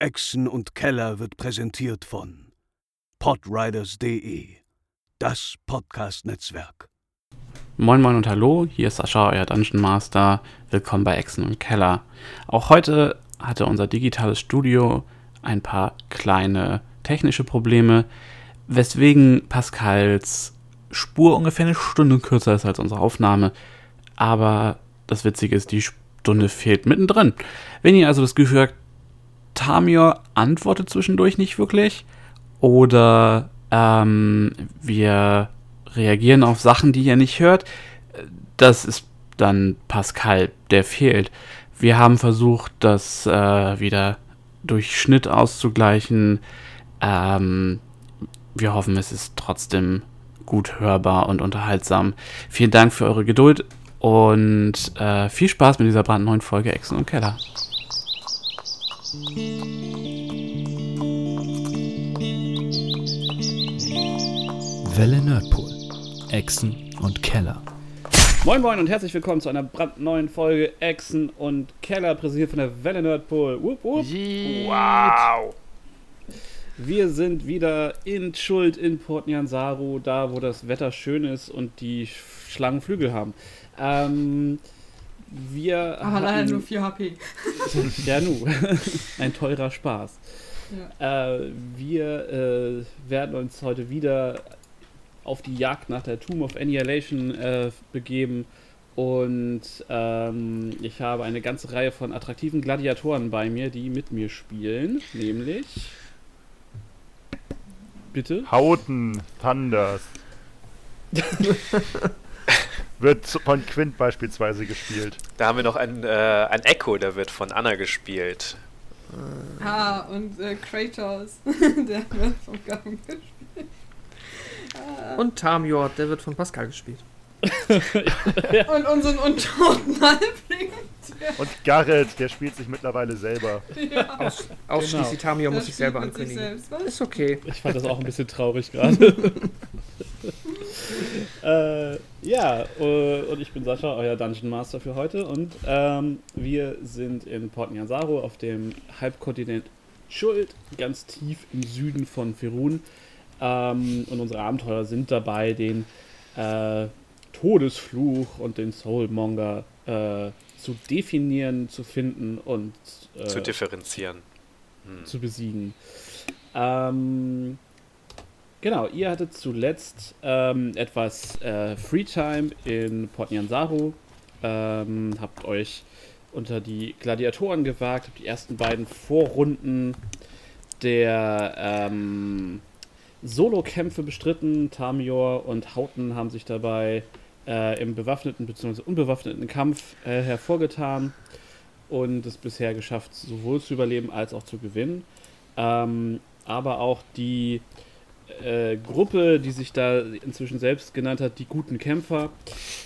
Echsen und Keller wird präsentiert von podriders.de, das Podcast-Netzwerk. Moin Moin und Hallo, hier ist Sascha, euer Dungeon Master. Willkommen bei Echsen und Keller. Auch heute hatte unser digitales Studio ein paar kleine technische Probleme, weswegen Pascals Spur ungefähr eine Stunde kürzer ist als unsere Aufnahme. Aber das Witzige ist, die Stunde fehlt mittendrin. Wenn ihr also das Gefühl habt, Tamir antwortet zwischendurch nicht wirklich oder ähm, wir reagieren auf Sachen, die ihr nicht hört, das ist dann Pascal, der fehlt. Wir haben versucht, das äh, wieder durch Schnitt auszugleichen. Ähm, wir hoffen, es ist trotzdem gut hörbar und unterhaltsam. Vielen Dank für eure Geduld und äh, viel Spaß mit dieser brandneuen Folge Echsen und Keller. Welle Nerdpool. Echsen und Keller. Moin Moin und herzlich willkommen zu einer brandneuen Folge Echsen und Keller, präsentiert von der Welle Nerdpool. Wupp, wupp. Wow. Wir sind wieder in Schuld in Port Nyansaru, da wo das Wetter schön ist und die Schlangen Flügel haben. Ähm, wir Aber leider hatten- nur 4 HP. Ja, nu. Ein teurer Spaß. Äh, wir äh, werden uns heute wieder auf die Jagd nach der Tomb of Annihilation äh, begeben. Und ähm, ich habe eine ganze Reihe von attraktiven Gladiatoren bei mir, die mit mir spielen. Nämlich. Bitte? Hauten Thunders. Wird von Quint beispielsweise gespielt. Da haben wir noch ein, äh, ein Echo, der wird von Anna gespielt. Ah, und äh, Kratos. der wird vom Gaben gespielt. Ah, Und Tamior, der wird von Pascal gespielt. und unseren untoten Halbling. Und Garrett, der spielt sich mittlerweile selber. Ja, Aus, ausschließlich Tamior der muss ich selber sich ankündigen. selbst? Ist okay. Ich fand das auch ein bisschen traurig gerade. äh, ja, äh, und ich bin Sascha, euer Dungeon Master für heute. Und ähm, wir sind in Port Nyansaru auf dem Halbkontinent Schuld, ganz tief im Süden von Ferun. Ähm, und unsere Abenteuer sind dabei, den äh, Todesfluch und den Soulmonger äh, zu definieren, zu finden und äh, Zu differenzieren. Hm. zu besiegen. Ähm, genau, ihr hattet zuletzt ähm, etwas äh, Freetime in Port Nyansaru, ähm, habt euch unter die Gladiatoren gewagt, habt die ersten beiden Vorrunden der ähm, Solo-Kämpfe bestritten. Tamior und Hauten haben sich dabei äh, im bewaffneten bzw. unbewaffneten Kampf äh, hervorgetan und es bisher geschafft, sowohl zu überleben als auch zu gewinnen. Ähm, aber auch die äh, Gruppe, die sich da inzwischen selbst genannt hat, die guten Kämpfer,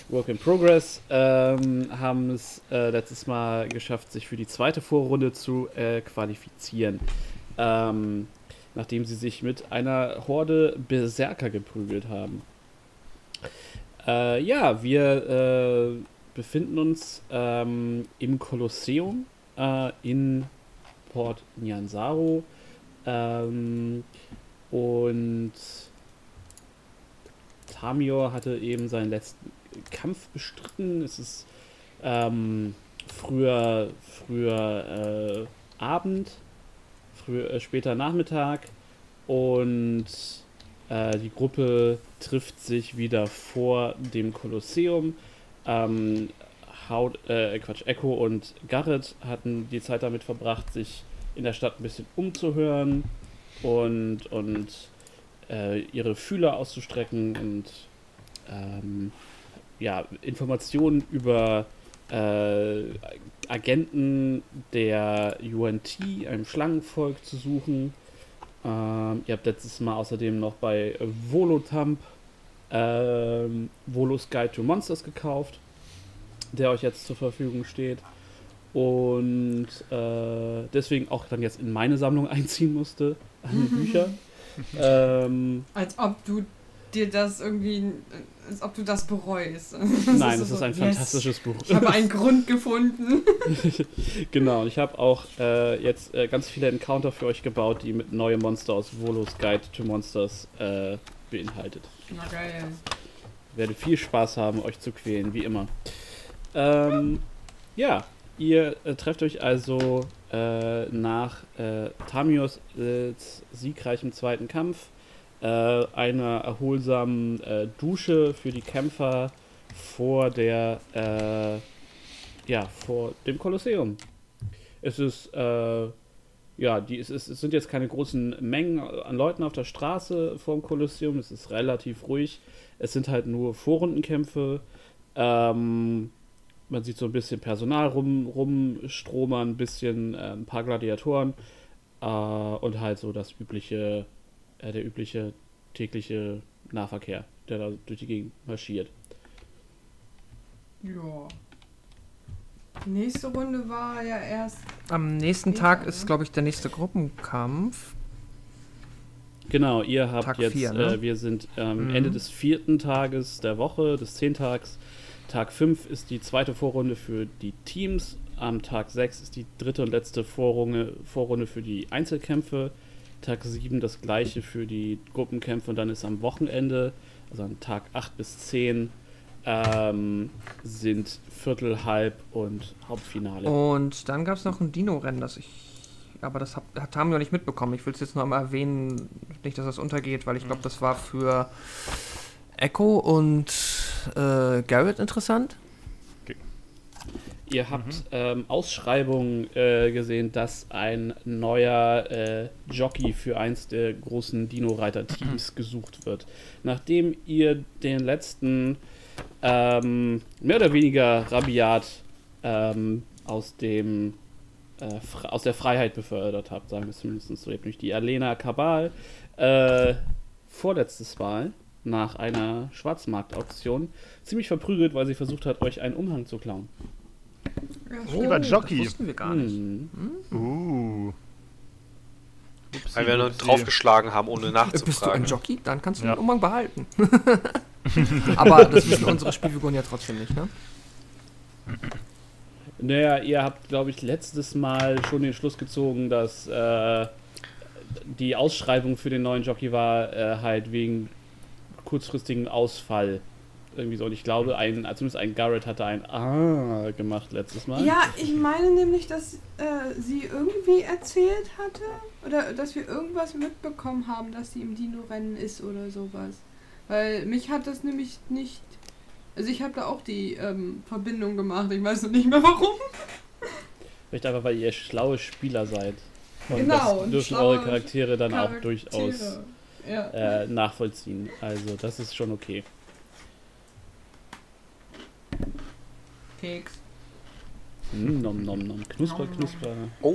Work in Progress, ähm, haben es äh, letztes Mal geschafft, sich für die zweite Vorrunde zu äh, qualifizieren. Ähm, nachdem sie sich mit einer Horde Berserker geprügelt haben. Äh, ja, wir äh, befinden uns ähm, im Kolosseum äh, in Port Nyansaru. Ähm, und Tamior hatte eben seinen letzten Kampf bestritten. Es ist ähm, früher, früher äh, Abend, früher, äh, später Nachmittag und äh, die Gruppe trifft sich wieder vor dem Kolosseum. Ähm, Haut, äh, Quatsch, Echo und Garrett hatten die Zeit damit verbracht, sich in der Stadt ein bisschen umzuhören und, und äh, ihre Fühler auszustrecken und ähm, ja, Informationen über äh, Agenten der UNT, einem Schlangenvolk, zu suchen. Ähm, ihr habt letztes Mal außerdem noch bei Volotamp ähm, Volos Guide to Monsters gekauft, der euch jetzt zur Verfügung steht. Und äh, deswegen auch dann jetzt in meine Sammlung einziehen musste an Bücher. ähm, Als ob du dir das irgendwie, als ob du das bereust. Nein, das so, ist ein yes, fantastisches Buch. Ich habe einen Grund gefunden. genau, ich habe auch äh, jetzt äh, ganz viele Encounter für euch gebaut, die mit neue Monster aus Volos Guide to Monsters äh, beinhaltet. Na geil. Werde viel Spaß haben, euch zu quälen, wie immer. Ähm, ja, ihr äh, trefft euch also äh, nach äh, Tamios äh, siegreichem zweiten Kampf, äh, einer erholsamen äh, Dusche für die Kämpfer vor der, ja, vor dem Kolosseum. Es ist, ja, die, es, ist, es sind jetzt keine großen Mengen an Leuten auf der Straße vor dem Kolosseum, es ist relativ ruhig. Es sind halt nur Vorrundenkämpfe. Ähm, man sieht so ein bisschen Personal rum, rumstromern, ein bisschen äh, ein paar Gladiatoren äh, und halt so das übliche, äh, der übliche tägliche Nahverkehr, der da durch die Gegend marschiert. Ja. Die nächste Runde war ja erst. Am nächsten Später, Tag ne? ist, glaube ich, der nächste Gruppenkampf. Genau, ihr habt Tag jetzt, vier, ne? äh, wir sind am Mhm. Ende des vierten Tages der Woche, des Zehntags. Tag 5 ist die zweite Vorrunde für die Teams. Am Tag 6 ist die dritte und letzte Vorrunde, Vorrunde für die Einzelkämpfe. Tag 7 das gleiche für die Gruppenkämpfe und dann ist am Wochenende, also an Tag 8 bis 10, ähm, sind Viertel, Halb und Hauptfinale. Und dann gab es noch ein Dino-Rennen, das ich. Aber das hab, hat Tamio nicht mitbekommen. Ich will es jetzt noch einmal erwähnen, nicht, dass das untergeht, weil ich glaube, das war für Echo und äh, Garrett interessant. Ihr habt ähm, Ausschreibungen äh, gesehen, dass ein neuer äh, Jockey für eins der großen Dino-Reiter-Teams gesucht wird. Nachdem ihr den letzten ähm, mehr oder weniger rabiat ähm, aus dem äh, aus der Freiheit befördert habt, sagen wir es zumindest so. Ihr habt nämlich die Alena Kabal äh, vorletztes Mal nach einer Schwarzmarktauktion ziemlich verprügelt, weil sie versucht hat, euch einen Umhang zu klauen. Ja, Oh, Lieber das Jockey. wussten wir gar nicht. Hm. Uh. Upsi, Weil wir nur draufgeschlagen haben, ohne Bist du ein nachzufragen. Jockey? Dann kannst du Ja. den Umhang behalten. Aber das wissen unsere Spielfiguren ja trotzdem nicht, ne? Naja, ihr habt, glaube ich, letztes Mal schon den Schluss gezogen, dass äh, die Ausschreibung für den neuen Jockey war äh, halt wegen kurzfristigen Ausfall. Irgendwie so. Und ich glaube, ein, zumindest ein Garrett hatte ein Ah gemacht letztes Mal. Ja, ich meine nämlich, dass äh, sie irgendwie erzählt hatte oder dass wir irgendwas mitbekommen haben, dass sie im Dino-Rennen ist oder sowas. Weil mich hat das nämlich nicht. Also ich habe da auch die ähm, Verbindung gemacht. Ich weiß noch nicht mehr warum. Vielleicht einfach, weil ihr schlaue Spieler seid. Und Genau, das und dürfen eure Charaktere dann auch Charaktere. durchaus Ja. äh, nachvollziehen. Also, das ist schon okay. Keks. Hm, nom nom nom. Knusper, Nom, nom. knusper. Oh.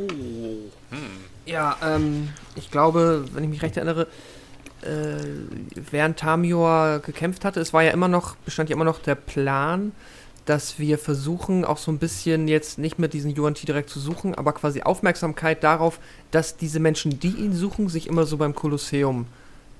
Hm. Ja, ähm, ich glaube, wenn ich mich recht erinnere, äh, während Tamior gekämpft hatte, es war ja immer noch, bestand ja immer noch der Plan, dass wir versuchen, auch so ein bisschen jetzt nicht mehr diesen Yuan Ti direkt zu suchen, aber quasi Aufmerksamkeit darauf, dass diese Menschen, die ihn suchen, sich immer so beim Kolosseum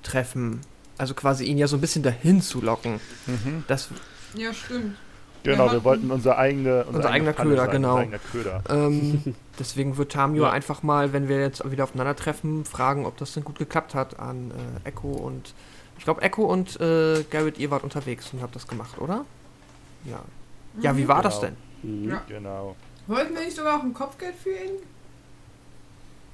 treffen. Also quasi ihn ja so ein bisschen dahin zu locken. Mhm. Das, Ja, stimmt. Genau, Wir wir wollten unser, eigene, Unser eigene eigener Köder, sein, genau. Unser eigener Köder. ähm, deswegen wird Tamior Ja. einfach mal, wenn wir jetzt wieder aufeinandertreffen, fragen, ob das denn gut geklappt hat an äh, Echo und. Ich glaube, Echo und äh, Garrett, ihr wart unterwegs und habt das gemacht, oder? Ja. Ja, wie war das Genau. denn? Mhm. Ja. Genau. Wollten wir nicht sogar auch ein Kopfgeld für ihn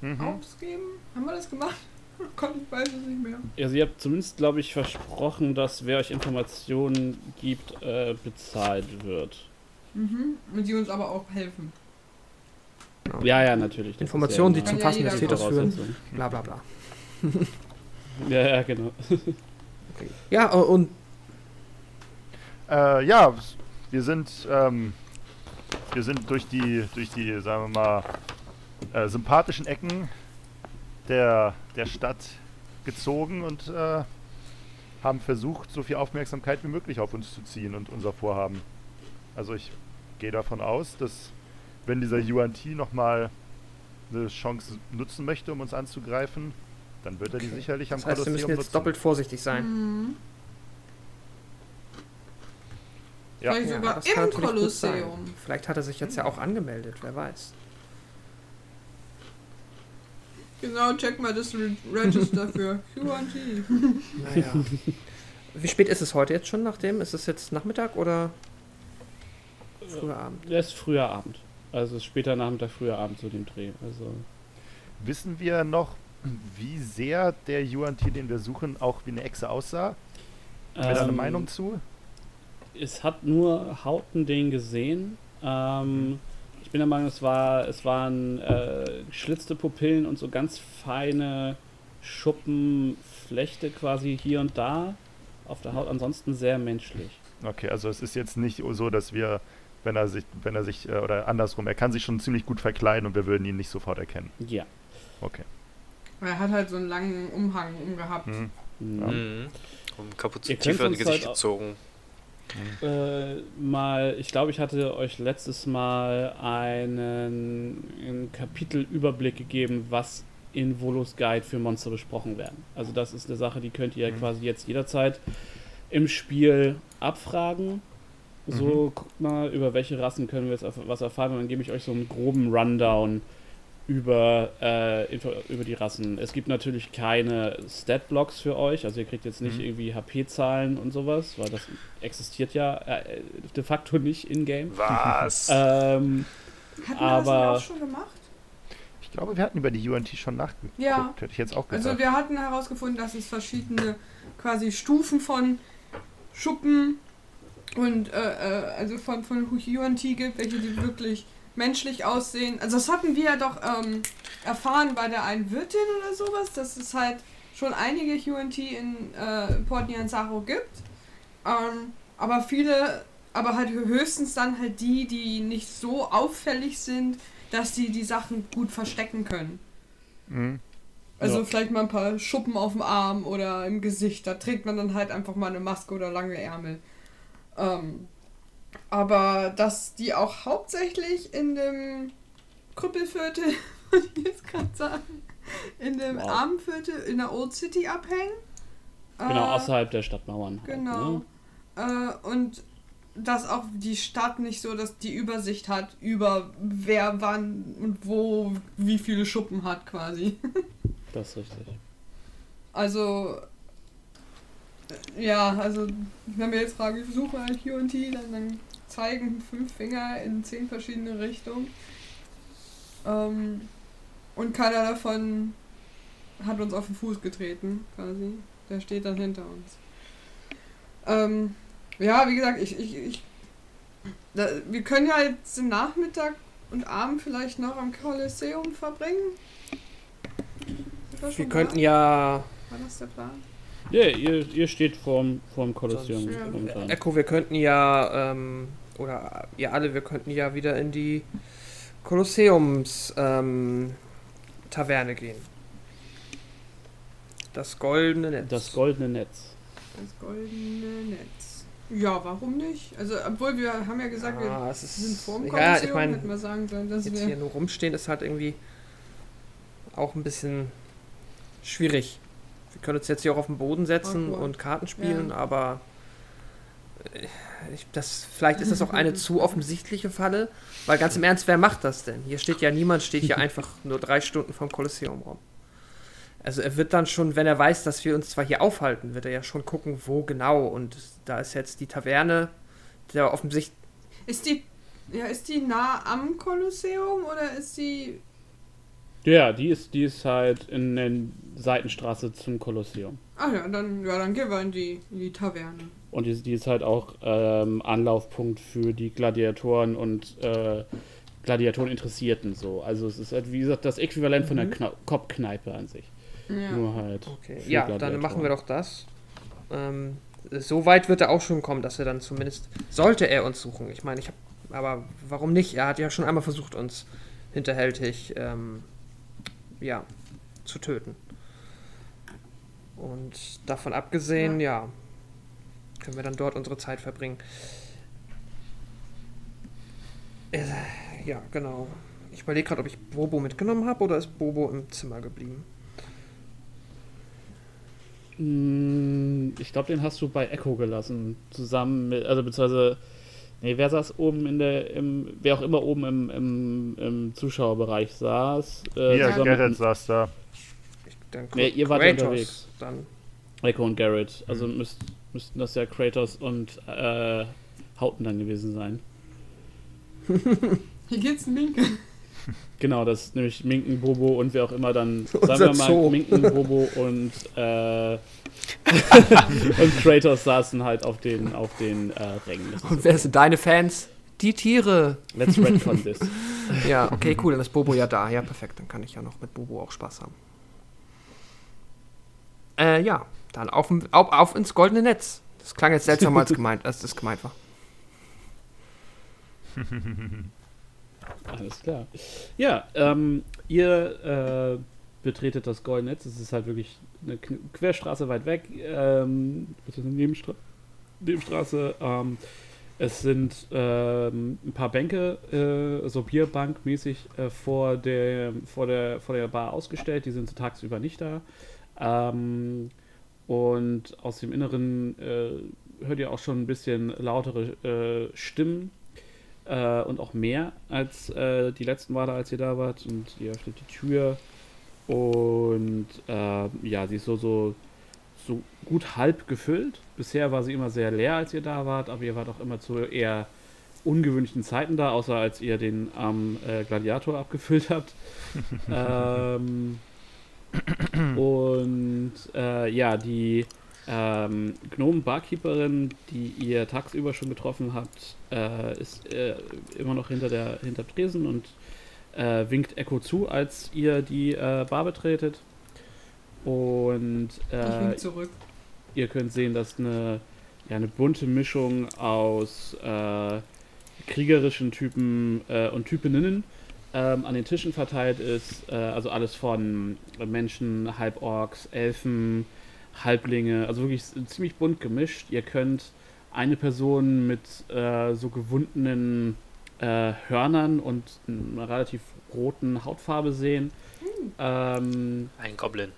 Mhm. ausgeben? Haben wir das gemacht? Gott, ich weiß es nicht mehr. Also ihr habt zumindest, glaube ich, versprochen, dass wer euch Informationen gibt, äh, bezahlt wird. Mhm. Und die uns aber auch helfen. Ja, ja, natürlich. das Informationen, ja die zum ja Fassen des Täters führen. Bla bla bla. Ja, ja, genau. Ja, äh, und Äh, ja, wir sind, ähm, wir sind durch die, durch die, sagen wir mal, äh, sympathischen Ecken der, der Stadt gezogen und äh, haben versucht, so viel Aufmerksamkeit wie möglich auf uns zu ziehen und unser Vorhaben. Also ich gehe davon aus, dass wenn dieser Yuan Ti nochmal eine Chance nutzen möchte, um uns anzugreifen, dann wird er die sicherlich am das heißt, Kolosseum wir müssen jetzt nutzen. doppelt vorsichtig sein. Mhm. Ja. Vielleicht ja, sogar im Kolosseum. Vielleicht hat er sich jetzt ja auch angemeldet, wer weiß. Genau, check mal das Re Register für QRT. Naja. Wie spät ist es heute jetzt schon nachdem? Ist es jetzt Nachmittag oder früher Abend? Der ist früher Abend. Also es ist später Nachmittag, früher Abend zu dem Dreh. Also Wissen wir noch, wie sehr der Yuan Ti, den wir suchen, auch wie eine Echse aussah? Da eine ähm, Meinung zu? Es hat nur Hauten den gesehen. Ähm, bin der Meinung, es, war, es waren äh, geschlitzte Pupillen und so ganz feine Schuppenflechte quasi hier und da auf der Haut. Ansonsten sehr menschlich. Okay, also es ist jetzt nicht so, dass wir, wenn er sich, wenn er sich, äh, oder andersrum, er kann sich schon ziemlich gut verkleiden und wir würden ihn nicht sofort erkennen. Ja. Okay. Er hat halt so einen langen Umhang umgehabt. Mhm. Mhm. Mhm. Um Kapuze Ihr tief könnt in uns die Gesicht halt auch- gezogen. Äh, mal, ich glaube, ich hatte euch letztes Mal einen, einen Kapitelüberblick gegeben, was in Volos Guide für Monster besprochen werden. Also das ist eine Sache, die könnt ihr Mhm. quasi jetzt jederzeit im Spiel abfragen. So, guckt mal, über welche Rassen können wir jetzt was erfahren und dann gebe ich euch so einen groben Rundown über, äh, Info über die Rassen. Es gibt natürlich keine Stat-Blocks für euch, also ihr kriegt jetzt nicht Mhm. irgendwie HP-Zahlen und sowas, weil das existiert ja äh, de facto nicht in-game. Was? Ähm, Hatten wir das auch schon gemacht? Ich glaube, wir hatten über die Yuan Ti schon nachgeguckt. Ja. Hätte ich jetzt auch gesagt. Also wir hatten herausgefunden, dass es verschiedene quasi Stufen von Schuppen und äh, äh, also von, von Yuan-Ti gibt, welche die wirklich menschlich aussehen. Also das hatten wir ja doch ähm, erfahren bei der einen Wirtin oder sowas, dass es halt schon einige Yuan-Ti in äh, Port Nyanzaro gibt. Ähm, aber viele, aber halt höchstens dann halt die, die nicht so auffällig sind, dass die die Sachen gut verstecken können. Mhm. Also Ja. vielleicht mal ein paar Schuppen auf dem Arm oder im Gesicht. Da trägt man dann halt einfach mal eine Maske oder lange Ärmel. Ähm, aber dass die auch hauptsächlich in dem Krüppelviertel, wollte ich jetzt gerade sagen, in dem Wow. Armenviertel in der Old City abhängen. genau, Äh, außerhalb der Stadtmauern. halt, Genau. ne? Äh, und dass auch die Stadt nicht so, dass die Übersicht hat über wer wann und wo wie viele Schuppen hat quasi. Das ist richtig. Also, ja, also, wenn wir jetzt fragen, ich suche ein QT, dann, dann zeigen fünf Finger in zehn verschiedene Richtungen. Ähm, und keiner davon hat uns auf den Fuß getreten, quasi. Der steht dann hinter uns. Ähm, ja, wie gesagt, ich, ich, ich da, wir können ja jetzt den Nachmittag und Abend vielleicht noch am Kolosseum verbringen. Wir könnten da? ja. War das der Plan? Ja, ihr, ihr steht vorm, vorm Kolosseum ja. Echo, wir könnten ja, ähm, oder ihr alle, wir könnten ja wieder in die Kolosseums ähm, Taverne gehen. Das goldene Netz. Das goldene Netz. Das goldene Netz. Ja, warum nicht? Also, obwohl wir haben ja gesagt, wir es ist, sind vorm ja, Kolosseum, ich meine, hätten wir sagen sollen, dass jetzt wir... hier nur rumstehen ist halt irgendwie auch ein bisschen schwierig. Können uns jetzt hier auch auf den Boden setzen Awkward. und Karten spielen, Ja. aber äh, ich, das, vielleicht ist das auch eine zu offensichtliche Falle, weil ganz im Ernst, wer macht das denn? Hier steht ja niemand, steht hier einfach nur drei Stunden vom Kolosseum rum. Also er wird dann schon, wenn er weiß, dass wir uns zwar hier aufhalten, wird er ja schon gucken, wo genau. Und da ist jetzt die Taverne, der offensichtlich Ist die... Ja, ist die nah am Kolosseum oder ist die... Ja, die ist, die ist halt in der Seitenstraße zum Kolosseum. Ah ja, dann, ja, dann gehen wir in die, in die Taverne. Und die, die ist halt auch ähm, Anlaufpunkt für die Gladiatoren und äh, Gladiatoren-Interessierten so. Also es ist halt, wie gesagt, das Äquivalent von der Mhm. Kna Kopfkneipe an sich. Ja. Nur halt. Okay. Ja, dann Gladiatoren. machen wir doch das. Ähm, so weit wird er auch schon kommen, dass er dann zumindest, sollte er uns suchen. Ich meine, ich habe, aber warum nicht? Er hat ja schon einmal versucht, uns hinterhältig, ähm, ja, zu töten. Und davon abgesehen, ja. können wir dann dort unsere Zeit verbringen. Äh, ja, genau. Ich überlege gerade, ob ich Bobo mitgenommen habe oder ist Bobo im Zimmer geblieben? Mm, Ich glaube, den hast du bei Echo gelassen. Zusammen mit, also beziehungsweise Nee, wer saß oben in der, im, wer auch immer oben im, im, im Zuschauerbereich saß. Äh, Gerrit mit saß da. Dann Nee, ihr wart Kratos unterwegs. Dann. Echo und Garrett. Also müsst, müssten das ja Kratos und äh, Hauten dann gewesen sein. Hier geht's ein Minke. Genau, das ist nämlich Minken, Bobo und wer auch immer dann, Unser sagen wir mal, Zoo. Minken, Bobo und, äh, und Kratos saßen halt auf den, auf den äh, Rängen. Und wer sind deine Fans? Die Tiere. Let's retcon this. Ja, okay, cool, dann ist Bobo ja da. Ja, perfekt, dann kann ich ja noch mit Bobo auch Spaß haben. Äh, ja, dann auf, auf, auf ins goldene Netz. Das klang jetzt seltsamer als gemeint, als das gemeint war. Alles klar. Ja, ähm, ihr äh, betretet das Goldnetz. Es ist halt wirklich eine Querstraße weit weg. Ähm, Nebenstra Nebenstraße. Ähm, es sind ähm, ein paar Bänke, äh, so Bierbankmäßig, äh, vor, der, vor, der, vor der Bar ausgestellt. Die sind tagsüber nicht da. Ähm, und aus dem Inneren äh, hört ihr auch schon ein bisschen lautere äh, Stimmen äh, und auch mehr als äh, die letzten Male, als ihr da wart. Und ihr öffnet die Tür und äh, ja, sie ist so, so, so gut halb gefüllt. Bisher war sie immer sehr leer, als ihr da wart, aber ihr wart auch immer zu eher ungewöhnlichen Zeiten da, außer als ihr den am äh, Gladiator abgefüllt habt. ähm, und äh, ja, die ähm, Gnomen-Barkeeperin, die ihr tagsüber schon getroffen habt, äh, ist äh, immer noch hinter der hinter Tresen und äh, winkt Echo zu, als ihr die äh, Bar betretet. Und äh, ihr könnt sehen, dass eine, ja, eine bunte Mischung aus äh, kriegerischen Typen äh, und Typinnen ähm, an den Tischen verteilt ist. Äh, also alles von Menschen, Halborks, Elfen, Halblinge, also wirklich ziemlich bunt gemischt. Ihr könnt eine Person mit so gewundenen äh, Hörnern und einer relativ roten Hautfarbe sehen. Ähm, Ein Goblin.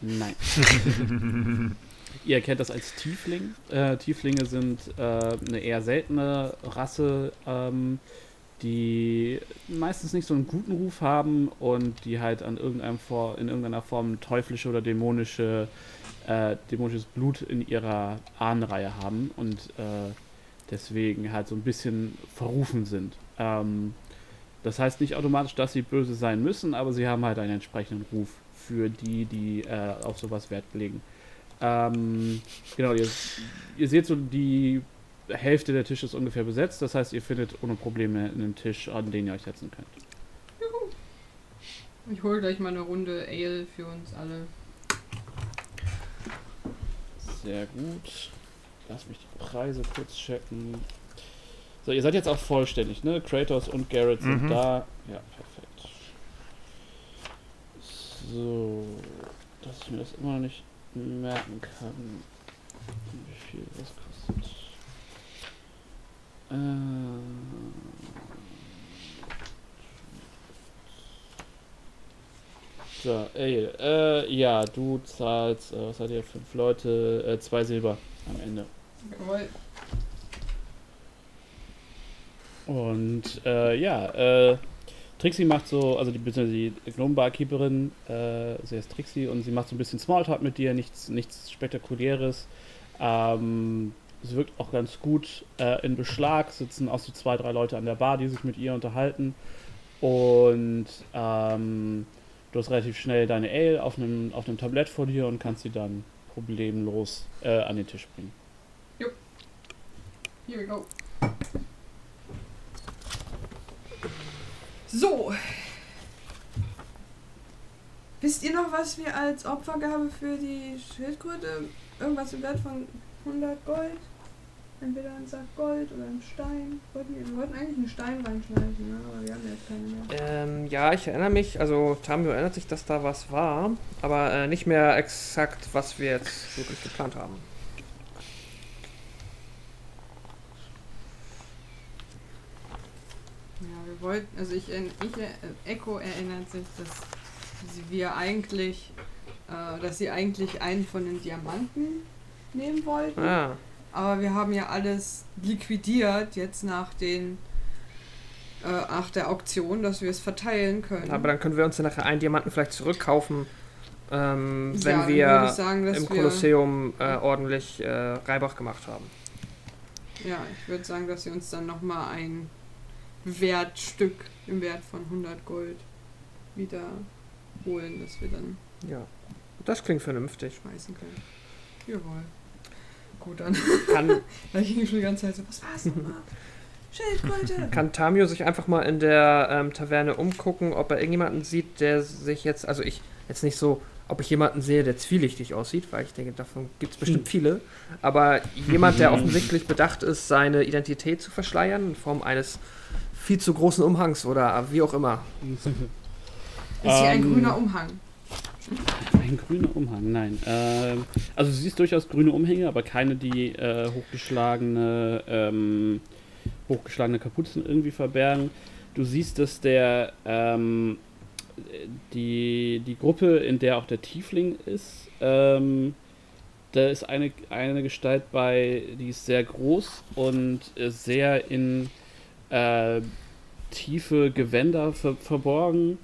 Nein. Ihr erkennt das als Tiefling. Äh, Tieflinge sind äh, eine eher seltene Rasse, ähm, die meistens nicht so einen guten Ruf haben und die halt an irgendeinem Vor in irgendeiner Form teuflische oder dämonische, äh, dämonisches Blut in ihrer Ahnenreihe haben und äh, deswegen halt so ein bisschen verrufen sind. Ähm, das heißt nicht automatisch, dass sie böse sein müssen, aber sie haben halt einen entsprechenden Ruf für die, die äh, auf sowas Wert legen. Ähm, genau, ihr, ihr seht so, die Hälfte der Tische ist ungefähr besetzt, das heißt, ihr findet ohne Probleme einen Tisch, an den ihr euch setzen könnt. Ich hole gleich mal eine Runde Ale für uns alle. Sehr gut. Lass mich die Preise kurz checken. So, ihr seid jetzt auch vollständig, ne? Kratos und Garrett sind Mhm. da. Ja, perfekt. So, dass ich mir das immer noch nicht merken kann, wie viel das kostet. Äh, so, ey, äh, ja, du zahlst, äh, was hat ihr, fünf Leute, äh, zwei Silber am Ende. Jawohl. Und äh, ja, äh, Trixie macht so, also die, die Gnome-Barkeeperin, äh, sie heißt Trixie und sie macht so ein bisschen Smalltalk mit dir, nichts, nichts Spektakuläres. Ähm, sie wirkt auch ganz gut äh, in Beschlag, sitzen auch so zwei, drei Leute an der Bar, die sich mit ihr unterhalten. Und ähm, du hast relativ schnell deine Ale auf einem, auf Tablett vor dir und kannst sie dann problemlos äh, an den Tisch bringen. Here we go. So. Wisst ihr noch, was wir als Opfergabe für die Schildkröte? Irgendwas im Wert von 100 Gold? Entweder ein Sack Gold oder ein Stein. Wollten wir, wir wollten eigentlich einen Stein reinschmeißen, ne? aber wir haben jetzt keine mehr. Ähm, ja, ich erinnere mich, also Tamio erinnert sich, dass da was war, aber äh, nicht mehr exakt, was wir jetzt wirklich geplant haben. Ja, wir wollten, also ich, ich äh, Echo erinnert sich, dass sie, wir eigentlich, äh, dass sie eigentlich einen von den Diamanten nehmen wollten. Ah, Aber wir haben ja alles liquidiert jetzt nach den äh, nach der Auktion, dass wir es verteilen können. Aber dann können wir uns ja nachher einen Diamanten vielleicht zurückkaufen, ähm, wenn Ja, wir sagen, im Kolosseum äh, ordentlich äh, Reibach gemacht haben. Ja, ich würde sagen, dass wir uns dann nochmal ein Wertstück im Wert von 100 Gold wieder holen, das wir dann Ja, das klingt vernünftig. schmeißen können. Jawohl. Gut, dann. Kann, Da ging schon die ganze Zeit so, was war's nochmal? Schildkröte! kann Tamio sich einfach mal in der ähm, Taverne umgucken, ob er irgendjemanden sieht, der sich jetzt, also ich jetzt nicht so, ob ich jemanden sehe, der zwielichtig aussieht, weil ich denke, davon gibt es bestimmt viele, aber jemand, der offensichtlich bedacht ist, seine Identität zu verschleiern in Form eines viel zu großen Umhangs oder wie auch immer. Ist hier ein Ähm, grüner Umhang. Ein grüner Umhang, nein. Ähm, also du siehst durchaus grüne Umhänge, aber keine, die äh, hochgeschlagene, ähm, hochgeschlagene Kapuzen irgendwie verbergen. Du siehst, dass der ähm, die, die Gruppe, in der auch der Tiefling ist, ähm, da ist eine, eine Gestalt bei, die ist sehr groß und äh, sehr in äh, tiefe Gewänder ver verborgen.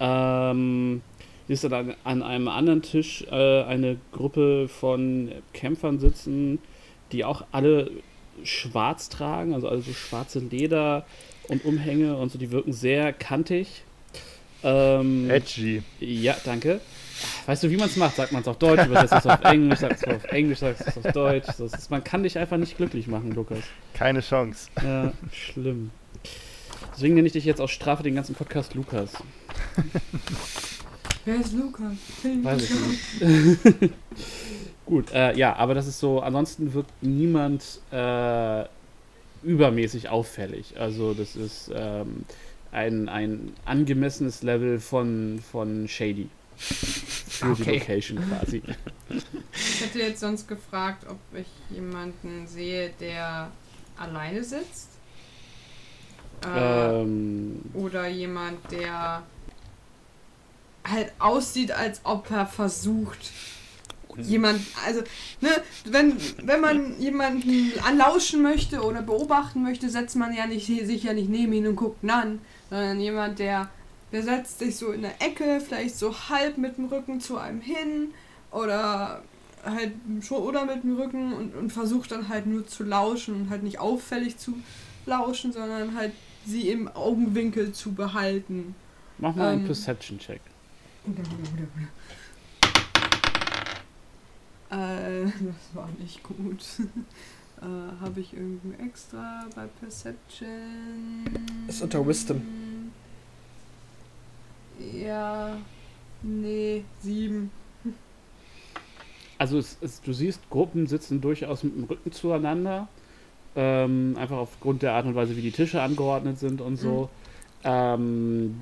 Ähm, ist dann an, einem anderen Tisch äh, eine Gruppe von Kämpfern sitzen, die auch alle schwarz tragen, also also schwarze Leder und Umhänge und so, die wirken sehr kantig. Ähm, Edgy. ja, danke. Weißt du, wie man es macht? Sagt man es auf Deutsch, übersetzt es auf Englisch, sagt es auf Englisch, sagt es auf Deutsch. Das ist, man kann dich einfach nicht glücklich machen, Lukas. Keine Chance. Ja, schlimm. Deswegen nenne ich dich jetzt aus Strafe den ganzen Podcast Lukas. Wer ist Lukas? Weiß ich nicht. Gut, äh, ja, aber das ist so, ansonsten wirkt niemand äh, übermäßig auffällig. Also das ist ähm, ein, ein angemessenes Level von, von Shady. Für die Okay. Location quasi. Ich hätte jetzt sonst gefragt, ob ich jemanden sehe, der alleine sitzt. Äh, ähm, oder jemand, der halt aussieht, als ob er versucht, jemand, also, ne, wenn, wenn man jemanden anlauschen möchte oder beobachten möchte, setzt man ja nicht sich ja nicht neben ihn und guckt ihn an, sondern jemand, der, der setzt sich so in der Ecke, vielleicht so halb mit dem Rücken zu einem hin oder halt schon oder mit dem Rücken und, und versucht dann halt nur zu lauschen und halt nicht auffällig zu lauschen, sondern halt sie im Augenwinkel zu behalten. mach mal einen Ähm. Perception-Check. Äh, das war nicht gut. äh, Habe ich irgendein extra bei Perception? Ist unter Wisdom. Ja. Nee, sieben. Also es, es, du siehst, Gruppen sitzen durchaus mit dem Rücken zueinander. Ähm, einfach aufgrund der Art und Weise, wie die Tische angeordnet sind und so. Ähm,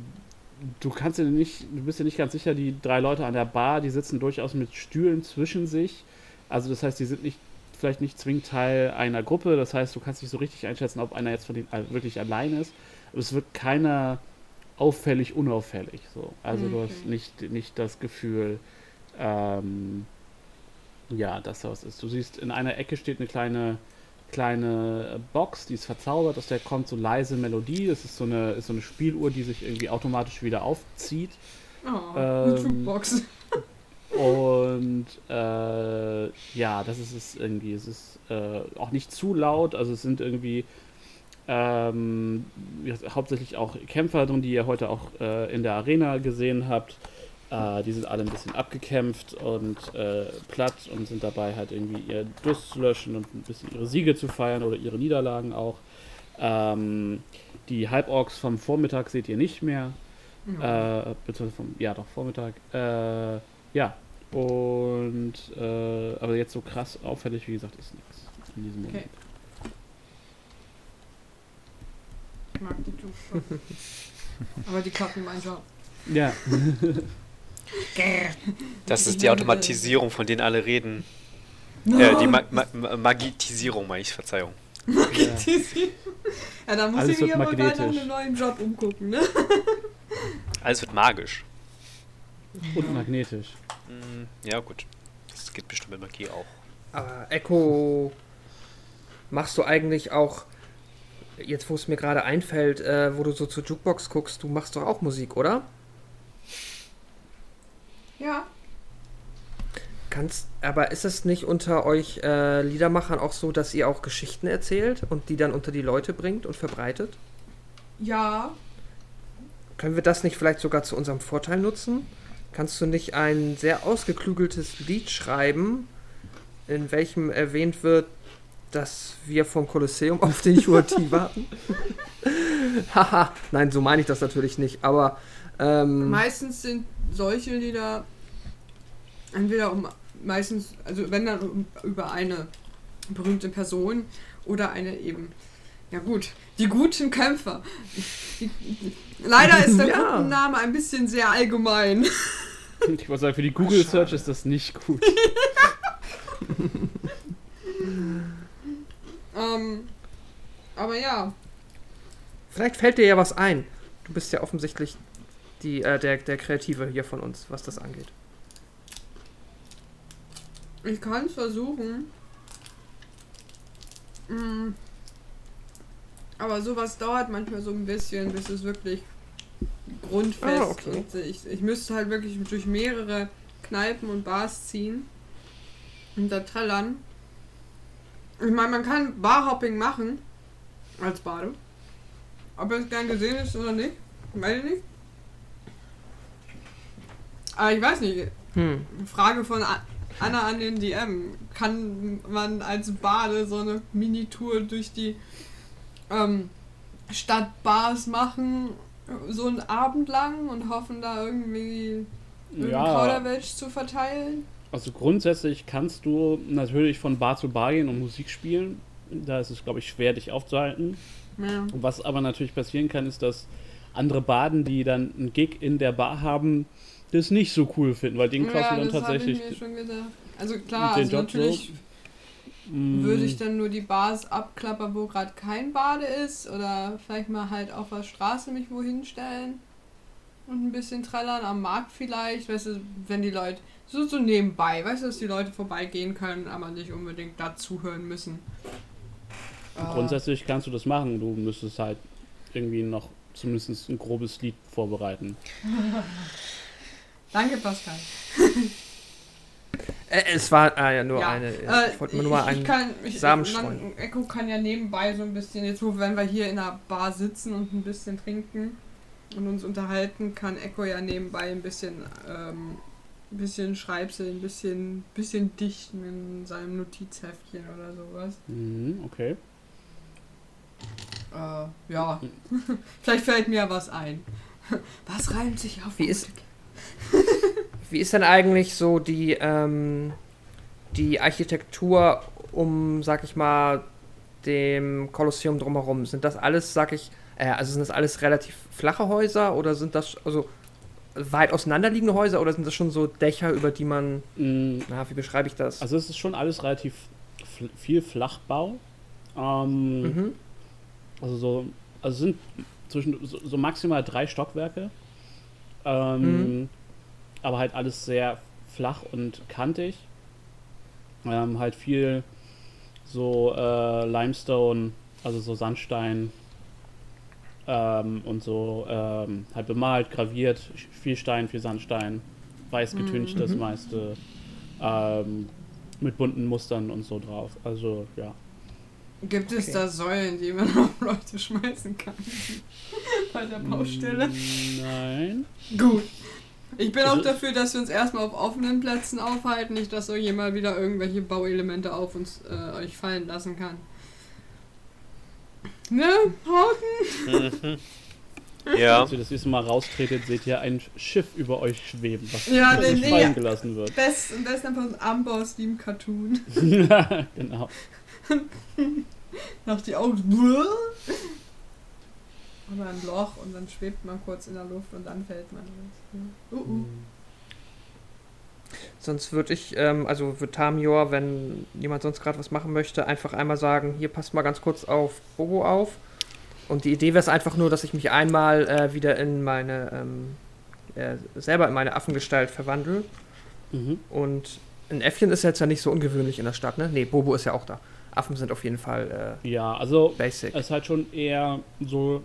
du kannst dir nicht, du bist dir nicht ganz sicher, die drei Leute an der Bar, die sitzen durchaus mit Stühlen zwischen sich. Also das heißt, die sind nicht vielleicht nicht zwingend Teil einer Gruppe. Das heißt, du kannst nicht so richtig einschätzen, ob einer jetzt von denen äh, wirklich allein ist. Aber es wird keiner auffällig unauffällig. So. Also du hast Okay. nicht, nicht das Gefühl, ähm, ja, dass da was ist. Du siehst, in einer Ecke steht eine kleine, kleine Box, die ist verzaubert, aus der kommt so leise Melodie. Das ist so eine, ist so eine Spieluhr, die sich irgendwie automatisch wieder aufzieht. Oh, eine Ähm, Jukebox. Und äh, ja, das ist es irgendwie. Es ist äh, auch nicht zu laut, also es sind irgendwie ähm, hauptsächlich auch Kämpfer drin, die ihr heute auch äh, in der Arena gesehen habt. Äh, die sind alle ein bisschen abgekämpft und äh, platt und sind dabei halt irgendwie ihr Durst zu löschen und ein bisschen ihre Siege zu feiern oder ihre Niederlagen auch. Ähm, die Halborgs vom Vormittag seht ihr nicht mehr. Äh, beziehungsweise vom, ja doch, Vormittag. Äh, ja. Und äh, aber jetzt so krass auffällig, wie gesagt, ist nichts in diesem Okay. Moment. Ich mag die Jukebox. Aber die klappen meinen Job. Ja. Das ist die Automatisierung, von denen alle reden. Äh, die Ma Ma Ma Magisierung, meine ich, Verzeihung. ja, da muss Alles ich mich wird aber gerade nach magnetisch. einem neuen Job umgucken, ne? Alles wird magisch. Und magnetisch. Hm, ja, gut. Das geht bestimmt mit Magie auch. Aber Echo machst du eigentlich auch, jetzt wo es mir gerade einfällt, äh, wo du so zur Jukebox guckst, du machst doch auch Musik, oder? Ja. Kannst, aber ist es nicht unter euch äh, Liedermachern auch so, dass ihr auch Geschichten erzählt und die dann unter die Leute bringt und verbreitet? Ja. Können wir das nicht vielleicht sogar zu unserem Vorteil nutzen? Kannst du nicht ein sehr ausgeklügeltes Lied schreiben, in welchem erwähnt wird, dass wir vom Kolosseum auf den UAT warten? Haha, nein, so meine ich das natürlich nicht, aber ähm, Meistens sind solche Lieder entweder um meistens, also wenn dann um, über eine berühmte Person oder eine eben, ja gut, die guten Kämpfer. Die, die, leider ist der Ja. Gruppenname ein bisschen sehr allgemein. Ich wollte sagen, für die Google Search ist das nicht gut. Ähm, aber ja, vielleicht fällt dir ja was ein. Du bist ja offensichtlich die, äh, der, der Kreative hier von uns, was das angeht. ich kann es versuchen. Mm. Aber sowas dauert manchmal so ein bisschen, bis es wirklich grundfest Ah, okay. und ich, ich müsste halt wirklich durch mehrere Kneipen und Bars ziehen und da trällern. Ich meine, man kann Barhopping machen als Bade. Ob es gern gesehen ist oder nicht, weiß ich nicht. Aber ich weiß nicht, Hm. Frage von Anna an den DM. Kann man als Bade so eine Mini-Tour durch die ähm, Stadtbars machen, so einen Abend lang und hoffen da irgendwie Ja, Kauderwelsch zu verteilen? Also grundsätzlich kannst du natürlich von Bar zu Bar gehen und Musik spielen. Da ist es, glaube ich, schwer, dich aufzuhalten. Ja. Was aber natürlich passieren kann, ist, dass andere Baden, die dann einen Gig in der Bar haben, das nicht so cool finden, weil den klaust ja, du dann tatsächlich mir schon gedacht. Also klar, also natürlich Mm, würde ich dann nur die Bars abklappern, wo gerade kein Bade ist oder vielleicht mal halt auf der Straße mich wohin stellen und ein bisschen trällern am Markt vielleicht, weißt du, wenn die Leute so so nebenbei, weißt du, dass die Leute vorbeigehen können, aber nicht unbedingt dazuhören müssen. Äh, Grundsätzlich kannst du das machen. Du müsstest halt irgendwie noch zumindest ein grobes Lied vorbereiten. Danke, Pascal. Äh, es war ah, ja nur Ja, eine. Äh, ich wollte nur mal ich, einen. ich kann, ich, Samen streuen. Echo kann ja nebenbei so ein bisschen, jetzt wo wenn wir hier in einer Bar sitzen und ein bisschen trinken und uns unterhalten, kann Echo ja nebenbei ein bisschen, ähm, ein bisschen Schreibsel, ein bisschen, bisschen dichten in seinem Notizheftchen oder sowas. Mhm, okay. Äh, ja, vielleicht fällt mir was ein. Was reimt sich auf? Wie ist-? Wie ist denn eigentlich so die, ähm, die Architektur um, sag ich mal, dem Kolosseum drumherum? Sind das alles, sag ich, äh, also sind das alles relativ flache Häuser oder sind das also weit auseinanderliegende Häuser oder sind das schon so Dächer, über die man, Mm, na, wie beschreibe ich das? Also es ist schon alles relativ fl viel Flachbau. Ähm, mhm. Also so, also sind zwischen so, so maximal drei Stockwerke. Ähm, Mhm. Aber halt alles sehr flach und kantig. Ähm, halt viel so äh, Limestone, also so Sandstein ähm, und so ähm, halt bemalt, graviert, viel Stein, viel Sandstein, weiß getüncht das Mhm. meiste, ähm, mit bunten Mustern und so drauf. Also ja. Gibt es Okay. da Säulen, die man auf Leute schmeißen kann? Bei der Baustelle? Mm, Nein. Gut. Ich bin Also- auch dafür, dass wir uns erstmal auf offenen Plätzen aufhalten, nicht, dass euch jemand wieder irgendwelche Bauelemente auf uns äh, euch fallen lassen kann. Ne, Hauten? Ja. Als ihr das nächste Mal raustretet, seht ihr ein Schiff über euch schweben, was Ja, nicht nee, nee, fallen ja. gelassen wird. Best, am besten einfach ein Amboss wie im Cartoon. genau. Nach die Augen. Oder ein Loch und dann schwebt man kurz in der Luft und dann fällt man. Uh, uh. Sonst würde ich, ähm, also würde Tamior, wenn jemand sonst gerade was machen möchte, einfach einmal sagen, hier passt mal ganz kurz auf Bobo auf. Und die Idee wäre es einfach nur, dass ich mich einmal äh, wieder in meine, ähm, äh, selber in meine Affengestalt verwandle. Mhm. Und ein Äffchen ist jetzt ja nicht so ungewöhnlich in der Stadt, ne? Nee, Bobo ist ja auch da. Affen sind auf jeden Fall Ja, also äh, basic. es ist halt schon eher so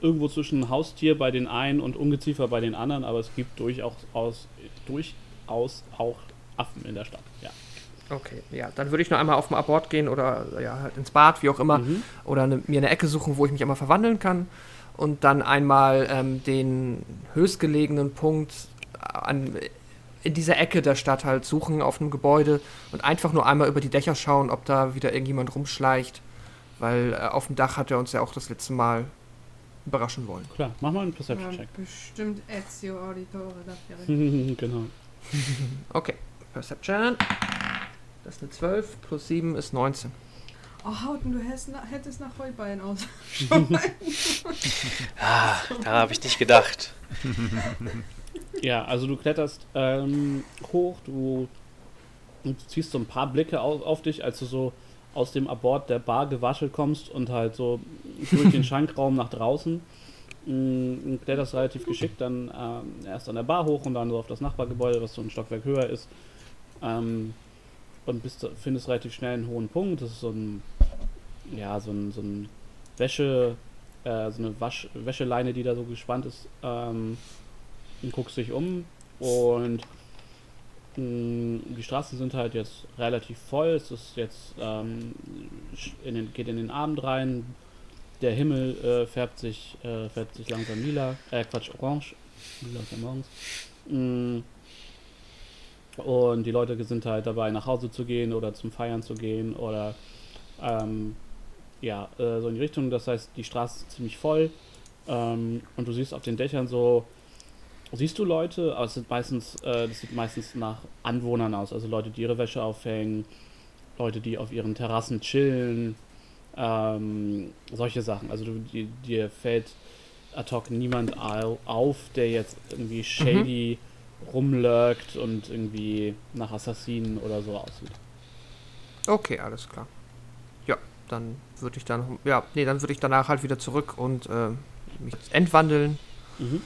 irgendwo zwischen Haustier bei den einen und Ungeziefer bei den anderen, aber es gibt durchaus, aus, durchaus auch Affen in der Stadt. Ja. Okay, ja, dann würde ich noch einmal auf den Abort gehen oder ja, halt ins Bad, wie auch immer, Mhm. oder eine, mir eine Ecke suchen, wo ich mich einmal verwandeln kann und dann einmal ähm, den höchstgelegenen Punkt an, in dieser Ecke der Stadt halt suchen auf einem Gebäude und einfach nur einmal über die Dächer schauen, ob da wieder irgendjemand rumschleicht, weil äh, auf dem Dach hat er uns ja auch das letzte Mal überraschen wollen. Klar, mach mal einen Ja, Perception-Check. bestimmt Ezio Auditore dafür. genau. Okay, Perception. Das ist eine 12, plus 7 ist 19. Oh, Hauten, du hättest, na- hättest nach Heuballen aus. Ah, da habe ich nicht gedacht. Ja, also du kletterst ähm, hoch, du, du ziehst so ein paar Blicke auf, auf dich, als du so aus dem Abort der Bar gewaschelt kommst und halt so durch den Schankraum nach draußen. Mm, kletterst relativ geschickt dann ähm, erst an der Bar hoch und dann so auf das Nachbargebäude, was so ein Stockwerk höher ist. Ähm, und bist, findest relativ schnell einen hohen Punkt. Das ist so ein, ja, so ein, so ein Wäsche, äh, so eine Wasch, Wäscheleine, die da so gespannt ist. Ähm, und guckst dich um und mh, die Straßen sind halt jetzt relativ voll. Es ist jetzt ähm, in den, geht in den Abend rein. Der Himmel äh, färbt sich äh, färbt sich langsam lila, äh Quatsch orange, lila ist ja morgens. Mm. Und die Leute sind halt dabei, nach Hause zu gehen oder zum Feiern zu gehen oder ähm, ja, äh, so in die Richtung. Das heißt, die Straße ist ziemlich voll ähm, und du siehst auf den Dächern so siehst du Leute, aber es sind meistens, äh, das sieht meistens nach Anwohnern aus, also Leute, die ihre Wäsche aufhängen, Leute, die auf ihren Terrassen chillen, ähm, solche Sachen. Also du, die, dir fällt ad hoc niemand au- auf, der jetzt irgendwie shady rumlurkt und irgendwie nach Assassinen oder so aussieht. Okay, alles klar. Ja, dann würde ich dann, ja, nee, dann würde ich danach halt wieder zurück und äh, mich entwandeln Mhm.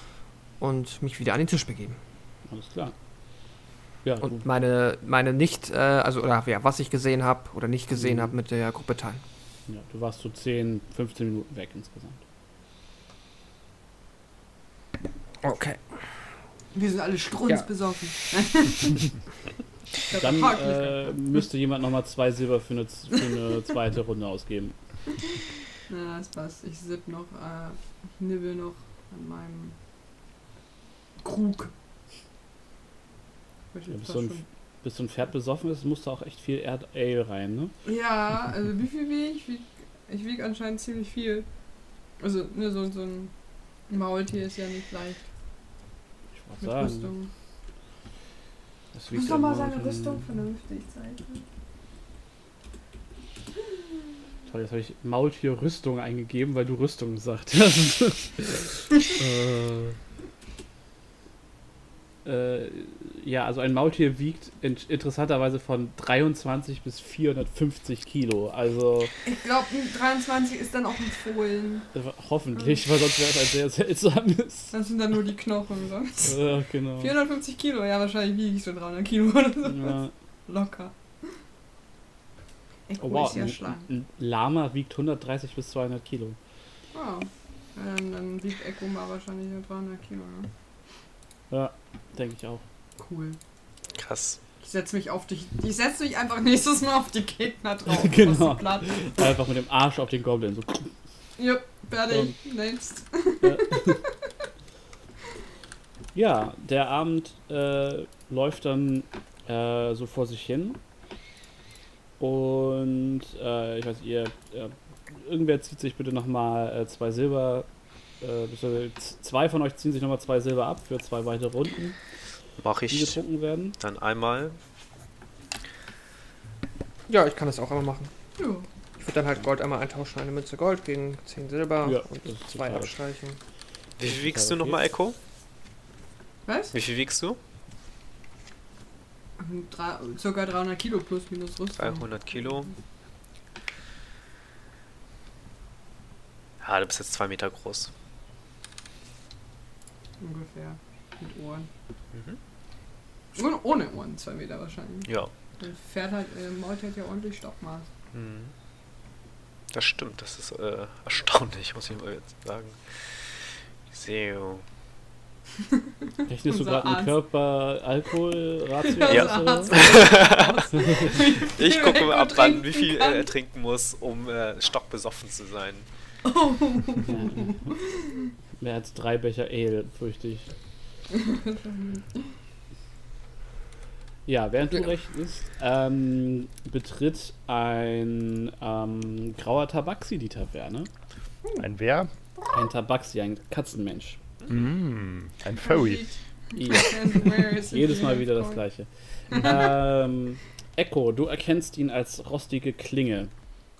und mich wieder an den Tisch begeben. Alles klar. Ja, Und meine, meine nicht, äh, also, oder ja, was ich gesehen habe oder nicht gesehen Mhm. habe, mit der Gruppe teilen. Du, ja, du warst so 10, 15 Minuten weg insgesamt. Okay. Wir sind alle strunzbesoffen. Das Dann äh, müsste jemand nochmal zwei Silber für eine, für eine zweite Runde ausgeben. Na, das passt. Ich sipp noch, äh, ich nibbel noch an meinem Krug. Ich Ja, bist, so ein, bis so ein Pferd besoffen ist, muss da auch echt viel Erd Ale rein, ne? ja, also wie viel wiege ich? Wieg, ich wiege anscheinend ziemlich viel. Also, ne, so, so ein Maultier ist ja nicht leicht Ich mit wollte sagen. Rüstung. Das Muss doch mal seine Rüstung vernünftig zeichnen. Toll, jetzt habe ich Maultier-Rüstung eingegeben, weil du Rüstung gesagt hast. äh, äh, ja, also ein Maultier wiegt in interessanterweise von 23 bis 450 Kilo. Also Ich glaube, 23 ist dann auch ein Fohlen. äh, hoffentlich, weil sonst wäre es ein sehr seltsames. Das sind dann nur die Knochen. Sonst. äh, genau. 450 Kilo, ja, wahrscheinlich wiege ich so 300 Kilo oder so. Ja. Locker. Echo Oh, wow, ist ja ein, ein Lama wiegt 130 bis 200 Kilo. Wow. Ja, dann, dann wiegt Echo mal wahrscheinlich nur 300 Kilo, ne? Ja, denke ich auch. Cool. Krass. Ich setze mich auf dich. Ich setze mich einfach nächstes Mal auf die Gegner drauf. Genau. Einfach mit dem Arsch auf den Goblin. So. Jupp, fertig. Next. Ja, der Abend äh, läuft dann äh, so vor sich hin. Und äh, ich weiß, ihr, äh, irgendwer zieht sich bitte nochmal äh, zwei Silber. Äh, zwei von euch ziehen sich nochmal zwei Silber ab für zwei weitere Runden, Mache die ich getrunken werden. dann einmal. Ja, ich kann das auch einmal machen. Ja. Ich würde dann halt Gold einmal eintauschen, eine Münze Gold gegen 10 Silber Ja, und zwei abstreichen. Wie viel wiegst du nochmal, Echo? Was? Wie viel wiegst du? Drei, circa 300 Kilo plus minus Rüstung. 300 Kilo. Ja, du bist jetzt zwei Meter groß. Ungefähr. Mit Ohren. Mhm. Ohne, ohne Ohren, zwei Meter wahrscheinlich. Ja. Dann fährt halt, äh, Mault hat ja ordentlich Stockmaß. Hm. Das stimmt, das ist äh, erstaunlich, muss ich mal jetzt sagen. So. Rechnest du gerade einen Arzt. Körper-Alkohol-Ratio? Ja. aus, oder? Ich gucke mal ab, wann, wie viel kann. er trinken muss, um äh, stockbesoffen zu sein. Mehr als drei Becher Ale, fürchte ich. Ja, während du rechnest, ähm, betritt ein ähm, grauer Tabaxi die Taverne. Ein wer? Ein Tabaxi, ein Katzenmensch. Mm, ein Furry. Ja, jedes Mal wieder das gleiche. ähm, Echo, du erkennst ihn als rostige Klinge.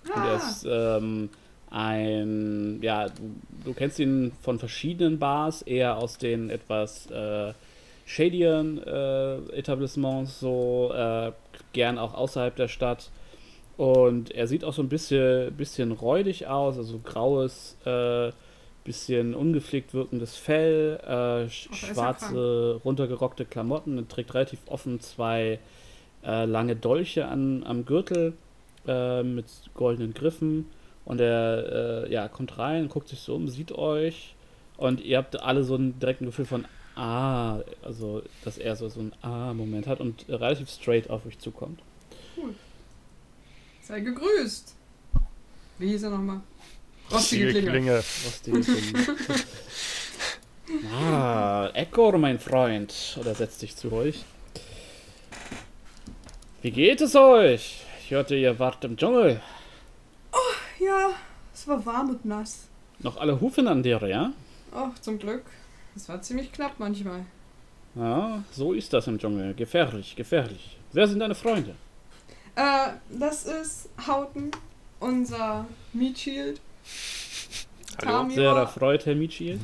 Und er Ah, ist ähm, ein, ja, du, du kennst ihn von verschiedenen Bars, eher aus den etwas äh, shadieren äh, Etablissements, so äh, gern auch außerhalb der Stadt. Und er sieht auch so ein bisschen, bisschen räudig aus, also graues, äh, bisschen ungepflegt wirkendes Fell, äh, ja schwarze, runtergerockte Klamotten, er trägt relativ offen zwei äh, lange Dolche an, am Gürtel äh, mit goldenen Griffen. Und er äh, ja, kommt rein, guckt sich so um, sieht euch. Und ihr habt alle so ein direkten Gefühl von Ah, also dass er so, so ein Ah-Moment hat und relativ straight auf euch zukommt. Sei gegrüßt. Wie hieß er nochmal? Rostige Rostige Klinge. Klinge. Rostige Klinge. ah, Echo, mein Freund. Oder setzt dich zu euch. Wie geht es euch? Ich hörte, ihr wart im Dschungel. Ja, es war warm und nass. Noch alle Hufen an dir, ja? Oh, zum Glück. Es war ziemlich knapp manchmal. Ja, so ist das im Dschungel. Gefährlich, gefährlich. Wer sind deine Freunde? Äh, das ist Hauten, unser Meat Shield. Hallo? Sehr erfreut, Herr Michiel.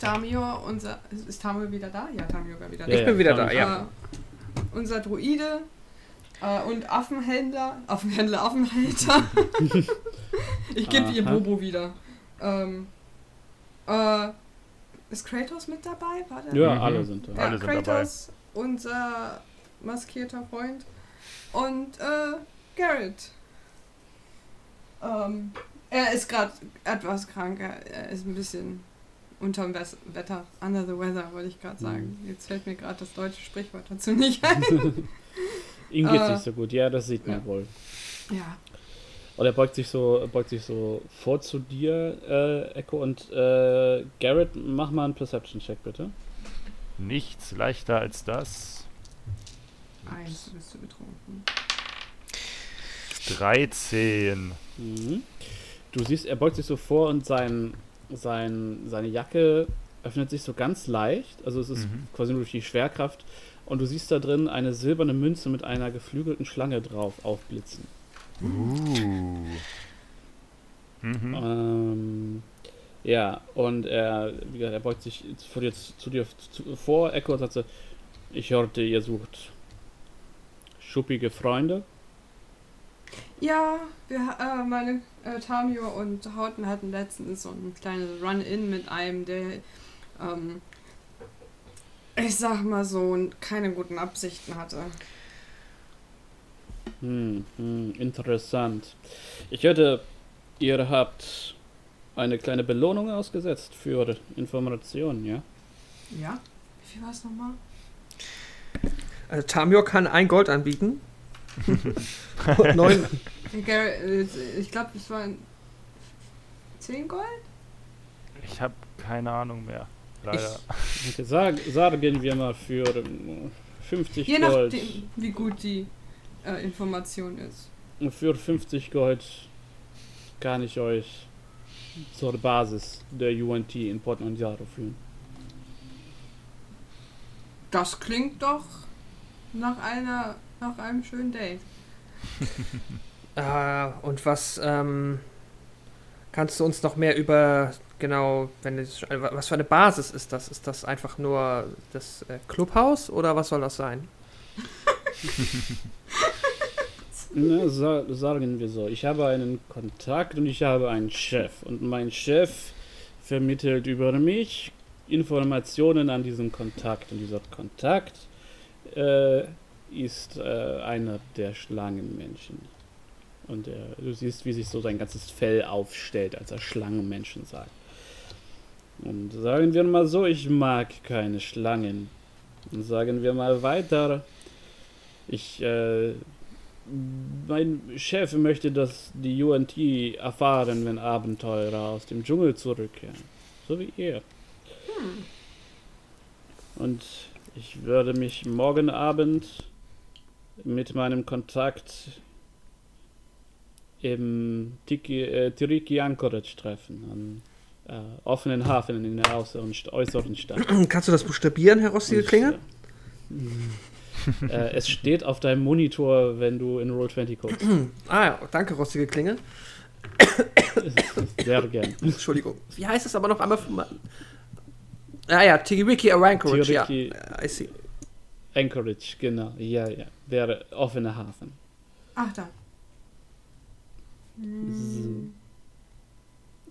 Tamio, unser. Ist Tamio wieder da? Ja, Tamio war wieder da. Ja, Ich bin wieder Tommy. da, ja. Äh, unser Druide äh, und Affenhändler. Affenhändler, Affenhalter. ich gebe ihr. Bobo wieder. Ähm, äh, ist Kratos mit dabei? War der? Ja, Mhm. alle sind da. Ja, Alle sind Kratos, unser maskierter Freund. Und äh, Garrett. Ähm, er ist gerade etwas krank. Er, er ist ein bisschen unterm Wes- Wetter. Under the weather, wollte ich gerade sagen. Jetzt fällt mir gerade das deutsche Sprichwort dazu nicht ein. Ihm geht's Äh, nicht so gut, ja, das sieht man ja. wohl. ja. Und er beugt sich so, beugt sich so vor zu dir, äh, Echo, und äh, Garrett, mach mal einen Perception-Check, bitte. Nichts leichter als das. Eins bist du betrunken. 13. Mhm. Du siehst, er beugt sich so vor und sein, sein, seine Jacke öffnet sich so ganz leicht. Also es ist Mhm. quasi nur durch die Schwerkraft. Und du siehst da drin eine silberne Münze mit einer geflügelten Schlange drauf aufblitzen. Uh. Mhm. Ähm, ja, und er, wie gesagt, er beugt sich vor dir, zu dir zu, vor, Echo, und sagt so, ich hörte, ihr sucht schuppige Freunde. Ja, wir, äh, meine äh, Tamio und Hauten hatten letztens so ein kleines Run-In mit einem, der, ähm, ich sag mal so, keine guten Absichten hatte. Hm, hm, interessant. Ich hörte, ihr habt eine kleine Belohnung ausgesetzt für Informationen, ja? Ja? Wie viel war es nochmal? Also Tamio kann ein Gold anbieten. Und neun. äh, Ich glaube, es waren 10 Gold? Ich habe keine Ahnung mehr. Leider. Sag, sagen wir mal für ähm, 50 Je Gold. nachdem, wie gut die äh, Information ist. Für 50 Gold kann ich euch zur Basis der UNT in Port Mondiaro führen. Das klingt doch nach einer nach einem schönen Date. Äh, und was ähm, kannst du uns noch mehr über genau, wenn es, äh, was für eine Basis ist das? Ist das einfach nur das äh, Clubhaus oder was soll das sein? Na, sa sagen wir so, ich habe einen Kontakt und ich habe einen Chef. Und mein Chef vermittelt über mich Informationen an diesen Kontakt. Und dieser Kontakt äh, ist äh, einer der Schlangenmenschen. Und er, du siehst, wie sich so sein ganzes Fell aufstellt, als er Schlangenmenschen sagt. Und sagen wir mal so, ich mag keine Schlangen. Und sagen wir mal weiter, ich, äh, mein Chef möchte, dass die UNT erfahren, wenn Abenteurer aus dem Dschungel zurückkehren. So wie ihr. Und ich würde mich morgen Abend mit meinem Kontakt im Tiki, äh, Tiriki Anchorage treffen, an äh, offenen Hafen in der äußeren, äußeren Stadt. Kannst du das buchstabieren, Herr Rostige Klinge? Äh, äh, es steht auf deinem Monitor, wenn du in Roll20 guckst. Ah ja, danke, Rostige Klinge. Sehr gern. Entschuldigung. Wie heißt es aber noch einmal? Ah ja, Tigiriki Anchorage, ja. I see. Anchorage, genau. Ja, ja. Der offene Hafen. Ach, da.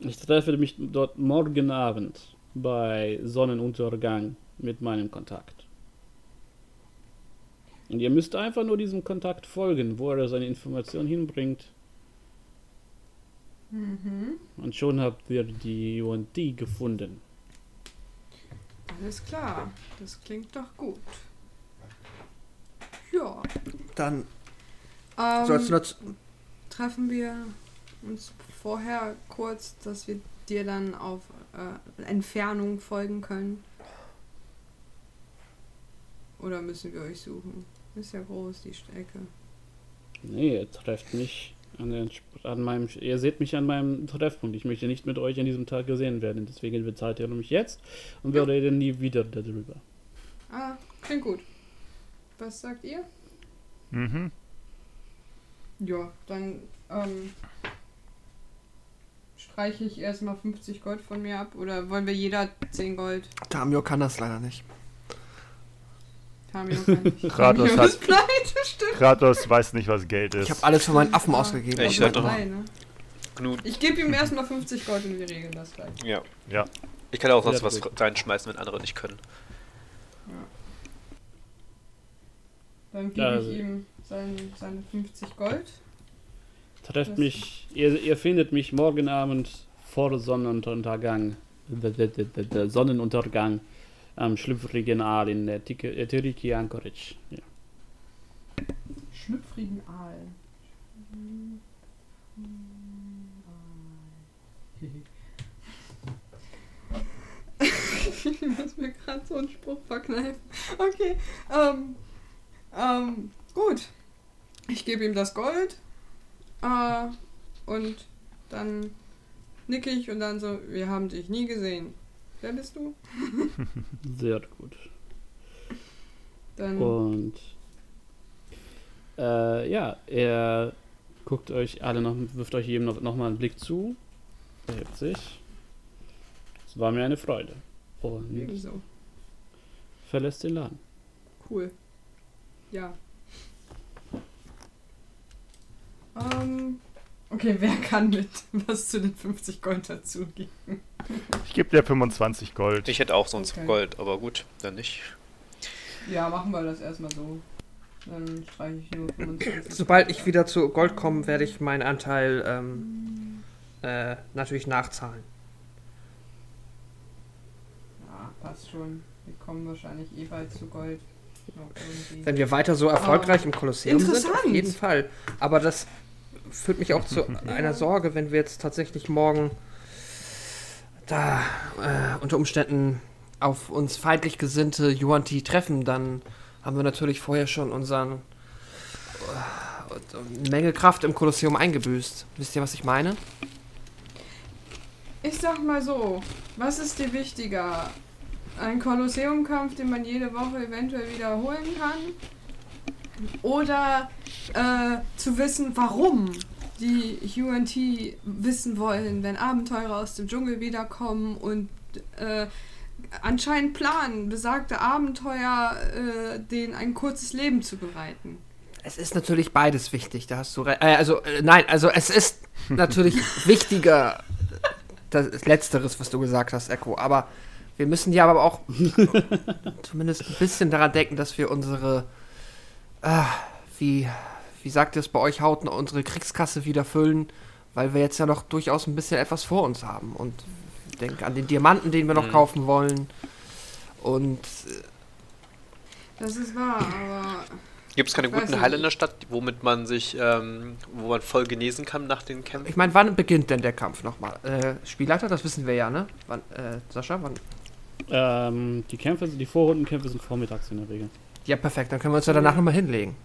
Ich treffe mich dort morgen Abend bei Sonnenuntergang mit meinem Kontakt. Und ihr müsst einfach nur diesem Kontakt folgen, wo er seine Information hinbringt. Mhm. Und schon habt ihr die UNT gefunden. Alles klar. Das klingt doch gut. Ja. Dann Ähm, sollst du das. treffen wir uns vorher kurz, dass wir dir dann auf äh, Entfernung folgen können? Oder müssen wir euch suchen? Ist ja groß, die Strecke. Nee, ihr trefft mich an, den, an meinem. Ihr seht mich an meinem Treffpunkt. Ich möchte nicht mit euch an diesem Tag gesehen werden. Deswegen bezahlt ihr mich jetzt und wir Ja. reden nie wieder darüber. Ah, klingt gut. Was sagt ihr? Mhm. Ja, dann ähm, streiche ich erstmal 50 Gold von mir ab. Oder wollen wir jeder 10 Gold? Tamio kann das leider nicht. Tamio kann nicht. Kratos Tamio hat- ist pleite. Kratos weiß nicht, was Geld ist. Ich habe alles für meinen Affen ausgegeben. Ich Also ne? Ich gebe ihm erstmal 50 Gold und wir regeln das gleich. Ja. Ja. Ich kann auch sonst Ja, was gut. reinschmeißen, wenn andere nicht können. Dann gebe Also- ich ihm sein, seine 50 Gold. Trefft mich, ihr, ihr findet mich morgen Abend vor Sonnenuntergang, Sonnenuntergang am schlüpfrigen Aal in der äh, Tiriki Anchorage. Ja. Schlüpfrigen Aal. ich muss mir gerade so einen Spruch verkneifen. Okay, ähm, ähm, gut. Ich gebe ihm das Gold. Äh, und dann nicke ich und dann so, wir haben dich nie gesehen. Wer bist du? Sehr gut. Dann Und äh, ja, er guckt euch alle noch, wirft euch jedem noch, noch mal einen Blick zu, erhebt sich. Es war mir eine Freude. Und ebenso. verlässt den Laden. Cool. Ja. Ähm, okay, wer kann mit was zu den 50 Gold dazugeben? Ich gebe dir 25 Gold. Ich hätte auch sonst Okay. Gold, aber gut, dann nicht. Ja, machen wir das erstmal so. Dann streiche ich nur 25. Sobald ich wieder zu Gold komme, werde ich meinen Anteil ähm, äh, natürlich nachzahlen. Ja, passt schon. Wir kommen wahrscheinlich eh bald zu Gold. Wenn wir weiter so erfolgreich im Kolosseum sind, auf jeden Fall. Aber das führt mich auch zu einer Sorge, wenn wir jetzt tatsächlich morgen da äh, unter Umständen auf uns feindlich gesinnte Yuan-Ti treffen, dann haben wir natürlich vorher schon unseren äh, Menge Kraft im Kolosseum eingebüßt. Wisst ihr, was ich meine? Ich sag mal so, was ist dir wichtiger? Ein Kolosseumkampf, den man jede Woche eventuell wiederholen kann? Oder äh, zu wissen, warum die UNT wissen wollen, wenn Abenteurer aus dem Dschungel wiederkommen und äh, anscheinend planen, besagte Abenteuer äh, denen ein kurzes Leben zu bereiten. Es ist natürlich beides wichtig, da hast du recht. Äh, also, äh, nein, also es ist natürlich wichtiger, das Letzteres, was du gesagt hast, Echo. Aber wir müssen ja aber auch zumindest ein bisschen daran denken, dass wir unsere, ah, wie, wie sagt ihr es bei euch, hauten unsere Kriegskasse wieder füllen, weil wir jetzt ja noch durchaus ein bisschen etwas vor uns haben. Und ich denke an den Diamanten, den wir noch Mhm. kaufen wollen. Und äh, Das ist wahr, aber Gibt es keine guten Heile in der Stadt, womit man sich, ähm, wo man voll genesen kann nach den Kämpfen? ich meine, wann beginnt denn der Kampf nochmal? Äh, Spielleiter, das wissen wir ja, ne? Wann, äh, Sascha, wann? Ähm, die Kämpfe, die Vorrundenkämpfe sind vormittags in der Regel. Ja, perfekt, dann können wir uns ja danach nochmal hinlegen.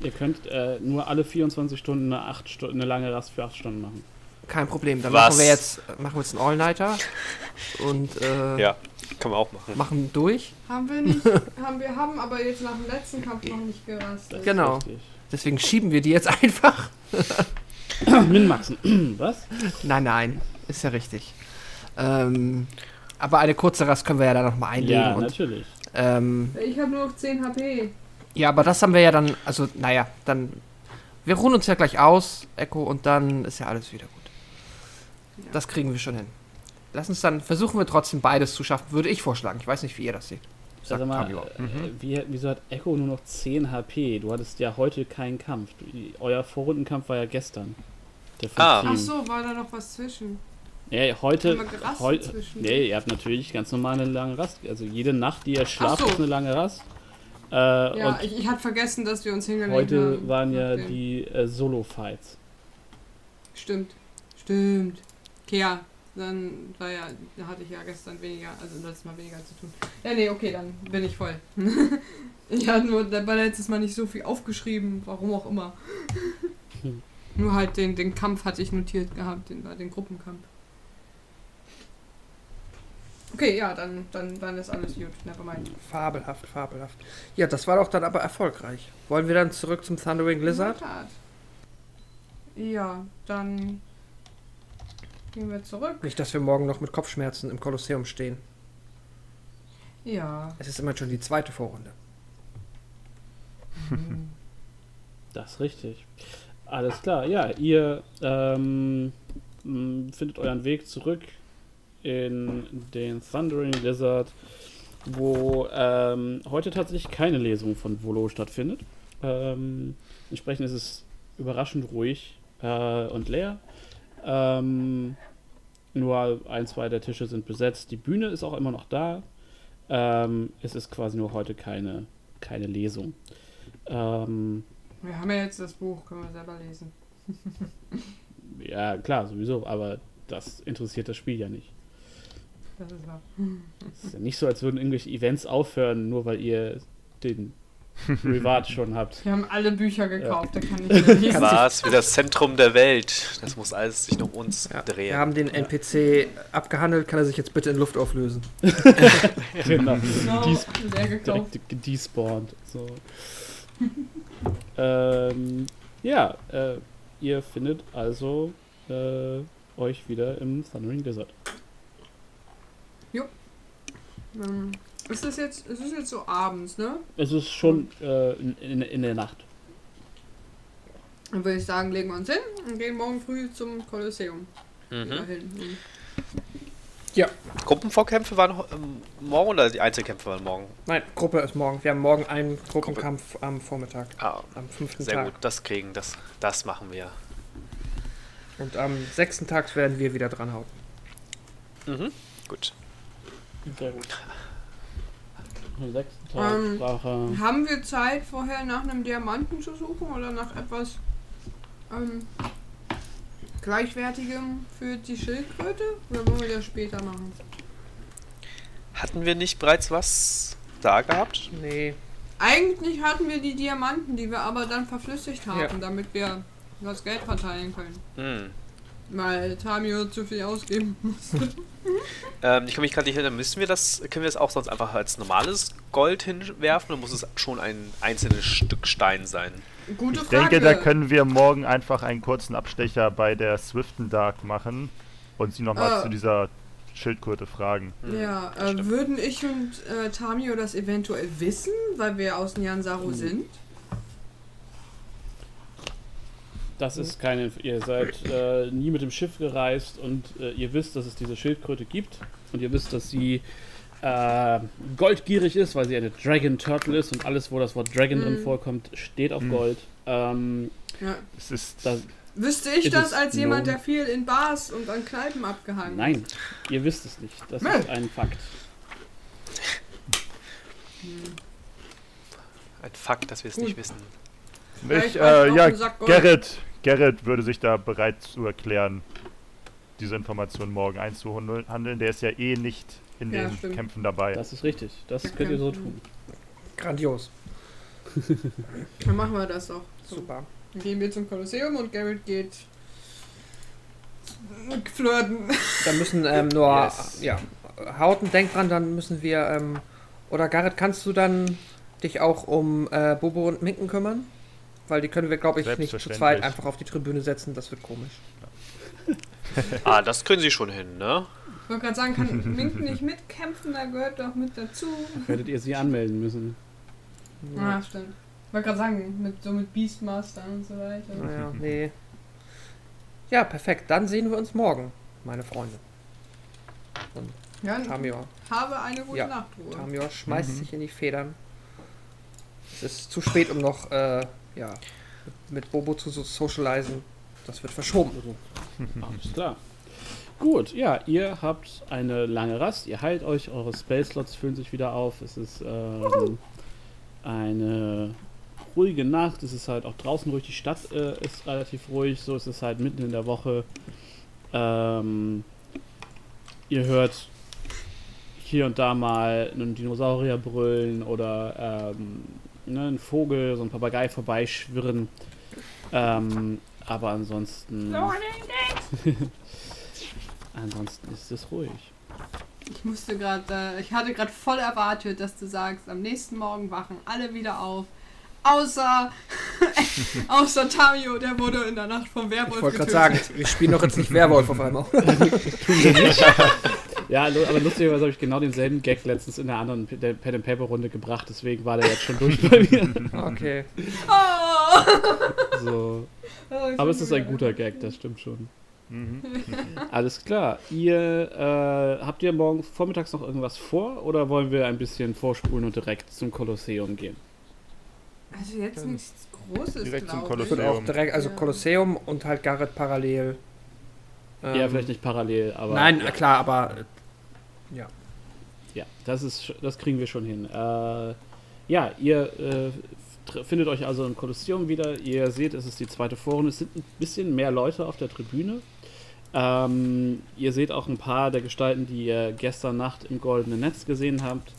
Ihr könnt äh, nur alle 24 Stunden eine, acht Stu eine lange Rast für 8 Stunden machen. Kein Problem. Dann Was? machen wir jetzt machen wir jetzt einen All-Nighter und äh, Ja, kann man auch machen. machen durch. haben wir nicht. haben wir haben aber jetzt nach dem letzten Kampf noch nicht gerastet. Genau. Richtig. Deswegen schieben wir die jetzt einfach. Minmaxen. Was? Nein, nein, ist ja richtig. Ähm, aber eine kurze Rast können wir ja da nochmal einlegen. Ja, und, natürlich. Ähm, Ich habe nur noch 10 HP. ja, aber das haben wir ja dann, also naja, dann, wir ruhen uns ja gleich aus, Echo, und dann ist ja alles wieder gut. Das kriegen wir schon hin. Lass uns dann, versuchen wir trotzdem beides zu schaffen, würde ich vorschlagen. Ich weiß nicht, wie ihr das seht. Sagt Sag mal, äh, wie, wieso hat Echo nur noch 10 HP? Du hattest ja heute keinen Kampf. Euer Vorrundenkampf war ja gestern. Ah. Ach so, war da noch was zwischen? Ja, heute. Heute zwischen? nee, ihr habt natürlich ganz normal eine lange Rast. Also jede Nacht, die ihr schlaft, so. ist eine lange Rast. Äh, Ja, ich, ich hatte vergessen, dass wir uns hingelegt heute haben. waren ja Okay. die äh, Solo-Fights. Stimmt. Stimmt. Okay, ja. Dann war ja, da hatte ich ja gestern weniger, also letztes Mal weniger zu tun. Ja, nee, okay, dann bin ich voll. ich hatte nur dabei letztes Mal nicht so viel aufgeschrieben, warum auch immer. Hm. Nur halt den, den Kampf hatte ich notiert gehabt, den, den Gruppenkampf. Okay, ja, dann, dann, dann ist alles gut. Nevermind. Fabelhaft, fabelhaft. Ja, das war doch dann aber erfolgreich. Wollen wir dann zurück zum Thundering Blizzard? In der Tat. Ja, dann gehen wir zurück. Nicht, dass wir morgen noch mit Kopfschmerzen im Kolosseum stehen. Ja. Es ist immerhin schon die zweite Vorrunde. Das ist richtig. Alles klar, ja, ihr ähm, findet euren Weg zurück in den Thundering Lizard, wo ähm, heute tatsächlich keine Lesung von Volo stattfindet. Ähm, entsprechend ist es überraschend ruhig äh, und leer. Ähm, nur ein, zwei der Tische sind besetzt. Die Bühne ist auch immer noch da. Ähm, es ist quasi nur heute keine, keine Lesung. Ähm, Wir haben ja jetzt das Buch, können wir selber lesen. Ja, klar, sowieso, aber das interessiert das Spiel ja nicht. Das ist wahr. Es ist ja nicht so, als würden irgendwelche Events aufhören, nur weil ihr den Reward schon habt. Wir haben alle Bücher gekauft, da kann ich nicht lesen. Was? Wie das Zentrum der Welt. Das muss alles sich um uns Ja, drehen. wir haben den NPC abgehandelt. Kann er sich jetzt bitte in Luft auflösen? genau. Genau, Dies-. Direkt gedespawnt. So. ähm, ja, äh, ihr findet also äh, euch wieder im Thundering Desert. Ähm, ist das jetzt, es ist jetzt so abends, ne? Es ist schon äh, in, in, in der Nacht. Dann würde ich sagen, legen wir uns hin und gehen morgen früh zum Kolosseum. Mhm. Dahin. Gruppenvorkämpfe waren ähm, morgen oder die Einzelkämpfe waren morgen? Nein, Gruppe ist morgen. Wir haben morgen einen Gruppenkampf am Vormittag, Ah, am fünften sehr Tag. gut. Das kriegen, das, das machen wir. Und am sechsten Tag werden wir wieder dranhauen. Mhm. Gut. Sehr gut. Am sechsten Tag Ähm, Sprache. Haben wir Zeit, vorher nach einem Diamanten zu suchen oder nach etwas ähm, Gleichwertigem für die Schildkröte? Oder wollen wir das später machen? Hatten wir nicht bereits was da gehabt? Nee, Eigentlich hatten wir die Diamanten, die wir aber dann verflüssigt haben, Ja. damit wir das Geld verteilen können. Hm. Weil Tamio zu viel ausgeben musste. Ähm, ich kann mich gerade nicht erinnern, müssen wir das, können wir das auch sonst einfach als normales Gold hinwerfen oder muss es schon ein einzelnes Stück Stein sein? Gute Ich Frage. denke, da können wir morgen einfach einen kurzen Abstecher bei der Swiften Dark machen und sie nochmal Ah. zu dieser Schildkröte fragen. Hm, Ja, äh, würden ich und äh, Tamio das eventuell wissen, weil wir aus Nyansaru Hm. sind? Das ist keine. Ihr seid äh, nie mit dem Schiff gereist und äh, ihr wisst, dass es diese Schildkröte gibt. Und ihr wisst, dass sie äh, goldgierig ist, weil sie eine Dragon Turtle ist und alles, wo das Wort Dragon drin Mhm. vorkommt, steht auf Mhm. Gold. Ähm, Ja. Es ist. das, Wüsste ich das als jemand, der viel in Bars und an Kneipen abgehangen nein, ihr wisst es nicht. Das Nein. ist ein Fakt. Ein Fakt, dass wir es nicht wissen. Ich, äh, ja. Gerrit, Gerrit würde sich da bereit zu erklären, diese Information morgen einzuhandeln. Der ist ja eh nicht in Ja, den stimmt. Kämpfen dabei. Das ist richtig. Das könnt ihr so tun. Grandios. Dann machen wir das doch. So. Super. Dann gehen wir zum Kolosseum und Garrett geht flirten. Dann müssen ähm, nur, Yes. ja, Hauten, denk dran, dann müssen wir, ähm, oder Garrett, kannst du dann dich auch um äh, Bobo und Minken kümmern? Weil die können wir, glaube ich, nicht zu zweit einfach auf die Tribüne setzen, das wird komisch. Ah, das können sie schon hin, ne? Ich wollte gerade sagen, kann Mink nicht mitkämpfen, da gehört doch mit dazu. Werdet ihr sie anmelden müssen. Ah, stimmt. Ich wollte gerade sagen, mit, so mit Beastmaster und so weiter. Naja, nee. Ja, perfekt. Dann sehen wir uns morgen, meine Freunde. Ja, Tamior. habe eine gute Ja, Nachtruhe. Tamior schmeißt Mhm. sich in die Federn. Es ist zu spät, um noch, äh, ja, mit Bobo zu so socialisen. Das wird verschoben. Alles klar. Gut, ja, ihr habt eine lange Rast, ihr heilt euch, eure Spell-Slots füllen sich wieder auf. Es ist ähm, eine ruhige Nacht, es ist halt auch draußen ruhig, die Stadt äh, ist relativ ruhig, so ist es halt mitten in der Woche. Ähm, ihr hört hier und da mal einen Dinosaurier brüllen oder ähm, ne, einen Vogel, so ein Papagei vorbeischwirren. Ähm, aber ansonsten. ansonsten ist es ruhig. Ich musste gerade, äh, ich hatte gerade voll erwartet, dass du sagst, am nächsten Morgen wachen alle wieder auf. Außer, außer Tamio, der wurde in der Nacht vom Werwolf Ich wollte gerade getötet. sagen, wir spielen doch jetzt nicht Werwolf auf einmal. Ja, aber lustigerweise habe ich genau denselben Gag letztens in der anderen der Pen and Paper Runde gebracht, deswegen war der jetzt schon durch bei mir. Okay. Oh! So. Aber es ist ein guter Gag, das stimmt schon. Mhm. Alles klar. Ihr äh, habt ihr morgen vormittags noch irgendwas vor oder wollen wir ein bisschen vorspulen und direkt zum Kolosseum gehen? Also jetzt nichts Großes, Direkt zum Ich Kolosseum. auch direkt, also. Kolosseum und halt Garrett parallel. Ja, Ähm, vielleicht nicht parallel, aber. Nein, ja. klar, aber äh, ja. Ja, das ist, das kriegen wir schon hin. Äh, ja, ihr äh, findet euch also im Kolosseum wieder. Ihr seht, es ist die zweite Vorrunde. Es sind ein bisschen mehr Leute auf der Tribüne. Ähm, ihr seht auch ein paar der Gestalten, die ihr gestern Nacht im Goldenen Netz gesehen habt,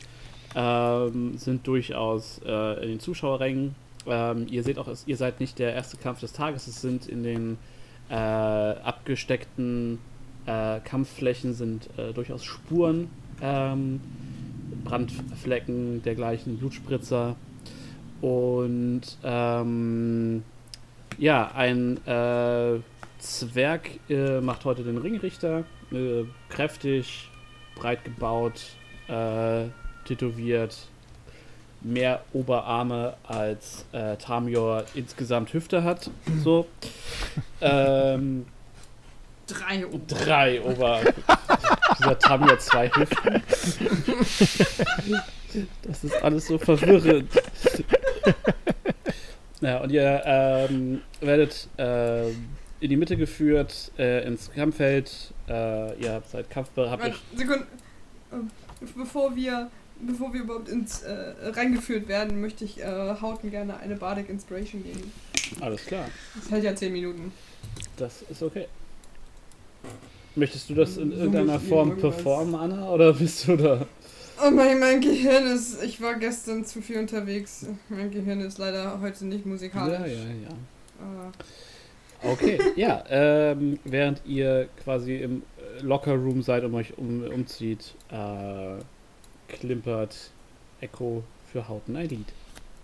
ähm, sind durchaus äh, in den Zuschauerrängen. Ähm, ihr seht auch, ihr seid nicht der erste Kampf des Tages. Es sind in den äh, abgesteckten äh, Kampfflächen sind äh, durchaus Spuren, ähm, Brandflecken, dergleichen, Blutspritzer. Und ähm, ja, ein äh, Zwerg äh, macht heute den Ringrichter. Kräftig, breit gebaut, tätowiert. Mehr Oberarme als äh, Tamior insgesamt Hüfte hat. So. ähm, Drei und drei Ober. Dieser Tamior zwei Hüften. Das ist alles so verwirrend. Ja, und ihr ähm, werdet äh, in die Mitte geführt, äh, ins Kampffeld. Äh, ihr habt seit Kampfbereit. Sekunde. Ähm, Bevor wir, bevor wir überhaupt ins äh, reingeführt werden, möchte ich äh, Hauten gerne eine Bardic Inspiration geben. alles klar, Das hält ja 10 Minuten. das ist okay. Möchtest du das in So irgendeiner Form performen, Anna? Oder bist du da? Oh mein, mein Gehirn ist. Ich war gestern zu viel unterwegs. Mein Gehirn ist leider heute nicht musikalisch. Ja, ja, ja. Äh, Okay, ja, ähm, während ihr quasi im äh, Locker Room seid und euch um, umzieht, äh, klimpert Echo für Hauten ein Lied.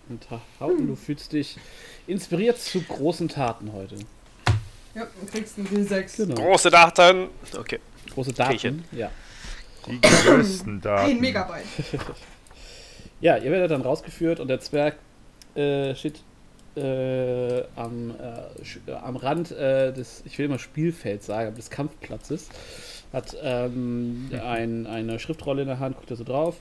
Und Ha- Hauten, du fühlst dich inspiriert zu großen Taten heute. ja, du kriegst einen W6. Genau. Große Daten. Okay. Große. Daten, ja. Die größten Daten. Ein Megabyte. Ja, ihr werdet dann rausgeführt und der Zwerg äh, steht äh, am, äh, äh, am Rand äh, des, ich will immer Spielfelds sagen, des Kampfplatzes Hat ähm, ein, eine Schriftrolle in der Hand, guckt er so drauf.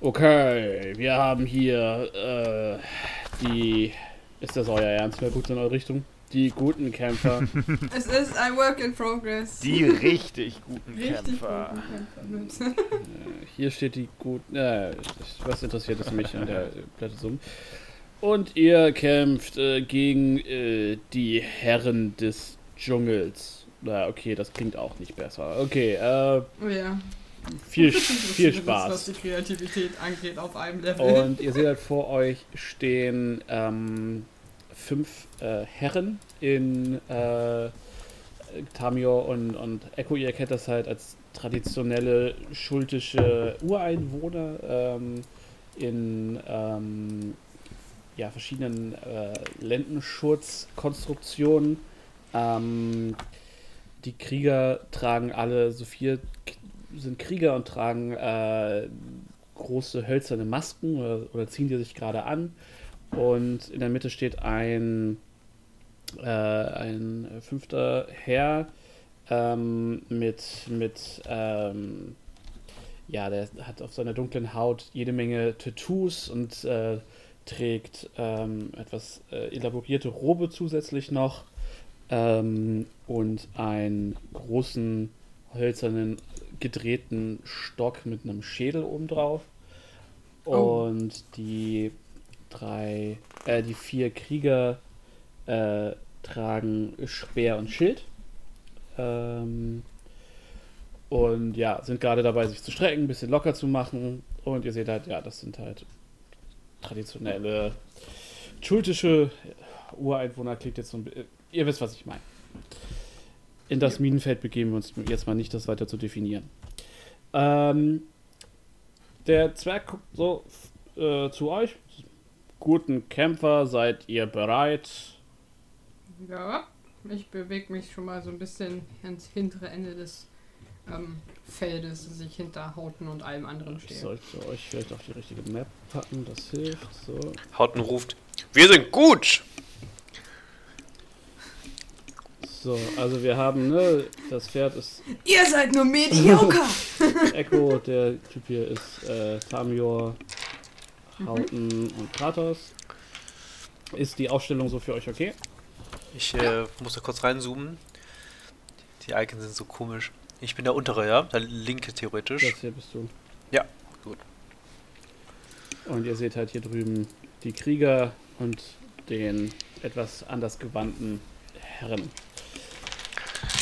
Okay, wir haben hier äh, die. Ist das euer Ernst? Wer guckt in eure Richtung? Die guten Kämpfer. Es ist ein Work in Progress. Die richtig guten Richtig Kämpfer. guten Kämpfer. Hier steht die guten. Äh, was interessiert es mich an der Platte Summe? Und ihr kämpft äh, gegen äh, die Herren des Dschungels. Na, okay, das klingt auch nicht besser. Okay, äh, Oh ja. viel, viel ist, Was Spaß. die Kreativität angeht, auf einem Level. Und ihr seht halt vor euch stehen ähm, fünf äh, Herren in äh, Tamior und, und Echo. Ihr kennt das halt als traditionelle schultische Ureinwohner ähm, in ähm, ja, verschiedenen äh, Lendenschutzkonstruktionen. Ähm, die Krieger tragen alle, so vier sind Krieger und tragen äh, große hölzerne Masken oder, oder ziehen die sich gerade an. Und in der Mitte steht ein, äh, ein fünfter Herr ähm, mit, mit ähm, ja, der hat auf seiner dunklen Haut jede Menge Tattoos und äh, trägt ähm, etwas äh, elaborierte Robe zusätzlich noch ähm, und einen großen hölzernen gedrehten Stock mit einem Schädel obendrauf. Oh. Und die drei, äh, die vier Krieger äh, tragen Speer und Schild. Ähm, und ja, sind gerade dabei, sich zu strecken, ein bisschen locker zu machen. Und ihr seht halt, ja, das sind halt traditionelle schultische Ureinwohner. Klingt jetzt so ein bi- Ihr wisst, was ich meine. In das Minenfeld begeben wir uns jetzt mal nicht, das weiter zu definieren. Ähm, der Zwerg guckt so äh, zu euch. Guten Kämpfer, seid ihr bereit? Ja, ich bewege mich schon mal so ein bisschen ans hintere Ende des ähm, Feldes, dass ich hinter Hauten und allem anderen Ich stehe. sollte euch vielleicht auf die richtige Map packen, das hilft. So. Hauten ruft, wir sind gut! So, also wir haben, ne, das Pferd ist Ihr seid nur mediocre! Echo, der Typ hier ist äh, Tamior, Hauten und Kratos. Ist die Aufstellung so für euch okay? Ich äh, muss da kurz reinzoomen. Die Icons sind so komisch. Ich bin der untere, ja? Der linke theoretisch. Das hier bist du. Ja, gut. Und ihr seht halt hier drüben die Krieger und den etwas anders gewandten Herren.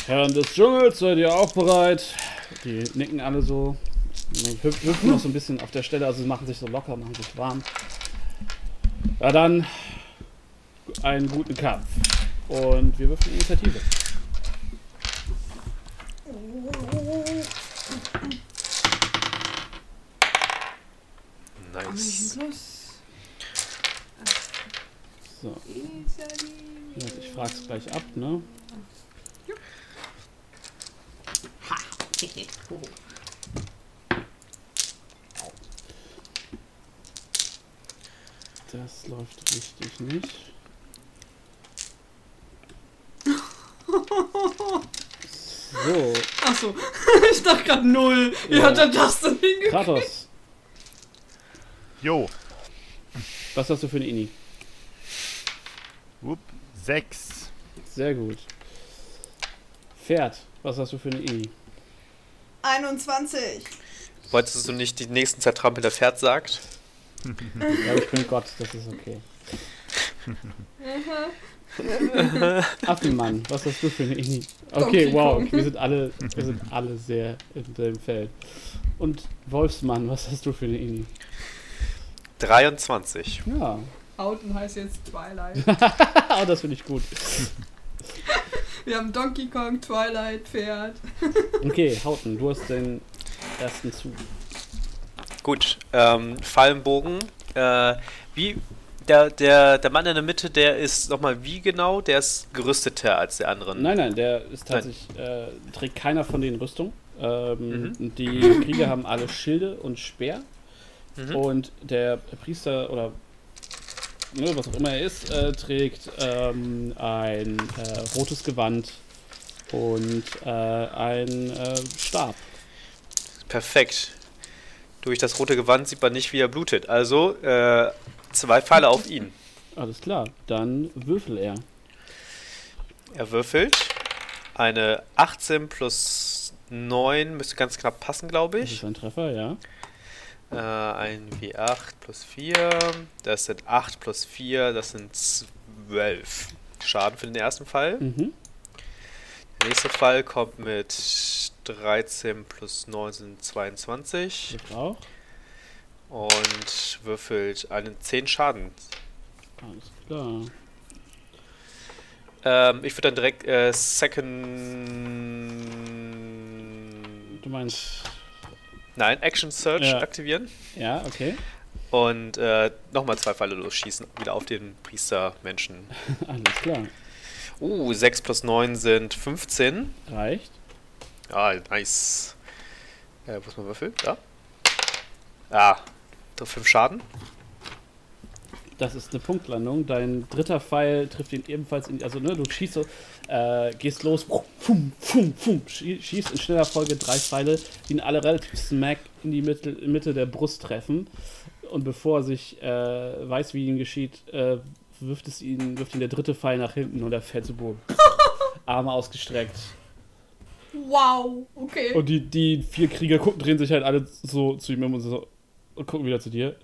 Herren des Dschungels, seid ihr auch bereit? Die nicken alle so. Hüp- Hüpfen noch so ein bisschen auf der Stelle, also sie machen sich so locker, machen sich warm. Ja, dann einen guten Kampf. Und wir würfeln Initiative. Nice. So, Initiative. ich frag's gleich ab, ne? Das läuft richtig nicht. So, Achso, ich dachte gerade null. Wie Ja. hat er das denn hingekriegt? Kratos, Jo. was hast du für eine Ini? Wupp. Sechs. Sehr gut. Pferd, was hast du für eine Ini? 21. Wolltest du nicht die nächsten Zertrampel der Pferd sagt? Ja, ich bin Gott, das ist okay. Affenmann, was hast du für eine Ini? Okay, wow, wir sind alle, wir sind alle sehr in dem Feld. Und Wolfsmann, was hast du für eine Ini? 23. Ja, Hauten heißt jetzt Twilight. oh, das finde ich gut. Wir haben Donkey Kong, Twilight, Pferd. Okay, Hauten, du hast den ersten Zug. Gut, ähm, Fallenbogen. Äh, wie, der, der, der Mann in der Mitte, der ist nochmal wie genau? Der ist gerüsteter als der andere. Nein, nein, der ist tatsächlich, äh, trägt keiner von den Rüstung. Ähm, Mhm. Die Krieger haben alle Schilde und Speer. Mhm. Und der Priester oder ne, was auch immer er ist, äh, trägt ähm, ein äh, rotes Gewand und äh, ein äh, Stab. Perfekt. Durch das rote Gewand sieht man nicht, wie er blutet. Also äh, zwei Pfeile auf ihn. Alles klar, dann würfel er. Er würfelt. Eine 18 plus 9 müsste ganz knapp passen, glaube Das ich. ist ein Treffer, ja. Äh, ein W8 plus 4. Das sind 8 plus 4. Das sind 12. Schaden für den ersten Fall. Mhm. Der nächste Fall kommt mit 13 plus 9 sind 22. Trifft auch. Und würfelt einen 10 Schaden. Alles klar. Ähm, ich würde dann direkt äh, Second. Du meinst. Nein, Action Search Ja. aktivieren. Ja, okay. Und äh, nochmal zwei Pfeile losschießen. Wieder auf den Priester-Menschen. Alles klar. Uh, 6 plus 9 sind 15. Reicht. Ah, nice. Äh, wo ist mein Würfel? Da. Ah, 5 Schaden. Das ist eine Punktlandung. Dein dritter Pfeil trifft ihn ebenfalls in. Also, ne, du schießt so, äh, gehst los, fum, fum, fum, schie- schießt in schneller Folge drei Pfeile, die ihn alle relativ smack in die Mitte, Mitte der Brust treffen. Und bevor er sich äh, weiß, wie ihm geschieht, äh, wirft, es ihn, wirft ihn der dritte Pfeil nach hinten und er fällt zu Boden. Arme ausgestreckt. Wow, okay. Und die, die vier Krieger gucken, drehen sich halt alle so zu ihm um und, so, und gucken wieder zu dir.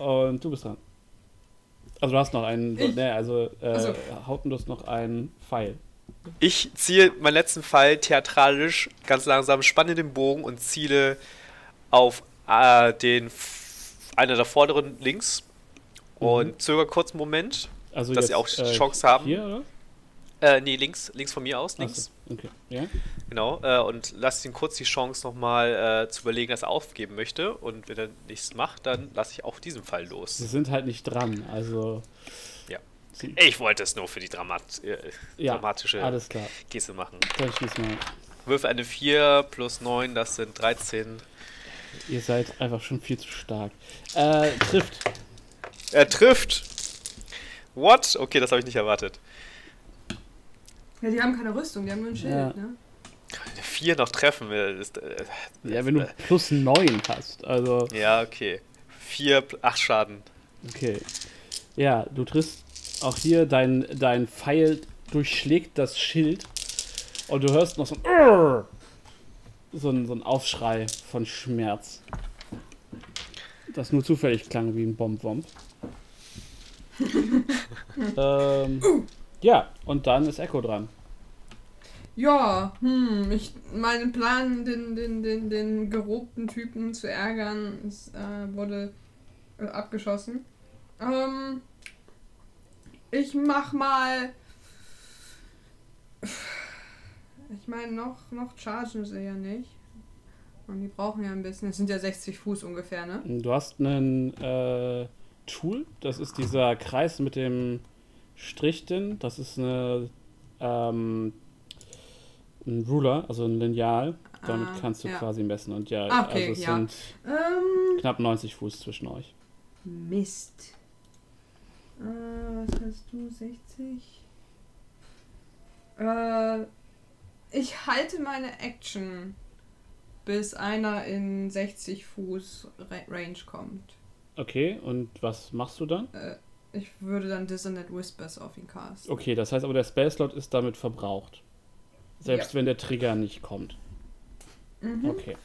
Und du bist dran. Also du hast noch einen, Ich? ne, also äh, Ach so. Hauten, du hast noch einen Pfeil. Ich ziehe meinen letzten Pfeil theatralisch ganz langsam, spanne den Bogen und ziele auf äh, den einer der vorderen links und zögere kurz einen Moment. Also Dass jetzt, sie auch Chance haben. Hier, oder? Äh, nee, links, links von mir aus, links. so, okay. Ja? Genau. Äh, und lasse ihn kurz die Chance nochmal äh, zu überlegen, dass er aufgeben möchte. Und wenn er nichts macht, dann lasse ich auch diesen Fall Sie los. sind halt nicht dran, also. Ja. Sie, Ich wollte es nur für die Dramat äh, ja, dramatische alles klar. Geste machen. Dann schieß mal. Würfe eine 4 plus 9, das sind 13. Ihr seid einfach schon viel zu stark. Äh, trifft. Er trifft! What? Okay, das habe ich nicht erwartet. Ja, die haben keine Rüstung, die haben nur ein Schild, Ja. ne? Eine 4 noch treffen. äh, Ist, äh, Ja, wenn du äh, plus 9 hast. Also, Ja, okay. 4, 8 Schaden. okay. Ja, du triffst auch hier, dein, dein Pfeil durchschlägt das Schild und du hörst noch so ein Urr! so ein, so ein Aufschrei von Schmerz. Das nur zufällig klang wie ein Bomb-Womp. ähm, ja, und dann ist Echo dran. Ja, hm, ich, mein Plan, den, den, den, den gerobten Typen zu ärgern, ist, äh, wurde äh, abgeschossen. Ähm, ich mach mal. Ich meine, noch, noch chargen sie ja nicht. Und die brauchen ja ein bisschen. Es sind ja 60 Fuß ungefähr, ne? Du hast einen äh, Tool, das ist dieser Kreis mit dem Strich drin. Das ist eine, ähm, ein Ruler, also ein Lineal. Damit Ah, kannst du ja. quasi messen. Und ja, Ah, okay, also es ja. sind Ähm, knapp 90 Fuß zwischen euch. Mist. Äh, was hast du? 60? Äh, ich halte meine Action, bis einer in 60 Fuß Ra Range kommt. Okay, und was machst du dann? Äh, ich würde dann Dissonant Whispers auf ihn casten. Okay, das heißt aber, der Spellslot ist damit verbraucht. Selbst Ja. wenn der Trigger nicht kommt. Mhm. Okay,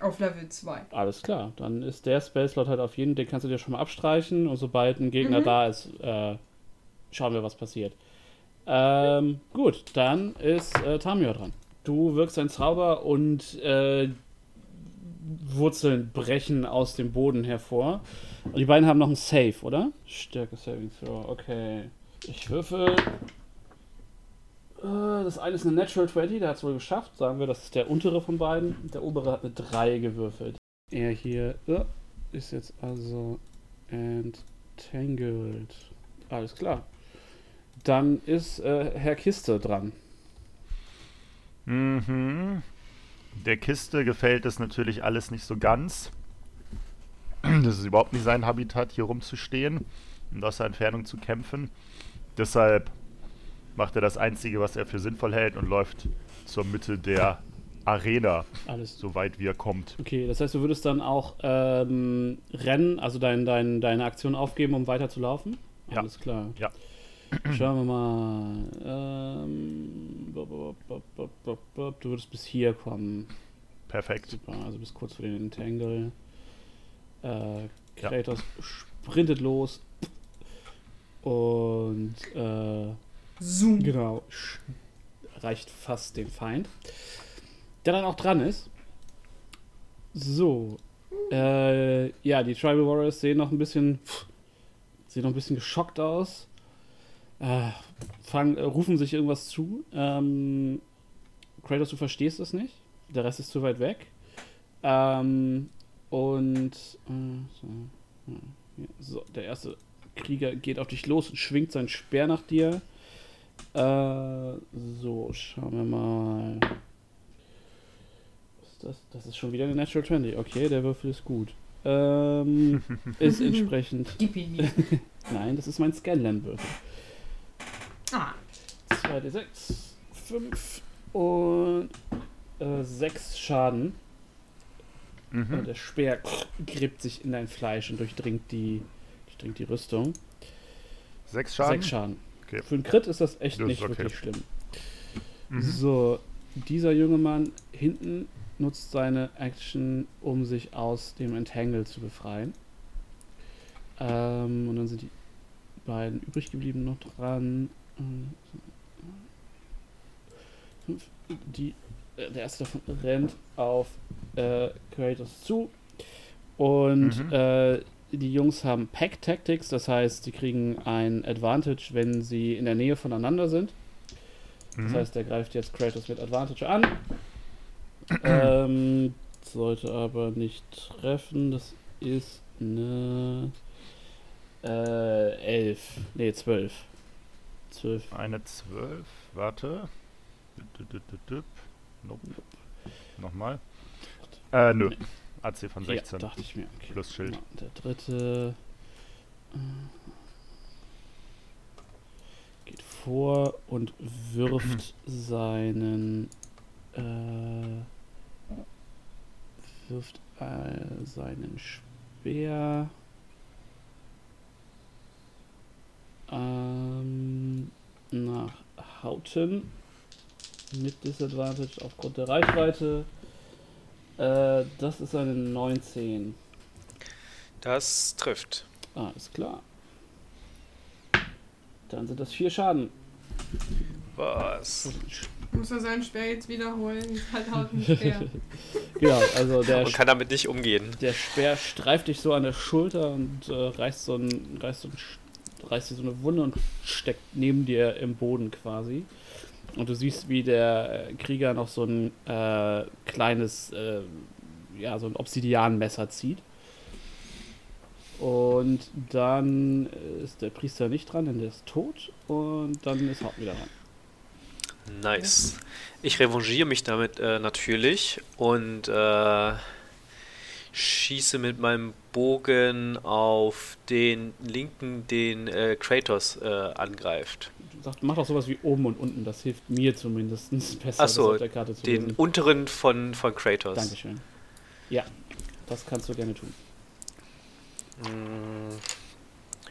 Auf Level 2. alles klar. Dann ist der Spellslot halt auf jeden, den kannst du dir schon mal abstreichen und sobald ein Gegner Mhm. da ist, äh, schauen wir, was passiert. Ähm, gut, dann ist äh, Tamio dran. Du wirkst ein Zauber und äh, Wurzeln brechen aus dem Boden hervor. Und die beiden haben noch ein Save, oder? Stärke Saving Throw, okay. Ich würfel. Äh, Das eine ist eine Natural 20, der hat es wohl geschafft. Sagen wir, das ist der untere von beiden. Der obere hat eine 3 gewürfelt. Er hier äh, ist jetzt also entangled. Alles klar. Dann ist äh, Herr Kiste dran. Mhm. Der Kiste gefällt es natürlich alles nicht so ganz. Das ist überhaupt nicht sein Habitat, hier rumzustehen und aus der Entfernung zu kämpfen. Deshalb macht er das Einzige, was er für sinnvoll hält und läuft zur Mitte der Arena, Alles. soweit wie er kommt. Okay, das heißt, du würdest dann auch ähm, rennen, also dein, dein, deine Aktion aufgeben, um weiter zu laufen? Ja. Alles klar. Ja. Schauen wir mal. Ähm. Du würdest bis hier kommen. Perfekt. Super, also bis kurz vor den Entangle. Äh, Ja. Kratos sprintet los. Und äh, Zoom. Genau. Erreicht fast den Feind. Der dann auch dran ist. So. Äh, ja, die Tribal Warriors sehen noch ein bisschen. Sehen noch ein bisschen geschockt aus. Äh, fangen, äh, rufen sich irgendwas zu. Ähm, Kratos, du verstehst es nicht. Der Rest ist zu weit weg. Ähm, und. Äh, so, so, der erste Krieger geht auf dich los und schwingt seinen Speer nach dir. Äh, so, schauen wir mal. Was ist das? Das ist schon wieder eine Natural 20. Okay, der Würfel ist gut. Ähm, ist entsprechend. Gib ihn mir. Nein, das ist mein Scanlan-Würfel. Ah. 2d6, 5 und äh, 6 Schaden. Mhm. Und der Speer gräbt sich in dein Fleisch und durchdringt die, durchdringt die Rüstung. Sechs Schaden? Sechs Schaden. Okay. Für einen Crit ist das echt Das nicht okay. wirklich schlimm. Mhm. So, dieser junge Mann hinten nutzt seine Action, um sich aus dem Entangle zu befreien. Ähm, und dann sind die beiden übrig geblieben noch dran. Die, äh, der erste davon rennt auf äh, Kratos zu. Und Mhm. äh, die Jungs haben Pack Tactics, das heißt, sie kriegen ein Advantage, wenn sie in der Nähe voneinander sind. Das Mhm. heißt, er greift jetzt Kratos mit Advantage an. ähm, sollte aber nicht treffen. Das ist eine äh, 11. Nee, 12. 12. Eine 12, warte. Nope. Nochmal. Äh, nö. AC von 16. Ja, dachte ich mir. Okay. Plus Schild. Der dritte geht vor und wirft seinen äh, wirft äh, seinen Speer ähm, nach Hauten mit Disadvantage aufgrund der Reichweite. Äh, das ist eine 19. Das trifft. Alles klar. Dann sind das vier Schaden. Was? Muss er seinen Speer jetzt wiederholen? Halt haut einen Speer. Genau, also der, Und kann damit nicht umgehen. der Speer streift dich so an der Schulter und äh, reißt, so ein, reißt, so ein, Sch- reißt dir so eine Wunde und steckt neben dir im Boden quasi. Und du siehst, wie der äh, Krieger noch so ein äh, kleines, äh, ja, so ein Obsidianmesser zieht. Und dann ist der Priester nicht dran, denn der ist tot. Und dann ist Haupt wieder dran. Nice. Ich revanchiere mich damit äh, natürlich und äh, schieße mit meinem Bogen auf den linken, den äh, Kratos äh, angreift. Sagt, mach doch sowas wie oben und unten, das hilft mir zumindest besser, Ach so, das auf der Karte zu Den lesen. unteren von, von Kratos. Dankeschön. Ja, das kannst du gerne tun. Mm,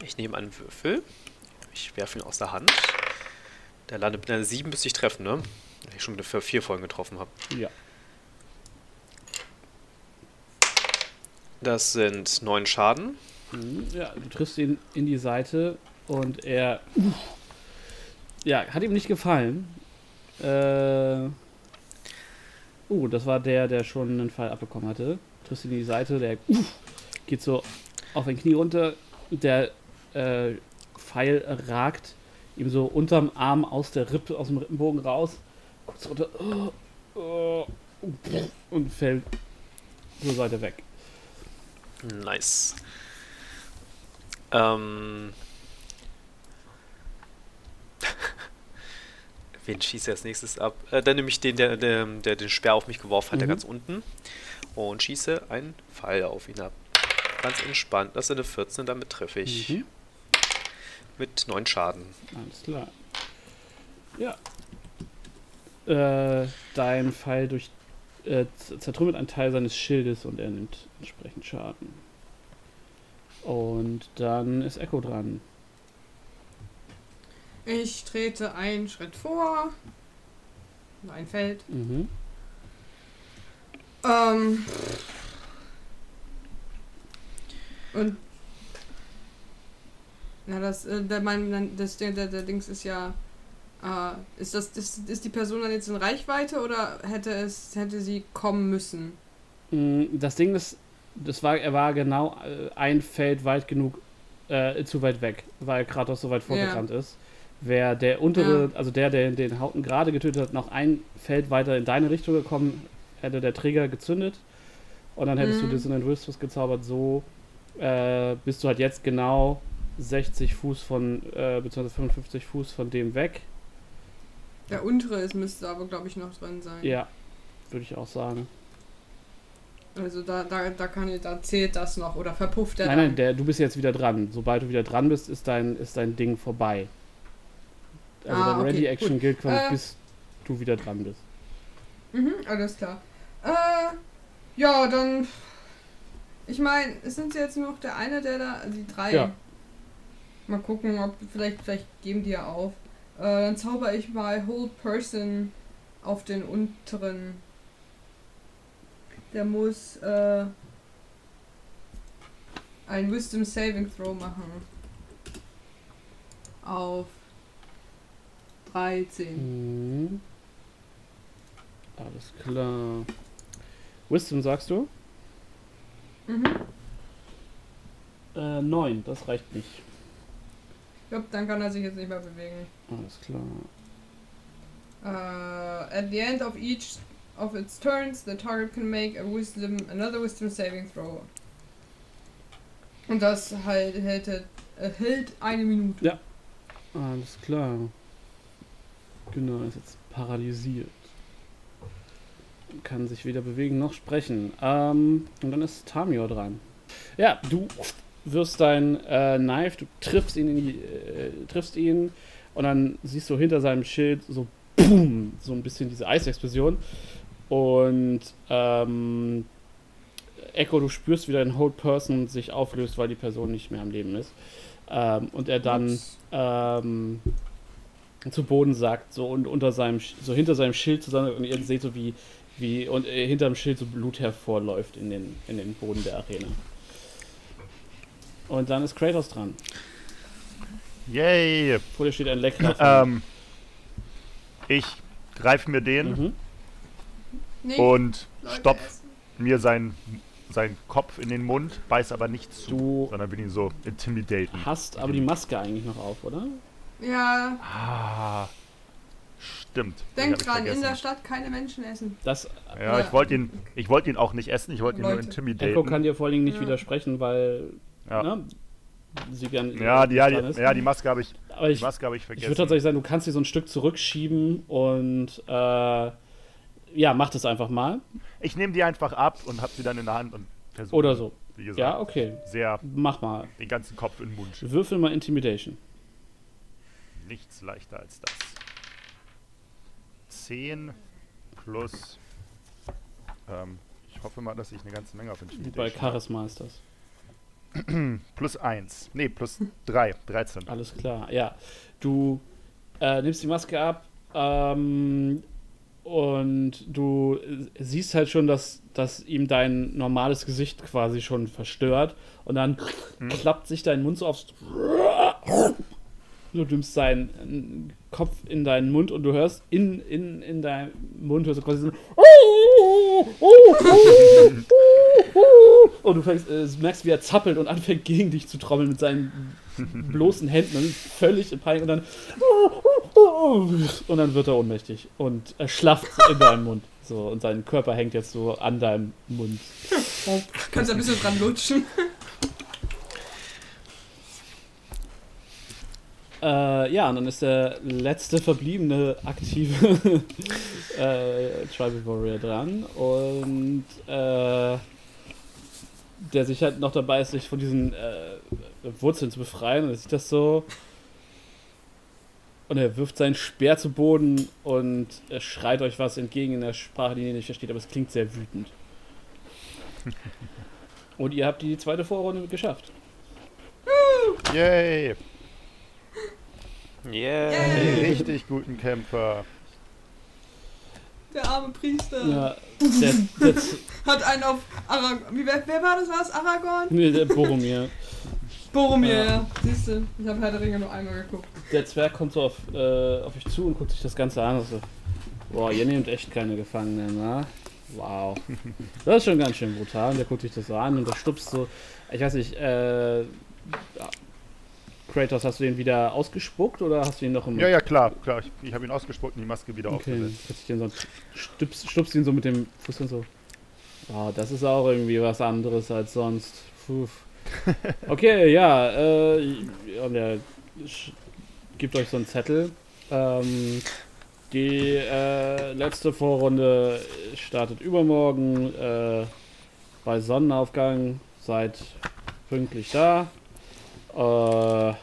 Ich nehme einen Würfel. Ich werfe ihn aus der Hand. Der landet mit einer 7, müsste ich treffen, ne? Wenn ich schon mit einer 4 vorhin getroffen habe. Ja. Das sind 9 Schaden. Mhm, Ja, du triffst ihn in die Seite und er. Ja, hat ihm nicht gefallen. Äh. Uh, das war der, der schon einen Fall abbekommen hatte. Triffst ihn in die Seite, der geht so auf ein Knie runter. Der äh, Pfeil ragt ihm so unterm Arm aus der Rippe, aus dem Rippenbogen raus. Kurz runter. Oh, oh, und fällt zur Seite weg. Nice. Ähm. Wen schießt er als nächstes ab? Äh, dann nehme ich den, der, der, der den Speer auf mich geworfen hat, der Mhm. ganz unten. Und schieße einen Pfeil auf ihn ab. Ganz entspannt. Das ist eine 14, damit treffe ich. Mhm. Mit 9 Schaden. Alles klar. Ja. Äh, dein Pfeil durch äh, zertrümmert einen Teil seines Schildes und er nimmt entsprechend Schaden. Und dann ist Echo dran. Ich trete einen Schritt vor. Ein Feld. Mhm. Ähm. Und. Na, das, äh, der, mein, das, der, der, der Dings ist ja. Äh, ist das, das, ist die Person dann jetzt in Reichweite oder hätte es, hätte sie kommen müssen? Mm, Das Ding ist, das war, er war genau äh, ein Feld weit genug, äh, zu weit weg, weil Kratos so weit vorgerannt ist. Wäre der untere, also der, der den Hauten gerade getötet hat, noch ein Feld weiter in deine Richtung gekommen, hätte der Träger gezündet und dann hättest Mhm. du Dissonant Whispers gezaubert. So äh, bist du halt jetzt genau 60 Fuß von, äh, beziehungsweise 55 Fuß von dem weg. Der untere ist, müsste aber, glaube ich, noch drin sein. Ja, würde ich auch sagen. Also da, da, da, kann, da zählt das noch oder verpufft der Nein, dann? nein, der, du bist jetzt wieder dran. Sobald du wieder dran bist, ist dein, ist dein Ding vorbei. Also Ah, dein okay, Ready-Action gut. gilt quasi, Äh, bis du wieder dran bist. Mhm, alles klar. Äh, ja, dann. Ich meine, es sind jetzt nur noch der eine, der da. Die drei. Ja. Mal gucken, ob. Vielleicht, vielleicht geben die ja auf. Äh, dann zauber ich mal Hold Person auf den unteren. Der muss äh, ein Wisdom Saving Throw machen. Auf 13. Mhm. Alles klar. Wisdom sagst du? Mhm. Äh, neun, das reicht nicht. Ja, dann kann er sich jetzt nicht mehr bewegen. Alles klar. Uh, at the end of each of its turns, the target can make a wisdom, another wisdom saving throw. Und das halt hält, hält eine Minute. Alles klar. Genau, ist jetzt paralysiert. Kann sich weder bewegen noch sprechen. Ähm, und dann ist Tamior dran. Ja, du wirfst dein äh, Knife, du triffst ihn, die, äh, triffst ihn und dann siehst du hinter seinem Schild so boom, so ein bisschen diese Eisexplosion. Und ähm, Echo, du spürst, wie dein Hold Person sich auflöst, weil die Person nicht mehr am Leben ist. Ähm, und er dann ähm, zu Boden sackt, so und unter seinem, so hinter seinem Schild zusammen und ihr seht so wie, wie und äh, hinterm Schild so Blut hervorläuft in den, in den Boden der Arena. Und dann ist Kratos dran. Yay! Vor dir steht ein leckerer Ähm, ich greife mir den mhm. Nicht und Leute stopf essen. mir seinen, seinen Kopf in den Mund, beiß aber nicht zu, Du sondern will ihn so intimidaten. hast aber die Maske eigentlich noch auf, oder? Ja, Ah, stimmt. Den denk hab ich dran, in der Stadt keine Menschen essen. Das Ja, ich wollte ihn, ich wollte ihn auch nicht essen, ich wollte ihn nur Leute. intimidaten. Echo kann dir vor allen Dingen nicht Ja. widersprechen, weil ja. ne, sie gern Ja, die, ja, die, ist. ja, die Maske habe ich, aber die ich, Maske habe ich Ich vergessen. würde tatsächlich sagen, du kannst sie so ein Stück zurückschieben und äh, ja, mach das einfach mal. Ich nehme die einfach ab und habe sie dann in der Hand und versuche, Oder so. wie gesagt, Ja, okay. sehr Mach mal. den ganzen Kopf in den Mund. Würfel mal Intimidation. Nichts leichter als das. 10 plus. Ähm, ich hoffe mal, dass ich eine ganze Menge auf Bei Intimidation Charisma ist das. Plus 1. Nee, plus 3. 13. Alles klar. Ja. Du äh, nimmst die Maske ab ähm, und du siehst halt schon, dass, dass ihm dein normales Gesicht quasi schon verstört. Und dann Hm. klappt sich dein Mund so aufs. Du nimmst seinen äh, Kopf in deinen Mund und du hörst in, in, in deinem Mund hörst du quasi so. Und du fängst, äh, merkst, wie er zappelt und anfängt gegen dich zu trommeln mit seinen bloßen Händen und völlig in Panik und dann und dann wird er ohnmächtig und er schlafft in deinem Mund. So, und sein Körper hängt jetzt so an deinem Mund. Kannst ein bisschen dran lutschen. Äh, ja, und dann ist der letzte verbliebene aktive äh, Tribal Warrior dran und äh, der sich halt noch dabei ist, sich von diesen äh, Wurzeln zu befreien und er sieht das so Und er wirft seinen Speer zu Boden und er schreit euch was entgegen in der Sprache, die ihr nicht versteht, aber es klingt sehr wütend. Und ihr habt die zweite Vorrunde geschafft. Yay! Yeah. Die richtig guten Kämpfer. Der arme Priester Ja, der, der, hat einen auf Aragorn. Wer, wer war das? War es Aragorn? nee, der Boromir. Boromir, Ja. Siehst du, ich habe Herr der Ringe nur einmal geguckt. Der Zwerg kommt so auf, äh, auf euch zu und guckt sich das Ganze an und so. Boah, ihr nehmt echt keine Gefangenen, na? Wow. Das ist schon ganz schön brutal. Und der guckt sich das so an und der stupst so. Ich weiß nicht, äh. Kratos, hast du den wieder ausgespuckt oder hast du ihn noch im. Ja, ja, klar, klar. Ich, ich habe ihn ausgespuckt und die Maske wieder Okay, aufgesetzt. setzt den so, stupst, stupst ihn so mit dem Fuß und so. Wow, das ist auch irgendwie was anderes als sonst. Puh. Okay, ja, äh, und er gibt euch so einen Zettel. Ähm, die äh, letzte Vorrunde startet übermorgen äh, bei Sonnenaufgang. Seid pünktlich da. Äh,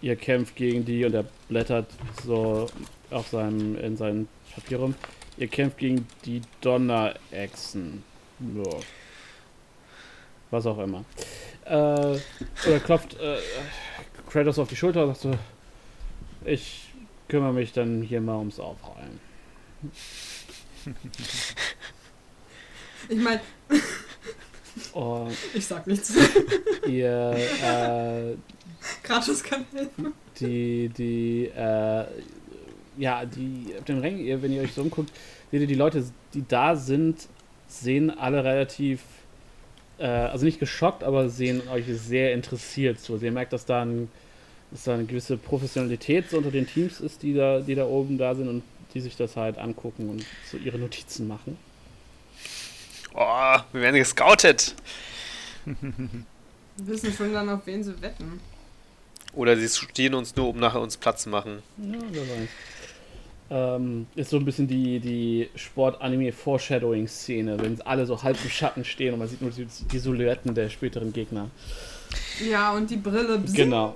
ihr kämpft gegen die und er blättert so auf seinem, in seinem Papier rum. Ihr kämpft gegen die Donnerechsen. Ja. Was auch immer. Äh, oder klopft äh, Kratos auf die Schulter und sagt so, ich kümmere mich dann hier mal ums Aufräumen. Ich meine, ich sag nichts. ihr, äh, Kratos kann helfen. die, die, äh, ja, die, auf dem Rängen, ihr, wenn ihr euch so umguckt, seht ihr, die Leute, die da sind, sehen alle relativ, äh, also nicht geschockt, aber sehen euch sehr interessiert zu. Also ihr merkt, dass da, ein, dass da eine gewisse Professionalität so unter den Teams ist, die da, die da oben da sind und die sich das halt angucken und so ihre Notizen machen. Oh, wir werden gescoutet. Wir wissen schon dann, auf wen sie wetten. Oder sie studieren uns nur, um nachher uns Platz zu machen. Ja, wer weiß. Ähm, ist so ein bisschen die, die Sport-Anime-Foreshadowing-Szene, wenn alle so halb im Schatten stehen und man sieht nur die, die Silhouetten der späteren Gegner. Ja, und die Brille. bzing. Genau.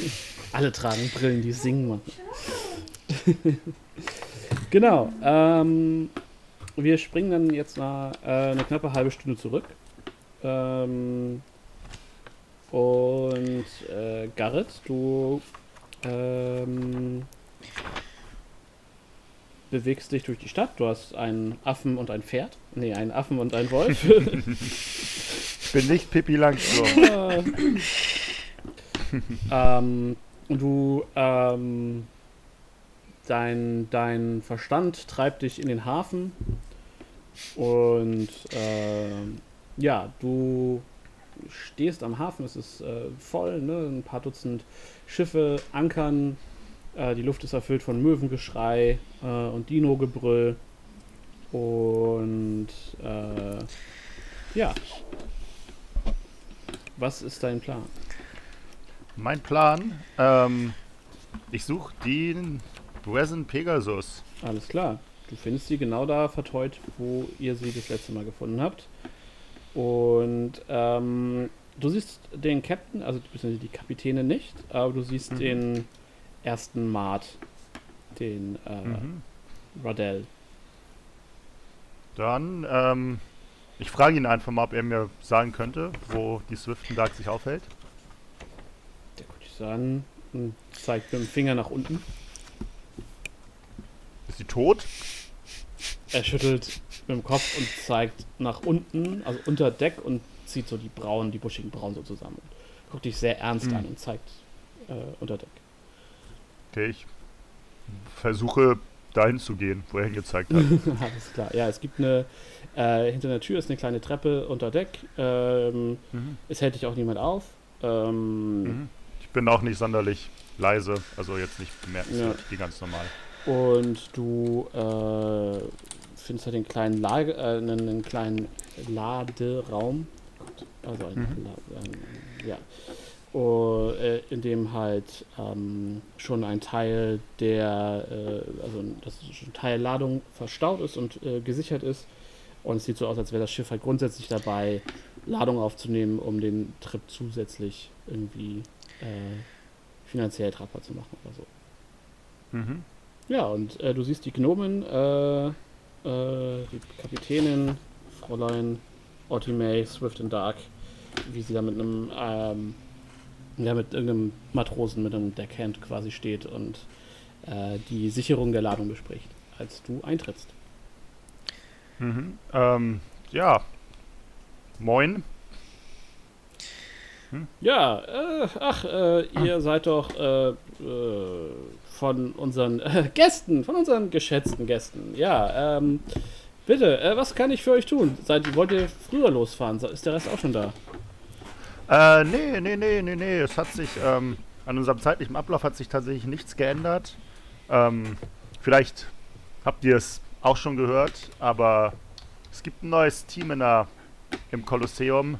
alle tragen Brillen, die singen machen. genau. Ähm, wir springen dann jetzt mal äh, eine knappe halbe Stunde zurück. Ähm, und äh, Garrett, du ähm, bewegst dich durch die Stadt. Du hast einen Affen und ein Pferd. Nee, einen Affen und einen Wolf. Ich bin nicht Pippi Langstrumpf. ähm, du, ähm, dein, dein Verstand treibt dich in den Hafen und ähm, ja, du stehst am Hafen, es ist äh, voll, ne? ein paar Dutzend Schiffe ankern, äh, die Luft ist erfüllt von Möwengeschrei äh, und Dino-Gebrüll und äh, ja. Was ist dein Plan? Mein Plan, ähm, ich suche den Resin Pegasus. Alles klar. Du findest sie genau da verteut, wo ihr sie das letzte Mal gefunden habt. Und ähm, du siehst den Captain, also die Kapitäne nicht, aber du siehst Mhm. den ersten Mart, den äh, Mhm. Radell. Dann, ähm, ich frage ihn einfach mal, ob er mir sagen könnte, wo die Swiften Dark sich aufhält. Der guckt dich so an und zeigt mit dem Finger nach unten. Ist sie tot? Er schüttelt mit dem Kopf und zeigt nach unten, also unter Deck und zieht so die Brauen, die buschigen Brauen so zusammen. Guckt dich sehr ernst Mhm. an und zeigt äh, unter Deck. Okay, ich versuche dahin zu gehen, wo er hingezeigt hat. Alles klar. Ja, es gibt eine, äh, hinter der Tür ist eine kleine Treppe unter Deck. Ähm, Mhm. es hält dich auch niemand auf. Ähm, Mhm. Ich bin auch nicht sonderlich leise, also jetzt nicht bemerkenswert, Ja. die ganz normal. Und du äh, findest halt den kleinen Lage, äh, einen, einen kleinen Laderaum. Also ein, Mhm. La- ähm, ja. Oh, äh, in dem halt ähm, schon ein Teil der, äh, also das Teil Ladung verstaut ist und äh, gesichert ist. Und es sieht so aus, als wäre das Schiff halt grundsätzlich dabei, Ladung aufzunehmen, um den Trip zusätzlich irgendwie äh, finanziell tragbar zu machen oder so. Mhm. Ja, und äh, du siehst die Gnomen, äh, äh, die Kapitänin, Fräulein Ottimay, Swift and Dark, wie sie da mit einem, ähm, ja, mit irgendeinem Matrosen mit einem Deckhand quasi steht und äh, die Sicherung der Ladung bespricht, als du eintrittst. Mhm. Ähm, ja. Moin. Ja, äh, ach, äh, ihr seid doch äh, äh, von unseren äh, Gästen, von unseren geschätzten Gästen. Ja, ähm, bitte, äh, was kann ich für euch tun? Seid, wollt ihr früher losfahren? Ist der Rest auch schon da? Äh, nee, nee, nee, nee, nee. Es hat sich, ähm, an unserem zeitlichen Ablauf hat sich tatsächlich nichts geändert. Ähm, vielleicht habt ihr es auch schon gehört, aber es gibt ein neues Team in der, im Kolosseum,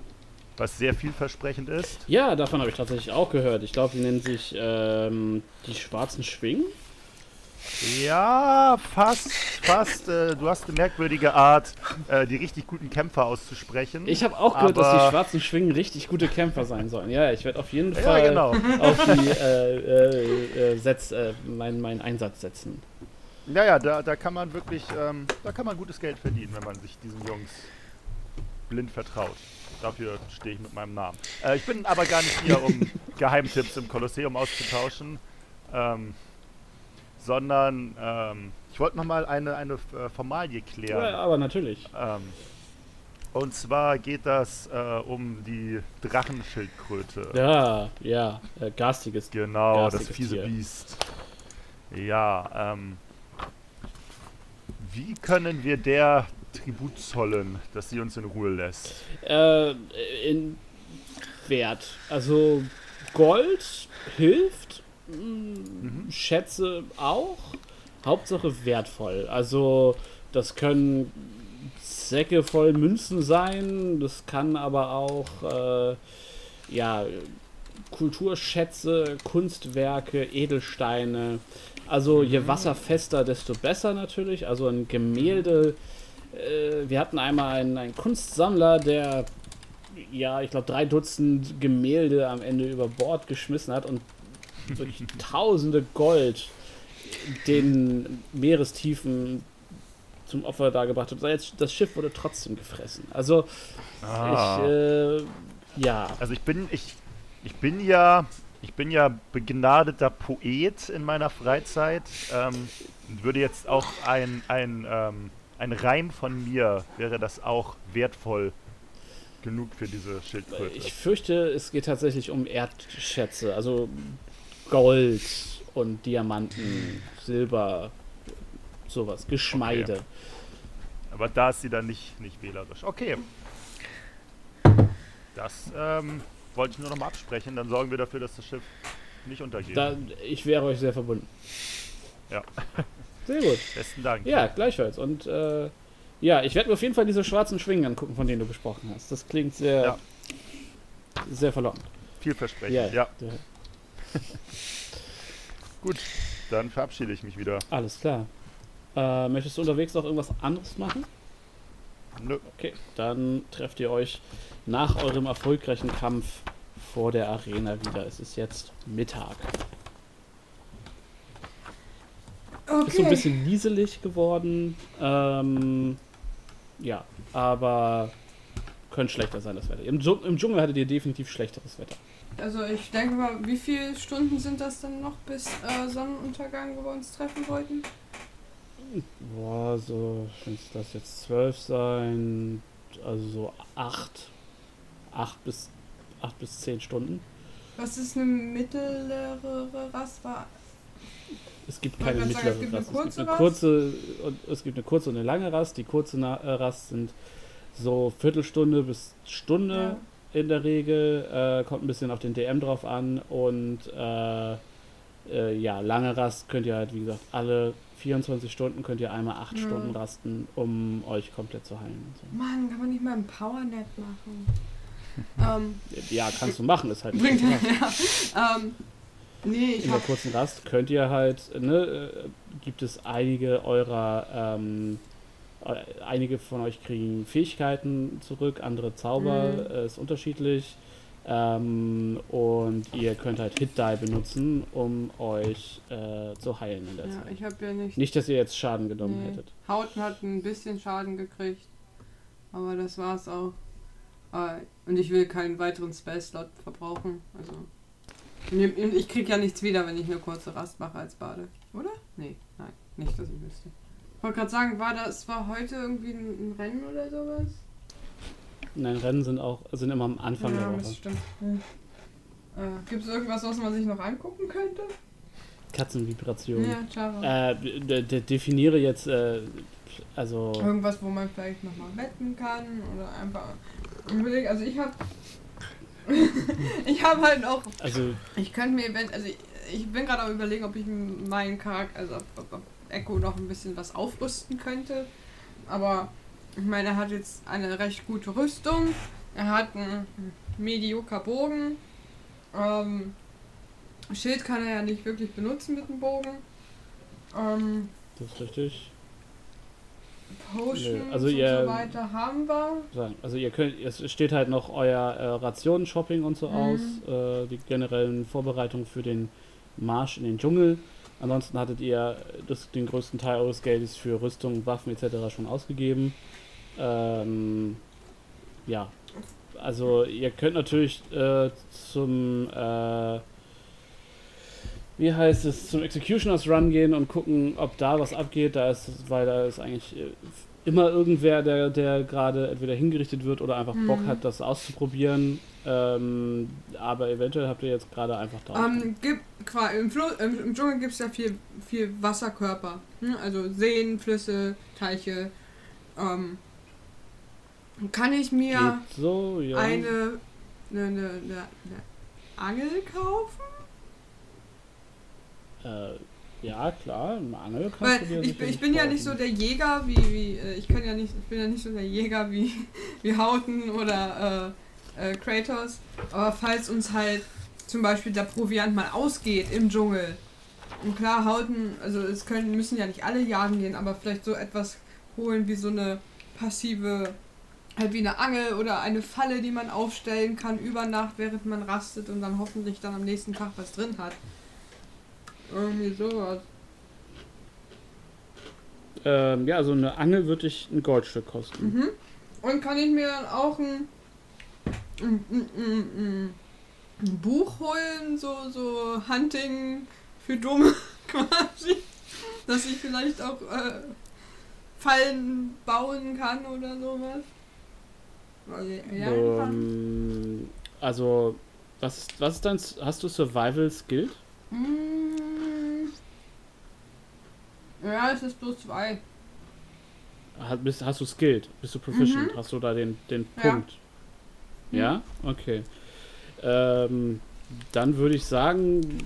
was sehr vielversprechend ist. Ja, davon habe ich tatsächlich auch gehört. Ich glaube, die nennen sich ähm, die Schwarzen Schwingen. Ja, fast, fast. Äh, du hast eine merkwürdige Art, äh, die richtig guten Kämpfer auszusprechen. Ich habe auch gehört, dass die Schwarzen Schwingen richtig gute Kämpfer sein sollen. Ja, ich werde auf jeden Ja, Fall genau. auf die äh, äh, äh, Setz, äh, meinen meinen Einsatz setzen. Ja, ja, da, da kann man wirklich, ähm, da kann man gutes Geld verdienen, wenn man sich diesen Jungs blind vertraut. Dafür stehe ich mit meinem Namen. Ich bin aber gar nicht hier, um Geheimtipps im Kolosseum auszutauschen, ähm, sondern ähm, ich wollte nochmal eine, eine äh, Formalie Ja, klären. aber natürlich. Ähm, und zwar geht das äh, um die Drachenschildkröte. Ja, ja, äh, garstiges. Genau, das Garstiges fiese Tier. Biest. Ja, ähm. Wie können wir der Tribut zollen, dass sie uns in Ruhe lässt? Äh, in Wert. Also Gold hilft, Mhm. Schätze auch. Hauptsache wertvoll. Also das können Säcke voll Münzen sein, das kann aber auch äh, ja Kulturschätze, Kunstwerke, Edelsteine. Also je wasserfester, desto besser natürlich. Also ein Gemälde. Äh, wir hatten einmal einen, einen Kunstsammler, der ja, ich glaube, drei Dutzend Gemälde am Ende über Bord geschmissen hat und wirklich tausende Gold den Meerestiefen zum Opfer dargebracht hat. Das Schiff wurde trotzdem gefressen. Also, Ah. ich, äh, ja. Also ich bin, ich, ich bin ja, ich bin ja begnadeter Poet in meiner Freizeit. Ähm, würde jetzt auch ein, ein, ähm, ein Reim von mir, wäre das auch wertvoll genug für diese Schildkröte. Ich fürchte, es geht tatsächlich um Erdschätze, also Gold und Diamanten, Silber, sowas, Geschmeide. Aber da ist sie dann nicht, nicht wählerisch. Okay. Das ähm, wollte ich nur noch mal absprechen. Dann sorgen wir dafür, dass das Schiff nicht untergeht. Da, ich wäre euch sehr verbunden. Ja. Sehr gut. Besten Dank. Ja, gleichfalls. Und äh, ja, ich werde mir auf jeden Fall diese schwarzen Schwingen angucken, von denen du gesprochen hast. Das klingt sehr, Ja. sehr verlockend. Vielversprechend. Ja, ja. ja. Gut. Dann verabschiede ich mich wieder. Alles klar. Äh, möchtest du unterwegs noch irgendwas anderes machen? Nö. Okay, dann trefft ihr euch nach eurem erfolgreichen Kampf vor der Arena wieder. Es ist jetzt Mittag. Ist so ein Okay. bisschen nieselig geworden. Ähm, ja, aber könnte schlechter sein, das Wetter. Im, Dschung- Im Dschungel hattet ihr definitiv schlechteres Wetter. Also ich denke mal, wie viele Stunden sind das denn noch bis äh, Sonnenuntergang, wo wir uns treffen wollten? Boah, so, wenn das jetzt zwölf sein, also so acht, acht bis, acht bis zehn Stunden. Was ist eine mittlere Rast? War Es gibt keine gerade sagen, mittlere es gibt Rast. Es gibt eine kurze und es gibt eine kurze und eine lange Rast. Die kurze Rast sind so Viertelstunde bis Stunde in der Regel. Äh, kommt ein bisschen auf den DM drauf an und äh, äh, ja, lange Rast könnt ihr halt, wie gesagt, alle 24 Stunden könnt ihr einmal acht Ja. Stunden rasten, um euch komplett zu heilen. So. Mann, kann man nicht mal ein Powernap machen? ähm, Ja, kannst du machen, ist halt nicht bringt so ja. ähm, nee, In der kurzen Rast könnt ihr halt, ne, äh, gibt es einige eurer, ähm, äh, einige von euch kriegen Fähigkeiten zurück, andere Zauber, Mhm. äh, ist unterschiedlich. Ähm, und ihr könnt halt Hit Die benutzen, um euch äh, zu heilen in der Ja, Zeit. ich habe ja nicht. Nicht, dass ihr jetzt Schaden genommen Nee. hättet. Hauten hat ein bisschen Schaden gekriegt. Aber das war's auch. Äh, Und ich will keinen weiteren Spell-Slot verbrauchen. Also. Ich krieg ja nichts wieder, wenn ich eine kurze Rast mache als Bade. Oder? Nee, nein. Nicht, dass ich wüsste. Ich wollte gerade sagen, war das war heute irgendwie ein, ein Rennen oder sowas? Nein, Rennen sind auch sind immer am Anfang ja, der das Woche. stimmt. Hm. Äh, Gibt es irgendwas, was man sich noch angucken könnte? Katzenvibration. Ja, Chara. Äh, de de definiere jetzt, äh, also Irgendwas, wo man vielleicht nochmal wetten kann oder einfach. Überleg, also ich hab. ich habe halt auch. also Ich könnte mir, wenn, also ich, ich bin gerade am überlegen, ob ich meinen Charakter, also ob, ob, ob Echo noch ein bisschen was aufrüsten könnte. Aber ich meine, er hat jetzt eine recht gute Rüstung. Er hat einen medioker Bogen. Ähm, Schild kann er ja nicht wirklich benutzen mit dem Bogen. Ähm, das ist richtig. Potions Nö, also und ihr- so weiter haben wir. Also ihr könnt, es steht halt noch euer äh, Rationen-Shopping und so Mhm. aus, äh, die generellen Vorbereitungen für den Marsch in den Dschungel. Ansonsten hattet ihr das, den größten Teil eures Geldes für Rüstung, Waffen etc. schon ausgegeben. Ähm, ja, also ihr könnt natürlich äh, zum äh, wie heißt es, zum Executioners Run gehen und gucken, ob da was abgeht. Da ist, weil da ist eigentlich äh, immer irgendwer, der, der gerade entweder hingerichtet wird oder einfach Bock Mhm. hat, das auszuprobieren. Ähm, aber eventuell habt ihr jetzt gerade einfach da. Ähm, gibt, im, Flo im, Im Dschungel gibt es ja viel, viel Wasserkörper. Hm? Also Seen, Flüsse, Teiche. Ähm, kann ich mir so, ja. eine, eine, eine, eine, eine Angel kaufen? Äh, ja, klar, eine Angel kannst Weil du dir ich, ich bin ja nicht so der Jäger wie, wie äh, ich kann ja nicht, ich bin ja nicht so der Jäger wie, wie Hauten oder äh, äh, Kratos. Aber falls uns halt zum Beispiel der Proviant mal ausgeht im Dschungel. Und klar, Hauten, also es können, müssen ja nicht alle jagen gehen, aber vielleicht so etwas holen wie so eine passive, halt wie eine Angel oder eine Falle, die man aufstellen kann über Nacht, während man rastet und dann hoffentlich dann am nächsten Tag was drin hat. Irgendwie sowas. Ähm, ja, also eine Angel würde dich ein Goldstück kosten. Mhm. Und kann ich mir dann auch ein, ein, ein, ein, Buch holen, so, so Hunting für Dumme quasi, dass ich vielleicht auch äh, Fallen bauen kann oder sowas. Ich lernen kann. Ähm, also, was, ist- was ist dein. Hast du Survival Skill? Mm. Ja, es ist bloß zwei. Hast, bist, hast du Skilled? Bist du Proficient? Mhm. Hast du da den, den Ja. Punkt? Ja? Okay. Ähm, dann würde ich sagen,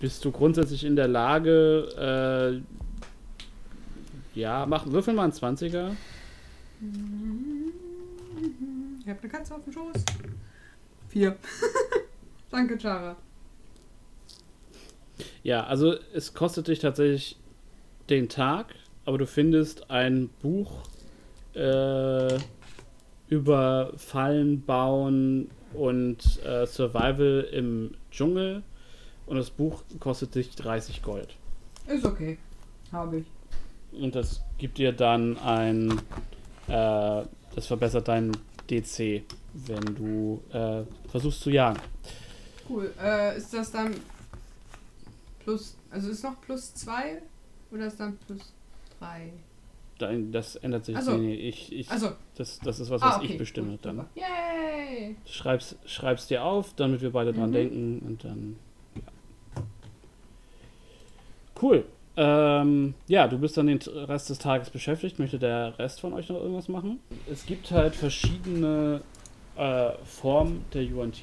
bist du grundsätzlich in der Lage, äh, ja, mach, würfel mal einen 20er. Ich habe eine Katze auf dem Schoß. Vier. Danke, Chara. Ja, also es kostet dich tatsächlich den Tag, aber du findest ein Buch äh, über Fallen bauen und äh, Survival im Dschungel und das Buch kostet dich 30 Gold. Ist okay. Habe ich. Und das gibt dir dann ein, äh, das verbessert deinen DC, wenn du äh, versuchst zu jagen. Cool. Äh, ist das dann plus, also ist noch plus zwei oder ist dann plus drei? Dein, das ändert sich. Ach so. Nee, ich, ich, Also, das, das ist was, ah, was okay. ich bestimme Gut, dann. Yay! Schreib's, schreib's dir auf, damit wir beide dran Mhm. denken und dann. Ja. Cool. Ähm, ja, du bist dann den Rest des Tages beschäftigt. Möchte der Rest von euch noch irgendwas machen? Es gibt halt verschiedene äh, Formen der UNT.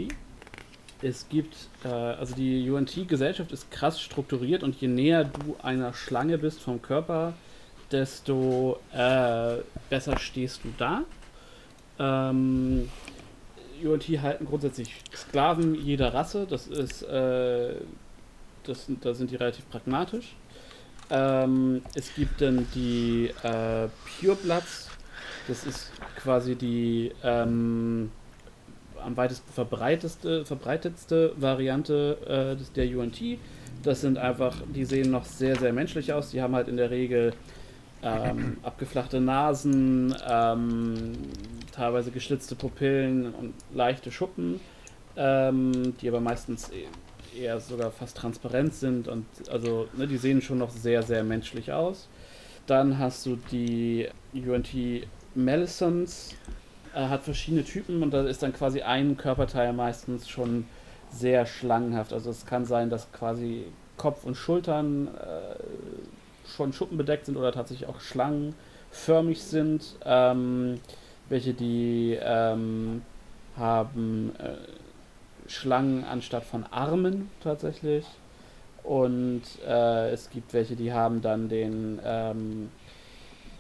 Es gibt, äh, also die UNT-Gesellschaft ist krass strukturiert und je näher du einer Schlange bist vom Körper, desto äh, besser stehst du da. Ähm, UNT halten grundsätzlich Sklaven jeder Rasse. Das ist, äh, das, da sind die relativ pragmatisch. Ähm, es gibt dann die äh, Purebloods. Das ist quasi die ähm, am weitesten verbreiteste, verbreitetste Variante äh, der UNT. Das sind einfach, die sehen noch sehr, sehr menschlich aus. Die haben halt in der Regel ähm, abgeflachte Nasen, ähm, teilweise geschlitzte Pupillen und leichte Schuppen, ähm, die aber meistens e- eher sogar fast transparent sind und also ne, die sehen schon noch sehr, sehr menschlich aus. Dann hast du die UNT Melisons, äh, hat verschiedene Typen und da ist dann quasi ein Körperteil meistens schon sehr schlangenhaft. Also es kann sein, dass quasi Kopf und Schultern äh, schon schuppenbedeckt sind oder tatsächlich auch schlangenförmig sind. Ähm, welche die ähm, haben äh, Schlangen anstatt von Armen tatsächlich. Und äh, es gibt welche, die haben dann den, ähm,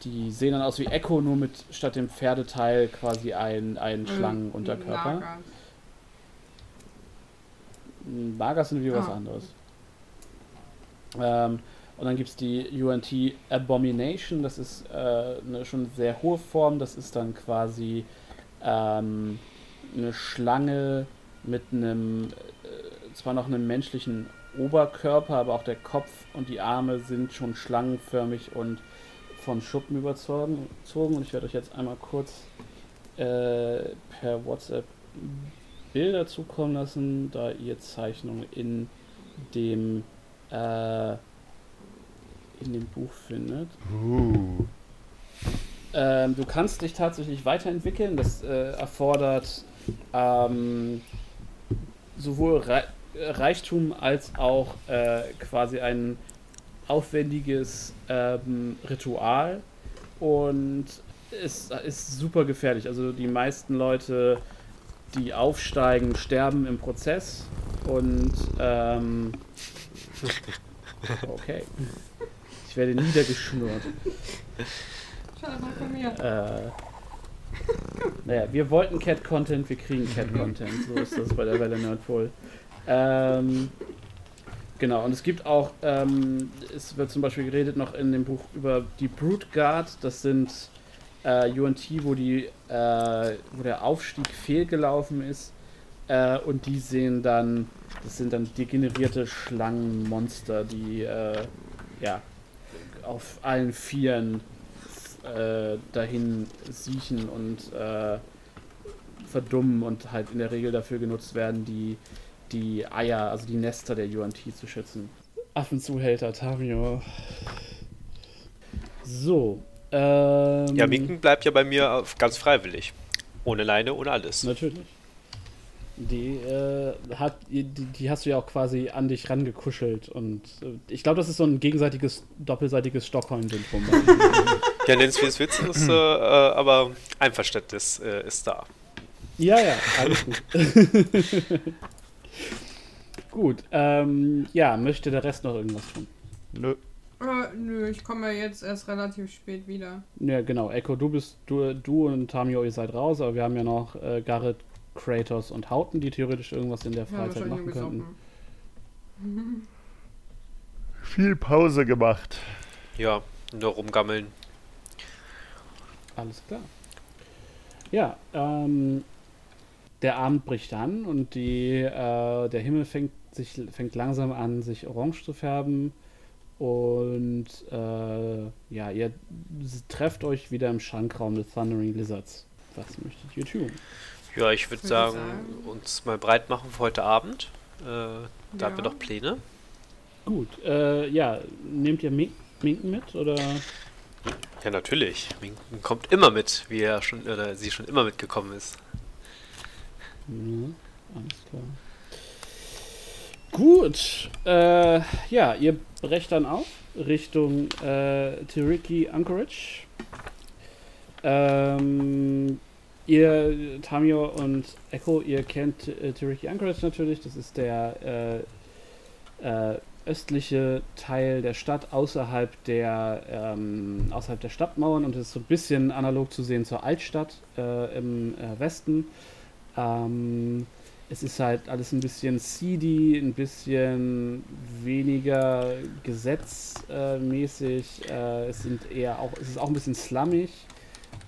die sehen dann aus wie Echo, nur mit statt dem Pferdeteil quasi ein, ein Schlangenunterkörper. Lager. Nagas sind wie was Ah. anderes. Ähm, und dann gibt es die UNT Abomination, das ist äh, eine schon sehr hohe Form, das ist dann quasi ähm, eine Schlange mit einem, äh, zwar noch einem menschlichen Oberkörper, aber auch der Kopf und die Arme sind schon schlangenförmig und von Schuppen überzogen. Und ich werde euch jetzt einmal kurz äh, per WhatsApp Bilder zukommen lassen, da ihr Zeichnungen in dem äh, in dem Buch findet. Uh. Ähm, du kannst dich tatsächlich weiterentwickeln. Das äh, erfordert ähm, sowohl Rei Reichtum als auch äh, quasi ein aufwendiges ähm, Ritual. Und es ist super gefährlich. Also die meisten Leute, die aufsteigen, sterben im Prozess. Und ähm, okay. Ich werde niedergeschnurrt. Schade mal von mir. Äh, naja, wir wollten Cat-Content, wir kriegen Cat-Content. So ist das bei der Welle Nerdpol. Ähm, genau, und es gibt auch, ähm, es wird zum Beispiel geredet noch in dem Buch über die Brute Guard. Das sind äh, UNT, wo, die, äh, wo der Aufstieg fehlgelaufen ist. Äh, und die sehen dann, das sind dann degenerierte Schlangenmonster, die äh, ja, auf allen Vieren äh, dahin siechen und äh, verdummen und halt in der Regel dafür genutzt werden, die, die Eier, also die Nester der UNT zu schützen. Affenzuhälter, Tamio. So. Ähm, Ja, Winken bleibt ja bei mir auf ganz freiwillig. Ohne Leine, ohne alles. Natürlich. Die, äh, hat, die, die hast du ja auch quasi an dich rangekuschelt und äh, ich glaube, das ist so ein gegenseitiges, doppelseitiges Stockholm-Syndrom. Ja, nenn's wie es willst, ist, äh, äh, aber Einverständnis äh, ist da. Ja, ja, alles gut. gut, ähm, ja, möchte der Rest noch irgendwas tun? Nö. Äh, nö, ich komme ja jetzt erst relativ spät wieder. Ja, genau, Echo, du bist, du, du und Tamio, ihr seid raus, aber wir haben ja noch äh, Garrett, Kratos und Hauten, die theoretisch irgendwas in der Ja, Freizeit wahrscheinlich machen könnten. besoffen. Viel Pause gemacht. Ja, nur rumgammeln. Alles klar. Ja, ähm, der Abend bricht an und die, äh, der Himmel fängt, sich, fängt langsam an, sich orange zu färben. Und äh, ja, ihr trefft euch wieder im Schankraum des Thundering Lizards. Was möchtet ihr tun? Ja, ich würde Würde sagen, sagen. uns mal breit machen für heute Abend. Äh, da haben wir Ja. noch Pläne. Gut, äh, ja, nehmt ihr Mink Minken mit oder? Ja, natürlich. Winken kommt immer mit, wie er schon, oder sie schon immer mitgekommen ist. Ja, alles klar. Gut, äh, ja, ihr brecht dann auf Richtung äh, Tiriki Anchorage. Ähm, ihr, Tamio und Echo, ihr kennt äh, Tiriki Anchorage natürlich. Das ist der äh, äh, östliche Teil der Stadt außerhalb der, ähm, außerhalb der Stadtmauern und ist so ein bisschen analog zu sehen zur Altstadt äh, im äh, Westen. Ähm, es ist halt alles ein bisschen seedy, ein bisschen weniger gesetzmäßig. Äh, es sind eher auch, es ist auch ein bisschen slummig.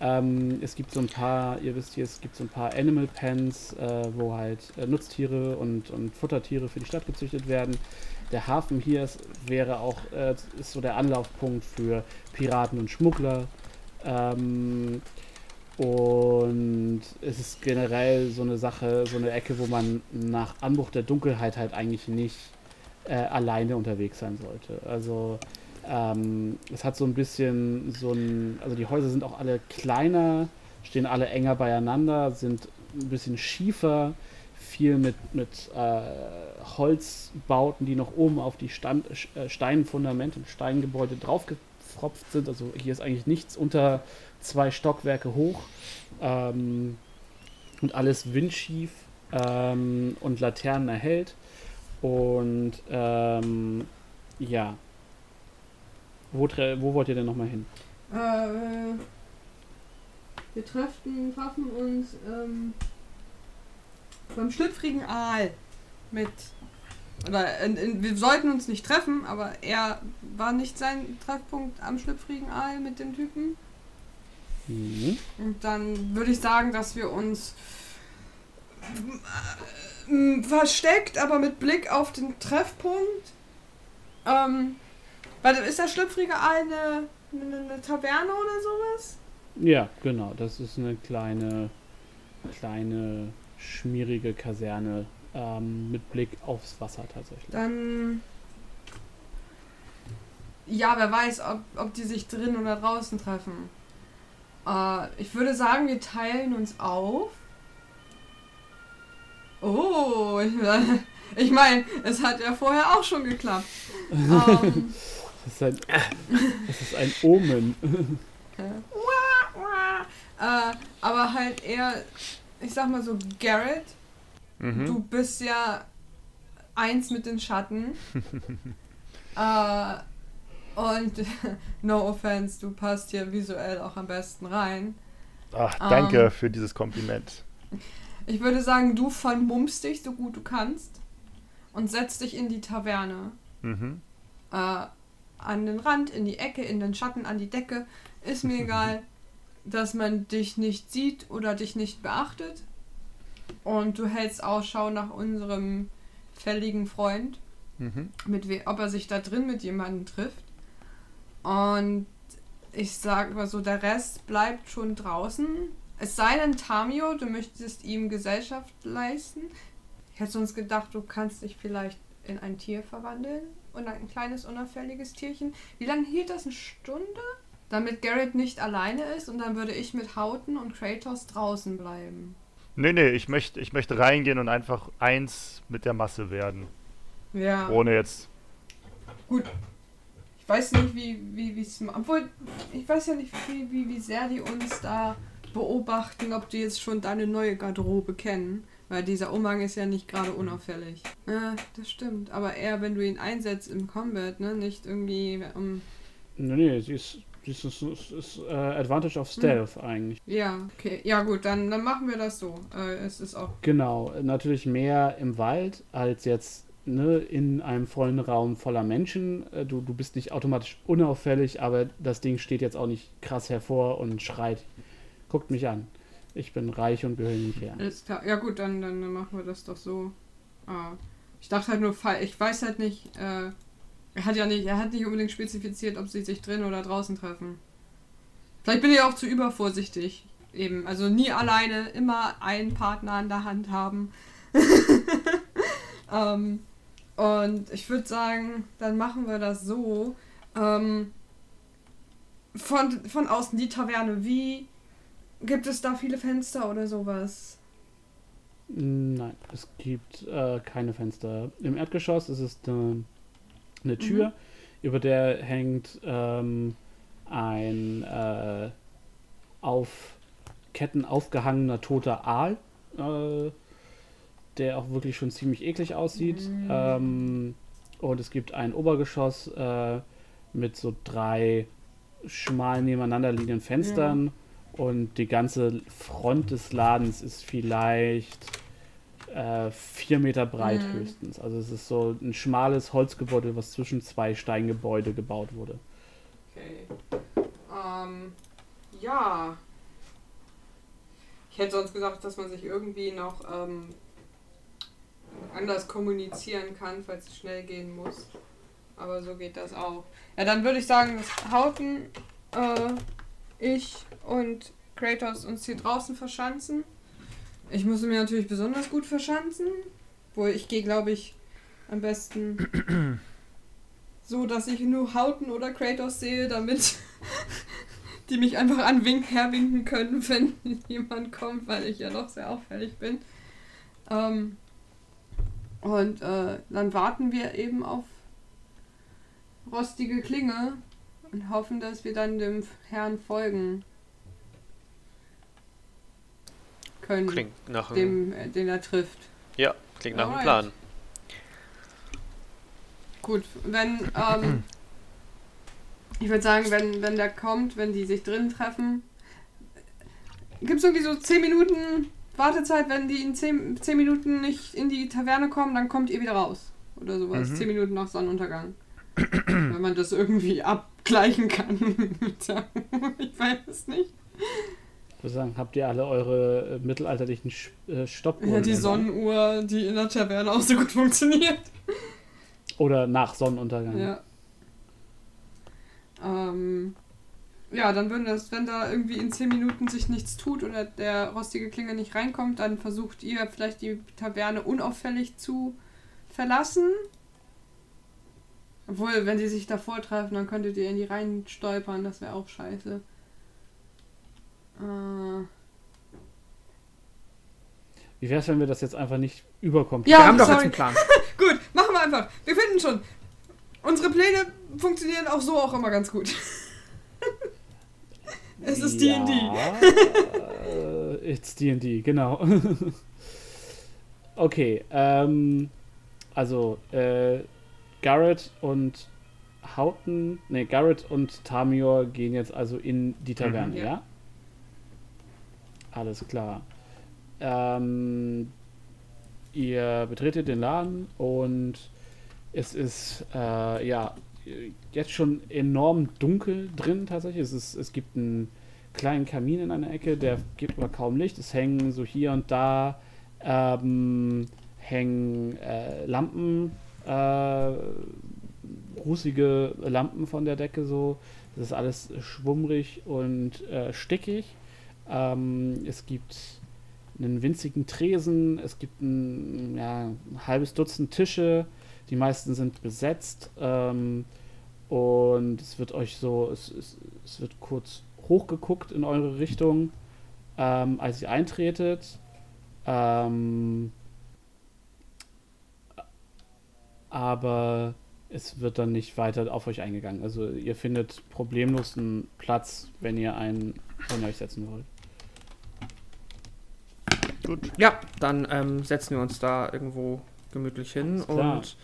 Ähm, es gibt so ein paar, ihr wisst hier, es gibt so ein paar Animal Pens, äh, wo halt äh, Nutztiere und, und Futtertiere für die Stadt gezüchtet werden. Der Hafen hier ist, wäre auch äh, ist so der Anlaufpunkt für Piraten und Schmuggler. Ähm, und es ist generell so eine Sache, so eine Ecke, wo man nach Anbruch der Dunkelheit halt eigentlich nicht äh, alleine unterwegs sein sollte. Also ähm, es hat so ein bisschen so ein, also die Häuser sind auch alle kleiner, stehen alle enger beieinander, sind ein bisschen schiefer, viel mit, mit äh, Holzbauten, die noch oben auf die Stand, äh, Steinfundamente und Steingebäude draufgefropft sind. Also hier ist eigentlich nichts unter zwei Stockwerke hoch ähm, und alles windschief ähm, und Laternen erhellt. Und ähm, ja, wo, wo wollt ihr denn nochmal hin? Äh, wir treffen, treffen uns ähm, beim schlüpfrigen Aal mit. Oder in, in, wir sollten uns nicht treffen, aber er war nicht sein Treffpunkt am schlüpfrigen Aal mit dem Typen. Mhm. Und dann würde ich sagen, dass wir uns äh, versteckt, aber mit Blick auf den Treffpunkt. Ähm, weil ist der schlüpfrige eine, eine, eine Taverne oder sowas? Ja, genau. Das ist eine kleine, kleine, schmierige Kaserne ähm, mit Blick aufs Wasser tatsächlich. Dann. Ja, wer weiß, ob, ob die sich drin oder draußen treffen. Äh, ich würde sagen, wir teilen uns auf. Oh, ich, ich meine, es hat ja vorher auch schon geklappt. ähm, Das ist ein, das ist ein Omen. äh, aber halt eher, ich sag mal so, Garrett, Mhm. du bist ja eins mit den Schatten. äh, und no offense, du passt hier visuell auch am besten rein. Ach, danke Ähm. für dieses Kompliment. Ich würde sagen, du vermummst dich so gut du kannst und setzt dich in die Taverne. Mhm. Äh, an den Rand, in die Ecke, in den Schatten, an die Decke. Ist mir egal, dass man dich nicht sieht oder dich nicht beachtet. Und du hältst Ausschau nach unserem fälligen Freund, Mhm. mit ob er sich da drin mit jemandem trifft. Und ich sag mal so, der Rest bleibt schon draußen. Es sei denn, Tamio, du möchtest ihm Gesellschaft leisten. Ich hätte sonst gedacht, du kannst dich vielleicht in ein Tier verwandeln. Und ein kleines, unauffälliges Tierchen. Wie lange hielt das? Eine Stunde? Damit Garrett nicht alleine ist und dann würde ich mit Hauten und Kratos draußen bleiben. Nee, nee, ich möchte, ich möchte reingehen und einfach eins mit der Masse werden. Ja. Ohne jetzt. Gut. Ich weiß nicht, wie, wie, wie es. Obwohl, ich weiß ja nicht, wie, wie, wie sehr die uns da beobachten, ob die jetzt schon deine neue Garderobe kennen. Weil dieser Umhang ist ja nicht gerade unauffällig. Ja, das stimmt. Aber eher, wenn du ihn einsetzt im Combat, ne? Nicht irgendwie um. Nee, nee, sie ist, sie ist, ist, ist, ist äh, Advantage of Stealth eigentlich. Ja, okay. Ja, gut, dann, dann machen wir das so. Äh, es ist auch. Genau, natürlich mehr im Wald als jetzt ne, in einem vollen Raum voller Menschen. Äh, Du, du bist nicht automatisch unauffällig, aber das Ding steht jetzt auch nicht krass hervor und schreit, guckt mich an. Ich bin reich und gehöre nicht her. Ja, gut, dann, dann machen wir das doch so. Ah. Ich dachte halt nur, ich weiß halt nicht. Äh, er hat ja nicht, er hat nicht unbedingt spezifiziert, ob sie sich drin oder draußen treffen. Vielleicht bin ich auch zu übervorsichtig. Eben, also nie alleine, immer einen Partner an der Hand haben. ähm, und ich würde sagen, dann machen wir das so. Ähm, von, von außen die Taverne, wie gibt es da viele Fenster oder sowas? Nein, es gibt äh, keine Fenster. Im Erdgeschoss ist es eine, eine Tür, über der hängt ähm, ein äh, auf Ketten aufgehangener toter Aal, äh, der auch wirklich schon ziemlich eklig aussieht. Mhm. Ähm, und es gibt ein Obergeschoss äh, mit so drei schmal nebeneinander liegenden Fenstern. Und die ganze Front des Ladens ist vielleicht äh, vier Meter breit Mhm. höchstens. Also es ist so ein schmales Holzgebäude, was zwischen zwei Steingebäude gebaut wurde. Okay. Ähm, ja. Ich hätte sonst gesagt, dass man sich irgendwie noch ähm, anders kommunizieren kann, falls es schnell gehen muss. Aber so geht das auch. Ja, dann würde ich sagen, dass Hauten, äh, ich und Kratos uns hier draußen verschanzen. Ich muss mir natürlich besonders gut verschanzen. Wo ich gehe, glaube ich, am besten so, dass ich nur Hauten oder Kratos sehe, damit die mich einfach anwinken, herwinken können, wenn jemand kommt, weil ich ja doch sehr auffällig bin. Ähm, und äh, dann warten wir eben auf rostige Klinge und hoffen, dass wir dann dem Herrn folgen können, Klingt nach einem, dem, äh, den er trifft. ja, klingt nach einem. Plan. Gut, wenn, ähm, ich würde sagen, wenn, wenn der kommt, wenn die sich drin treffen, gibt es irgendwie so 10 Minuten Wartezeit, wenn die in 10, 10 Minuten nicht in die Taverne kommen, dann kommt ihr wieder raus. Oder sowas. Mhm. 10 Minuten nach Sonnenuntergang. wenn man das irgendwie abgleichen kann. ich weiß es nicht. Ich würde sagen, habt ihr alle eure äh, mittelalterlichen äh, Stoppuhren? Ja, die? Sonnenuhr, die in der Taverne auch so gut funktioniert. Oder nach Sonnenuntergang. Ja. Ähm, ja, dann würden das, wenn da irgendwie in 10 Minuten sich nichts tut oder der rostige Klinge nicht reinkommt, dann versucht ihr vielleicht die Taverne unauffällig zu verlassen. Obwohl, wenn sie sich davor treffen, dann könntet ihr in die Reihen stolpern, das wäre auch scheiße. Äh, Wie wäre es, wenn wir das jetzt einfach nicht überkommt? Ja, wir haben doch sorry. jetzt einen Plan. Gut, machen wir einfach. Wir finden schon. Unsere Pläne funktionieren auch so auch immer ganz gut. es ist D&D. Ja, äh, it's D&D, genau. okay, ähm, also, äh, Garrett und Houghton, ne, Garrett und Tamior gehen jetzt also in die Taverne, Mhm. ja? Ja. Alles klar. Ähm, ihr betretet den Laden und es ist, äh, ja, jetzt schon enorm dunkel drin tatsächlich. Es, ist, es gibt einen kleinen Kamin in einer Ecke, der gibt aber kaum Licht. Es hängen so hier und da ähm, hängen äh, Lampen, äh, rußige Lampen von der Decke so. Das ist alles schwummrig und äh, stickig. Ähm, es gibt einen winzigen Tresen, es gibt ein, ja, ein halbes Dutzend Tische, die meisten sind besetzt ähm, und es wird euch so, es, es, es wird kurz hochgeguckt in eure Richtung, ähm, als ihr eintretet. Ähm, aber es wird dann nicht weiter auf euch eingegangen. Also ihr findet problemlos einen Platz, wenn ihr einen von euch setzen wollt. Gut. Ja, dann ähm, setzen wir uns da irgendwo gemütlich hin und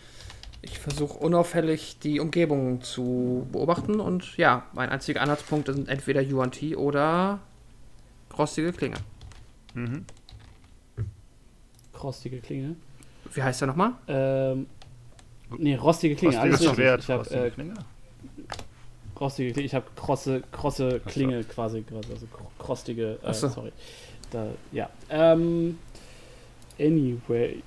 ich versuche unauffällig die Umgebung zu beobachten und ja, mein einziger Anhaltspunkt sind entweder UNT oder rostige Klinge. Mhm. Rostige Klinge. Wie heißt der nochmal? Ähm, nee, rostige Klinge. Rostiges alles. Schwert, Ich habe rostige äh, Klinge. rostige Klinge. Ich habe krosse, krosse. Klinge quasi, also kro- krostige. Äh, so. Sorry. Da, ja. Ähm, anyway,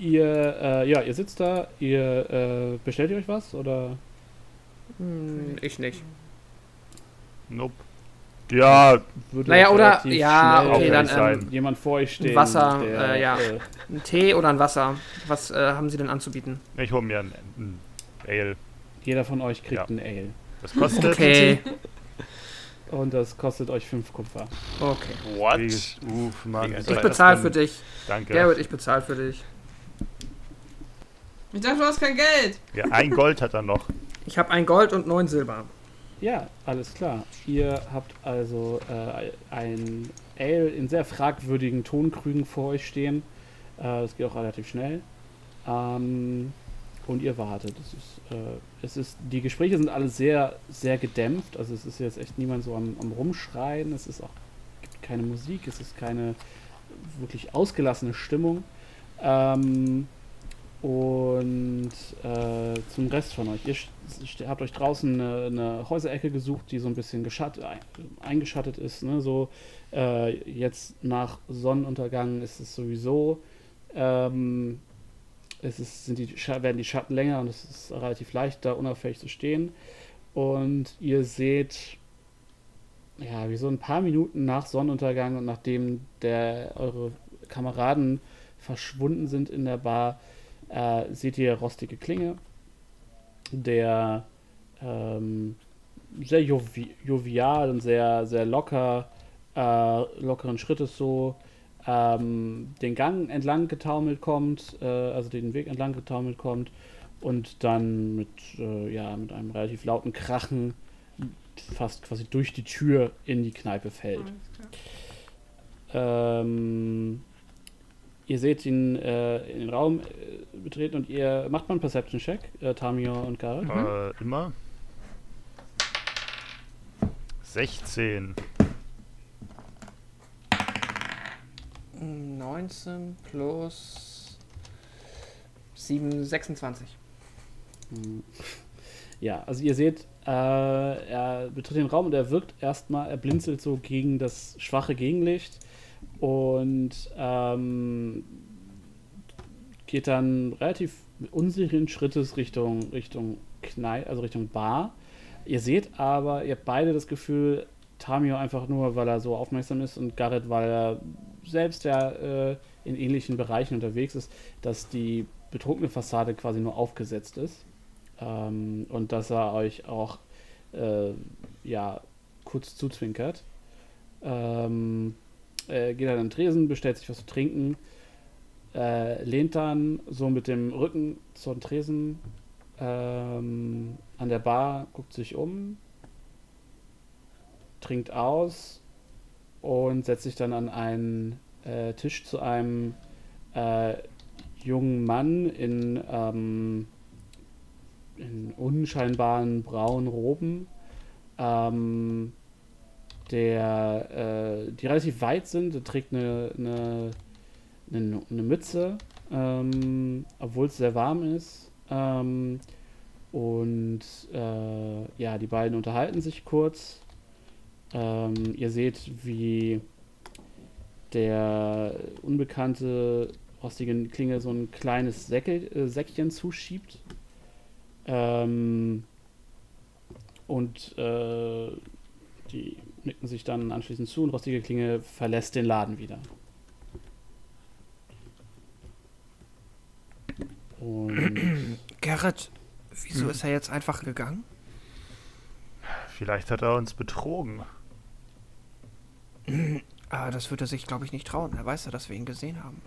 ihr, äh, ja, ihr sitzt da. Ihr äh, bestellt ihr euch was oder? Hm, ich nicht. Nope. Ja, Würde Naja, oder- ja, okay, dann, ähm, jemand vor euch stehen. Wasser, der, äh, ja. Äh, Ein Tee oder ein Wasser? Was äh, haben Sie denn anzubieten? ich hole mir ein, ein Ale. jeder von euch kriegt Ja. ein Ale. Das kostet. Okay. Und das kostet euch 5 Kupfer. Okay. What? Uff, Mann. Ich bezahle für dich. Danke. Garrett, ich bezahle für dich. Ich dachte, du hast kein Geld. Ja, ein Gold hat er noch. Ich habe ein Gold und neun Silber. Ja, alles klar. Ihr habt also äh, ein Ale in sehr fragwürdigen Tonkrügen vor euch stehen. Äh, das geht auch relativ schnell. Ähm, und ihr wartet. Es ist, äh, es ist, die Gespräche sind alle sehr, sehr gedämpft. Also es ist jetzt echt niemand so am, am Rumschreien. Es ist auch gibt keine Musik. Es ist keine wirklich ausgelassene Stimmung. Ähm, Und äh, zum Rest von euch. Ihr habt euch draußen eine, eine Häuserecke gesucht, die so ein bisschen geschatt, ein, eingeschattet ist. Ne? So, äh, jetzt nach Sonnenuntergang ist es sowieso. Ähm, es ist, sind die, werden die Schatten länger und es ist relativ leicht, da unauffällig zu stehen. Und ihr seht, ja, wie so ein paar Minuten nach Sonnenuntergang und nachdem der, eure Kameraden verschwunden sind in der Bar, äh, seht ihr rostige Klinge, der ähm, sehr jovi jovial und sehr, sehr locker, äh, lockeren Schrittes so ähm, den Gang entlang getaumelt kommt, äh, also den Weg entlang getaumelt kommt und dann mit, äh, ja, mit einem relativ lauten Krachen fast quasi durch die Tür in die Kneipe fällt. Ähm, ihr seht ihn äh, in den Raum äh, betreten und ihr macht mal einen Perception-Check, äh, Tamio und Gareth. Äh, immer. 16. 19 plus 7, 26. Hm. Ja, also ihr seht, äh, er betritt den Raum und er wirkt erstmal, er blinzelt so gegen das schwache Gegenlicht und ähm, geht dann relativ unsicheren Schrittes Richtung Richtung Knei also Richtung Bar. Ihr seht aber, ihr habt beide das Gefühl, Tamio einfach nur, weil er so aufmerksam ist und Garrett, weil er selbst ja äh, in ähnlichen Bereichen unterwegs ist, dass die betrunkene Fassade quasi nur aufgesetzt ist. Ähm, und dass er euch auch äh, ja, kurz zuzwinkert. Ähm, äh, geht dann an den Tresen, bestellt sich was zu trinken, äh, lehnt dann so mit dem Rücken zum Tresen ähm, an der Bar, guckt sich um, trinkt aus und setzt sich dann an einen äh, Tisch zu einem äh, jungen Mann in, ähm, in unscheinbaren braunen Roben, ähm, der, äh, die relativ weit sind. Er trägt eine, eine, eine, eine Mütze, ähm, obwohl es sehr warm ist. Ähm, und äh, ja, die beiden unterhalten sich kurz. Ähm, ihr seht, wie der unbekannte rostige Klinge so ein kleines Säckel, äh, Säckchen zuschiebt. Ähm, und äh, die nicken sich dann anschließend zu und rostige Klinge verlässt den Laden wieder. Und Gerrit, wieso Hm. ist er jetzt einfach gegangen? Vielleicht hat er uns betrogen. Ah, das wird er sich, glaube ich, nicht trauen. Er weiß ja, dass wir ihn gesehen haben.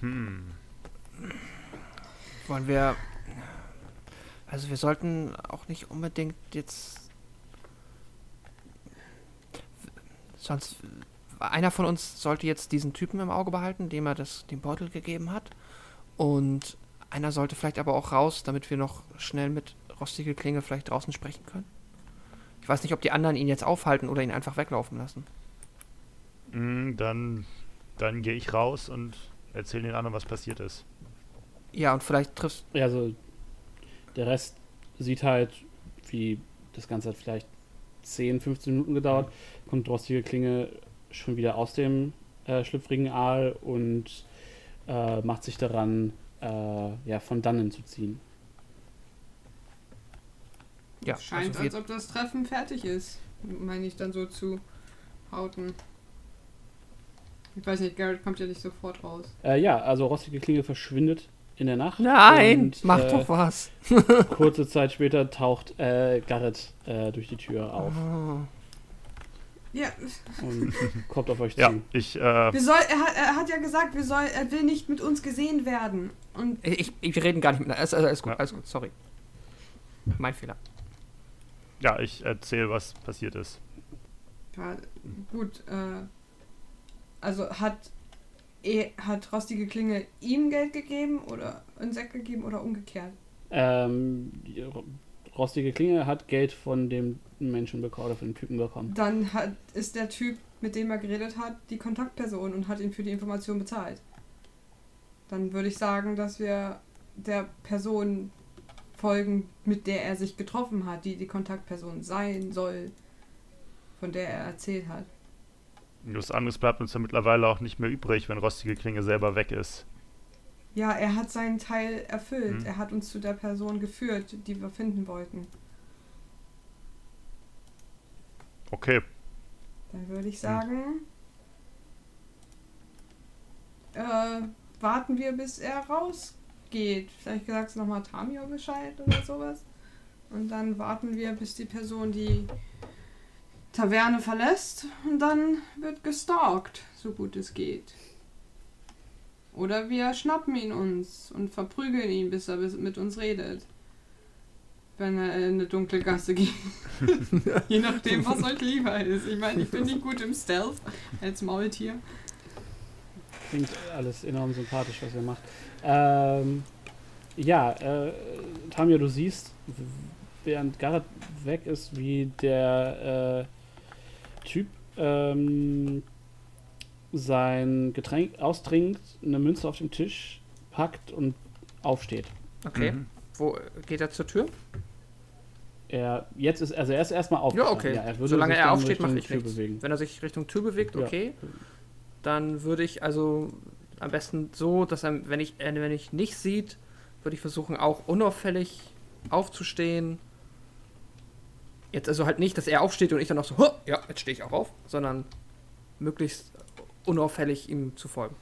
Hm. Wollen wir. Also, wir sollten auch nicht unbedingt jetzt. Sonst. Einer von uns sollte jetzt diesen Typen im Auge behalten, dem er das, den Beutel gegeben hat. Und einer sollte vielleicht aber auch raus, damit wir noch schnell mit rostige Klinge vielleicht draußen sprechen können. Ich weiß nicht, ob die anderen ihn jetzt aufhalten oder ihn einfach weglaufen lassen. Hm, dann dann gehe ich raus und erzähle den anderen, was passiert ist. Ja, und vielleicht triffst. ja, also der Rest sieht halt, wie das Ganze hat vielleicht 10, 15 Minuten gedauert, kommt rostige Klinge schon wieder aus dem äh, schlüpfrigen Aal und äh, macht sich daran, äh, ja, von dannen zu ziehen. Ja, Scheint, also als ob das Treffen fertig ist. Meine ich dann so zu hauten. Ich weiß nicht, Garrett kommt ja nicht sofort raus. Äh, ja, also rostige Klinge verschwindet in der Nacht. Nein, und, mach äh, doch was. Kurze Zeit später taucht äh, Garrett äh, durch die Tür auf Oh. Ja, und kommt auf euch Ja, zu. ich, äh, wir soll, er, hat, er hat ja gesagt, wir soll, er will nicht mit uns gesehen werden. Und Ich, ich, wir reden gar nicht mit. Alles, alles gut, Ja. alles gut, sorry. Mein Fehler. ja, ich erzähle, was passiert ist. ja, gut, äh, also hat, er, hat Rostige Klinge ihm Geld gegeben oder einen Sack gegeben oder umgekehrt? Ähm, rostige Klinge hat Geld von dem Menschen bekommen oder von dem Typen bekommen. Dann hat, ist der Typ, mit dem er geredet hat, die Kontaktperson und hat ihn für die Information bezahlt. dann würde ich sagen, dass wir der Person folgen, mit der er sich getroffen hat, die die Kontaktperson sein soll, von der er erzählt hat. Was anderes bleibt uns ja mittlerweile auch nicht mehr übrig, wenn Rostige Klinge selber weg ist. Ja, er hat seinen Teil erfüllt. Hm. Er hat uns zu der Person geführt, die wir finden wollten. Okay. Dann würde ich sagen, äh, warten wir, bis er rausgeht. Vielleicht sagst du nochmal Tamio Bescheid oder sowas. Und dann warten wir, bis die Person die Taverne verlässt. Und dann wird gestalkt, so gut es geht. Oder wir schnappen ihn uns und verprügeln ihn, bis er mit uns redet. Wenn er in eine dunkle Gasse geht. Je nachdem, was euch lieber ist. Ich meine, ich bin nicht gut im Stealth als Maultier. Klingt alles enorm sympathisch, was ihr macht. Ähm, ja, äh, Tamio, du siehst, während Garrett weg ist, wie der äh, Typ ähm, sein Getränk austrinkt, eine Münze auf dem Tisch packt und aufsteht. Okay. Mhm. Wo geht er zur Tür? Er jetzt ist also er ist erstmal auf. Ja, okay. er würde Solange er aufsteht, mache ich Tür nichts. bewegen. Wenn er sich Richtung Tür bewegt, Ja. okay. Dann würde ich also am besten so, dass er, wenn ich, äh, wenn ich nicht sieht, würde ich versuchen, auch unauffällig aufzustehen. Jetzt also halt nicht, dass er aufsteht und ich dann noch so, "Huh, ja, jetzt stehe ich auch auf, sondern möglichst unauffällig ihm zu folgen.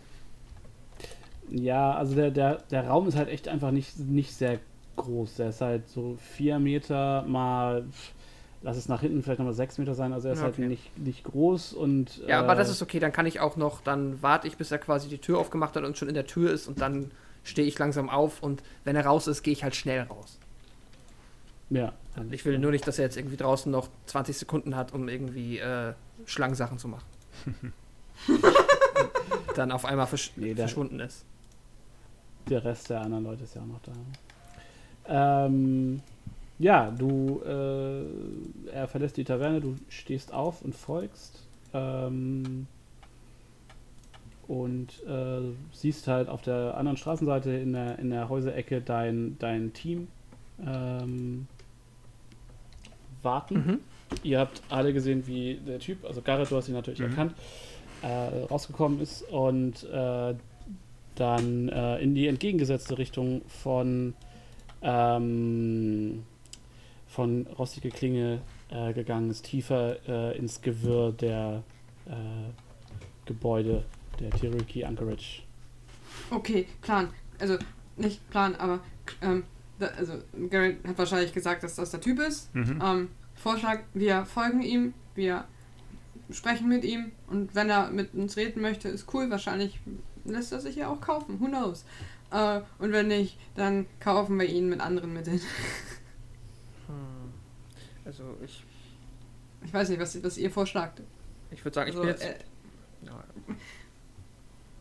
Ja, also der, der, der Raum ist halt echt einfach nicht, nicht sehr groß. Der ist halt so vier Meter mal, lass es nach hinten vielleicht nochmal sechs Meter sein. Also er ist halt okay. nicht, nicht groß und. Ja, aber äh, das ist okay, dann kann ich auch noch, dann warte ich, bis er quasi die Tür aufgemacht hat und schon in der Tür ist und dann stehe ich langsam auf und wenn er raus ist, gehe ich halt schnell raus. Ja. Ich will nur nicht, dass er jetzt irgendwie draußen noch 20 Sekunden hat, um irgendwie äh, Schlangensachen zu machen. dann auf einmal versch Nee, der- verschwunden ist. Der Rest der anderen Leute ist ja auch noch da. Ähm, ja, du, äh, er verlässt die Taverne, du stehst auf und folgst. Ähm, und äh, siehst halt auf der anderen Straßenseite in der, in der Häuserecke dein, dein Team ähm, warten. Mhm. Ihr habt alle gesehen, wie der Typ, also Garrett, du hast ihn natürlich Mhm. erkannt, äh, rausgekommen ist und äh, dann äh, in die entgegengesetzte Richtung von, ähm, von Rostige Klinge äh, gegangen ist, tiefer äh, ins Gewirr der äh, Gebäude der Cherokee Anchorage. Okay, Plan. Also, nicht Plan, aber ähm, da, also Garrett hat wahrscheinlich gesagt, dass das der Typ ist. Mhm. Ähm, Vorschlag, wir folgen ihm, wir sprechen mit ihm und wenn er mit uns reden möchte, ist cool. Wahrscheinlich lässt er sich ja auch kaufen. Who knows? Äh, und wenn nicht, dann kaufen wir ihn mit anderen Mitteln. Hm. Also ich, Ich weiß nicht, was, was ihr vorschlagt. ich würde sagen, ich Also, bin jetzt. äh, ja,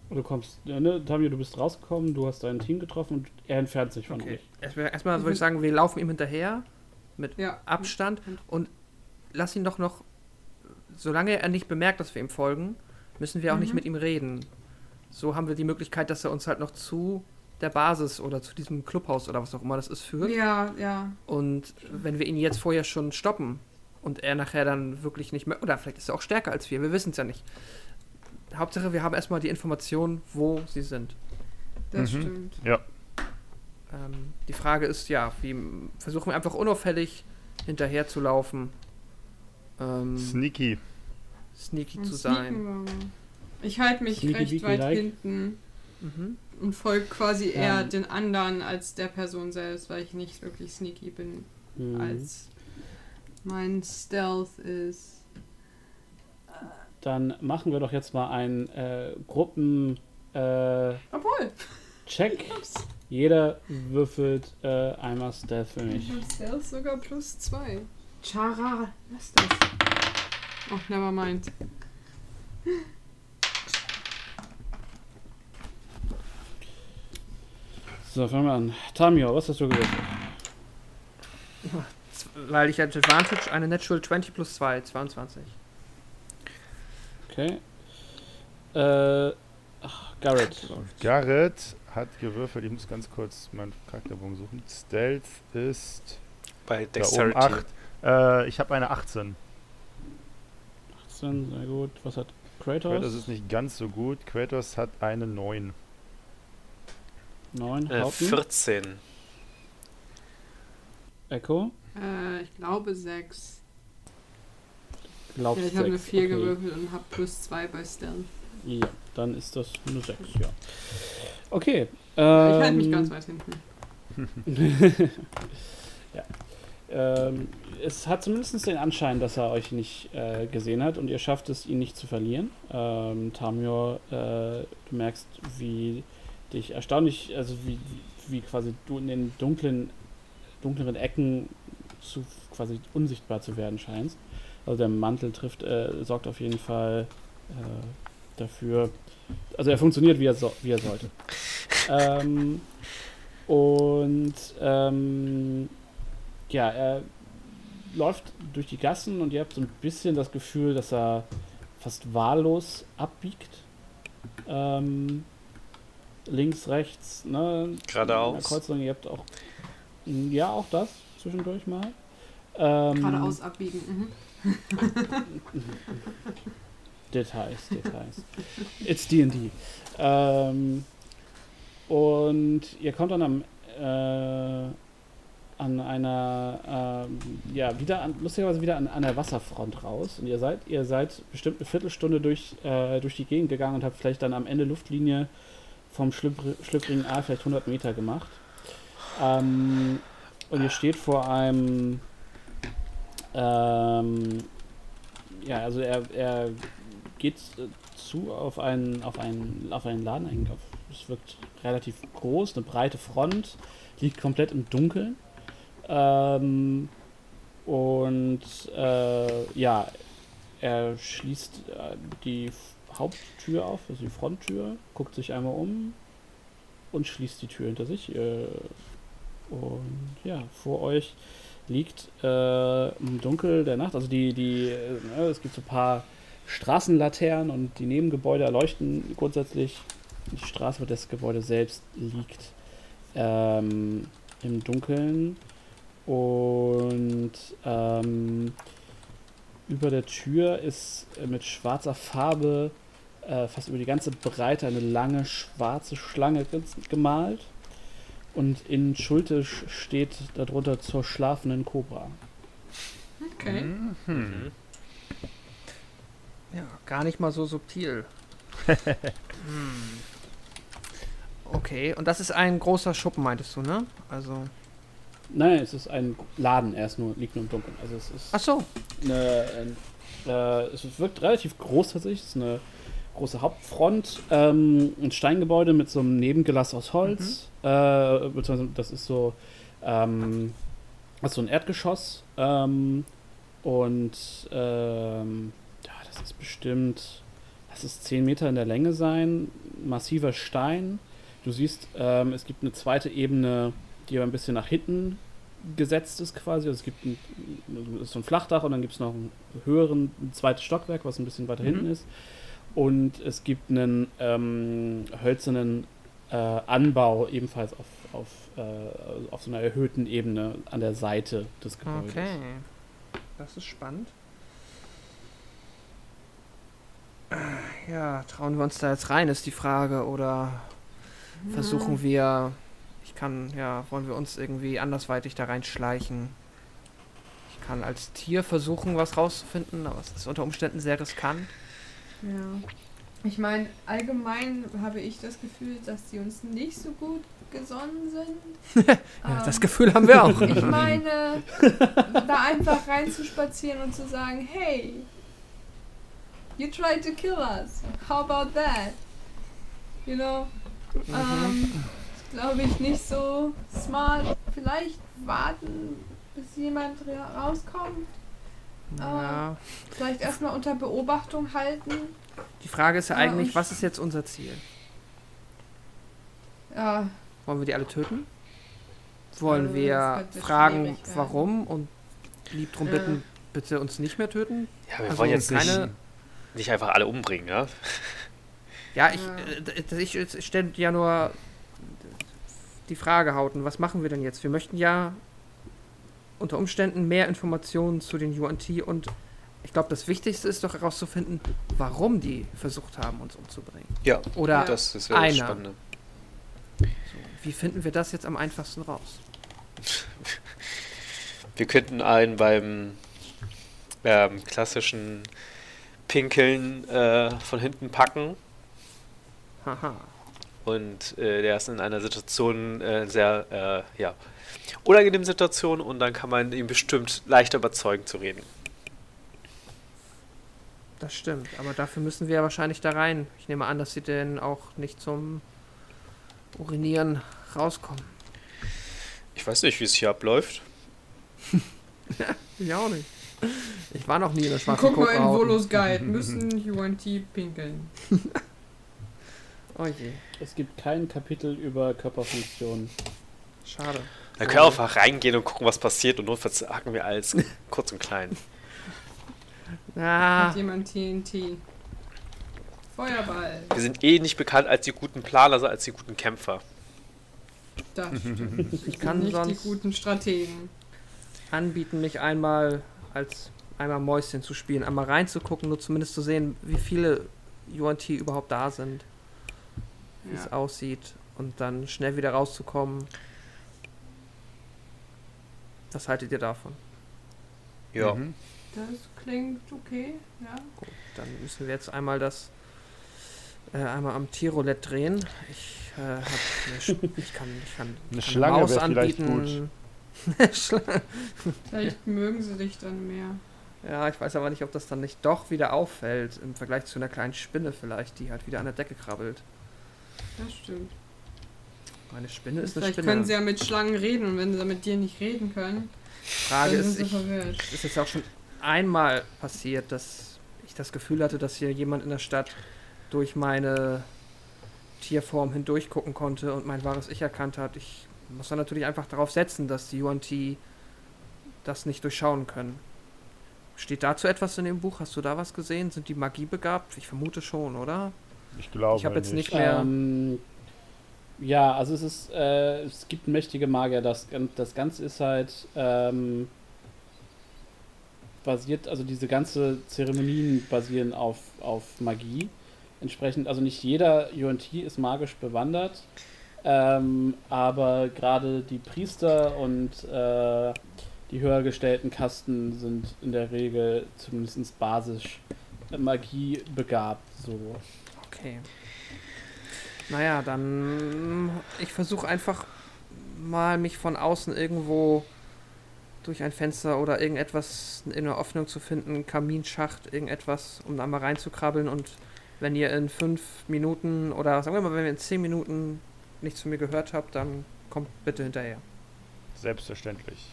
Du kommst, ja, ne, Tamio, du bist rausgekommen, du hast dein Team getroffen und er entfernt sich von okay. euch. Erstmal, erstmal würde ich sagen, wir laufen ihm hinterher mit ja. Abstand und lass ihn doch noch, solange er nicht bemerkt, dass wir ihm folgen, müssen wir auch nicht Mhm. mit ihm reden. So haben wir die Möglichkeit, dass er uns halt noch zu der Basis oder zu diesem Clubhaus oder was auch immer das ist führt. Ja, ja. Und wenn wir ihn jetzt vorher schon stoppen und er nachher dann wirklich nicht mehr, oder vielleicht ist er auch stärker als wir, wir wissen es ja nicht. Hauptsache, wir haben erstmal die Information, wo sie sind. Das Mhm. stimmt. Ja. Ähm, die Frage ist ja, wie versuchen wir einfach unauffällig hinterher zu laufen, ähm, Sneaky. sneaky Und zu sein. wir. Ich halte mich Sneaky recht weit like. hinten Mhm. Und folge quasi eher Ähm. den anderen als der Person selbst, weil ich nicht wirklich sneaky bin, Mhm. als mein Stealth ist. Dann machen wir doch jetzt mal einen äh, Gruppen äh, Obwohl, Check. Jeder würfelt äh, einmal Stealth für mich. ich habe Stealth sogar plus zwei. Chara, was ist das? Oh, never mind. So, fangen wir an. Tamio, was hast du gewürfelt? Z- Weil ich hatte Advantage, eine Natural 20 plus 2, 22. Okay. Äh, ach, Garrett. Garrett hat gewürfelt. Ich muss ganz kurz meinen Charakterbogen suchen. Stealth ist Bei da oben Dexterity. 8. Äh, ich habe eine 18. 18, sehr gut. Was hat Kratos? Kratos ist nicht ganz so gut. Kratos hat eine 9. 9. Äh, Haupten. 14. Echo. Äh, ich glaube sechs. Glaubst Ja, ich habe eine sechs, 4 okay. gewürfelt und habe plus 2 bei Stealth. Ja, dann ist das eine 6, ja. Okay. ich halte mich ähm, ganz weit hinten. ja. Ähm, es hat zumindest den Anschein, dass er euch nicht äh, gesehen hat und ihr schafft es, ihn nicht zu verlieren. Ähm, Tamior, äh, du merkst, wie dich erstaunlich, also wie, wie quasi du in den dunklen, dunkleren Ecken zu quasi unsichtbar zu werden scheinst. Also der Mantel trifft, äh, sorgt auf jeden Fall äh, dafür. Also er funktioniert, wie er, so, wie er sollte. ähm, und ähm, ja, er läuft durch die Gassen und ihr habt so ein bisschen das Gefühl, dass er fast wahllos abbiegt. Ähm, links, rechts, ne? in der Geradeaus. Kreuzung, ihr habt auch. Ja, auch das zwischendurch mal. Ähm, Geradeaus abbiegen. Mhm. Details, Details. It's D&D. Ähm, und ihr kommt dann am, äh, an einer, ähm, ja, wieder an, lustigerweise wieder an, an der Wasserfront raus. Und ihr seid, ihr seid bestimmt eine Viertelstunde durch, äh, durch die Gegend gegangen und habt vielleicht dann am Ende Luftlinie vom schlüpfri- schlüpfrigen A vielleicht 100 Meter gemacht. Ähm, und ihr steht vor einem, ähm, ja, also er, er geht zu auf einen, auf einen, auf einen Laden. Es wirkt relativ groß, eine breite Front, liegt komplett im Dunkeln. Ähm, und äh, ja, er schließt äh, die Haupttür auf, also die Fronttür, guckt sich einmal um und schließt die Tür hinter sich. Äh, und ja, vor euch liegt äh, im Dunkel der Nacht, also die, die, äh, ne, es gibt so ein paar Straßenlaternen und die Nebengebäude erleuchten grundsätzlich. Die Straße, wo das Gebäude selbst liegt, ähm, im Dunkeln. Und ähm, über der Tür ist mit schwarzer Farbe äh, fast über die ganze Breite eine lange schwarze Schlange ge- gemalt. Und in Schultisch steht darunter zur schlafenden Kobra. Okay. Mhm. Ja, gar nicht mal so subtil. hm. Okay, und das ist ein großer Schuppen, meintest du, ne? Also. Nein, es ist ein Laden, er ist nur, liegt nur im Dunkeln. Also es ist Ach so. eine, ein, äh, es wirkt relativ groß tatsächlich. Es ist eine große Hauptfront, ähm, ein Steingebäude mit so einem Nebengelass aus Holz. Äh, beziehungsweise das ist so, ähm, das ist so ein Erdgeschoss. Ähm, und ähm, ja, das ist bestimmt, das ist 10 Meter in der Länge sein, massiver Stein. Du siehst, ähm, es gibt eine zweite Ebene, die aber ein bisschen nach hinten gesetzt ist quasi. Also es gibt ein, so ein Flachdach und dann gibt es noch einen höheren, ein zweites Stockwerk, was ein bisschen weiter Mhm. hinten ist. Und es gibt einen ähm, hölzernen äh, Anbau, ebenfalls auf, auf, äh, auf so einer erhöhten Ebene an der Seite des Gebäudes. Okay. Das ist spannend. Ja, trauen wir uns da jetzt rein, ist die Frage. Oder versuchen wir. Ich kann, ja, wollen wir uns irgendwie andersweitig da reinschleichen? Ich kann als Tier versuchen, was rauszufinden, aber es ist unter Umständen sehr riskant. Ja. Ich meine, allgemein habe ich das Gefühl, dass sie uns nicht so gut gesonnen sind. Ja, das Ähm, Gefühl haben wir auch. Ich meine, da einfach reinzuspazieren und zu sagen, hey, you tried to kill us. How about that? You know? Ähm, glaube ich nicht so smart. Vielleicht warten, bis jemand ra- rauskommt. Ja. Vielleicht erstmal unter Beobachtung halten. Die Frage ist ja Ja, eigentlich, was ist jetzt unser Ziel? Ja, Wollen wir die alle töten? Wollen Äh, wir fragen, warum und lieb drum Ja. bitten, bitte uns nicht mehr töten? Ja, wir Also wollen jetzt nicht, keine- nicht einfach alle umbringen, ja? Ja, ich, Ja. äh, ich, ich stelle ja nur die Frage, Hauten, was machen wir denn jetzt? Wir möchten ja unter Umständen mehr Informationen zu den UNT und ich glaube, das Wichtigste ist doch herauszufinden, warum die versucht haben, uns umzubringen. Ja, Oder das ist ja das. Spannende. so, wie finden wir das jetzt am einfachsten raus? Wir könnten einen beim ähm, klassischen Pinkeln äh, von hinten packen Haha. und äh, der ist in einer Situation äh, sehr äh, ja, unangenehmen Situation und dann kann man ihn bestimmt leichter überzeugen zu reden. Das stimmt, aber dafür müssen wir ja wahrscheinlich da rein. Ich nehme an, dass sie denn auch nicht zum Urinieren rauskommen. Ich weiß nicht, wie es hier abläuft. Ich auch nicht. Ich war noch nie in der schwarzen Guck mal in. Volos Guide. Müssen UNT pinkeln. Oh je, Es gibt kein Kapitel über Körperfunktion. schade. Da können wir einfach reingehen und gucken, was passiert und notfalls hacken wir alles kurz und klein. Ah, Hat jemand TNT? Feuerball. Wir sind eh nicht bekannt als die guten Planer, sondern als die guten Kämpfer. Das stimmt. ich kann nicht die sonst guten Strategen. anbieten, mich einmal als einmal Mäuschen zu spielen, einmal reinzugucken, nur zumindest zu sehen, wie viele UNT überhaupt da sind, wie es Ja. aussieht und dann schnell wieder rauszukommen. Was haltet ihr davon? Ja. Mhm. Das klingt okay, ja. Gut, dann müssen wir jetzt einmal das äh, einmal am Tierroulette drehen. Ich äh, hab eine Sch ich kann ich kann, Eine kann Schlange Maus wär vielleicht anbieten. Schlange. Vielleicht mögen sie dich dann mehr. Ja, ich weiß aber nicht, ob das dann nicht doch wieder auffällt im Vergleich zu einer kleinen Spinne vielleicht, die halt wieder an der Decke krabbelt. Das stimmt. Eine Spinne ist eine Vielleicht Spinne. können sie ja mit Schlangen reden und wenn sie mit dir nicht reden können, Frage dann ist, sind sie ich, verwirrt. ist jetzt auch schon einmal passiert, dass ich das Gefühl hatte, dass hier jemand in der Stadt durch meine Tierform hindurch gucken konnte und mein wahres Ich erkannt hat. Ich muss dann natürlich einfach darauf setzen, dass die UNT das nicht durchschauen können. Steht dazu etwas in dem Buch? Hast du da was gesehen? Sind die Magie begabt? Ich vermute schon, oder? Ich glaube Ich hab jetzt nicht. nicht- mehr- Ähm, ja, also es ist, äh, es gibt mächtige Magier. Das, das Ganze ist halt ähm, basiert, also diese ganze Zeremonien basieren auf, auf Magie. Entsprechend, also nicht jeder UNT ist magisch bewandert, ähm, aber gerade die Priester und äh, die höher gestellten Kasten sind in der Regel zumindest basisch Magie begabt. So. Okay. Naja, dann. Ich versuche einfach mal mich von außen irgendwo durch ein Fenster oder irgendetwas in einer Öffnung zu finden, Kaminschacht, irgendetwas, um da mal reinzukrabbeln und wenn ihr in fünf Minuten oder sagen wir mal, wenn ihr in zehn Minuten nichts von mir gehört habt, dann kommt bitte hinterher. Selbstverständlich.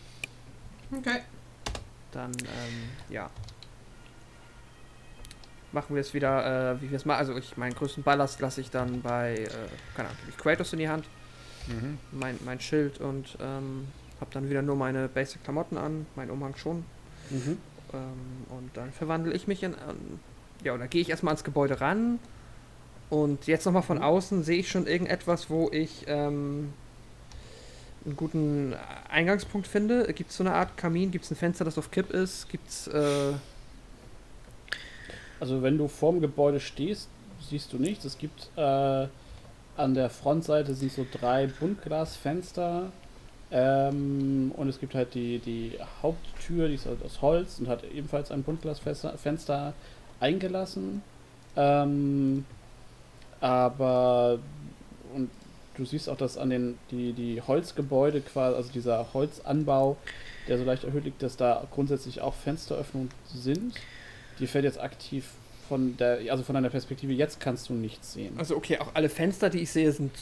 Okay. Dann, ähm, ja. Machen wir es wieder, äh, wie wir es machen. Also ich meinen größten Ballast lasse ich dann bei, äh, keine Ahnung, ich Kratos in die Hand. Mhm. mein, mein Schild und ähm, habe dann wieder nur meine Basic-Klamotten an, mein Umhang schon. Mhm. Ähm, und dann verwandle ich mich in. Ähm, ja, und dann gehe ich erstmal ans Gebäude ran. Und jetzt nochmal von außen sehe ich schon irgendetwas, wo ich ähm, einen guten Eingangspunkt finde. Gibt es so eine Art Kamin? Gibt es ein Fenster, das auf Kipp ist? Gibt es. Äh, Also wenn du vorm Gebäude stehst, siehst du nichts. Es gibt äh, an der Frontseite sind so drei Buntglasfenster ähm, und es gibt halt die, die Haupttür, die ist halt aus Holz und hat ebenfalls ein Buntglasfenster Fenster eingelassen. Ähm, aber und du siehst auch, dass an den die, die Holzgebäude quasi, also dieser Holzanbau, der so leicht erhöht liegt, dass da grundsätzlich auch Fensteröffnungen sind. Die fällt jetzt aktiv von der, also von deiner Perspektive, jetzt kannst du nichts sehen. also, okay, auch alle Fenster, die ich sehe, sind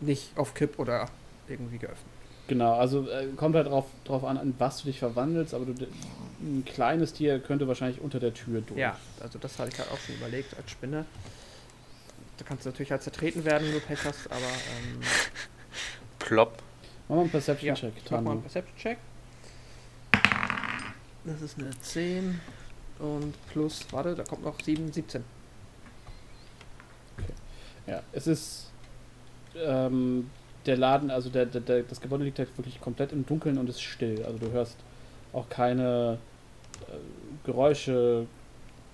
nicht auf Kipp oder irgendwie geöffnet. Genau, also äh, kommt halt drauf, drauf an, an was du dich verwandelst, aber du, ein kleines Tier könnte wahrscheinlich unter der Tür durch. Ja, also das hatte ich halt auch schon überlegt als Spinne. Da kannst du natürlich halt zertreten werden, wenn du Pech hast, aber ähm, Plopp. Mach mal einen Perception ja, mach mal einen. Perception-Check. Das ist eine 10 und plus, warte, da kommt noch 7, 17. Ja, es ist ähm, der Laden, also der, der, der, das Gebäude liegt halt wirklich komplett im Dunkeln und ist still. Also du hörst auch keine äh, Geräusche,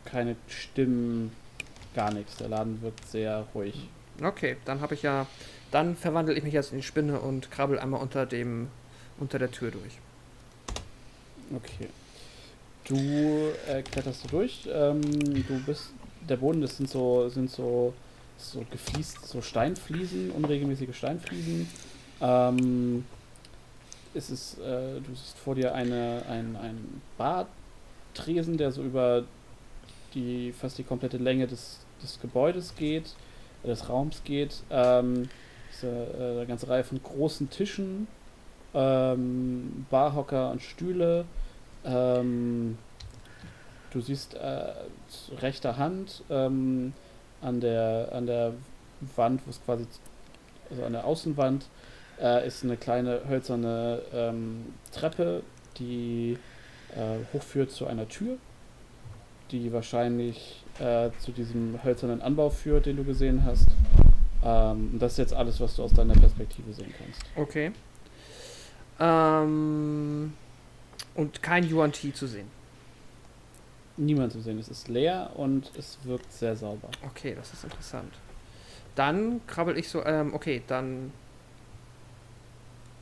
keine Stimmen, gar nichts. Der Laden wirkt sehr ruhig. Okay, dann habe ich ja. Dann verwandle ich mich jetzt in die Spinne und krabbel einmal unter dem unter der Tür durch. Okay. Du äh, kletterst du durch. Ähm, du bist. Der Boden, das sind so, sind so, so gefliest, so Steinfliesen, unregelmäßige Steinfliesen. Ähm, es ist, äh, du siehst vor dir eine, ein, ein Bartresen, der so über die fast die komplette Länge des, des Gebäudes geht, äh, des Raums geht. Ähm, diese, äh, eine ganze Reihe von großen Tischen, ähm, Barhocker und Stühle. Ähm, du siehst äh, rechter Hand ähm, an, der, an der Wand, wo es quasi, also an der Außenwand, äh, ist eine kleine hölzerne ähm, Treppe, die äh, hochführt zu einer Tür, die wahrscheinlich äh, zu diesem hölzernen Anbau führt, den du gesehen hast. Ähm, das ist jetzt alles, was du aus deiner Perspektive sehen kannst. Okay. Ähm, und kein Yuan Ti zu sehen. Niemand zu sehen. Es ist leer und es wirkt sehr sauber. Okay, das ist interessant. Dann krabbel ich so, ähm, okay, dann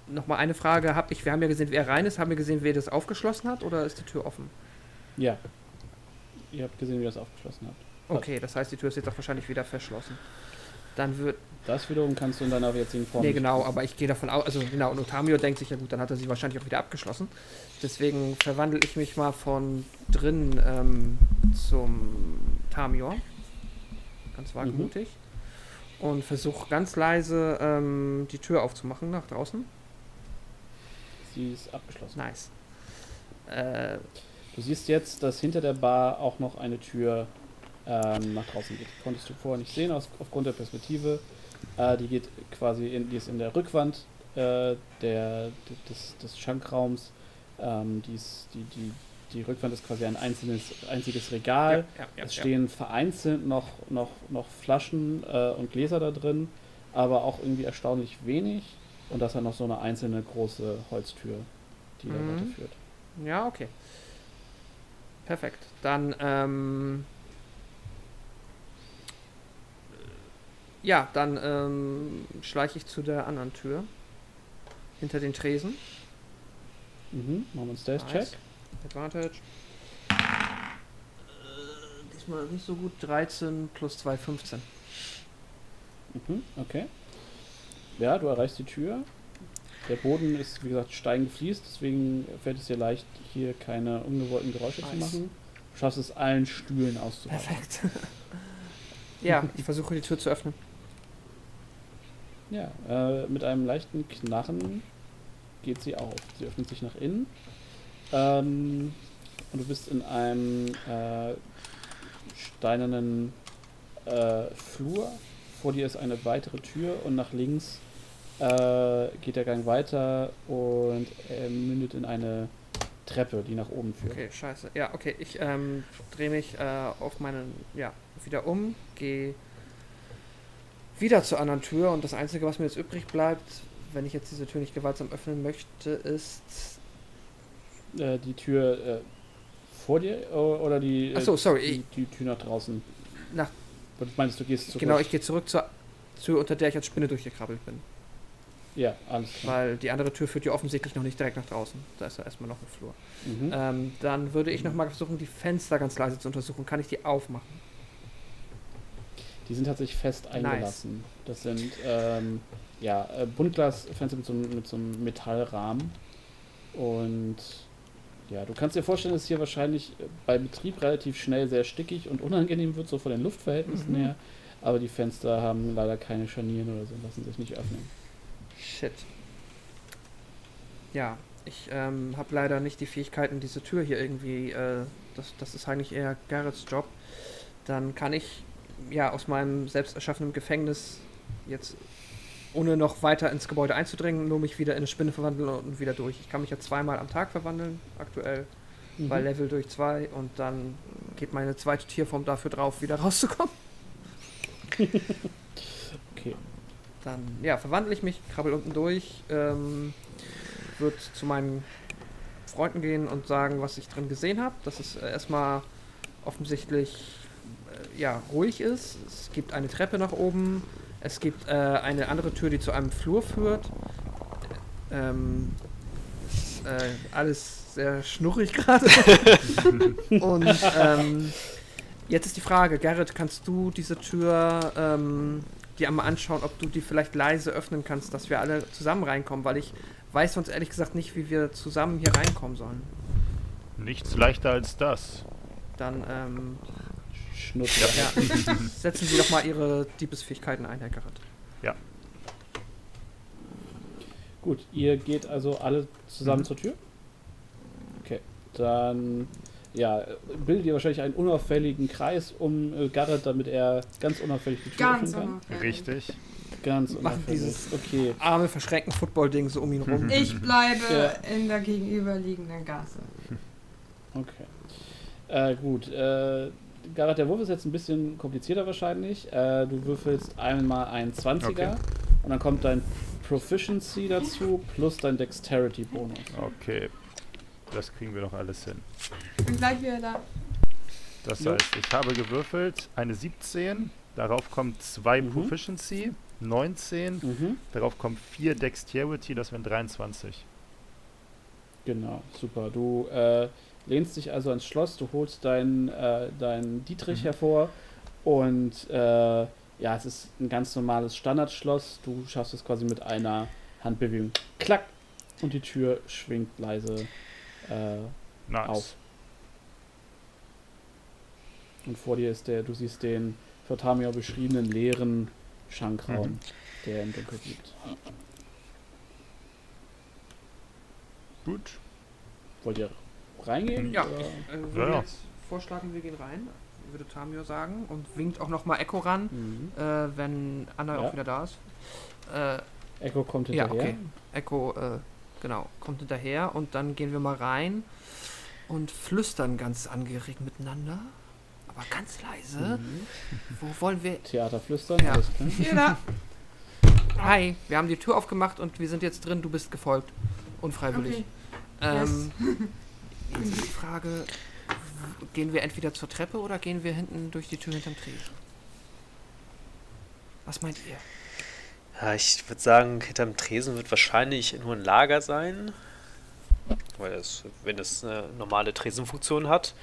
nochmal eine Frage. Hab ich, wir haben ja gesehen, wer rein ist. Haben wir gesehen, wer das aufgeschlossen hat oder ist die Tür offen? Ja. Ihr habt gesehen, wie das aufgeschlossen habt. Okay, das heißt, die Tür ist jetzt auch wahrscheinlich wieder verschlossen. Dann wird. Das wiederum kannst du in deiner jetzigen Form. Nee, genau, aber ich gehe davon aus, also genau, und Otamio denkt sich, ja gut, dann hat er sie wahrscheinlich auch wieder abgeschlossen. Deswegen verwandle ich mich mal von drin ähm, zum Tamior. Ganz wagemutig. Und versuche ganz leise ähm, die Tür aufzumachen nach draußen. Sie ist abgeschlossen. Nice. Äh, Du siehst jetzt, dass hinter der Bar auch noch eine Tür ähm, nach draußen geht. Konntest du vorher nicht sehen aus, aufgrund der Perspektive. Äh, die geht quasi in, die ist in der Rückwand äh, der, des, des Schankraums. Ähm, die, ist, die, die, die Rückwand ist quasi ein einzelnes, einziges Regal. ja, ja, es ja. stehen vereinzelt noch, noch, noch Flaschen äh, und Gläser da drin, aber auch irgendwie erstaunlich wenig. Und das hat noch so eine einzelne große Holztür, die da Mhm. weiterführt. Ja, okay. Perfekt. Dann, ähm. Ja, dann ähm, schleiche ich zu der anderen Tür. Hinter den Tresen. Mhm, machen wir einen Stealth-Check. Nice. Advantage. Äh, diesmal nicht so gut. 13 plus 2, 15. Mhm, okay. Ja, du erreichst die Tür. Der Boden ist, wie gesagt, steingefliest, deswegen fällt es dir leicht, hier keine ungewollten Geräusche zu Nice. machen. Du schaffst es, allen Stühlen auszuweichen. Perfekt. ja, ich versuche die Tür zu öffnen. Ja, äh, mit einem leichten Knarren geht sie auf. Sie öffnet sich nach innen. Ähm, und du bist in einem äh, steinernen äh, Flur. Vor dir ist eine weitere Tür und nach links äh, geht der Gang weiter und er mündet in eine Treppe, die nach oben führt. Okay, scheiße. Ja, okay, ich ähm, drehe mich äh, auf meinen, ja, wieder um, gehe wieder zur anderen Tür und das Einzige, was mir jetzt übrig bleibt, wenn ich jetzt diese Tür nicht gewaltsam öffnen möchte, ist. Äh, die Tür äh, vor dir o- oder die, äh, Achso, sorry. die, die Tür nach draußen? Nach- Du meinst, du gehst zurück? Genau, ich gehe zurück zur Tür, unter der ich als Spinne durchgekrabbelt bin. Ja, alles klar. Weil die andere Tür führt ja offensichtlich noch nicht direkt nach draußen. Da ist ja erstmal noch ein Flur. Mhm. Ähm, dann würde ich nochmal versuchen, die Fenster ganz leise zu untersuchen. Kann ich die aufmachen? Die sind tatsächlich fest eingelassen. Das sind ähm, ja, äh, Buntglasfenster mit so, einem- mit so einem Metallrahmen. Und ja, du kannst dir vorstellen, dass hier wahrscheinlich äh, bei Betrieb relativ schnell sehr stickig und unangenehm wird, so von den Luftverhältnissen Mhm. her. Aber die Fenster haben leider keine Scharnieren oder so, lassen sich nicht öffnen. Shit. Ja, ich ähm, habe leider nicht die Fähigkeiten, diese Tür hier irgendwie. Äh, das, das ist eigentlich eher Garrets Job. Dann kann ich ja aus meinem selbst erschaffenen Gefängnis jetzt ohne noch weiter ins Gebäude einzudringen, nur mich wieder in eine Spinne verwandeln und wieder durch. Ich kann mich ja zweimal am Tag verwandeln, aktuell bei Mhm. Level durch zwei und dann geht meine zweite Tierform dafür drauf, wieder rauszukommen. Okay. Dann, ja, verwandle ich mich, krabbel unten durch, ähm, wird zu meinen Freunden gehen und sagen, was ich drin gesehen habe. Dass es äh, erstmal offensichtlich ja, ruhig ist. Es gibt eine Treppe nach oben. Es gibt äh, eine andere Tür, die zu einem Flur führt. Ähm, ist, äh, alles sehr schnurrig gerade. und ähm, jetzt ist die Frage, Gerrit, kannst du diese Tür ähm, dir einmal anschauen, ob du die vielleicht leise öffnen kannst, dass wir alle zusammen reinkommen, weil ich weiß sonst ehrlich gesagt nicht, wie wir zusammen hier reinkommen sollen. Nichts leichter als das. Dann ähm, Schnutz. ja, setzen Sie doch mal Ihre Diebesfähigkeiten ein, Herr Gerrit. Gut, ihr geht also alle zusammen Mhm. zur Tür? Okay, dann ja, bildet ihr wahrscheinlich einen unauffälligen Kreis um äh, Garrett, damit er ganz unauffällig die Tür Ganz öffnen kann. unauffällig. Richtig. Ganz Machen unauffällig. dieses- Okay, Arme verschrecken Football-Ding so um ihn rum. Ich bleibe Ja. in der gegenüberliegenden Gasse. okay. Äh, gut, äh, Garrett, der Wurf ist jetzt ein bisschen komplizierter wahrscheinlich. Äh, du würfelst einmal einen 20er Okay. und dann kommt dein Proficiency dazu plus dein Dexterity-Bonus. Okay. Das kriegen wir doch alles hin. Bin gleich wieder da. Das Jo. heißt, ich habe gewürfelt eine 17, darauf kommt 2 Mhm. Proficiency, 19, Mhm. darauf kommt 4 Dexterity, das wären 23. Genau, super. Du äh, lehnst dich also ans Schloss, du holst deinen äh, dein Dietrich Mhm. hervor und äh, ja, es ist ein ganz normales Standardschloss. Du schaffst es quasi mit einer Handbewegung. Klack! Und die Tür schwingt leise äh, Nice. auf. Und vor dir ist der, du siehst den von Tamio beschriebenen leeren Schankraum, Mhm. der im Dunkeln liegt. Gut. Wollt ihr reingehen? Ja, oder? ich äh, würde Ja, ja. jetzt vorschlagen, wir gehen rein, würde Tamio sagen und winkt auch nochmal Echo ran, Mhm. äh, wenn Anna Ja. auch wieder da ist. Äh, Echo kommt Ja, hinterher. okay. Echo, äh, genau, kommt hinterher und dann gehen wir mal rein und flüstern ganz angeregt miteinander, aber ganz leise. Mhm. Wo wollen wir? Theater flüstern, Ja. alles klar. Jeder. Hi, wir haben die Tür aufgemacht und wir sind jetzt drin, du bist gefolgt. Unfreiwillig. Okay. Ähm, jetzt ist die Frage, gehen wir entweder zur Treppe oder gehen wir hinten durch die Tür hinterm Tresen? Was meint ihr? Ja, ich würde sagen, hinterm Tresen wird wahrscheinlich nur ein Lager sein. Weil es, wenn es eine normale Tresenfunktion hat.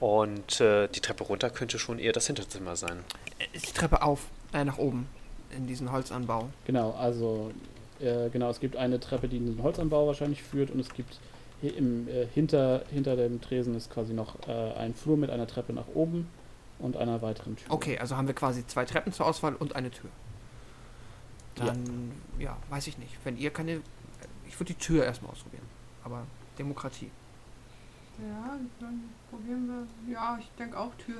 Und äh, die Treppe runter könnte schon eher das Hinterzimmer sein. Äh, Ist die Treppe auf, äh, nach oben, in diesen Holzanbau. Genau, also äh, genau, es gibt eine Treppe, die in den Holzanbau wahrscheinlich führt und es gibt im, äh, hinter, hinter dem Tresen ist quasi noch äh, ein Flur mit einer Treppe nach oben und einer weiteren Tür. Okay, also haben wir quasi zwei Treppen zur Auswahl und eine Tür. Dann, ja, weiß ich nicht. Wenn ihr keine. Ich würde die Tür erstmal ausprobieren. Aber Demokratie. Ja, dann probieren wir. Ja, ich denke auch Tür.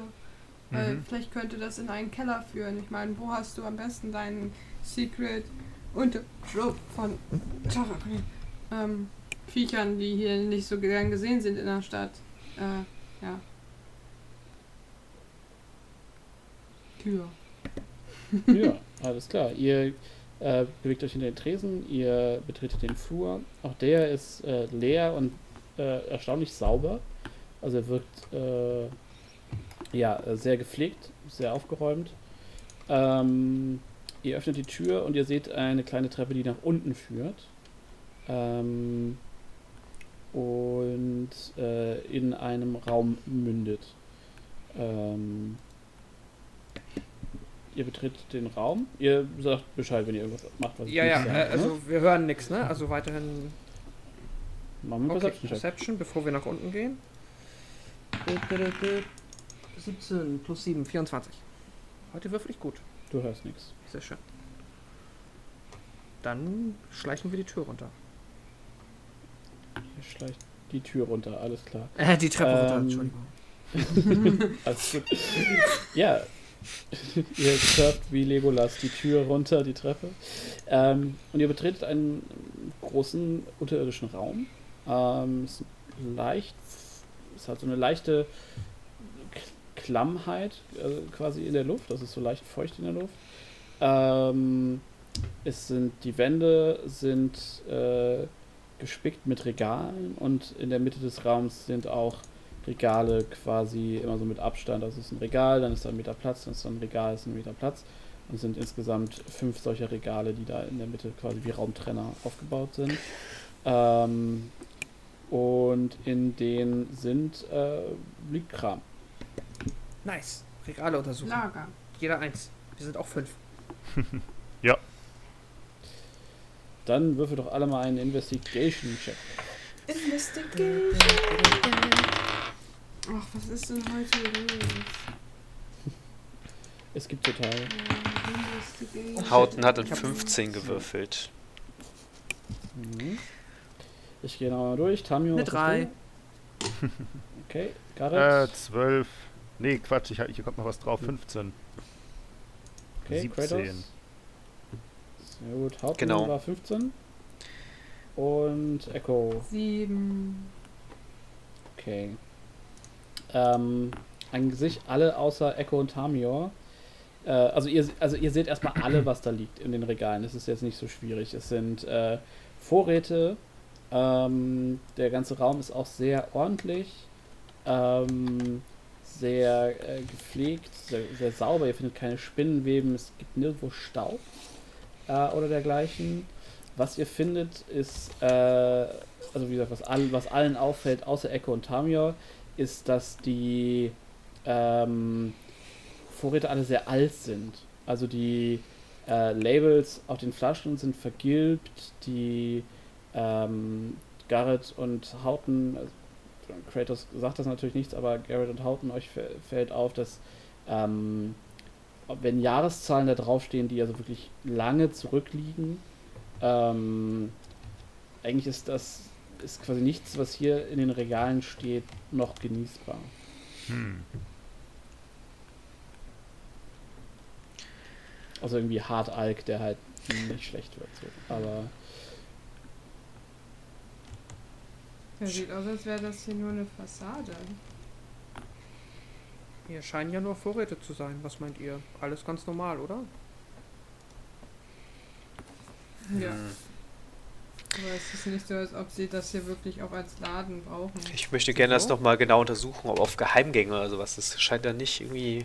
Weil Mhm. vielleicht könnte das in einen Keller führen. Ich meine, wo hast du am besten deinen Secret Unterschlupf von sorry, ähm, Viechern, die hier nicht so gern gesehen sind in der Stadt? Äh, ja. Tür. Ja, alles klar. Ihr äh, bewegt euch hinter den Tresen, ihr betretet den Flur. Auch der ist äh, leer und äh, erstaunlich sauber. Also er wirkt äh, ja, sehr gepflegt, sehr aufgeräumt. Ähm, ihr öffnet die Tür und ihr seht eine kleine Treppe, die nach unten führt. Ähm, und äh, in einem Raum mündet. Ähm, ihr betretet den Raum. Ihr sagt Bescheid, wenn ihr irgendwas macht, was Ja, ja, sage, äh, ne? also wir hören nichts, ne? Also weiterhin. Machen wir Okay, Perception-Check. Perception, bevor wir nach unten gehen. 17 plus 7, 24. Heute würfel ich gut. Du hörst nichts. Sehr schön. Dann schleichen wir die Tür runter. Ihr schleicht die Tür runter, alles klar. Äh, die Treppe runter, Ähm, Entschuldigung. Alles gut. ja. ihr surft wie Legolas die Tür runter, die Treppe. Ähm, und ihr betretet einen großen unterirdischen Raum. Ähm, ist leicht, es hat so eine leichte Klammheit äh, quasi in der Luft. Das ist so leicht feucht in der Luft. Ähm, es sind die Wände sind äh, gespickt mit Regalen und in der Mitte des Raums sind auch Regale quasi immer so mit Abstand. Also es ist ein Regal, dann ist da ein Meter Platz, dann ist da ein Regal, ist ein Meter Platz. Und es sind insgesamt fünf solcher Regale, die da in der Mitte quasi wie Raumtrenner aufgebaut sind. Ähm, und in denen sind äh, liegt Kram. Nice. Regale untersuchen. Lager. Jeder eins. Wir sind auch fünf. Dann würfel doch alle mal einen Investigation-Check. Investigation. Ach, was ist denn heute los? Es gibt total. Investigation. Hauten hat in Ich hab- 15 gewürfelt. Mhm. Ich gehe nochmal durch. Tamio. Eine was hast drei. du? Okay, Äh, Garrett. 12. Nee, Quatsch, ich, hier kommt noch was drauf. 15. okay, 17. Kratos. Sehr gut. Hauptmann Genau. war 15. Und Echo. Sieben. Okay. Ähm, an sich alle außer Echo und Tamior. Äh, also, ihr, also ihr seht erstmal alle, was da liegt in den Regalen. Das ist jetzt nicht so schwierig. Es sind äh, Vorräte. Ähm, der ganze Raum ist auch sehr ordentlich. Ähm, sehr äh, gepflegt, sehr, sehr sauber. Ihr findet keine Spinnenweben. Es gibt nirgendwo Staub äh, oder dergleichen. Was ihr findet, ist, äh, also wie gesagt, was, all, was allen auffällt, außer Echo und Tamior, ist, dass die ähm, Vorräte alle sehr alt sind. Also die äh, Labels auf den Flaschen sind vergilbt, die ähm, Garrett und Houghton, also Kratos sagt das natürlich nichts, aber Garrett und Houghton, euch fä- fällt auf, dass ähm, wenn Jahreszahlen da draufstehen, die also wirklich lange zurückliegen, ähm, eigentlich ist das ist quasi nichts, was hier in den Regalen steht, noch genießbar. Hm. Also irgendwie Hartalk, der halt nicht schlecht wird. So. Aber Der sieht aus, als wäre das hier nur eine Fassade. Hier scheinen ja nur Vorräte zu sein. Was meint ihr? Alles ganz normal, oder? Ja. Hm. Aber es ist nicht so, als ob sie das hier wirklich auch als Laden brauchen. Ich möchte gerne das So. nochmal genau untersuchen, ob auf Geheimgänge oder sowas. Das scheint da nicht irgendwie.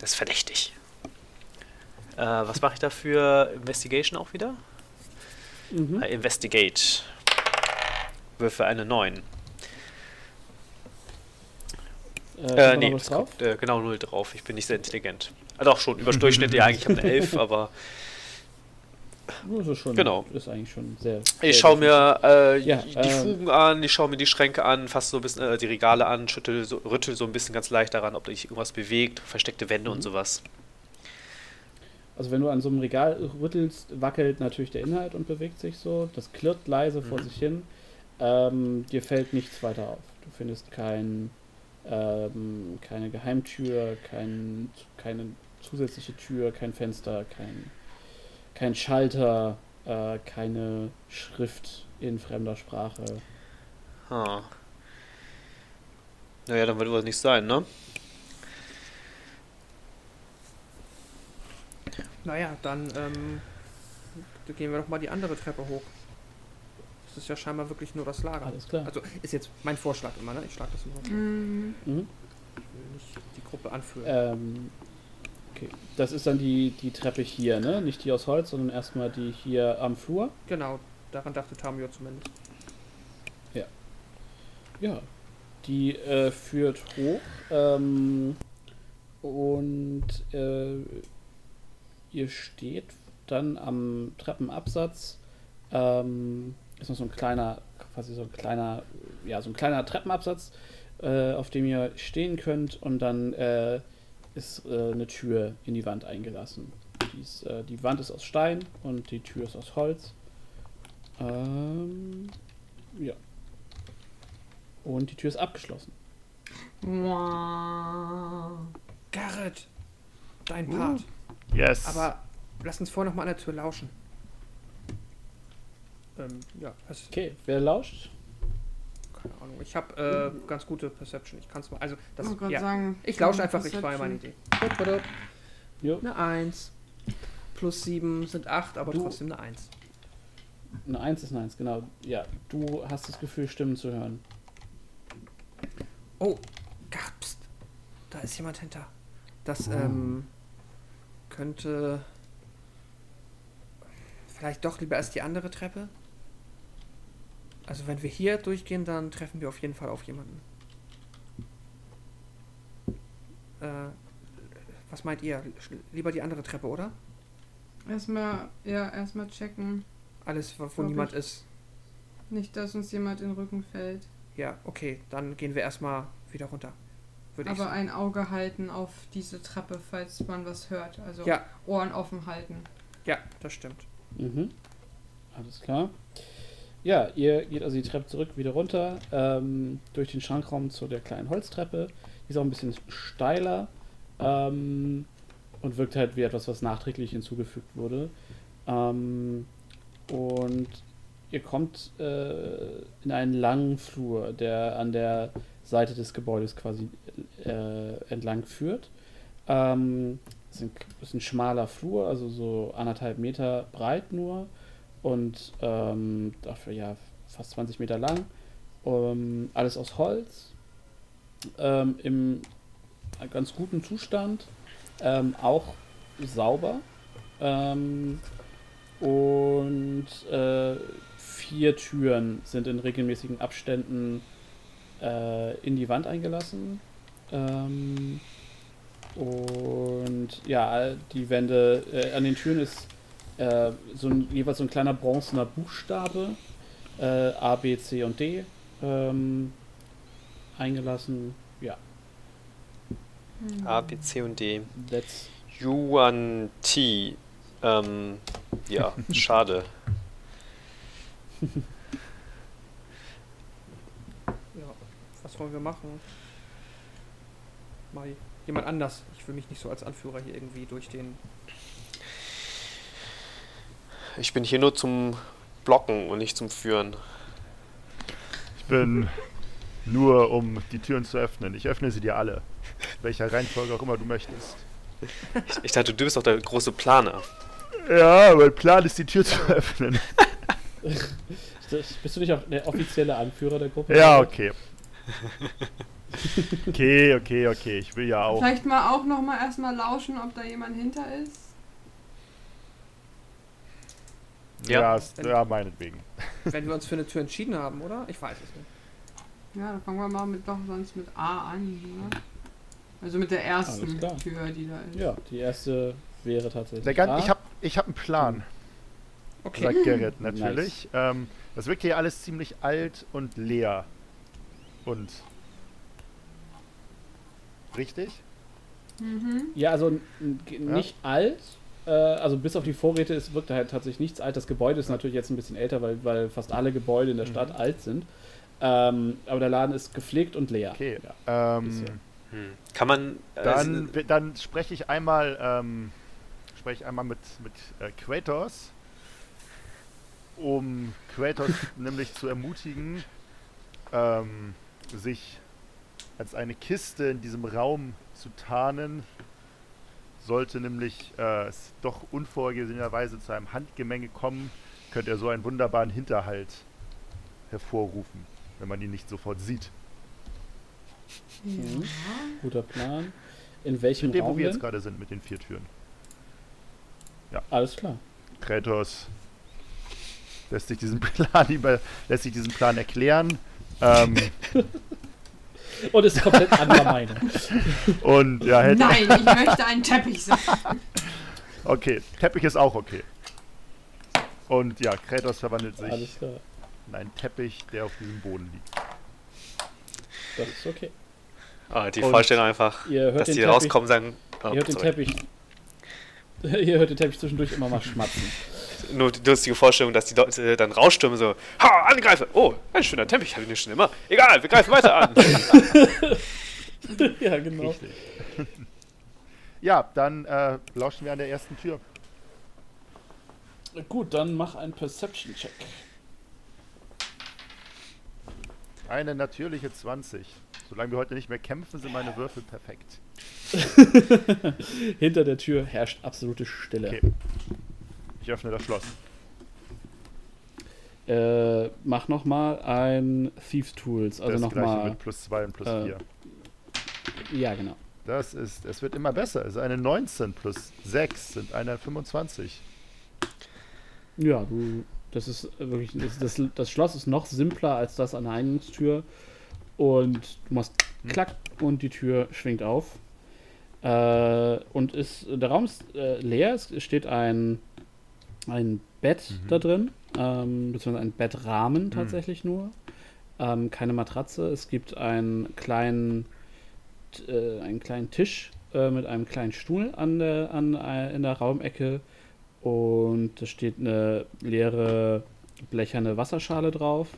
Das ist verdächtig. Äh, was mache ich da für Investigation auch wieder? mhm. Äh, Investigate. Würfe eine 9. äh, Äh, nee, es drauf? kommt äh, genau 0 drauf. Ich bin nicht sehr intelligent. Ah, doch, schon über Durchschnitt, ja, eigentlich habe eine 11, aber Das ist schon, Genau. ist eigentlich schon sehr. sehr ich schaue mir äh, Ja, die ähm, Fugen an, ich schaue mir die Schränke an, fasse so ein bisschen äh, die Regale an, schüttel so, rüttel so ein bisschen ganz leicht daran, ob sich irgendwas bewegt, versteckte Wände Mhm. und sowas. Also wenn du an so einem Regal rüttelst, wackelt natürlich der Inhalt und bewegt sich so. Das klirrt leise vor Mhm. sich hin. Ähm, dir fällt nichts weiter auf. Du findest kein, ähm, keine Geheimtür, kein, keine zusätzliche Tür, kein Fenster, kein, kein Schalter, äh, keine Schrift in fremder Sprache. Ha. Naja, dann wird was nicht sein, ne? Naja, dann ähm, gehen wir doch mal die andere Treppe hoch. Das ist ja scheinbar wirklich nur das Lager. Alles klar. Also ist jetzt mein Vorschlag immer, ne? Ich schlage das immer. vor. Mhm. Mhm. Ich will nicht die Gruppe anführen. Ähm, okay. Das ist dann die, die Treppe hier, ne? Nicht die aus Holz, sondern erstmal die hier am Flur. Genau, daran dachte Tamio zumindest. Ja, die äh, führt hoch ähm, und äh, ihr steht dann am Treppenabsatz. Ähm, ist noch so ein kleiner, quasi so ein kleiner, ja, so ein kleiner Treppenabsatz, äh, auf dem ihr stehen könnt und dann äh, ist äh, eine Tür in die Wand eingelassen. Die, ist, äh, die Wand ist aus Stein und die Tür ist aus Holz. Ähm, ja. Und die Tür ist abgeschlossen. Garrett! Dein Part. Yes. Aber lass uns vorher noch mal an der Tür lauschen. Ähm, ja, Okay, wer lauscht? keine Ahnung. Ich habe äh, ganz gute Perception. Ich kann es mal. Also, das, Ich gerade ja. sagen. Ich lausche einfach, ich war ja Perception. meine Idee. Jo. Eine Eins. plus 7 sind 8, aber Du- trotzdem eine 1. Eine 1 ist eine 1, genau. Ja, du hast das Gefühl, Stimmen zu hören. Oh, pst. da ist jemand hinter. Das ähm, könnte vielleicht doch lieber als die andere Treppe. Also wenn wir hier durchgehen, dann treffen wir auf jeden Fall auf jemanden. Äh, was meint ihr? Lieber die andere Treppe, oder? Erstmal, ja, erstmal checken. Alles, wo Glaub niemand ich. ist. Nicht, dass uns jemand in den Rücken fällt. Ja, okay, dann gehen wir erstmal wieder runter. Würde Aber ein Auge halten auf diese Treppe, falls man was hört. Also Ja, Ohren offen halten. ja, das stimmt. Mhm. Alles klar. Ja, ihr geht also die Treppe zurück, wieder runter, ähm, durch den Schrankraum zu der kleinen Holztreppe. Die ist auch ein bisschen steiler ähm, und wirkt halt wie etwas, was nachträglich hinzugefügt wurde. Ähm, und ihr kommt äh, in einen langen Flur, der an der Seite des Gebäudes quasi äh, entlang führt. Ähm, es ist ein, ist ein schmaler Flur, also so anderthalb Meter breit nur und ähm, dafür ja fast 20 Meter lang. Ähm, alles aus Holz, ähm, im ganz guten Zustand, ähm, auch sauber ähm, und äh, vier Türen sind in regelmäßigen Abständen äh, in die Wand eingelassen. Ähm, und ja, die Wände, äh, an den Türen ist äh, so ein, jeweils so ein kleiner bronzener Buchstabe, äh, A, B, C und D, ähm, eingelassen. Ja, A, B, C und D. let's. Yuan Ti. Ähm, ja, schade. Ja, was wollen wir machen? Mal jemand anders. Ich will mich nicht so als Anführer hier irgendwie durch den. Ich bin hier nur zum Blocken und nicht zum Führen. Ich bin nur, um die Türen zu öffnen. Ich öffne sie dir alle. Welcher Reihenfolge auch immer du möchtest. Ich, ich dachte, du bist doch der große Planer. Ja, mein Plan ist, die Tür zu öffnen. Bist du nicht auch der offizielle Anführer der Gruppe? Ja, okay. Okay, okay, okay. Ich will ja auch. Vielleicht mal auch noch mal erstmal lauschen, ob da jemand hinter ist. Ja. Ja, ist, ja meinetwegen. Wenn wir uns für eine Tür entschieden haben, oder? Ich weiß es nicht. Ja, dann fangen wir mal mit doch sonst mit A an. Ne? Also mit der ersten. Tür, die da ist. Ja, die erste wäre tatsächlich. Der Gan A. ich habe ich hab einen Plan, Okay. sagt Gerrit natürlich. Ähm, das wirkt hier alles ziemlich alt und leer. Und. Richtig? Mhm. Ja, also nicht alt. Äh, also bis auf die Vorräte ist, wirkt da halt tatsächlich nichts alt. Das Gebäude ist natürlich jetzt ein bisschen älter, weil, weil fast alle Gebäude in der Stadt Mhm. alt sind. Ähm, aber der Laden ist gepflegt und leer. Okay. Ja. Ähm. Hm. Kann man. Äh, Dann, dann spreche ich einmal, ähm, spreche ich einmal mit, mit äh, Kratos, um Kratos nämlich zu ermutigen, ähm, sich als eine Kiste in diesem Raum zu tarnen. Sollte nämlich äh, es doch unvorhergesehenerweise zu einem Handgemenge kommen, könnte er so einen wunderbaren Hinterhalt hervorrufen, wenn man ihn nicht sofort sieht. Mhm. Guter Plan. In welchem Mit dem, wo Raum wir jetzt gerade sind, mit den vier Türen. Alles klar. Kratos lässt sich diesen Plan über, lässt sich diesen Plan erklären. Ähm, Und ist komplett anderer Meinung. und ja, hätte, Nein, ich möchte einen Teppich sehen. okay, Teppich ist auch okay. Und ja, Kratos verwandelt sich Alles klar. in einen Teppich, der auf diesem Boden liegt. Das ist okay. ah, die Und- Vorstellung einfach, Ihr hört dass die Teppich- rauskommen und sagen. Oh, Ihr hört den. Teppich. Ihr hört den Teppich zwischendurch immer mal schmatzen. Nur die lustige Vorstellung, dass die Leute dann rausstürmen, so, ha, angreife! Oh, ein schöner Teppich, hatte ich nicht schon immer. Egal, wir greifen weiter an. ja, genau. Richtig. ja, dann äh, lauschen wir an der ersten Tür. Gut, dann mach einen Perception-Check. Eine natürliche 20. Solange wir heute nicht mehr kämpfen, sind meine Würfel perfekt. Hinter der Tür herrscht absolute Stille. Okay. Ich öffne das Schloss. Äh, mach nochmal ein Thieves Tools. Also nochmal. mit plus 2 und plus äh, 4. Ja, genau. Das ist, es wird immer besser. Es ist eine 19 plus 6 sind eine 25. Ja, du. Das ist wirklich. Das, das, das Schloss ist noch simpler als das an der Eingangstür. Und du machst Hm. klack und die Tür schwingt auf. Äh, und ist, der Raum ist äh, leer. Es steht ein, ein Bett Mhm. da drin. Ähm, beziehungsweise ein Bettrahmen tatsächlich nur. Ähm, keine Matratze. Es gibt einen kleinen, äh, einen kleinen Tisch äh, mit einem kleinen Stuhl an der, an, äh, in der Raumecke. Und da steht eine leere blecherne Wasserschale drauf.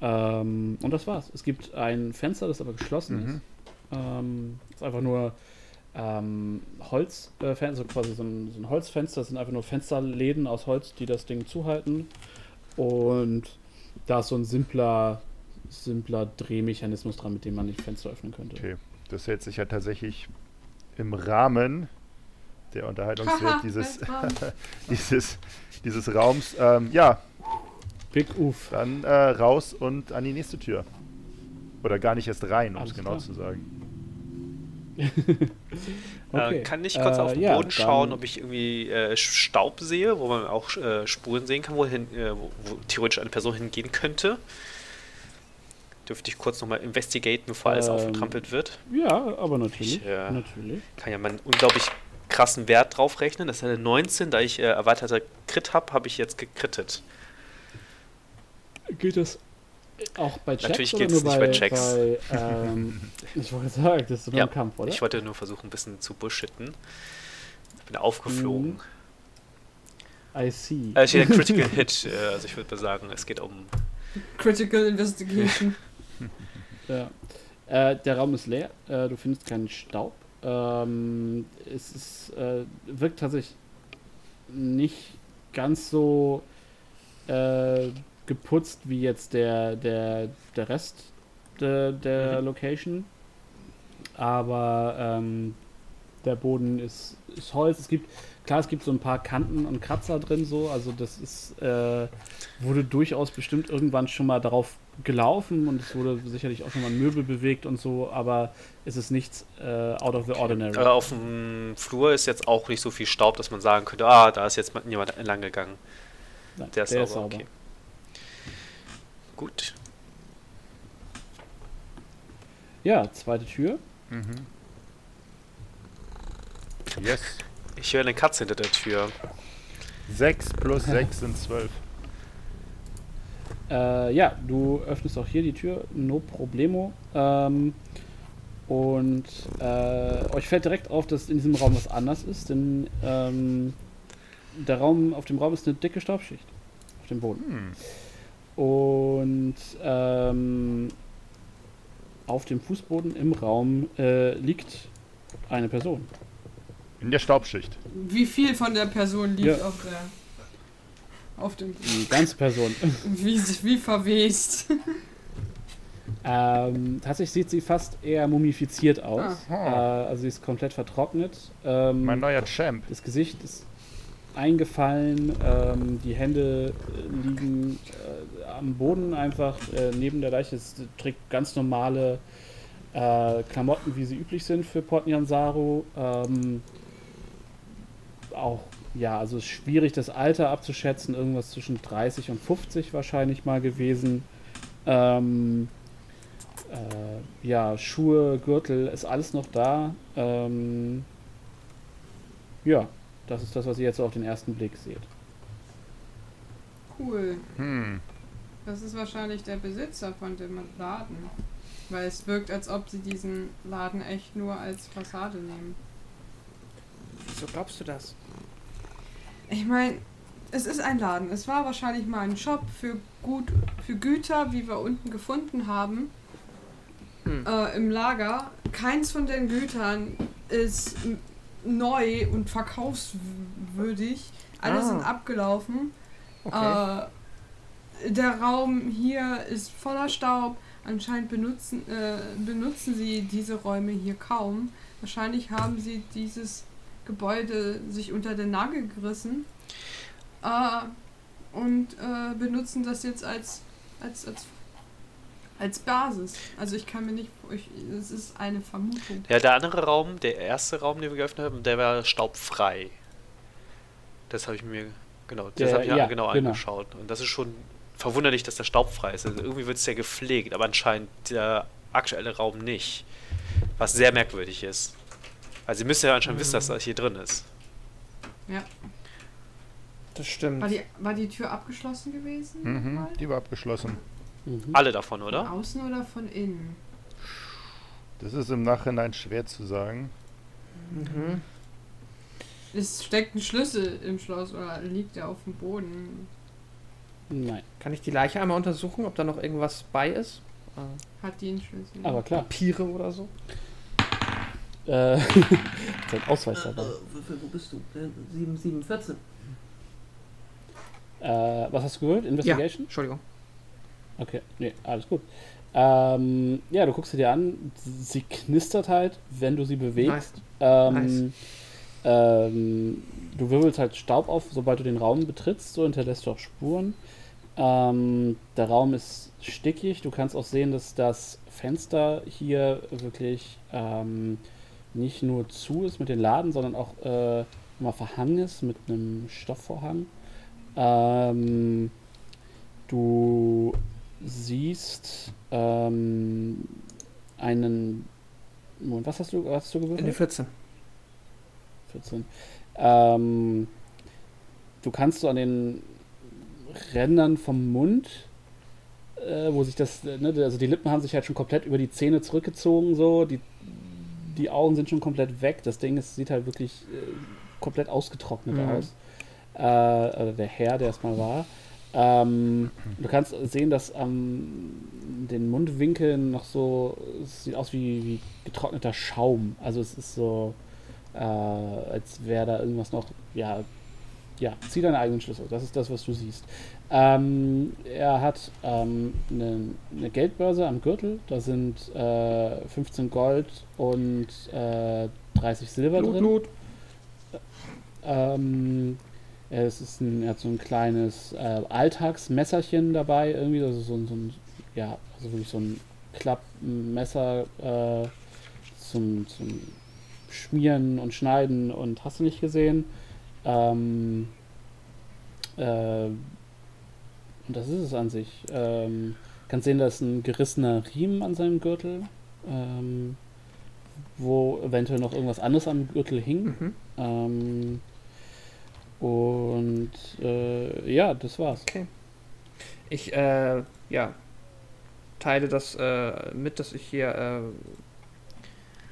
Ähm, und das war's. Es gibt ein Fenster, das aber geschlossen Mhm. ist. Ähm, ist einfach nur ähm, Holz, äh, also quasi so ein, so ein Holzfenster. Das sind einfach nur Fensterläden aus Holz, die das Ding zuhalten. Und da ist so ein simpler, simpler Drehmechanismus dran, mit dem man die Fenster öffnen könnte. Okay. Das hält sich ja tatsächlich im Rahmen der Unterhaltungswert dieses, dieses, dieses Raums. Ähm, ja, Big Uff. dann äh, raus und an die nächste Tür. Oder gar nicht erst rein, um es genau klar. zu sagen. Okay. Äh, kann ich kurz Äh, auf den ja, Boden schauen, ob ich irgendwie äh, Staub sehe, wo man auch äh, Spuren sehen kann, wohin, äh, wo, wo theoretisch eine Person hingehen könnte? Dürfte ich kurz nochmal investigaten, bevor alles Ähm, aufgetrampelt wird? Ja, aber natürlich. Ich, äh, natürlich. Kann ja meinen unglaublich krassen Wert drauf rechnen. Das ist eine 19, da ich äh, erweiterter Crit habe, habe ich jetzt gekrittet. Gilt das auch bei Checks? Natürlich gilt es nicht bei Checks. Bei, ähm, ich wollte sagen, das ist nur Ja, ein Kampf, oder? Ich wollte nur versuchen, ein bisschen zu bullshitten. Ich bin aufgeflogen. Mhm. I see. Äh, steht ein Critical Hit, äh, also ich würde mal sagen, es geht um. Critical Investigation. Ja. Äh, der Raum ist leer, äh, du findest keinen Staub. Ähm, es ist, äh, wirkt tatsächlich nicht ganz so äh, geputzt wie jetzt der, der, der Rest de, der Mhm. Location. Aber ähm, der Boden ist, ist Holz. Es gibt, klar, es gibt so ein paar Kanten und Kratzer drin, so. Also, das ist, äh, wurde durchaus bestimmt irgendwann schon mal darauf gelaufen und es wurde sicherlich auch schon mal Möbel bewegt und so, aber es ist nichts äh, out of the ordinary. Äh, auf dem Flur ist jetzt auch nicht so viel Staub, dass man sagen könnte, ah, da ist jetzt jemand entlang gegangen. Nein, Der ist sauber, okay. Gut. Ja, zweite Tür. Mhm. Yes. Ich höre eine Katze hinter der Tür. 6 plus 6 sind 12. Äh, ja, du öffnest auch hier die Tür, no problemo. Ähm, und äh, euch fällt direkt auf, dass in diesem Raum was anders ist, denn ähm, der Raum, auf dem Raum ist eine dicke Staubschicht auf dem Boden. Hm. Und ähm, auf dem Fußboden im Raum äh, liegt eine Person. In der Staubschicht. Wie viel von der Person liegt Ja. auf der. Auf dem. Die ganze Person. Wie, wie verwest. ähm, tatsächlich sieht sie fast eher mumifiziert aus. Äh, Aha. also sie ist komplett vertrocknet. Ähm, Mein neuer Champ. Das Gesicht ist eingefallen, ähm, die Hände äh, liegen äh, am Boden einfach äh, neben der Leiche. Es trägt ganz normale äh, Klamotten, wie sie üblich sind für Port Nyansaru. Ähm, auch, ja, also es ist schwierig, das Alter abzuschätzen. Irgendwas zwischen 30 und 50 wahrscheinlich mal gewesen. Ähm, äh, ja, Schuhe, Gürtel, ist alles noch da. Ähm, ja, das ist das, was ihr jetzt auf den ersten Blick seht. Cool. Hm. Das ist wahrscheinlich der Besitzer von dem Laden. Weil es wirkt, als ob sie diesen Laden echt nur als Fassade nehmen. Wieso glaubst du das? Ich meine, es ist ein Laden. Es war wahrscheinlich mal ein Shop für gut für Güter, wie wir unten gefunden haben. Hm. Äh, Im Lager. Keins von den Gütern ist neu und verkaufswürdig. Alle Ah. sind abgelaufen. Okay. Äh, der Raum hier ist voller Staub. anscheinend benutzen, äh, benutzen sie diese Räume hier kaum. Wahrscheinlich haben sie dieses Gebäude sich unter den Nagel gerissen äh, und äh, benutzen das jetzt als, als, als, als Basis. Also ich kann mir nicht, ich, es ist eine Vermutung. Ja, der andere Raum, der erste Raum, den wir geöffnet haben, der war staubfrei. Das habe ich mir, genau, das habe ich mir ja, genau, genau. angeschaut. Und das ist schon verwunderlich, dass der staubfrei ist. Also irgendwie wird es ja gepflegt, aber anscheinend der aktuelle Raum nicht. Was sehr merkwürdig ist. Also ihr müsst ja anscheinend wissen, dass das hier drin ist. Das stimmt. War die, war die Tür abgeschlossen gewesen? Mhm, die war abgeschlossen. Mhm. Alle davon, Von oder? außen oder von innen? Das ist im Nachhinein schwer zu sagen. Mhm. Es steckt ein Schlüssel im Schloss oder liegt er auf dem Boden? Nein, Kann ich die Leiche einmal untersuchen, ob da noch irgendwas bei ist? Äh, Hat die einen Schlüssel? aber klar. Papiere oder so? Äh, sein Ausweis dabei. Würfel, wo bist du? 7, 7, 14. Äh, was hast du gehört? Ja, Investigation? Entschuldigung. Okay, nee, alles gut. Ähm, ja, du guckst sie dir an. Sie knistert halt, wenn du sie bewegst. Nice. Ähm, Nice. ähm, du wirbelst halt Staub auf, sobald du den Raum betrittst, so hinterlässt du auch Spuren. Ähm, der Raum ist stickig. Du kannst auch sehen, dass das Fenster hier wirklich ähm, nicht nur zu ist mit den Laden, sondern auch äh, mal verhangen ist mit einem Stoffvorhang. Ähm, du siehst ähm, einen. Moment, was hast du, was hast du gewürfelt? In der 14. 14. Ähm, du kannst so an den Rändern vom Mund, äh, wo sich das, ne, also die Lippen haben sich halt schon komplett über die Zähne zurückgezogen, so, die, die Augen sind schon komplett weg. Das Ding ist, sieht halt wirklich äh, komplett ausgetrocknet Mhm. aus. Äh, also der Herr, der es mal war. Ähm, du kannst sehen, dass an den Mundwinkeln noch so, es sieht aus wie, wie getrockneter Schaum. Also es ist so, äh, als wäre da irgendwas noch, ja, ja, zieh deinen eigenen Schlüssel. Das ist das, was du siehst. Ähm, er hat ähm, eine, eine Geldbörse am Gürtel. Da sind äh, 15 Gold und äh, 30 Silber Blut, drin. Blut. Ähm, es ist ein, er hat so ein kleines äh, Alltagsmesserchen dabei, irgendwie, also so, ein- so ein, ja, also wirklich so ein Klappmesser äh, zum, zum Schmieren und Schneiden und hast du nicht gesehen. Ähm, äh, und das ist es an sich. Ähm, kannst sehen, da ist ein gerissener Riemen an seinem Gürtel, ähm, wo eventuell noch irgendwas anderes am Gürtel hing. Mhm. Ähm, und äh, ja, das war's. Ich, äh, ja, teile das äh, mit, dass ich hier,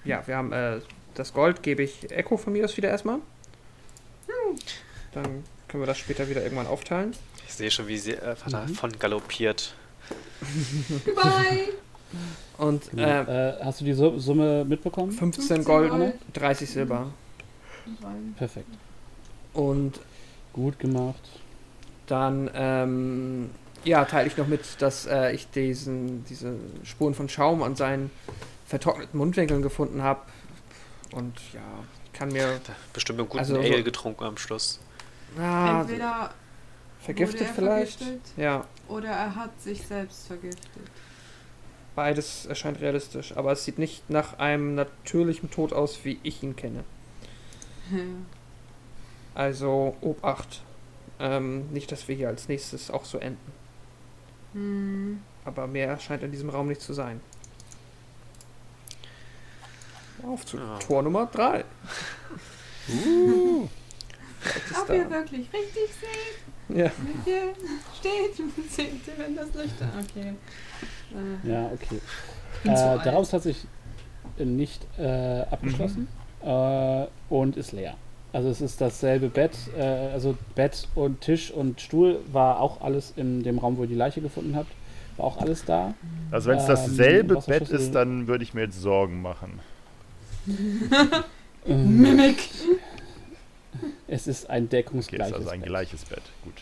äh, ja, wir haben äh, das Gold, gebe ich Echo von mir aus wieder erstmal. Dann können wir das später wieder irgendwann aufteilen. Ich sehe schon, wie sie einfach Mhm. davon galoppiert. Goodbye! Und Genau. äh, Äh, hast du die Su- Summe mitbekommen? 15 15 Gold, Gold. 30 Silber. Perfekt. Und Gut gemacht. dann, ähm, ja, teile ich noch mit, dass äh, ich diesen, diese Spuren von Schaum an seinen vertrockneten Mundwinkeln gefunden habe. Und ja, kann mir Bestimmt einen guten Also so- Ale getrunken am Schluss. ah, Entweder vergiftet wurde er vielleicht. vergiftet Ja, oder er hat sich selbst vergiftet. beides erscheint realistisch, aber es sieht nicht nach einem natürlichen Tod aus, wie ich ihn kenne. Also Obacht. Ähm, nicht, dass wir hier als nächstes auch so enden. Hm. Aber mehr scheint in diesem Raum nicht zu sein. Auf zu Ja. Tor Nummer 3. Uh, Ob ihr wirklich richtig seht, Ja. wie hier steht, seht ihr, wenn das Licht da. Okay. Äh, Ja, okay. Äh, Raum ist tatsächlich nicht äh, abgeschlossen äh, und ist leer. Also es ist dasselbe Bett, äh, also Bett und Tisch und Stuhl war auch alles in dem Raum, wo ihr die Leiche gefunden habt. War auch alles da. also wenn es Ähm, dasselbe Bett Wasserschlüssel- ist, dann würde ich mir jetzt Sorgen machen. Ähm, Mimik. es ist ein Okay, deckungsgleiches ist also ein Bett. gleiches Bett. Gut.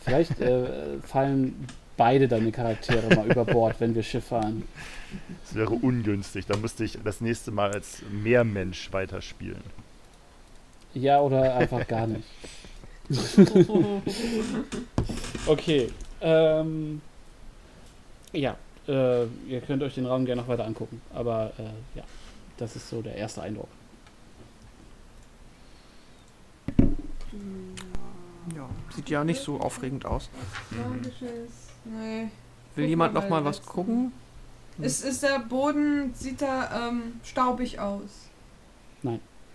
Vielleicht äh, fallen beide deine Charaktere mal über Bord, wenn wir Schiff fahren. Das wäre ungünstig. Da müsste ich das nächste Mal als Meermensch weiterspielen. Ja, oder einfach gar nicht. okay. Ähm, ja, äh, ihr könnt euch den Raum gerne noch weiter angucken. Aber äh, ja, das ist so der erste Eindruck. Ja, sieht ja nicht so aufregend aus. Magisches. Nee. Will jemand noch mal was letzten. gucken? Ist, ist der Boden, sieht er ähm, staubig aus?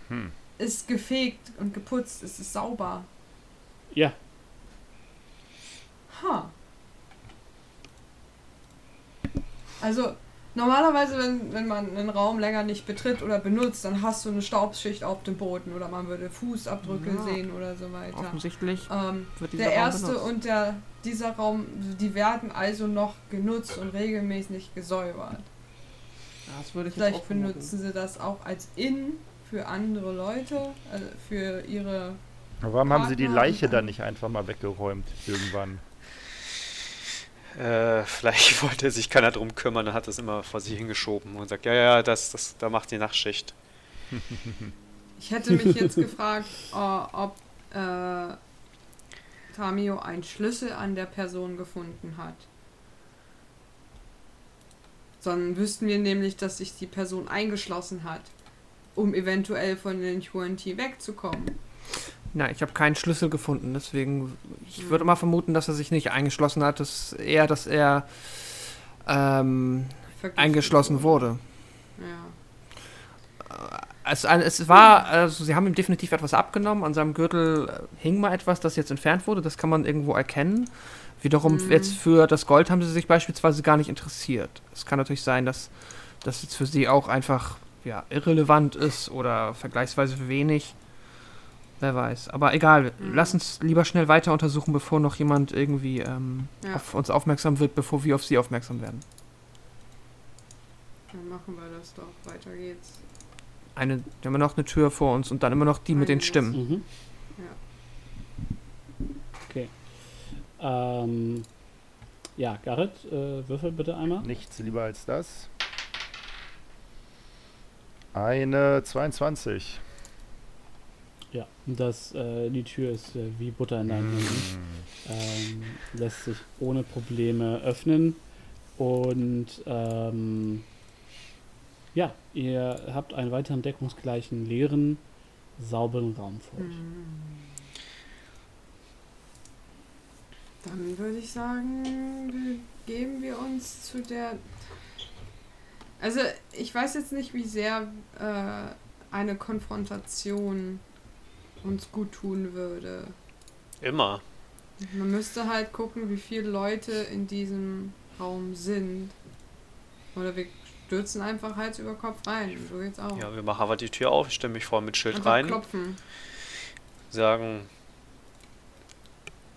Hm. Ist gefegt und geputzt, ist es sauber? Ja, Ha. Also, normalerweise, wenn, wenn man einen Raum länger nicht betritt oder benutzt, dann hast du eine Staubschicht auf dem Boden oder man würde Fußabdrücke Ja. sehen oder so weiter. Offensichtlich Ähm, wird dieser der Raum erste benutzt. und der, dieser Raum, die werden also noch genutzt und regelmäßig gesäubert. Das würde ich jetzt Vielleicht benutzen sie das auch als Inn für andere Leute, also für ihre. Aber warum haben sie die Partner Leiche dann nicht einfach mal weggeräumt irgendwann? Äh, vielleicht wollte sich keiner drum kümmern und hat das immer vor sich hingeschoben und sagt, ja, ja, das, das, da macht die Nachtschicht. Ich hätte mich jetzt gefragt, äh, ob äh, Tamio einen Schlüssel an der Person gefunden hat. Dann wüssten wir nämlich, dass sich die Person eingeschlossen hat, um eventuell von den Huanti wegzukommen. Na, ich habe keinen Schlüssel gefunden, deswegen ich Hm. würde mal vermuten, dass er sich nicht eingeschlossen hat, dass eher, dass er ähm, eingeschlossen wurde. Ja. Es, es war, also sie haben ihm definitiv etwas abgenommen. An seinem Gürtel äh, hing mal etwas, das jetzt entfernt wurde. Das kann man irgendwo erkennen. Wiederum Mhm. jetzt für das Gold haben sie sich beispielsweise gar nicht interessiert. Es kann natürlich sein, dass das jetzt für sie auch einfach ja, irrelevant ist oder vergleichsweise wenig. Wer weiß. Aber egal, Mhm. lass uns lieber schnell weiter untersuchen, bevor noch jemand irgendwie ähm, Ja. auf uns aufmerksam wird, bevor wir auf sie aufmerksam werden. Dann machen wir das doch. Weiter geht's. Eine, wir haben noch eine Tür vor uns und dann immer noch die mit den Eine Stimmen. Mhm. Ja. Okay. Ähm, ja, Garrett, äh, würfel bitte einmal. Nichts lieber als das. Eine 22. Ja, das, äh, die Tür ist äh, wie Butter in deinen Händen. Hm. Ähm, lässt sich ohne Probleme öffnen. Und ähm, ja, ihr habt einen weiteren deckungsgleichen, leeren, sauberen Raum vor euch. Mhm. Dann würde ich sagen, geben wir uns zu der. Also, ich weiß jetzt nicht, wie sehr äh, eine Konfrontation uns gut tun würde. Immer. Man müsste halt gucken, wie viele Leute in diesem Raum sind. Oder wir stürzen einfach Hals über Kopf rein. So geht's auch. Ja, wir machen aber die Tür auf, ich stelle mich vor mit Schild einfach rein, klopfen. sagen,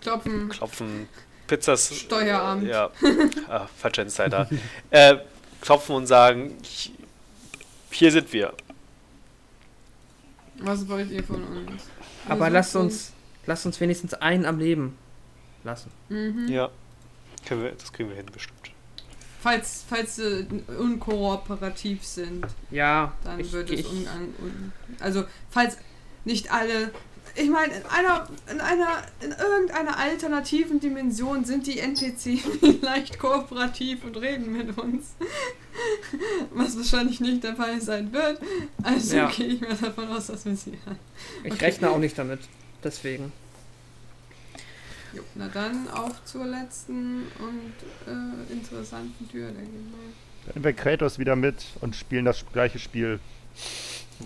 Klopfen. klopfen, Pizzas. Steueramt. Ja, ah, falscher Insider. äh, klopfen und sagen, "Hi- hier sind wir. Was wollt ihr von uns? Aber Wir lasst uns, lasst uns wenigstens einen am Leben lassen. Mhm. Ja, können wir, das kriegen wir hin bestimmt. Falls, falls sie unkooperativ sind, Ja, dann ich, wird ich, es unang un Also, falls nicht alle. Ich meine, in einer, in einer, in irgendeiner alternativen Dimension sind die NPC vielleicht kooperativ und reden mit uns. Was wahrscheinlich nicht der Fall sein wird. Also Ja. gehe ich mal davon aus, dass wir sie haben. ich okay. rechne auch nicht damit. Deswegen. Jo, na dann auf zur letzten und äh, interessanten Tür, denke ich mal. Dann nehmen wir Kratos wieder mit und spielen das gleiche Spiel.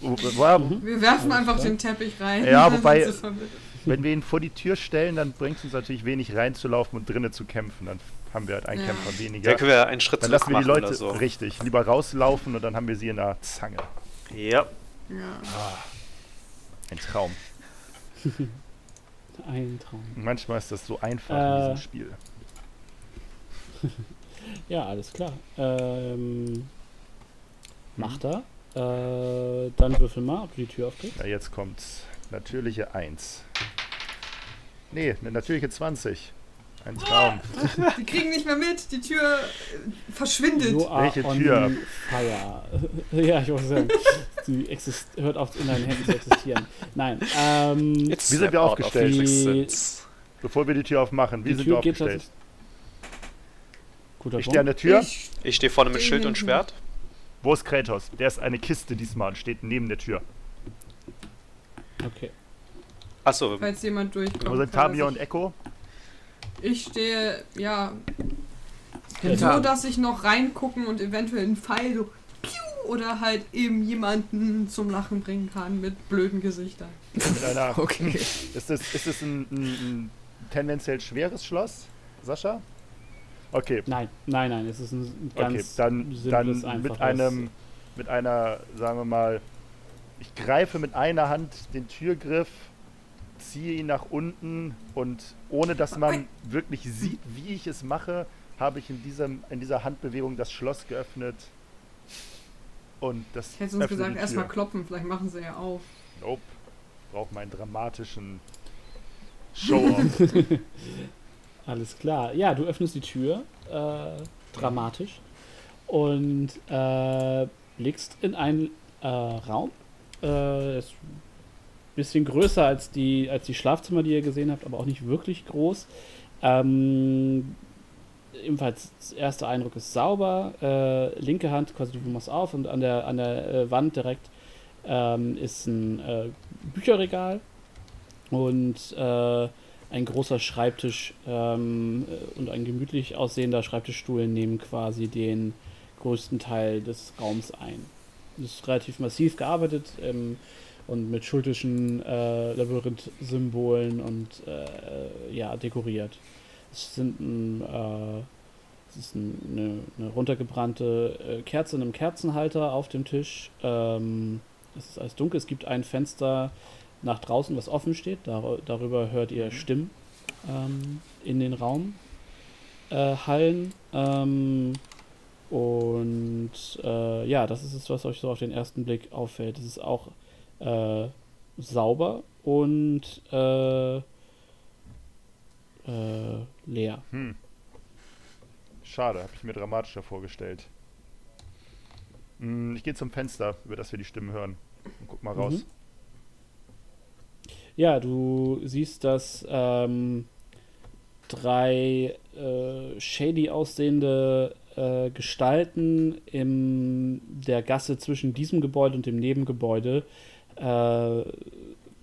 Wir werfen einfach den Teppich rein. Ja, dann wobei-. Wenn wir ihn vor die Tür stellen, dann bringt es uns natürlich wenig reinzulaufen und drinnen zu kämpfen. Dann haben wir halt einen Ja. Kämpfer weniger. Ja, können wir einen Schritt dann lassen wir die Leute so. richtig lieber rauslaufen und dann haben wir sie in der Zange. Ja, Ja. Ein Traum. Ein Traum. Manchmal ist das so einfach in Äh. diesem Spiel. Ja, alles klar. Ähm, macht er. Äh, dann würfel mal, ob du die Tür aufkriegst. Ja, jetzt kommt's. Natürliche 1. Nee, eine natürliche 20. Ein Traum. Die kriegen nicht mehr mit, die Tür äh, verschwindet. You are Welche on Tür? Fire. ja, ich wollte sagen, sie exist hört auf, in deinen Händen zu existieren. Nein, ähm, Wie sind wir aufgestellt? existence. Bevor wir die Tür aufmachen, wie Die sind Tür wir aufgestellt? Ich stehe an der Tür. Ich, Ich stehe vorne mit Schild und hinten. Schwert. Wo ist Kratos? Der ist eine Kiste diesmal und steht neben der Tür. Okay. Achso, falls jemand durchkommt. Wo sind Tamio und Echo? Ich stehe, ja, Hinter. so, dass ich noch reingucken und eventuell einen Pfeil so piu, oder halt eben jemanden zum Lachen bringen kann mit blöden Gesichtern. Mit einer, Okay. Ist es, ist es ein, ein, ein tendenziell schweres Schloss, Sascha? Okay, Nein, nein, nein, es ist ein ganz okay, dann, simples, dann mit einem, mit einer, sagen wir mal, ich greife mit einer Hand den Türgriff, ziehe ihn nach unten und ohne dass man wirklich sieht, wie ich es mache, habe ich in, diesem, in dieser Handbewegung das Schloss geöffnet und das Ich hätte uns gesagt, erstmal klopfen, vielleicht machen sie ja auf. Nope. Braucht meinen dramatischen Show-off. Alles klar. Ja, du öffnest die Tür, äh, dramatisch, und äh, blickst in einen äh, Raum. Äh, ist ein bisschen größer als die, als die Schlafzimmer, die ihr gesehen habt, aber auch nicht wirklich groß. Ähm, ebenfalls, der erste Eindruck ist sauber. Äh, linke Hand, quasi du machst auf und an der, an der äh, Wand direkt ähm, ist ein äh, Bücherregal und äh, ein großer Schreibtisch ähm, äh, und ein gemütlich aussehender Schreibtischstuhl nehmen quasi den größten Teil des Raums ein. Das ist relativ massiv gearbeitet ähm, und mit schultischen äh, Labyrinth-Symbolen und äh, ja, dekoriert. Es sind ein, äh, es ist ein, eine, eine runtergebrannte äh, Kerze in einem Kerzenhalter auf dem Tisch. Ähm, es ist alles dunkel. Es gibt ein Fenster nach draußen, was offen steht. Dar darüber hört ihr Stimmen ähm, in den Raum äh, hallen. Ähm, und äh, ja, das ist es, was euch so auf den ersten Blick auffällt. Es ist auch äh, sauber und äh, äh, leer. Hm. Schade, habe ich mir dramatischer vorgestellt. Hm, ich gehe zum Fenster, über das wir die Stimmen hören. Und guck mal raus. Mhm. Ja, du siehst, dass ähm, drei äh, shady aussehende äh, Gestalten in der Gasse zwischen diesem Gebäude und dem Nebengebäude äh,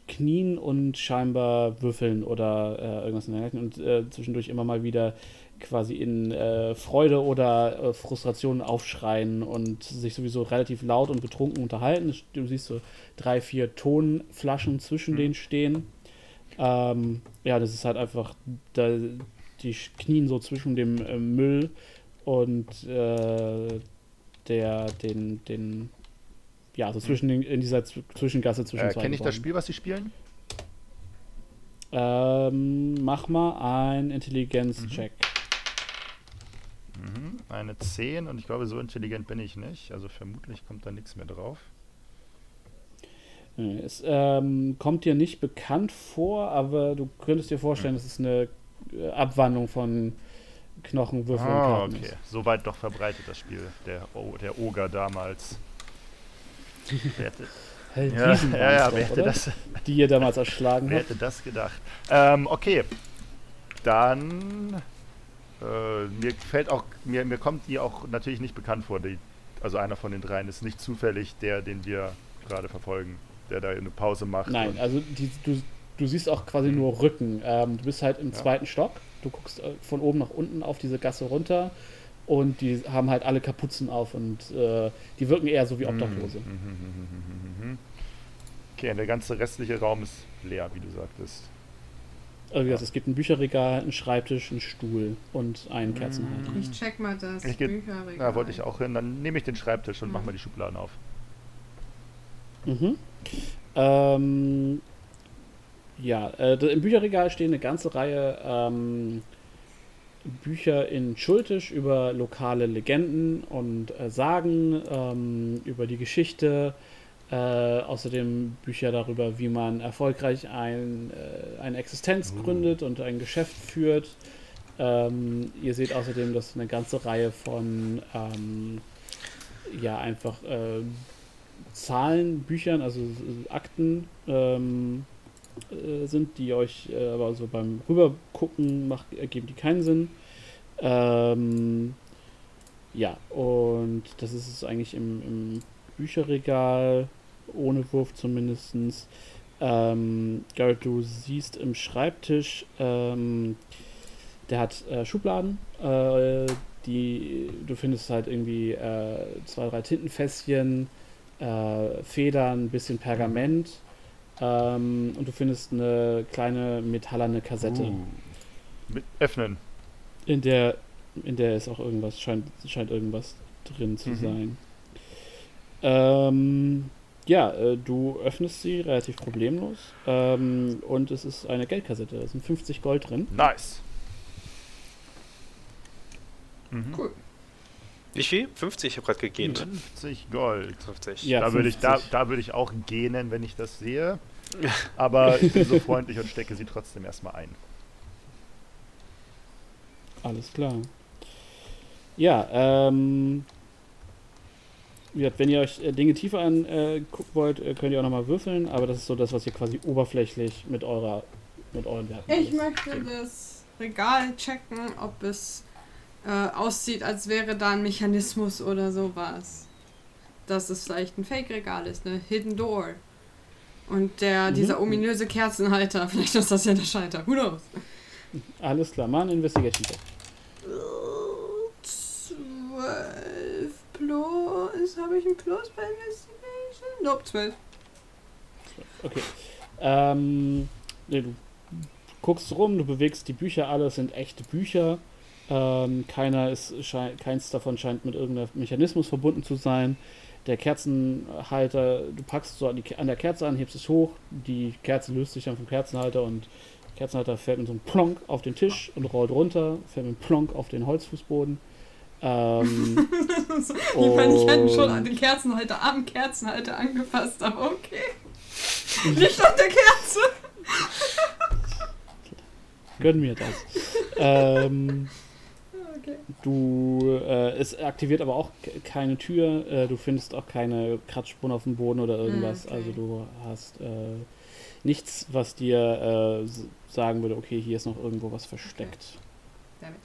knien und scheinbar würfeln oder äh, irgendwas in der Richtung und äh, zwischendurch immer mal wieder quasi in äh, Freude oder äh, Frustration aufschreien und sich sowieso relativ laut und betrunken unterhalten. Du siehst so drei, vier Tonflaschen zwischen Mhm. denen stehen. Ähm, ja, das ist halt einfach, da, die knien so zwischen dem äh, Müll und äh, der, den, den, ja, so zwischen den, in dieser Z Zwischengasse zwischen Äh, zwei Kenne ich das. Spiel, was sie spielen? Ähm, mach mal ein Intelligenz-Check. Mhm. Eine 10 und ich glaube, so intelligent bin ich nicht. Also vermutlich kommt da nichts mehr drauf. Es ähm, kommt dir nicht bekannt vor, aber du könntest dir vorstellen, dass es eine äh, Abwandlung von Knochenwürfel und Ah, okay. ist. So weit doch verbreitet das Spiel. Der, o der Oger damals. wer hätte, ja, ja, ja, wer hätte, das, Die ihr damals erschlagen wer habt. hätte das gedacht? Ähm, okay. Dann. Äh, mir fällt auch. Mir, mir kommt die auch natürlich nicht bekannt vor. Die, also einer von den dreien ist nicht zufällig der, den wir gerade verfolgen. Der da eine Pause macht. Nein, also die, du, du siehst auch quasi nur Rücken. Ähm, du bist halt im Ja. zweiten Stock. Du guckst äh, von oben nach unten auf diese Gasse runter und die haben halt alle Kapuzen auf und äh, die wirken eher so wie Obdachlose. Mhm, mhm, mhm, mhm, mhm. Okay, und der ganze restliche Raum ist leer, wie du sagtest. Also wie gesagt, es gibt ein Bücherregal, einen Schreibtisch, einen Stuhl und einen Kerzenhalter. Ich check mal das Ich Bücherregal. Da wollte ich auch hin. Dann nehme ich den Schreibtisch und Mhm. mach mal die Schubladen auf. Mhm. Ähm, ja, äh, im Bücherregal stehen eine ganze Reihe ähm, Bücher in Schultisch über lokale Legenden und äh, Sagen, ähm, über die Geschichte, äh, außerdem Bücher darüber, wie man erfolgreich ein, äh, eine Existenz Uh. gründet und ein Geschäft führt. Ähm, ihr seht außerdem, dass eine ganze Reihe von ähm, ja einfach äh, Zahlenbüchern, also äh, Akten ähm, äh, sind, die euch äh, aber so beim Rübergucken macht, ergeben die keinen Sinn. Ähm, ja, und das ist es eigentlich im, im Bücherregal, ohne Wurf zumindest. Ähm, Garrett, du siehst im Schreibtisch, ähm, der hat äh, Schubladen, äh, die du findest halt irgendwie äh, zwei, drei Tintenfässchen, äh, Federn, ein bisschen Pergament ähm, und du findest eine kleine metallerne Kassette, Uh. Mit öffnen. in der in der ist auch irgendwas scheint scheint irgendwas drin zu Mhm. sein. Ähm, ja, äh, du öffnest sie relativ problemlos ähm, und es ist eine Geldkassette. Da sind 50 Gold drin. Nice. Mhm. Cool. Wie viel? 50? Ich habe gerade gegähnt. 50 Gold. 50. Ja, da würde ich, da, 50. da würde ich auch gähnen, wenn ich das sehe. Aber ich bin so freundlich und stecke sie trotzdem erstmal ein. Alles klar. Ja, ähm. Wenn ihr euch äh, Dinge tiefer angucken äh, wollt, äh, könnt ihr auch nochmal würfeln, aber das ist so das, was ihr quasi oberflächlich mit eurer mit euren Werten Ich alles- möchte das Regal checken, ob es äh, aussieht, als wäre da ein Mechanismus oder sowas. Dass es vielleicht ein Fake-Regal ist, eine Hidden Door. Und der, Mhm. dieser ominöse Kerzenhalter, vielleicht ist das ja der Schalter. Who knows? Alles klar, mal ein Investigation Check. Zwölf plus. Habe ich ein Plus bei Investigation? Nope, zwölf. Okay. Ähm, nee, du guckst rum, du bewegst die Bücher, alle sind echte Bücher. Ähm, keiner ist, keins davon scheint mit irgendeinem Mechanismus verbunden zu sein. Der Kerzenhalter, du packst so an, die, an der Kerze an, hebst es hoch, die Kerze löst sich dann vom Kerzenhalter und der Kerzenhalter fällt mit so einem Plonk auf den Tisch und rollt runter, fällt mit einem Plonk auf den Holzfußboden. Ähm, ich meine, ich hätte schon den Kerzenhalter am Kerzenhalter angefasst, aber okay. Nicht an der Kerze. gönn mir das. ähm, Okay. Du, äh, es aktiviert aber auch ke- keine Tür, äh, du findest auch keine Kratzspuren auf dem Boden oder irgendwas. Okay. Also du hast äh, nichts, was dir äh, sagen würde, okay, hier ist noch irgendwo was versteckt. Damit.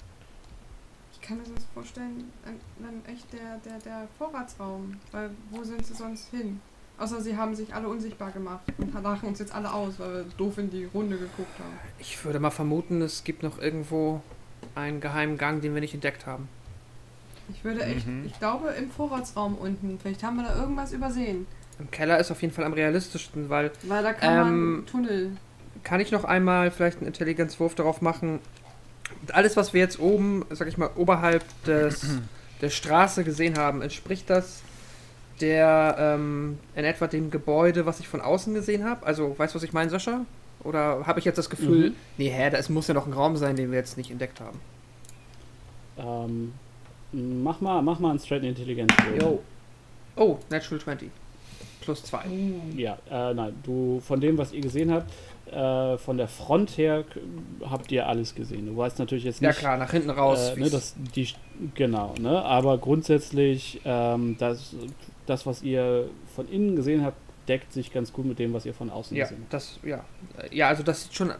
Ich kann mir das vorstellen, dann- dann echt der, der, der Vorratsraum. Weil wo sind sie sonst hin? Außer sie haben sich alle unsichtbar gemacht und lachen uns jetzt alle aus, weil wir doof in die Runde geguckt haben. Ich würde mal vermuten, es gibt noch irgendwo einen geheimen Gang, den wir nicht entdeckt haben. Ich würde echt, Mhm. ich glaube im Vorratsraum unten, vielleicht haben wir da irgendwas übersehen. Im Keller ist auf jeden Fall am realistischsten, weil Weil da kann Ähm, man Tunnel. kann ich noch einmal vielleicht einen Intelligenzwurf darauf machen. Und alles, was wir jetzt oben, sag ich mal, oberhalb des, der Straße gesehen haben, entspricht das der ähm, in etwa dem Gebäude, was ich von außen gesehen habe? Also, weißt du, was ich meine, Sascha? Oder habe ich jetzt das Gefühl, Mhm. nee, hä, da ist- muss ja noch ein Raum sein, den wir jetzt nicht entdeckt haben? Ähm, mach mal, mach mal einen Straight Intelligenz. Jo. Oh, Natural 20. Plus 2. Ja, äh, nein, du, von dem, was ihr gesehen habt, äh, von der Front her habt ihr alles gesehen. Du weißt natürlich jetzt Ja nicht, klar, nach hinten raus. Äh, ne, das, die, genau, ne? Aber grundsätzlich, ähm, das, das, was ihr von innen gesehen habt, deckt sich ganz gut mit dem, was ihr von außen ja, gesehen habt. das, ja. Ja, also das sieht schon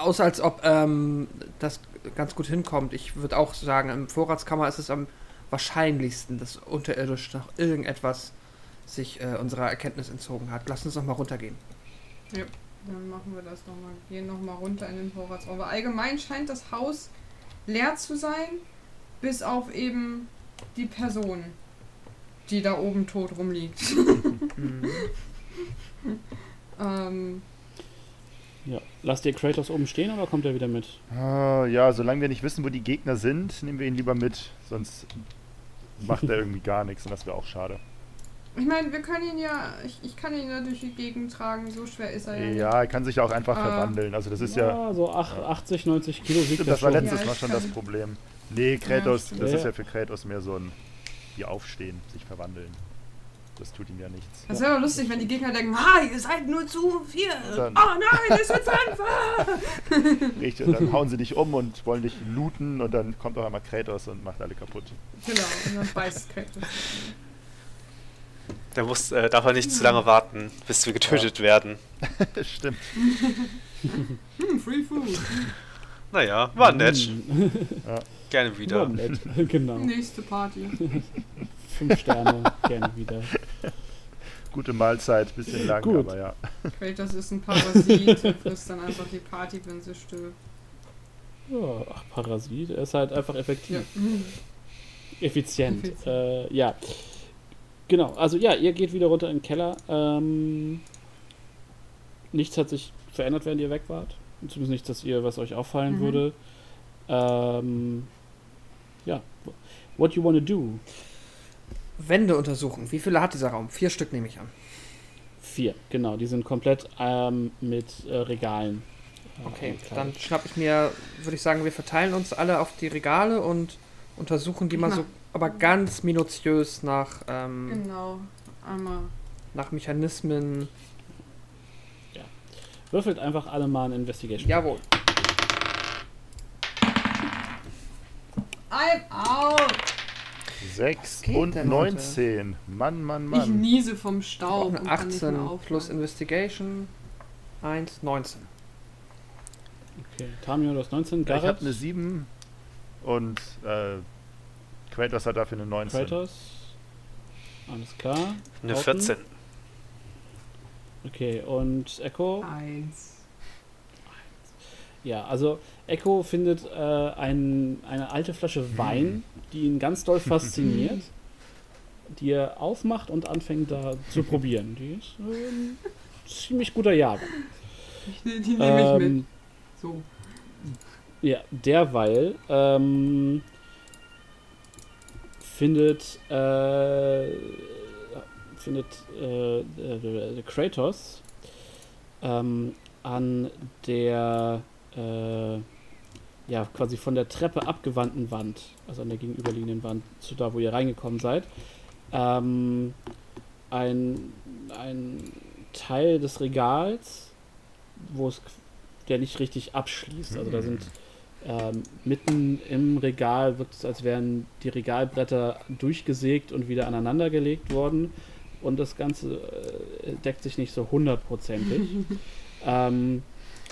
aus, als ob ähm, das ganz gut hinkommt. Ich würde auch sagen, im Vorratskammer ist es am wahrscheinlichsten, dass unterirdisch noch irgendetwas sich äh, unserer Erkenntnis entzogen hat. Lass uns noch mal runtergehen. Dann machen wir das nochmal. Gehen nochmal runter in den Vorratsraum. Aber allgemein scheint das Haus leer zu sein, bis auf eben die Person, die da oben tot rumliegt. Mhm. ähm, Ja. Lasst ihr Kratos oben stehen oder kommt er wieder mit? Ah, ja, solange wir nicht wissen, wo die Gegner sind, nehmen wir ihn lieber mit. Sonst macht er irgendwie gar nichts und das wäre auch schade. Ich meine, wir können ihn ja. Ich, ich kann ihn ja durch die Gegend tragen, so schwer ist er ja. nicht. Ja, er kann sich auch einfach Ah. verwandeln. Also das ist ja. so ach, 80, 90 Kilo wiegt das war schon. letztes Ja, Mal schon das Problem. Nee, Kratos, stimmt. das Ja, ist ja. ja für Kratos mehr so ein wie aufstehen, sich verwandeln. das tut ihm ja nichts. Das wäre aber lustig, wenn die Gegner denken, ah, ihr seid nur zu vier. Dann- Oh nein, es sind fünf. ah. Richtig, und dann hauen sie dich um und wollen dich looten und dann kommt auf einmal Kratos und macht alle kaputt. Genau, und dann beißt Kratos. Da muss, äh, darf er nicht zu lange warten, bis wir getötet werden. Stimmt. Hm, Free Food. Naja, war nett. Mm, Gerne War wieder. nett. genau. Nächste Party. Fünf Sterne, gerne wieder. Gute Mahlzeit, bisschen lang, Gut. aber ja. Kratos ist ein Parasit, der frisst dann einfach die Party, wenn sie stirbt. Ja, ach, Parasit, er ist halt einfach effektiv. Ja. Effizient. Effizient. Äh, ja. Genau, also ja, ihr geht wieder runter in den Keller. Ähm, nichts hat sich verändert, während ihr weg wart. Zumindest nichts, dass ihr, was euch auffallen Mhm. würde. Ähm, ja. What you wanna do? Wände untersuchen. Wie viele hat dieser Raum? Vier Stück nehme ich an. Vier, genau. Die sind komplett ähm, mit äh, Regalen. äh, Okay, angekleidet. dann schnapp ich mir, würde ich sagen, wir verteilen uns alle auf die Regale und untersuchen die mal so, aber ganz minutiös nach, ähm, Genau. Einmal. nach Mechanismen. Würfelt einfach alle mal ein Investigation. Jawohl. I'm out. 6 geht und denn heute? 19. Mann, Mann, Ich Mann. niese vom Staub. eine und kann nicht mehr 18 aufhören. plus Investigation. 1, 19. Okay, Tamio, du hast 19. Ich Garrett, habe eine 7 und äh, Kratos hat dafür eine 19. Kratos. Alles klar. Eine Haufen. 14. Okay, und Echo? Eins. Ja, also Echo findet äh, ein, eine alte Flasche Wein, die ihn ganz doll fasziniert, die er aufmacht und anfängt da zu probieren. Die ist ähm, ziemlich guter Jahrgang. Ich, ne- die nehme ich mit. Ähm, So. Ja, derweil ähm, findet, äh, findet äh, der Kratos ähm, an der äh, ja quasi von der Treppe abgewandten Wand, also an der gegenüberliegenden Wand zu da, wo ihr reingekommen seid, ähm, ein, ein Teil des Regals, wo es der nicht richtig abschließt. Also da sind ähm, mitten im Regal wirkt es, als wären die Regalbretter durchgesägt und wieder aneinandergelegt worden. Und das Ganze äh, deckt sich nicht so hundertprozentig. ähm,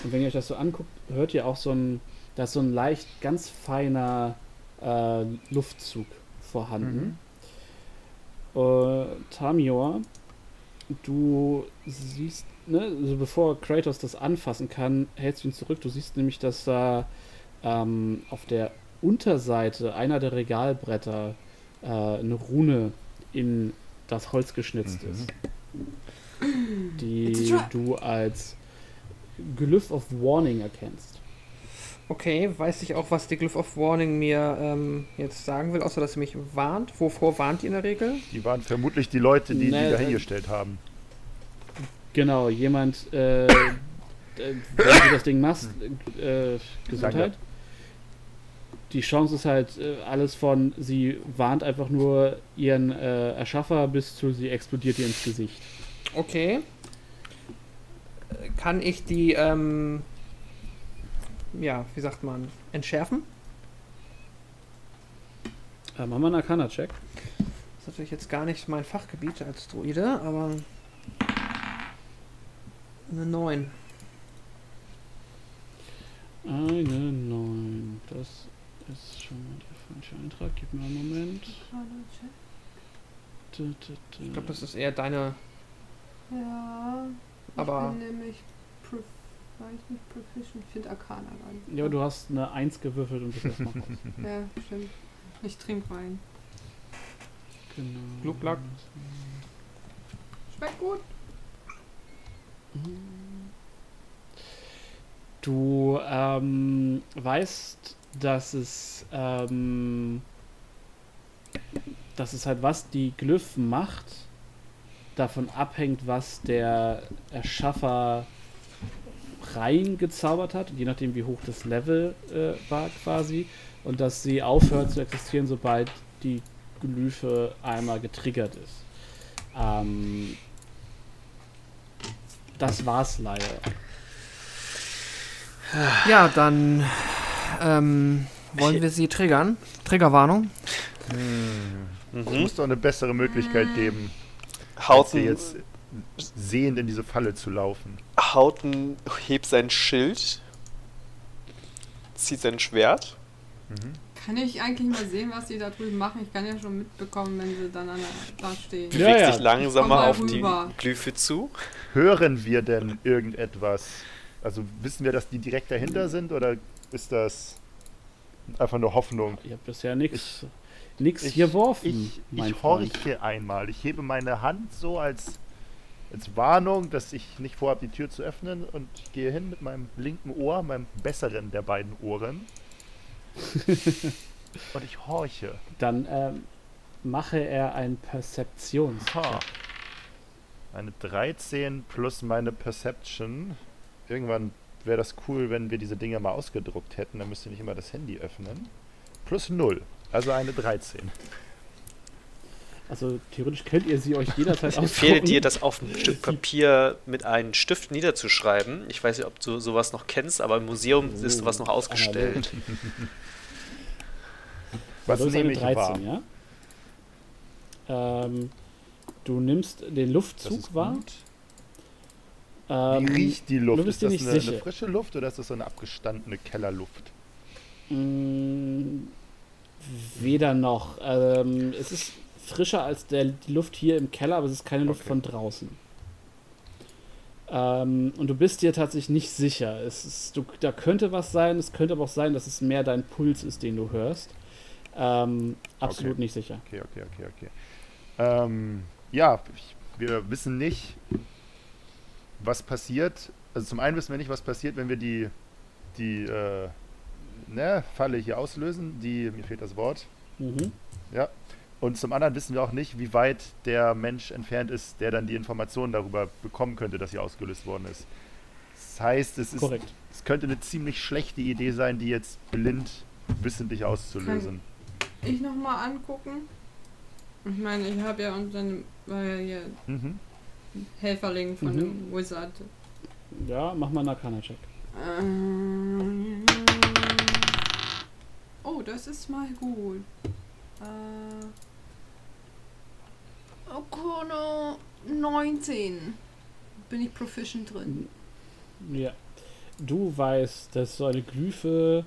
und wenn ihr euch das so anguckt, hört ihr auch so ein, da ist so ein leicht ganz feiner äh, Luftzug vorhanden. Äh, Tamior, du siehst, ne, also bevor Kratos das anfassen kann, hältst du ihn zurück. Du siehst nämlich, dass da ähm, auf der Unterseite einer der Regalbretter äh, eine Rune in das Holz geschnitzt Mhm. ist, die du als Glyph of Warning erkennst. Okay, weiß ich auch, was die Glyph of Warning mir ähm, jetzt sagen will, außer dass sie mich warnt. Wovor warnt die in der Regel? Die waren vermutlich die Leute, die Nee, die da äh, hingestellt haben. Genau, jemand, äh, äh, wenn du das Ding machst, äh, Gesundheit. Die Chance ist halt äh, alles von, sie warnt einfach nur ihren äh, Erschaffer bis zu, sie explodiert ihr ins Gesicht. Okay. Kann ich die, ähm, ja, wie sagt man, entschärfen? Äh, machen wir einen Arcana-Check. Das ist natürlich jetzt gar nicht mein Fachgebiet als Druide, aber eine 9. Eine 9. Das ist schon mal der falsche Eintrag. Gib mir einen Moment. Ich glaube, das ist eher deine. Ja. Aber- Ich bin nämlich. Prof war ich nicht Proficient? Ich finde Arcana gar nicht. Ja, du hast eine 1 gewürfelt und bist erstmal raus. Ja, stimmt. Ich trinke Wein. Genau. Gluck-Glack. Schmeckt gut. Du ähm, weißt, dass es, ähm, dass es halt, was die Glyph macht, davon abhängt, was der Erschaffer reingezaubert hat, je nachdem, wie hoch das Level äh, war quasi, und dass sie aufhört zu existieren, sobald die Glyphe einmal getriggert ist. Ähm, das war's leider. Ja, dann ähm, wollen wir sie triggern. Triggerwarnung. Es Mhm. muss doch eine bessere Möglichkeit geben, als Hauten, jetzt sehend in diese Falle zu laufen. Hauten hebt sein Schild, zieht sein Schwert. Mhm. Kann ich eigentlich mal sehen, was die da drüben machen? Ich kann ja schon mitbekommen, wenn sie dann an der, da stehen. Ja, bewegt ja. sich langsamer auf die rüber. Glyphe zu. Hören wir denn irgendetwas? Also wissen wir, dass die direkt dahinter sind oder ist das einfach nur Hoffnung? Ihr habt bisher nichts Ich- geworfen. Ich, ich horche einmal. Ich hebe meine Hand so als, als Warnung, dass ich nicht vorhabe, die Tür zu öffnen und ich gehe hin mit meinem linken Ohr, meinem besseren der beiden Ohren. und ich horche. Dann ähm, mache er ein Perzeptions. Ha. Eine 13 plus meine Perception. Irgendwann wäre das cool, wenn wir diese Dinge mal ausgedruckt hätten. Dann müsst ihr nicht immer das Handy öffnen. Plus 0. Also eine 13. Also theoretisch könnt ihr sie euch jederzeit Ich empfehle ausdrucken. dir, das auf ein Stück Papier mit einem Stift niederzuschreiben. Ich weiß nicht, ob du sowas noch kennst, aber im Museum ist sowas noch Oh, ausgestellt. Was Also ist nehme ich 13, wahr? ja? Ähm, du nimmst den Luftzug wahr. gut. Ähm, Wie riecht die Luft? du bist Ist dir das nicht eine, eine frische Luft oder ist das so eine abgestandene Kellerluft? mh, weder noch. Ähm, es ist frischer als der, die Luft hier im Keller, aber es ist keine Luft Okay. von draußen. Ähm, und du bist dir tatsächlich nicht sicher. Es ist, du, da könnte was sein, es könnte aber auch sein, dass es mehr dein Puls ist, den du hörst. Ähm, absolut Okay. nicht sicher. Okay, okay, okay, okay. Ähm, ja, ich, wir wissen nicht, was passiert. Also zum einen wissen wir nicht, was passiert, wenn wir die, die äh, ne, Falle hier auslösen. Die, mir fehlt das Wort. Mhm. Ja. Und zum anderen wissen wir auch nicht, wie weit der Mensch entfernt ist, der dann die Informationen darüber bekommen könnte, dass sie ausgelöst worden ist. Das heißt, es, ist, Korrekt. es könnte eine ziemlich schlechte Idee sein, die jetzt blind wissentlich auszulösen. Ich nochmal angucken. Ich meine, ich habe ja unseren, war ja hier Mhm. Helferling von Mhm. dem Wizard. Ja, mach mal einen Arcana-Check. Ähm, Oh, das ist mal gut. Äh, Arcana 19. Bin ich proficient drin. Ja. Du weißt, dass so eine Glyphe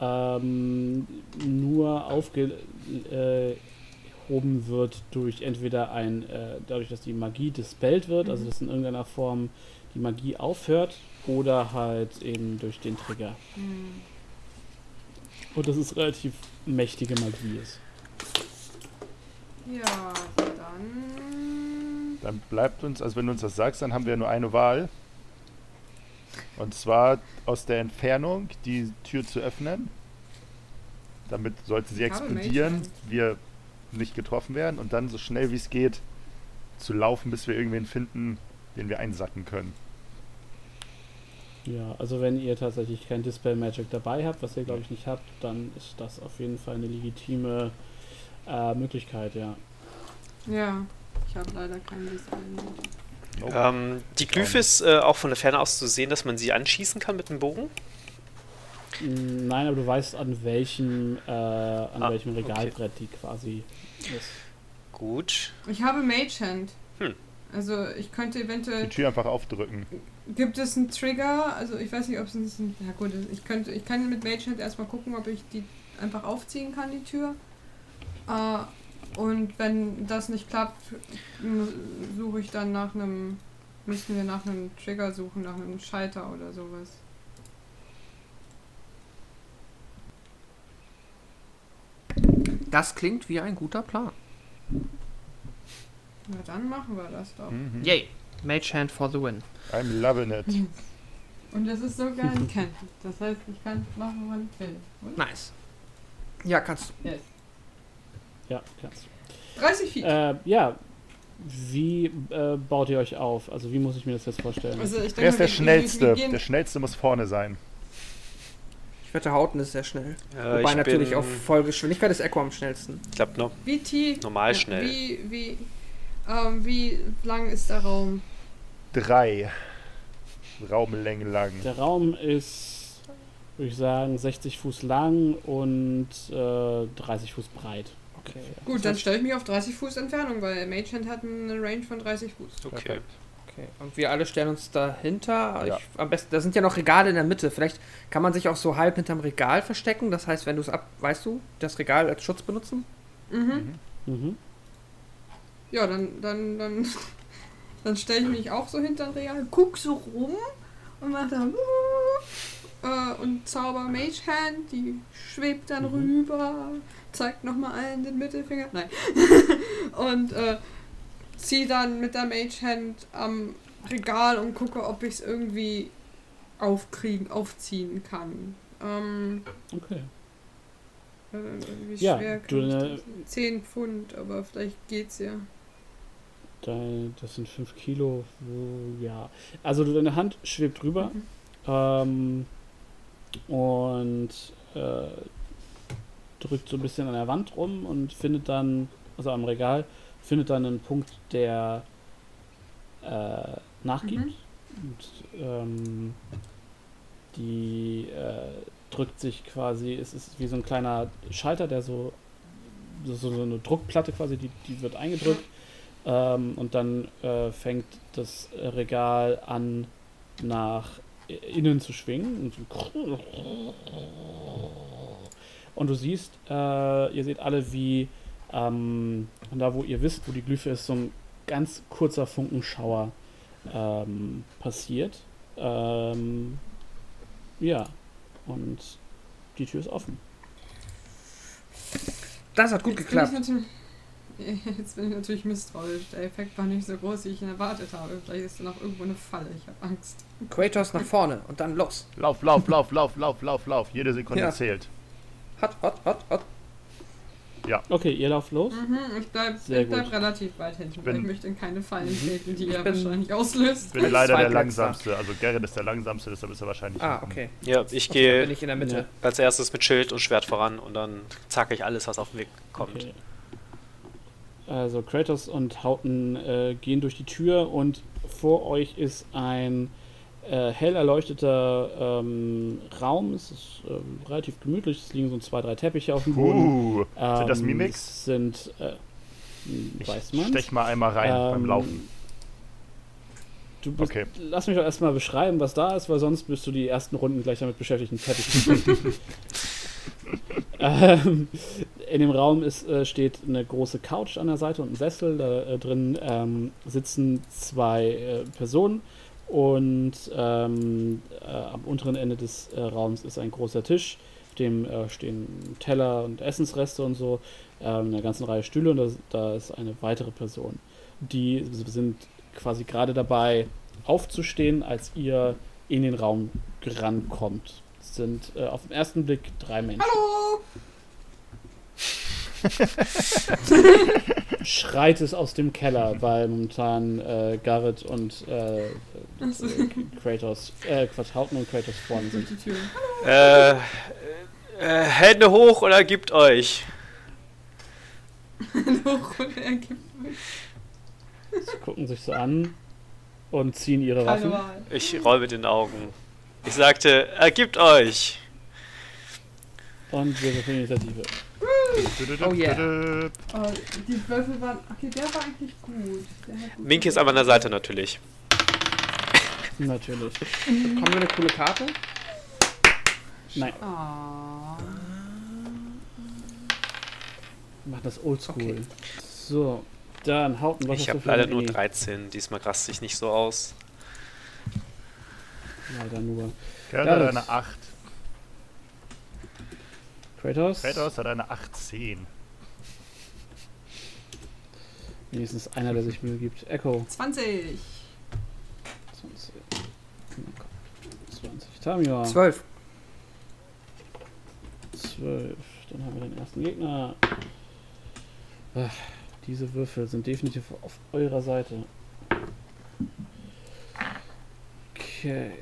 ähm, nur aufgehoben wird durch entweder ein, äh, dadurch, dass die Magie dispelled wird, also Mhm. dass in irgendeiner Form die Magie aufhört, oder halt eben durch den Trigger. Hm. Und dass es relativ mächtige Magie ist. Ja, dann. Dann bleibt uns, also wenn du uns das sagst, dann haben wir nur eine Wahl. Und zwar aus der Entfernung die Tür zu öffnen. Damit sollte sie explodieren, wir nicht getroffen werden und dann so schnell wie es geht zu laufen, bis wir irgendwen finden, den wir einsacken können. Ja, also wenn ihr tatsächlich kein Dispel Magic dabei habt, was ihr glaube ich nicht habt, dann ist das auf jeden Fall eine legitime äh, Möglichkeit, ja. Ja, ich habe leider keinen Display. Nope. Ähm, die Glyphe ist äh, auch von der Ferne aus zu sehen, dass man sie anschießen kann mit dem Bogen. Mm, Nein, aber du weißt, an welchem, äh, an Ah, welchem okay. Regalbrett die quasi ist. Gut. Ich habe Mage Hand. Hm. Also ich könnte Die eventuell. Tür einfach aufdrücken. Gibt es einen Trigger? Also ich weiß nicht, ob es ein. Ja gut, ich könnte. Ich kann mit Mage Hand erstmal gucken, ob ich die einfach aufziehen kann, die Tür. Äh, und wenn das nicht klappt, m- suche ich dann nach einem. Müssen wir nach einem Trigger suchen, nach einem Schalter oder sowas. Das klingt wie ein guter Plan. Na dann machen wir das doch. Mhm. Yay. Mage Hand for the win. I'm loving it. Und das ist sogar ein Cantrip. Das heißt, ich kann machen, wann ich will. Und Nice. Ja, kannst du. yes. Ja, kannst 30 Feet. äh, Ja, wie äh, baut ihr euch auf? Also wie muss ich mir das jetzt vorstellen? Also ich denke, Wer ist der wir- Schnellste? wir gehen- Der Schnellste muss vorne sein. Wette, Hauten ist sehr schnell. Äh, Wobei ich natürlich bin, auf Vollgeschwindigkeit ist Echo am schnellsten. Ich glaube, noch Wie tief? normal schnell. Wie, wie, Ähm, wie lang ist der Raum? Drei. Raumlängen lang. Der Raum ist, würde ich sagen, 60 Fuß lang und äh, 30 Fuß breit. Okay. Gut, dann stelle ich mich auf 30 Fuß Entfernung, weil Mage Hand hat eine Range von 30 Fuß. Okay. Perfekt. Okay. Und wir alle stellen uns dahinter. Ja. Ich, am besten, da sind ja noch Regale in der Mitte. Vielleicht kann man sich auch so halb hinterm Regal verstecken. Das heißt, wenn du es ab, weißt du, das Regal als Schutz benutzen? Mhm. Mhm. Ja, dann, dann, dann, dann stelle ich mich auch so hinter ein Regal, guck so rum und mach dann äh, und zauber Mage Hand, die schwebt dann rüber, zeigt nochmal allen den Mittelfinger, nein, und äh, zieh dann mit der Mage Hand am Regal und gucke, ob ich es irgendwie aufkriegen, aufziehen kann. Ähm, Okay. äh, wie Ja, schwer du, kann ich äh, das? 10 Pfund, aber vielleicht geht's ja. Dein, das sind 5 Kilo. wo- Ja. Also deine Hand schwebt drüber Mhm. ähm, und äh, drückt so ein bisschen an der Wand rum und findet dann, also am Regal, findet dann einen Punkt, der äh, nachgibt. Mhm. Und ähm, die äh, drückt sich quasi, es ist wie so ein kleiner Schalter, der so, so, so eine Druckplatte quasi, die, die wird eingedrückt. Ähm, und dann äh, fängt das Regal an, nach innen zu schwingen. Und, und du siehst, äh, ihr seht alle, wie ähm, von da, wo ihr wisst, wo die Glyphe ist, so ein ganz kurzer Funkenschauer ähm, passiert. Ähm, ja, und die Tür ist offen. Das hat gut Jetzt bin geklappt. natürlich- Jetzt bin ich natürlich misstrauisch. Der Effekt war nicht so groß, wie ich ihn erwartet habe. Vielleicht ist da noch irgendwo eine Falle. Ich habe Angst. Kratos nach vorne und dann los. Lauf, lauf, lauf, lauf, lauf, lauf, lauf. Jede Sekunde Ja. zählt. Hot, hot, hot, hot. Okay, ihr lauft los. Mhm, ich bleib, Sehr ich bleib gut. relativ weit hinten, weil bin- ich möchte in keine Fallen treten, die Ich er bin- wahrscheinlich auslöst. Ich bin leider der langsamste. Also Gerrit ist der langsamste, deshalb ist er wahrscheinlich. Ah, hinten. okay. Ja, ich okay gehe bin ich in der Mitte. Ja. als erstes mit Schild und Schwert voran und dann zacke ich alles, was auf den Weg kommt. Okay. Also Kratos und Hauten äh, gehen durch die Tür und vor euch ist ein äh, hell erleuchteter ähm, Raum. Es ist ähm, relativ gemütlich. Es liegen so zwei, drei Teppiche auf dem Boden. Uh, sind das Ähm, Mimics? Sind, äh, Ich weiß man. stech mal einmal rein beim Ähm, Laufen. Du bist, Okay. Lass mich doch erstmal beschreiben, was da ist, weil sonst bist du die ersten Runden gleich damit beschäftigt, einen Teppich zu finden. ähm, in dem Raum ist, äh, steht eine große Couch an der Seite und ein Sessel. Da äh, drin ähm, sitzen zwei äh, Personen und ähm, äh, am unteren Ende des äh, Raums ist ein großer Tisch, auf dem äh, stehen Teller und Essensreste und so, ähm, eine ganze Reihe Stühle und da, da ist eine weitere Person. Die sind quasi gerade dabei aufzustehen, als ihr in den Raum rankommt. Es sind äh, auf den ersten Blick drei Menschen. Hallo! Schreit es aus dem Keller, weil momentan äh, Garrett und äh, äh, Achso. Kratos, äh, Quatsch, Haupten und Kratos vorne sind. Äh, äh, Hände hoch oder gibt euch. Hoch und er gibt euch Sie gucken sich so an und ziehen ihre keine Waffen. Wahl. Ich roll mit den Augen. Ich sagte, ergibt euch. Und wir würfeln Initiative. Oh yeah. Oh, die Würfel waren. Okay, der war eigentlich gut. Gut Minky ist aber an der Seite natürlich. Natürlich. Bekommen wir eine coole Karte? Nein, wir machen das oldschool. Okay. So, dann Haupten, was Ich habe leider nur Ini? 13. Diesmal raste ich nicht so aus. Leider nur. Gerrit Ja, hat das- eine 8. Kratos? Kratos hat eine 18. Wenigstens einer, der sich Mühe gibt. Echo. 20. 20. 20. Tamio. Zwölf. 12. Dann haben wir den ersten Gegner. Ach, diese Würfel sind definitiv auf eurer Seite. Okay.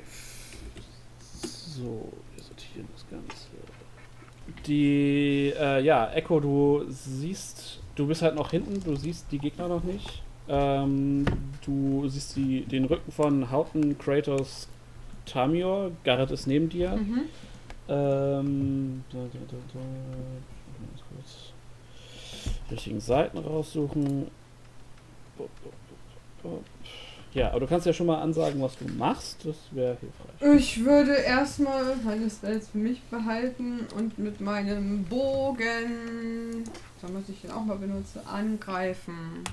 So, wir sortieren das Ganze. Die, äh, ja, Echo, du siehst, du bist halt noch hinten, du siehst die Gegner noch nicht. Ähm, du siehst die, den Rücken von Houghton, Kratos, Tamior. Garrett ist neben dir. Mhm. Ähm, da, da, da, da. Kurz. Die richtigen Seiten raussuchen. Bo- bo- bo. Ja, aber du kannst ja schon mal ansagen, was du machst. Das wäre hilfreich. Ich würde erstmal meine Spells für mich behalten und mit meinem Bogen, da muss ich den auch mal benutzen, angreifen.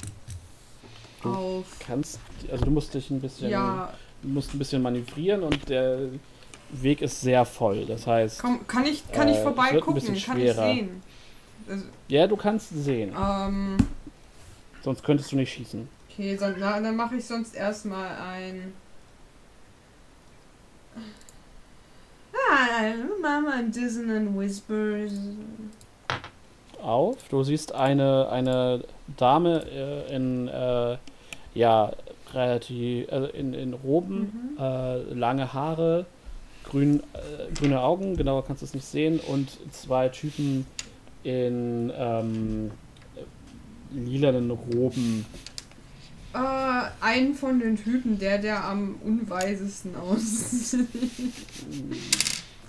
Du Auf. Kannst, also du musst dich ein bisschen, Ja, musst ein bisschen manövrieren und der Weg ist sehr voll. Das heißt, komm, kann ich, kann Äh, ich ein vorbeigucken? Kann ich sehen? Also, ja, du kannst sehen, ähm, sonst könntest du nicht schießen. Okay, son na, dann mache ich sonst erstmal ein. Ah, Mama Dissonant Whispers. auf. Du siehst eine, eine Dame äh, in, äh, ja, relativ, also in, in Roben, Mhm. äh, lange Haare, grün, äh, grüne Augen, genauer kannst du es nicht sehen, und zwei Typen in ähm, lilanen Roben. Äh, einen von den Typen, der der am unweisesten aussieht.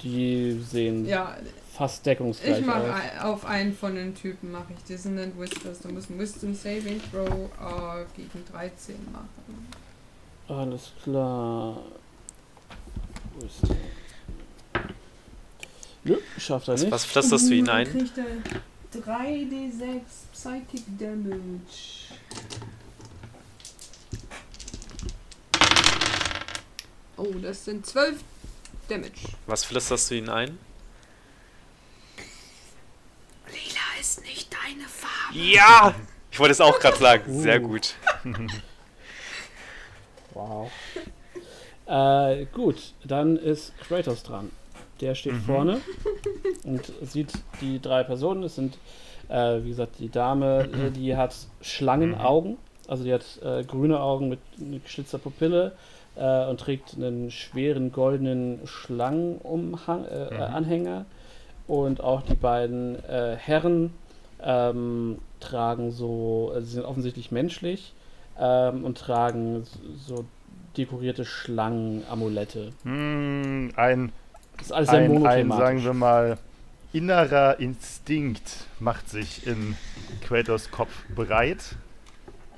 Die sehen ja, fast deckungsgleich ich mache aus. ein, auf einen von den Typen mache ich Dissonant Whispers. Du musst ein Wisdom Saving Throw äh, gegen 13 machen. Alles klar. Nö, schafft er nicht. Was flüsterst du Uh, hinein? dann kriegt er 3d6 Psychic Damage. Oh, das sind 12 Damage. Was flüsterst du hinein? Lila ist nicht deine Farbe. Ja! Ich wollte es auch gerade sagen. Sehr Uh. gut. Wow. Äh, gut, dann ist Kratos dran. Der steht Mhm. vorne und sieht die drei Personen. Es sind, äh, wie gesagt, die Dame, äh, die hat Schlangenaugen. Also die hat äh, grüne Augen mit einer geschlitzter Pupille äh, und trägt einen schweren goldenen Schlangenumhang, äh, Mhm. Und auch die beiden äh, Herren ähm, tragen so, also sie sind offensichtlich menschlich ähm, und tragen so dekorierte Schlangenamulette. Hm, ein, Das ist alles sehr ein, ein, sagen wir mal, innerer Instinkt macht sich in Kratos Kopf bereit,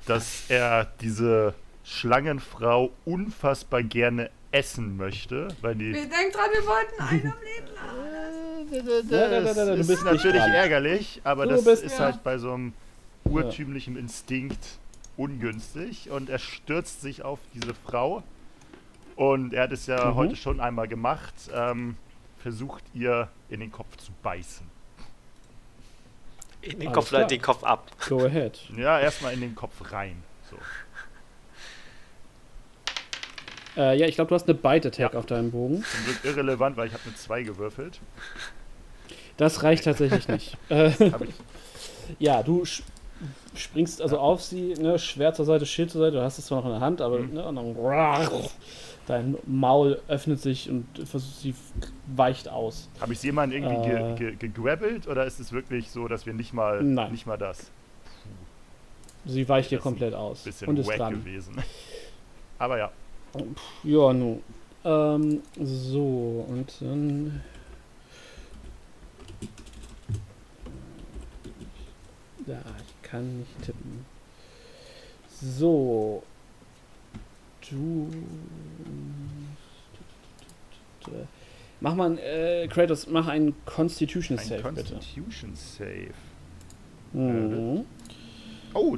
dass er diese Schlangenfrau unfassbar gerne essen möchte, weil die Wir denken dran, wir wollten einen am Leben lassen. das ist natürlich ärgerlich, aber das bist- ist ja. halt bei so einem urtümlichen Instinkt ungünstig und er stürzt sich auf diese Frau und er hat es ja Mhm. heute schon einmal gemacht, ähm, versucht ihr in den Kopf zu beißen. In den Alles Kopf, klar. den Kopf ab. Go ahead. Ja, erstmal in den Kopf rein. So. Äh, ja, ich glaube, du hast eine Bite-Attack auf deinem Bogen. Zum Glück irrelevant, weil ich habe eine 2 gewürfelt. Das reicht tatsächlich nicht. Äh, ja, du springst also auf sie, ne, Schwert zur Seite, Schild zur Seite, du hast es zwar noch in der Hand, aber Mhm. ne, und dann dein Maul öffnet sich und sie weicht aus. habe ich jemanden irgendwie Äh. ge, ge, gegrabbelt oder ist es wirklich so, dass wir nicht mal, Nein. nicht mal das? Sie weicht dir komplett aus Bisschen und ist dran. gewesen. Aber ja, Ja, nun. Ähm, so, und dann. Ja, ich kann nicht tippen. So. Du. Mach mal, ein, äh, Kratos, mach einen Constitution ein Save, bitte. Constitution Save. Mhm. Oh,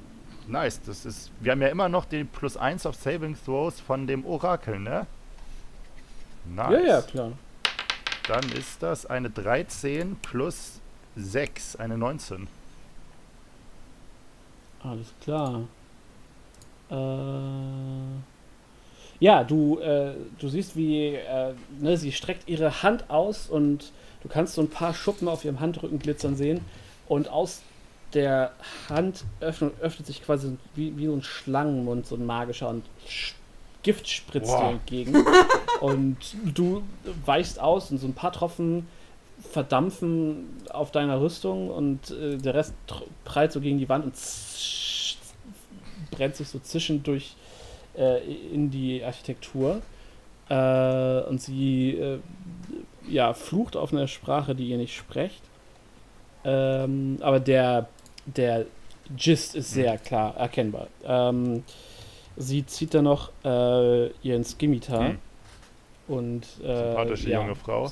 nice. Das ist. Wir haben ja immer noch den plus 1 auf Saving Throws von dem Orakel, ne? Nice. Ja, ja, klar. Dann ist das eine 13 plus 6, eine 19. Alles klar. Äh, ja, du, äh, du siehst, wie äh, ne, sie streckt ihre Hand aus und du kannst so ein paar Schuppen auf ihrem Handrücken glitzern sehen. Und aus der Hand öffnet, sich quasi wie, wie so ein Schlangenmund, so ein magischer und Gift spritzt dir Boah. entgegen. und du weichst aus und so ein paar Tropfen verdampfen auf deiner Rüstung und äh, der Rest prallt so gegen die Wand und brennt sich so zwischendurch äh, in die Architektur. Äh, und sie äh, ja, flucht auf einer Sprache, die ihr nicht sprecht. Ähm, aber der, der Gist ist sehr klar erkennbar. Ähm, sie zieht dann noch äh, ihren Skimitar Hm. und äh, Sympathische ja, junge Frau.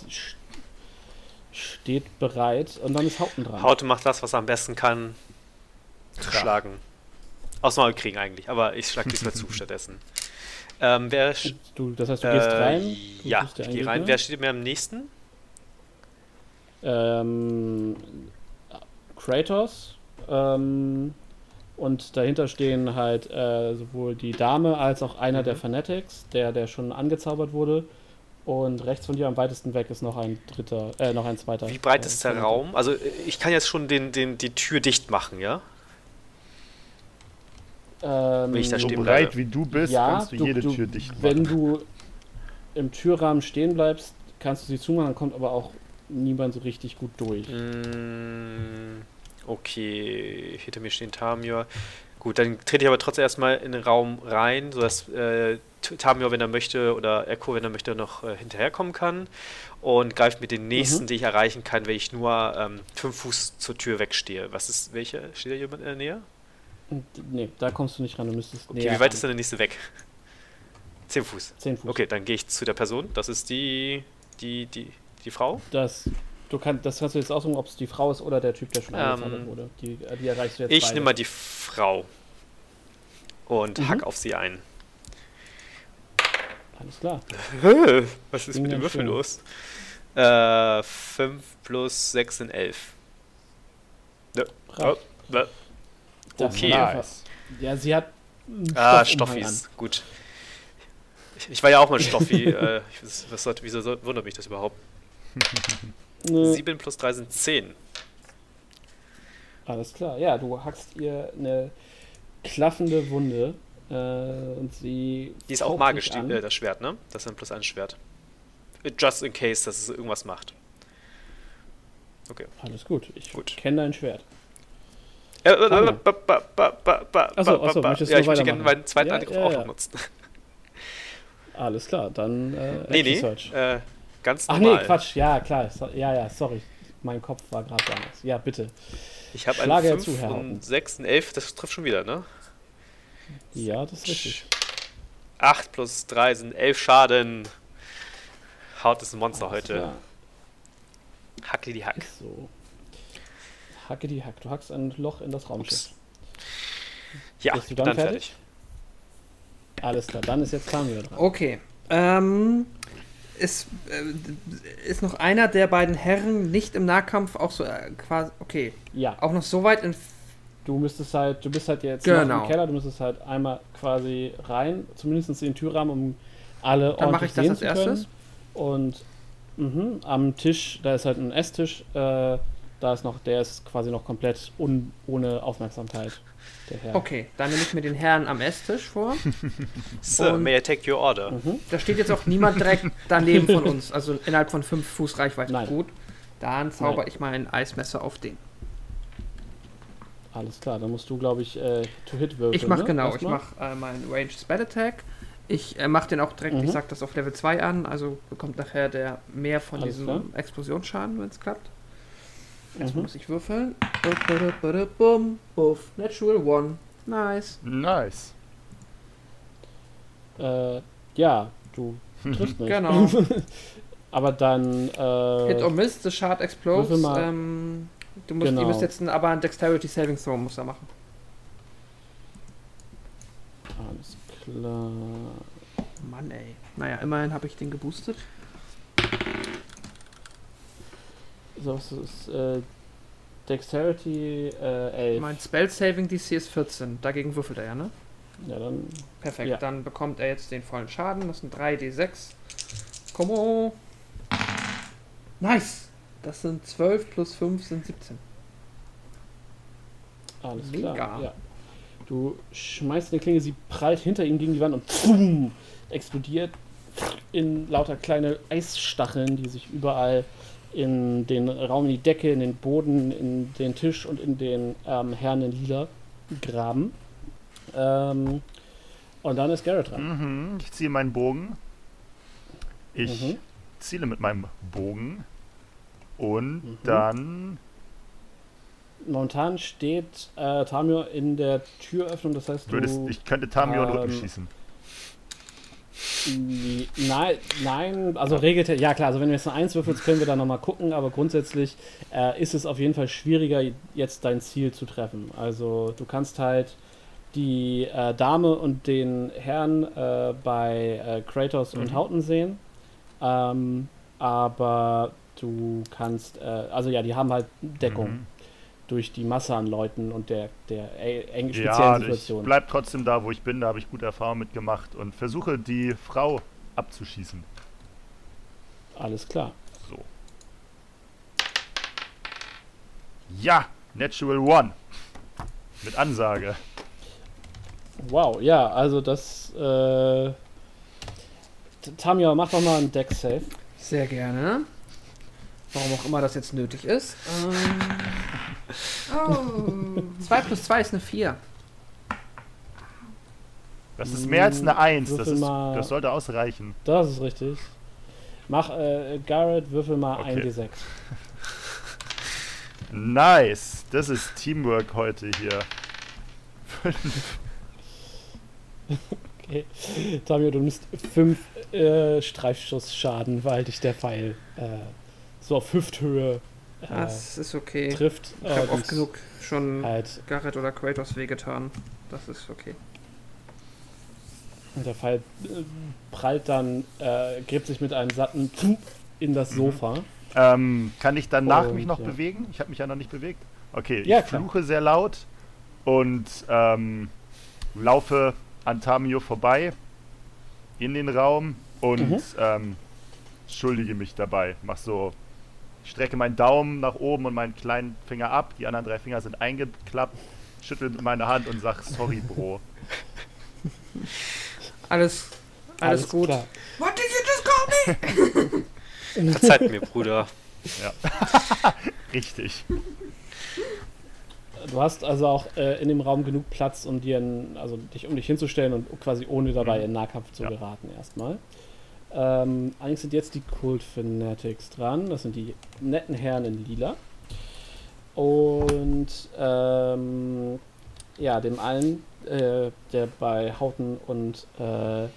steht bereit und dann ist Haupten dran. Haute macht das, was er am besten kann. Zu Krach. schlagen. Aus Maul kriegen eigentlich, aber ich schlag diesmal zu stattdessen. Ähm, wer. Du, das heißt, du gehst äh, rein. du Ja, ich gehe rein. Wer steht mir am nächsten? Ähm, Kratos. Ähm, und dahinter stehen halt äh, sowohl die Dame als auch einer Mhm. der Fanatics, der, der schon angezaubert wurde. Und rechts von dir am weitesten weg ist noch ein dritter, äh, noch ein zweiter. Wie breit äh, ist der. Raum? Also, ich kann jetzt schon den, den, die Tür dicht machen, ja? Ähm, Wenn ich da So stehen breit bleibe. wie du bist, ja, kannst du, du, jede du, Tür dicht machen. Wenn du im Türrahmen stehen bleibst, kannst du sie zumachen, dann kommt aber auch niemand so richtig gut durch. Mm, Okay, hinter mir stehen Tamior. Gut, dann trete ich aber trotzdem erstmal in den Raum rein, sodass äh, Tamior, wenn er möchte, oder Echo, wenn er möchte, noch äh, hinterherkommen kann. Und greife mit den nächsten, Mhm. die ich erreichen kann, wenn ich nur ähm, fünf Fuß zur Tür wegstehe. Was ist, welche? Steht da jemand in der Nähe? Nee, da kommst du nicht ran, du müsstest Okay, wie weit ran. ist denn der nächste weg? Zehn Fuß. 10 Fuß. Okay, dann gehe ich zu der Person. Das ist die, die, die, die Frau. Das, du kann, das kannst du jetzt aussuchen, ob es die Frau ist oder der Typ, der schon Ähm, wurde. Die, die erreichst du jetzt Ich nehme mal die Frau und Mhm. hack auf sie ein. Alles klar. Was ist Ging mit dem Würfel schön. los? Äh, 5 plus 6 sind 11. Brav. Äh, Das okay. Nice. Ja, sie hat. Ah, Stoffis. Gut. Ich, ich war ja auch mal Stoffi. äh, ich, was, was wieso wundert mich das überhaupt? Ne, 7 plus 3 sind 10. Alles klar. Ja, du hackst ihr eine klaffende Wunde äh, und sie. Die ist auch magisch, die, äh, das Schwert, ne? Das ist ein plus 1 Schwert. Just in case, dass es irgendwas macht. Alles gut. Ich Gut. kenne dein Schwert. Äh, äh, Achso, möchtest Ja, du ich möchte gerne meinen zweiten Ja, Angriff ja, auch ja. noch nutzen. Alles klar, dann äh, Nee, nee, Search. äh, ganz Ach normal. nee, Quatsch. Ja, klar. So, ja, ja, sorry. Mein Kopf war gerade anders. Ja, bitte. Ich habe einen zu, 5 Herr Haupten. und 6, ein 11, das trifft schon wieder, ne? Ja, das ist richtig. 8 plus 3 sind 11 Schaden. Haut ist ein Monster Alles heute. klar. Hacke die Hack. So. Hacke die Hack. Du hackst ein Loch in das Raumschiff. Ups. Ja, Bist du dann, dann fertig. Alles klar, dann ist jetzt Tamio dran. Okay. Ähm, ist, äh, ist noch einer der beiden Herren nicht im Nahkampf auch so äh, quasi. Okay. Ja, Auch noch so weit in. du müsstest halt, du bist halt jetzt Genau. im Keller, du müsstest halt einmal quasi rein, zumindest in den Türrahmen, um alle Dann mache ordentlich ich das als zu können. erstes. Und mhm, am Tisch, da ist halt ein Esstisch, äh, da ist noch, der ist quasi noch komplett un, ohne Aufmerksamkeit. Der Herr. Okay, dann nehme ich mir den Herrn am Esstisch vor. So, Und- may I take your order? Mhm. Da steht jetzt auch niemand direkt daneben von uns, also innerhalb von 5 Fuß Reichweite. Nein. Gut. Dann zauber Nein. ich mal ein Eismesser auf den. Alles klar, dann musst du, glaube ich, äh, to hit würfeln. Ich mache ne? genau, ich Erstmal. mache äh, meinen Ranged Spell Attack. Ich äh, mache den auch direkt, Mhm. ich sag das auf Level 2 an, also bekommt nachher der mehr von Alles diesem klar. Explosionsschaden, wenn es klappt. Erstmal Mhm. muss ich würfeln. Bum, buff, natural one. Nice. Nice. Äh, ja, du triffst nicht. Genau. Aber dann. Äh, Hit or miss, the shard explodes. Ähm, du musst, Genau. ihr müsst jetzt ein, aber ein Dexterity Saving Throw muss er machen. Alles klar. Mann ey. Naja, immerhin habe ich den geboostet. So, es ist äh, Dexterity äh, 11. Mein Spell Saving DC ist 14. Dagegen würfelt er ja, ne? Ja, dann. Perfekt, Ja. dann bekommt er jetzt den vollen Schaden. Das sind 3d6. Come on. Nice. Das sind 12 plus 5 sind 17. Alles Mega. klar. Ja. Du schmeißt eine Klinge, sie prallt hinter ihm gegen die Wand und pfum, explodiert in lauter kleine Eisstacheln, die sich überall in den Raum, in die Decke, in den Boden, in den Tisch und in den ähm, Herren in Lila graben. Ähm, und dann ist Garrett dran. Mhm, ich ziehe meinen Bogen. Ich Mhm. ziele mit meinem Bogen. Und Mhm. dann. Momentan steht äh, Tamio in der Türöffnung, das heißt, Würdest, du. ich könnte Tamio in den Rücken ähm, schießen. Nein, nein, also regelt ja klar, also wenn du jetzt eine 1 würfelst, können wir da nochmal gucken, aber grundsätzlich äh, ist es auf jeden Fall schwieriger, jetzt dein Ziel zu treffen. Also du kannst halt die äh, Dame und den Herrn äh, bei äh, Kratos und Mhm. Houghton sehen, ähm, aber du kannst, äh, also ja, die haben halt Deckung Mhm. Durch die Masse an Leuten und der, der äh, eng speziellen Ja, ich Situation. bleib trotzdem da, wo ich bin. Da habe ich gute Erfahrungen mitgemacht und versuche die Frau abzuschießen. Alles klar. So. Ja, Natural One. Mit Ansage. Wow, ja, also das. Äh, Tamio, mach doch mal einen Deck-Save. Sehr gerne. Warum auch immer das jetzt nötig ist. Ähm, Oh. 2 plus 2 ist eine 4. Das ist mehr als eine Eins. Das, Würfel ist, mal- das sollte ausreichen. Das ist richtig. Mach, äh, Garrett, würfel mal Okay. ein D6. Nice. Das ist Teamwork heute hier. Okay. Tamio, du nimmst 5 äh, Streifschussschaden, weil dich der Pfeil äh, so auf Hüfthöhe äh, Das ist okay. trifft. Ich habe und oft genug schon Halt, Garrett oder Kratos wehgetan. Das ist okay. und der Pfeil äh, prallt dann, äh, gräbt sich mit einem satten Pfuh in das Mhm. Sofa. Ähm, kann ich danach Und, mich noch ja. bewegen? Ich habe mich ja noch nicht bewegt. Okay, Ja, ich klar. fluche sehr laut und ähm, laufe an Tamio vorbei in den Raum und Mhm. ähm, schuldige mich dabei. Mach so, ich strecke meinen Daumen nach oben und meinen kleinen Finger ab. Die anderen drei Finger sind eingeklappt. Schüttel meine Hand und sag sorry, Bro. Alles, alles, gut. klar. What did you just call me? Verzeiht mir, Bruder. Richtig. Du hast also auch äh, in dem Raum genug Platz, um dir ein, also dich um dich hinzustellen und quasi ohne dabei in Nahkampf zu Ja. geraten erstmal. Ähm, eigentlich sind jetzt die Cult Fanatics dran. Das sind die netten Herren in Lila. Und ähm, ja, dem einen, äh, der bei Hauten und äh, äh,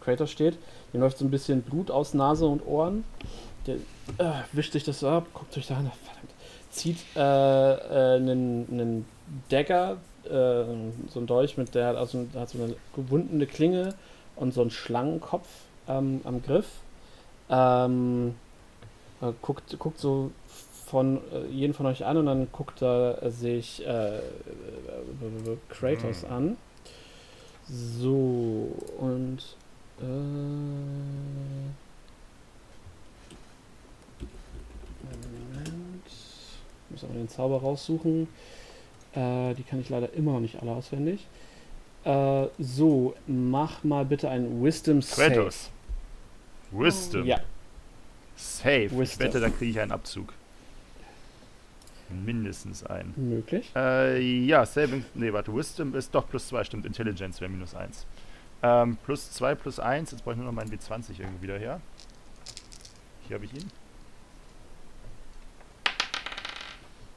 Kratos steht, dem läuft so ein bisschen Blut aus Nase und Ohren. Der äh, wischt sich das so ab, guckt sich da an, verdammt, zieht äh, äh, einen, einen Dagger, so ein Dolch mit der, also hat so eine gewundene Klinge und so einen Schlangenkopf ähm, am Griff. Ähm, äh, guckt, guckt so von äh, jeden von euch an und dann guckt er sich äh, äh, Kratos Hm. an. So, und äh, Moment. Ich muss aber den Zauber raussuchen. Äh, die kann ich leider immer noch nicht alle auswendig. Äh, so, mach mal bitte ein Wisdom Save. Kratos. Wisdom. Ja. Ich Wisdom. wette, da kriege ich einen Abzug. Mindestens einen. möglich. Äh, ja, Saving. Nee, warte, Wisdom ist doch plus 2, stimmt. Intelligence wäre minus 1. Ähm, plus 2, plus 1. Jetzt brauche ich nur noch meinen W20 irgendwie wieder her. Hier habe ich ihn.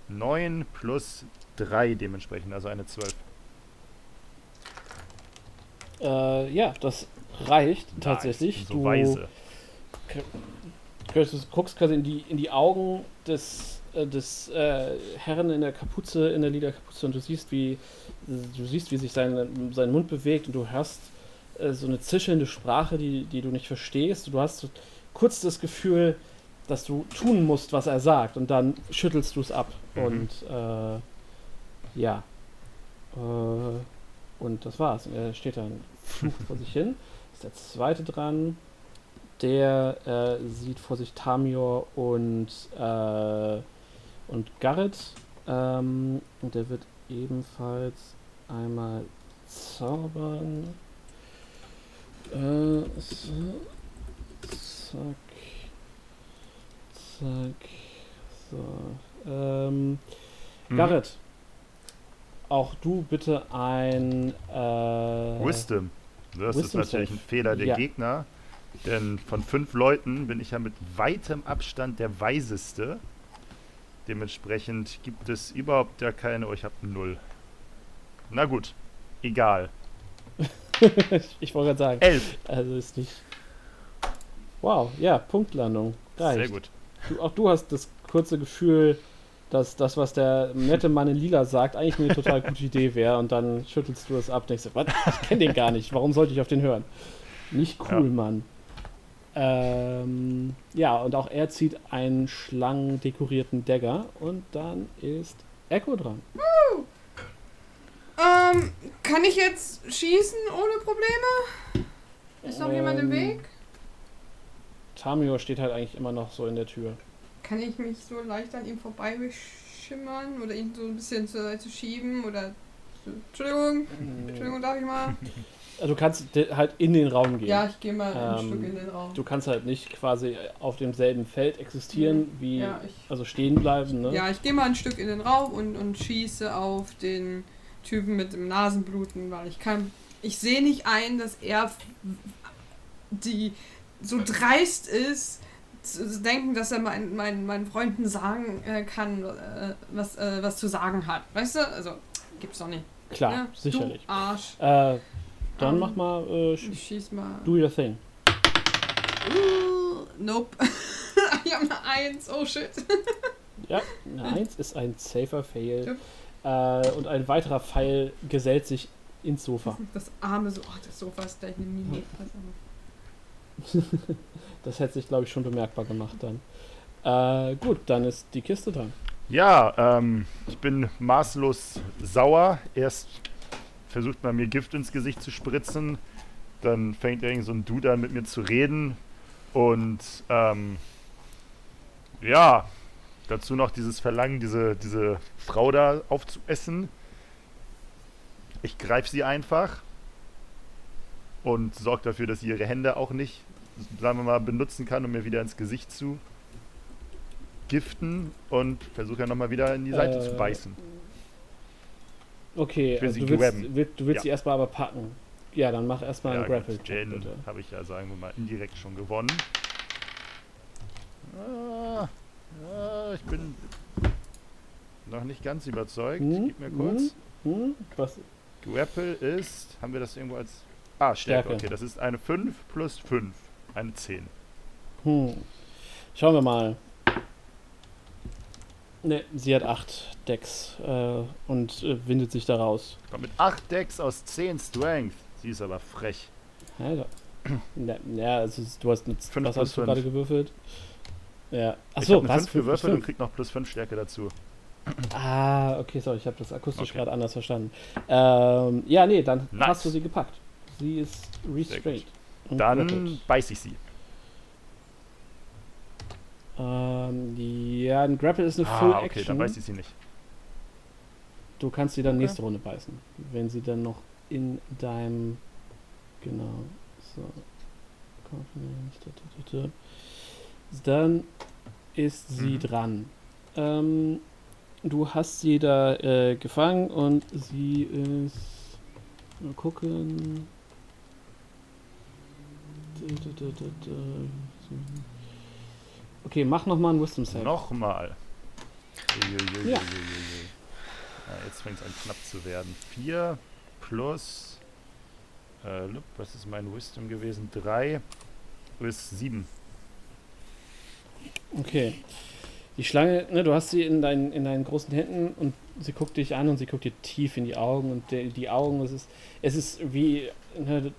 9 plus 3 dementsprechend, also eine 12. Äh, ja, das reicht tatsächlich. Nice, So du weise. Guckst quasi in die, in die Augen des, äh, des äh, Herrn in der Kapuze, in der Liederkapuze und du siehst, wie du siehst, wie sich sein, sein Mund bewegt und du hörst äh, so eine zischelnde Sprache, die, die du nicht verstehst. Du hast so kurz das Gefühl, dass du tun musst, was er sagt und dann schüttelst du es ab. Mhm. Und äh, ja. Äh, und das war's. Und er steht dann vor sich hin. Ist der zweite dran. Der äh, sieht vor sich Tamior und, äh, und Garrett. Ähm, und der wird ebenfalls einmal zaubern. Äh, so. Zack. Zack. So. Ähm, Mhm. Garrett. Auch du bitte ein äh, Wisdom. Das Wisdom ist natürlich ein Fehler der Ja. Gegner. Denn von fünf Leuten bin ich ja mit weitem Abstand der Weiseste. Dementsprechend gibt es überhaupt ja keine. Oh, ich habe null. Na gut. Egal. ich, ich wollte gerade sagen, Elf. also ist nicht. Wow, ja, Punktlandung. Reicht. Sehr gut. Du, auch du hast das kurze Gefühl, dass das, was der nette Mann in Lila sagt, eigentlich eine total gute Idee wäre und dann schüttelst du es ab und denkst, was? Ich kenne den gar nicht, warum sollte ich auf den hören? Nicht cool, Ja. Mann. Ähm, ja, und auch er zieht einen schlangendekorierten Dagger und dann ist Echo dran. Ähm, kann ich jetzt schießen ohne Probleme? Ist noch jemand im Ähm, Weg? Tamio steht halt eigentlich immer noch so in der Tür. Kann ich mich so leicht an ihm vorbei schimmern oder ihn so ein bisschen zur Seite schieben oder. Entschuldigung, Entschuldigung, darf ich mal? Also du kannst halt in den Raum gehen. Ja, ich gehe mal ein Ähm, Stück in den Raum. Du kannst halt nicht quasi auf demselben Feld existieren, wie Ja, ich, also stehen bleiben, ne? ja, ich gehe mal ein Stück in den Raum und, und schieße auf den Typen mit dem Nasenbluten, weil ich kann. Ich sehe nicht ein, dass er die so dreist ist, zu zu denken, dass er meinen, meinen, meinen Freunden sagen äh, kann, äh, was, äh, was zu sagen hat. Weißt du? Also, gibt's doch nicht. Klar, Ja, sicherlich. Arsch. Äh, dann Ähm, mach mal, äh, sch- schieß mal. do your thing. Uh, nope. ich habe eine Eins. Oh shit. Ja, eine Eins ist ein safer Fail. Äh, und ein weiterer Pfeil gesellt sich ins Sofa. Das arme so. Oh, das Sofa ist gleich eine Mini. Das hätte sich, glaube ich, schon bemerkbar gemacht dann. Äh, gut, dann ist die Kiste dran. Ja, ähm, ich bin maßlos sauer. Erst versucht man mir Gift ins Gesicht zu spritzen. Dann fängt irgend so ein Dude an mit mir zu reden. Und ähm, ja, dazu noch dieses Verlangen, diese, diese Frau da aufzuessen. Ich greife sie einfach und sorge dafür, dass sie ihre Hände auch nicht, sagen wir mal, benutzen kann, um mir wieder ins Gesicht zu giften und versuche ja nochmal wieder in die Seite zu Äh, beißen. Okay, also du willst, will, du willst Ja. sie erstmal aber packen. Ja, dann mach erstmal Ja, einen Grapple. gut, den bitte. habe ich ja, sagen wir mal, indirekt schon gewonnen. Ah, ah, ich bin noch nicht ganz überzeugt. Hm, Gib mir kurz. Hm? Was? Grapple ist, haben wir das irgendwo als... Ah, Stärke. Stärke. Okay, das ist eine 5 plus 5. Eine 10. Hm. Schauen wir mal. Ne, sie hat 8 Decks äh, und äh, windet sich da raus. Kommt mit 8 Decks aus 10 Strength. Sie ist aber frech. Alter. Ja, ja, also du hast mit Fünf was hast du gerade gewürfelt? Ja. ich Achso, eine was? 5 Fünf plus gewürfelt und fünf? krieg noch plus 5 Stärke dazu. Ah, okay, sorry, ich habe das akustisch Okay. gerade anders verstanden. Ähm, ja, nee, dann Nice. hast du sie gepackt. Sie ist restrained. Dann beiß ich sie. Ähm, ja, ein Grapple ist eine Full Ah, okay, Action. dann beiß ich sie nicht. Du kannst sie dann Okay. nächste Runde beißen. Wenn sie dann noch in deinem. Genau. So. Dann ist sie Mhm. dran. Ähm, du hast sie da äh, gefangen und sie ist. Mal gucken. Da, da, da, da, da. So. Okay, mach nochmal einen Wisdom Save. Nochmal. Ja. Ja, jetzt fängt es an knapp zu werden. 4 plus. Äh, lup, was ist mein Wisdom gewesen? 3 bis 7. Okay. Die Schlange, ne, du hast sie in deinen, in deinen großen Händen und sie guckt dich an und sie guckt dir tief in die Augen und die, die Augen, es ist, es ist wie, ne,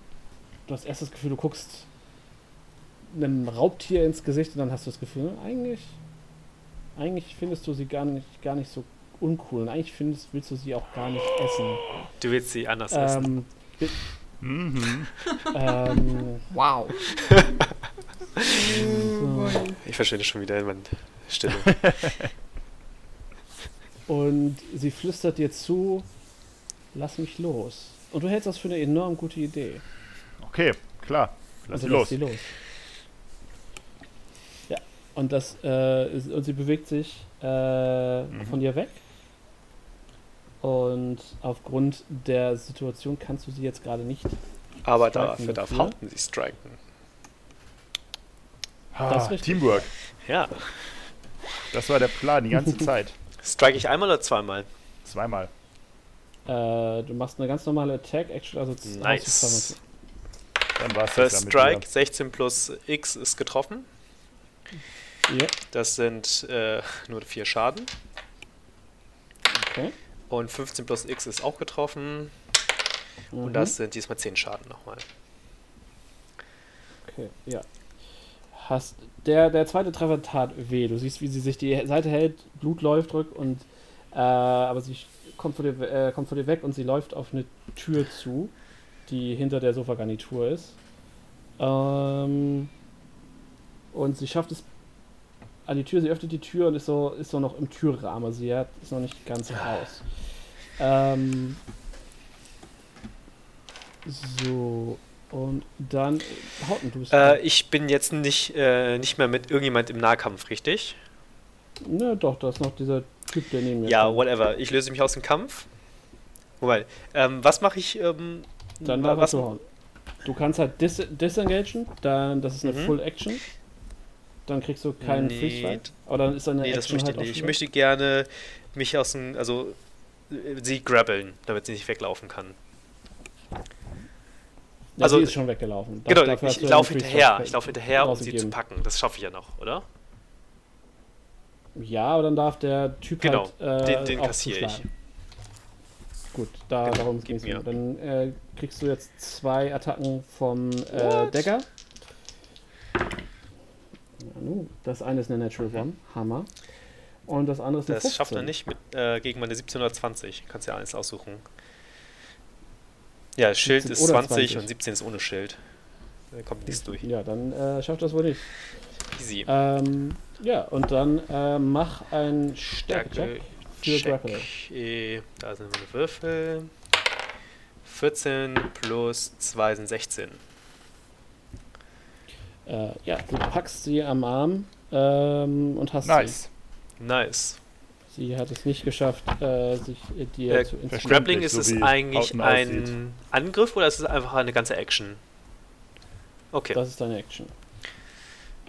du hast erst das Gefühl, du guckst einem Raubtier ins Gesicht und dann hast du das Gefühl, eigentlich, eigentlich findest du sie gar nicht, gar nicht so uncool und eigentlich findest, willst du sie auch gar nicht essen. Du willst sie anders essen. Ähm, Mhm. ähm, Wow. Boy. Ich verschwinde schon wieder in meine Stille. Und sie flüstert dir zu, lass mich los. Und du hältst das für eine enorm gute Idee. Okay, klar. Lass Also sie los. lass sie los. Und das, äh, ist- und sie bewegt sich äh, Mhm. von dir weg. Und aufgrund der Situation kannst du sie jetzt gerade nicht. Aber dafür darf. Hauten sie striken. Ah, Das ist richtig. Teamwork. Ja. Das war der Plan die ganze Zeit. Strike ich einmal oder zweimal? Zweimal. Äh, du machst eine ganz normale Attack-Action, also z- Nice. Dann war es First Strike, 16 plus X ist getroffen. Ja, Das sind äh, nur 4 Schaden. okay. Und 15 plus X ist auch getroffen. Mhm. Und das sind diesmal 10 Schaden nochmal. Okay, ja. Hast, der, der zweite Treffer tat weh. Du siehst, wie sie sich die Seite hält, Blut läuft rück und äh, aber sie kommt vor, dir, äh, kommt vor dir weg und sie läuft auf eine Tür zu, die hinter der Sofagarnitur ist. Ähm, und sie schafft es an die Tür, sie öffnet die Tür und ist so, ist so noch im Türrahmen. Also sie hat, ist noch nicht ganz raus. Ähm, so, und dann. Hauten, du bist. Äh, ich bin jetzt nicht, äh, nicht mehr mit irgendjemand im Nahkampf, richtig? Ne, doch, da ist noch dieser Typ, der neben mir Ja, steht. whatever. Ich löse mich aus dem Kampf. Wobei, ähm, was mache ich? Ähm, Dann war was, Du kannst halt dis disengagen, dann das ist eine Mhm. Full Action. Dann kriegst du keinen Nee, Freeze Fight. Dann ist deine Nee, das Action möchte halt ich nicht. Ich möchte gerne mich aus dem, also äh, sie grabbeln, damit sie nicht weglaufen kann. Ja, also- sie ist schon weggelaufen. Genau, ich, du ich laufe hinterher. Ich laufe hinterher, um sie zu packen. Das schaffe ich ja noch, oder? Ja, aber dann darf der Typ Genau, halt. Äh, den den kassiere ich. Gut, da, Genau, darum ging es mir. Dann äh, kriegst du jetzt zwei Attacken vom äh, Decker. Das eine ist eine Natural One, Hammer. Und das andere ist eine Das 15. schafft er nicht mit, äh, gegen meine 17 oder 20. Kannst ja alles aussuchen. Ja, Schild 17 ist oder 20, 20. und 17 ist ohne Schild. Da kommt nichts durch. Ja, dann äh, schafft das wohl nicht. Easy. Ähm, ja, und dann äh, mach ein Stärke-Check für Grappler. Äh, Da sind meine Würfel. 14 plus 2 sind 16. Äh, ja, du packst sie am Arm ähm, und hast Nice. Nice. sie. Sie hat es nicht geschafft, äh, sich äh, dir Äh, zu inspirieren. Grappling ist so es eigentlich ein aussieht. Angriff oder ist es einfach eine ganze Action? Okay. Das ist deine Action.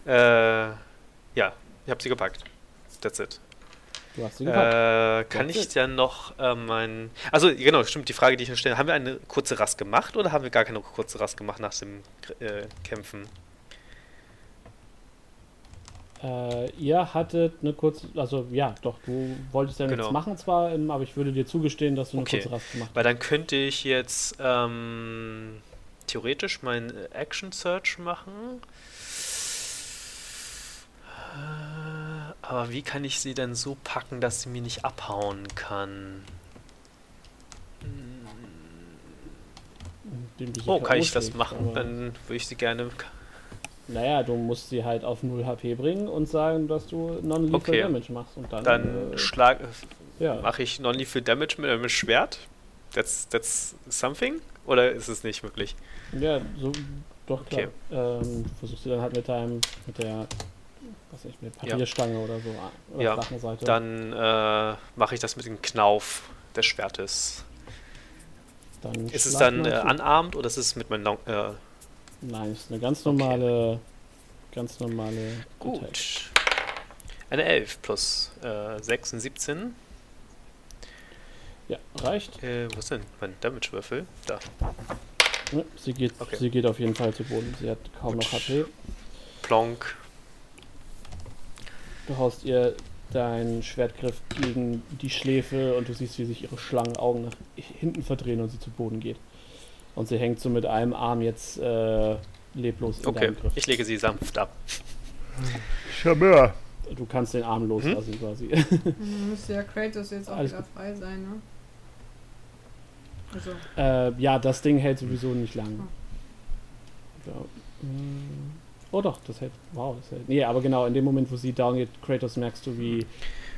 Äh, ja, ich habe sie gepackt. That's it. Du hast sie gepackt. Äh, kann That's ich it. dann noch äh, mein. Also, genau, stimmt, die Frage, die ich noch stelle. Haben wir eine kurze Rast gemacht oder haben wir gar keine kurze Rast gemacht nach dem äh, Kämpfen? Äh, ihr hattet eine kurze, also ja, doch, du wolltest ja nichts Genau. machen zwar, ähm, aber ich würde dir zugestehen, dass du eine Okay. kurze Rast gemacht Weil dann könnte ich jetzt ähm, theoretisch meinen Action Search machen. Äh, Aber wie kann ich sie denn so packen, dass sie mir nicht abhauen kann? Oh, kann ich das machen? Dann würde ich sie gerne. Naja, du musst sie halt auf 0 HP bringen und sagen, dass du Non-Lethal Okay. Damage machst. Und dann, Dann äh, schlag, ja. mache ich Non-Lethal Damage mit einem Schwert. That's, that's something? Oder ist es nicht wirklich? Ja, so, doch klar. Okay. Ähm, versuchst du dann halt mit deinem, mit der, was weiß ich, mit Ja. Papierstange oder so, ah, oder Ja. Dann äh, mache ich das mit dem Knauf des Schwertes. dann Ist es dann äh, unarmed oder ist es mit meinem Long äh, Nein, ist eine ganz normale, ganz normale Attack. Gut. Eine 11 plus äh, 6 sind 17. Ja, reicht. Äh, wo ist denn mein Damage-Würfel? Da. Ja, sie, geht, Okay. sie geht auf jeden Fall zu Boden. Sie hat kaum noch Gut. HP. Plonk. Du haust ihr deinen Schwertgriff gegen die Schläfe und du siehst, wie sich ihre Schlangenaugen nach hinten verdrehen und sie zu Boden geht. Und sie hängt so mit einem Arm jetzt äh, leblos in Okay, deinem Griff. ich lege sie sanft ab. Charmeur. Du kannst den Arm loslassen quasi. Dann müsste ja Kratos jetzt auch Alles wieder frei sein, ne? Also, äh, ja, das Ding hält sowieso nicht lang. Ja. mm. Oh doch, das hält. Wow, das hält. Nee, aber genau, in dem Moment, wo sie down geht, Kratos, merkst du, wie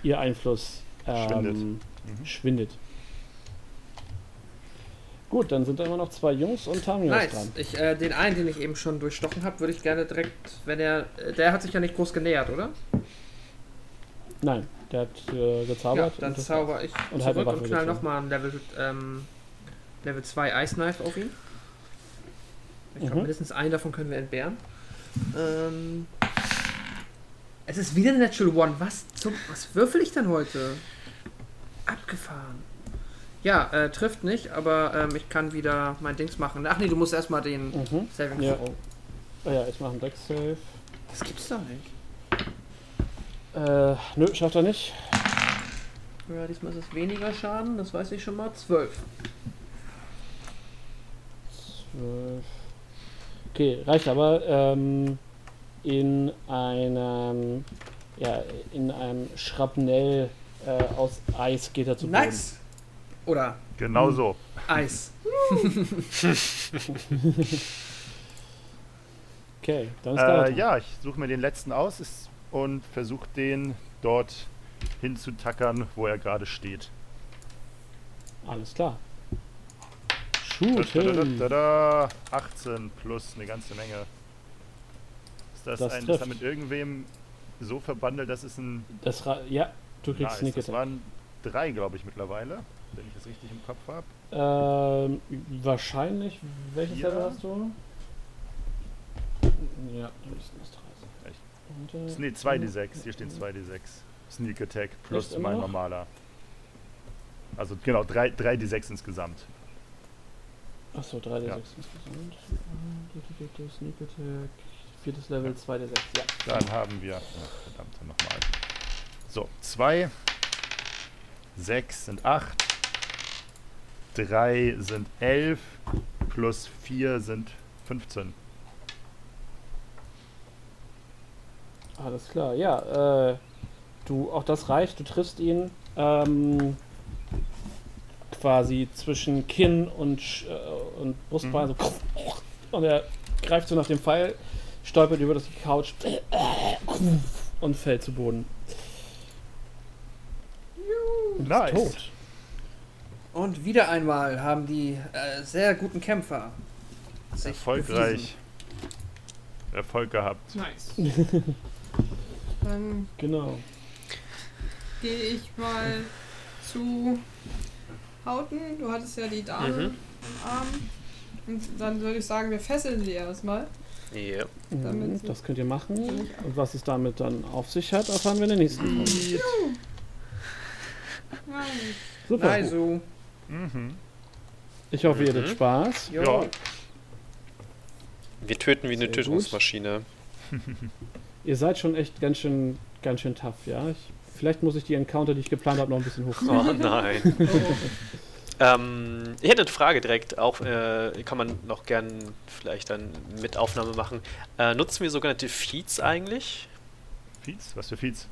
ihr Einfluss ähm, Schwindet. schwindet. Mhm. schwindet. Gut, dann sind da immer noch zwei Jungs und Tamio ist Nice. dran. Ich, äh, den einen, den ich eben schon durchstochen habe, würde ich gerne direkt, wenn er. Der hat sich ja nicht groß genähert, oder? Nein, Der hat äh, Ja, gezaubert. dann und das- zauber ich und zurück und knall nochmal ein Level, ähm, Level 2 Ice Knife auf ihn. Ich glaube, Mhm. mindestens einen davon können wir entbehren. Ähm, es ist wieder eine Natural One. Was, zum, was würfel ich denn heute? Abgefahren. Ja, äh, trifft nicht, aber ähm, ich kann wieder mein Dings machen. Ach nee, du musst erstmal den Mhm. Saving Ja. Throw. Oh ja, ich mache einen Deck-Save. Das gibt's doch nicht. Äh, nö, schafft er nicht. Ja, diesmal ist es weniger Schaden, das weiß ich schon mal. 12. 12. Okay, reicht aber. Ähm, in einem, ja, in einem Schrapnell äh, aus Eis geht er zu Boden. Nice! Oder Genau so. Eis. Okay, dann ist Äh, ja, ich suche mir den letzten aus ist, und versuche den dort hinzutackern, wo er gerade steht. Alles klar. Shoot him. Tada, 18 plus eine ganze Menge. Ist das, Das ein, ist trifft. er mit irgendwem so verbandelt, dass es ein. Das ja, du kriegst Nice, das waren drei, glaube ich, mittlerweile, wenn ich das richtig im Kopf habe. Ähm, wahrscheinlich. Welches. Level hast du? Ja, müssten es 30. Echt? Und, äh, Nee, 2d6, hier stehen 2d6. Sneak Attack plus mein noch? normaler. Also genau, 3, 3d6 insgesamt. Achso, 3d6 Ja. insgesamt. Sneak Attack. Viertes Level, 2d6. Ja. Dann haben wir. Oh, verdammt, nochmal. So, 2, 6 sind 8, 3 sind 11, plus 4 sind 15. Alles klar, ja. Äh, du, auch das reicht, du triffst ihn ähm, quasi zwischen Kinn und, äh, und Brustbein. So, und er greift so nach dem Pfeil, stolpert über das Couch und fällt zu Boden. Und ist Nice. tot. Und wieder einmal haben die äh, sehr guten Kämpfer sich Erfolgreich. Erfolg gehabt. bewiesen. Nice. Dann Genau. gehe ich mal zu Hauten. Du hattest ja die Dame Mhm. im Arm. Und dann würde ich sagen, wir fesseln sie erstmal. Ja. Damit Mhm, das könnt ihr machen. Und was es damit dann auf sich hat, erfahren wir in der nächsten Folge. Super. Also, Mhm. Ich hoffe, ihr hattet Mhm. Spaß. jo. Ja. Wir töten wie eine Sehr. Tötungsmaschine. Ihr seid schon echt ganz schön, ganz schön tough, ja. Ich, vielleicht muss ich die Encounter, die ich geplant habe, noch ein bisschen hochziehen. Oh nein. ähm, ich hätte eine Frage direkt, auch äh, kann man noch gern vielleicht dann mit Aufnahme machen. Äh, nutzen wir sogenannte Feeds eigentlich? Feeds? Was für Feeds?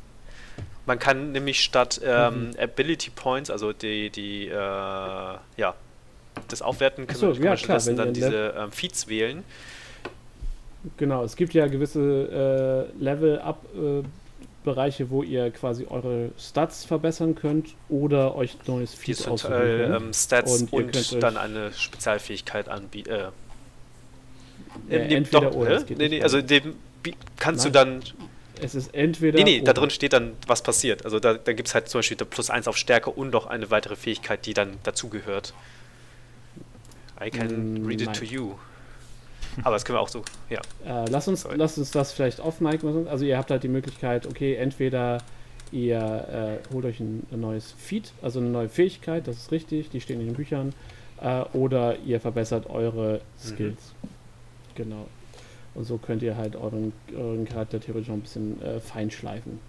Man kann nämlich statt ähm, Mhm. Ability Points, also die, die äh, ja, das Aufwerten, Ach so, ja, klar, wenn dann diese ähm, Feeds wählen. Genau, es gibt ja gewisse äh, Level-Up-Bereiche, wo ihr quasi eure Stats verbessern könnt oder euch neues Feed zum aussuchen Teil könnt. ähm, Stats Und und, dann eine Spezialfähigkeit anbieten. Äh, Ja, nee, entweder doch, oder, geht nee, nee, also dem kannst Nein. du dann Es ist entweder. Nee, nee, da drin steht dann, was passiert. Also da, da gibt es halt zum Beispiel der plus 1 auf Stärke und noch eine weitere Fähigkeit, die dann dazugehört. I can Mm, read it nein. to you. Aber das können wir auch so, ja. Äh, lass, uns, Sorry. lass uns das vielleicht off Mike. Also ihr habt halt die Möglichkeit, okay, entweder ihr äh, holt euch ein, ein neues Feed, also eine neue Fähigkeit, das ist richtig, die stehen in den Büchern, äh, oder ihr verbessert eure Skills. Genau. Und so könnt ihr halt euren, euren Charakter theoretisch noch ein bisschen äh, feinschleifen.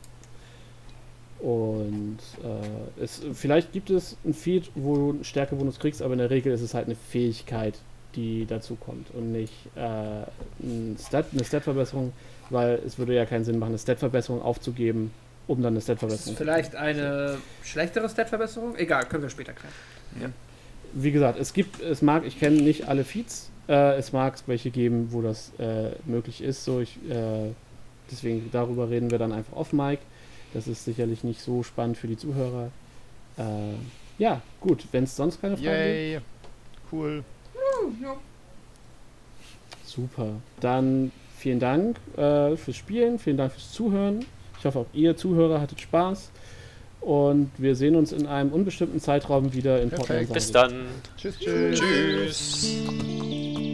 Und äh, es, vielleicht gibt es ein Feed, wo du einen Stärkebonus kriegst, aber in der Regel ist es halt eine Fähigkeit, die dazu kommt und nicht äh, ein Stat, eine Stat-Verbesserung, weil es würde ja keinen Sinn machen, eine Stat-Verbesserung aufzugeben, um dann eine Stat-Verbesserung zu vielleicht eine schlechtere Stat-Verbesserung? Egal, können wir später klären. Wie gesagt, es gibt, es mag, ich kenne nicht alle Feeds, äh, es mag welche geben, wo das äh, möglich ist, so ich, äh, deswegen darüber reden wir dann einfach off Mike. Das ist sicherlich nicht so spannend für die Zuhörer. Äh, ja, gut, wenn es sonst keine Fragen gibt. Yay. Cool. Uh, ja. Super. Dann vielen Dank äh, fürs Spielen, vielen Dank fürs Zuhören. Ich hoffe, auch ihr Zuhörer hattet Spaß. Und wir sehen uns in einem unbestimmten Zeitraum wieder in Port Perfekt. Lanzarote. Bis dann. Tschüss, tschüss. Tschüss.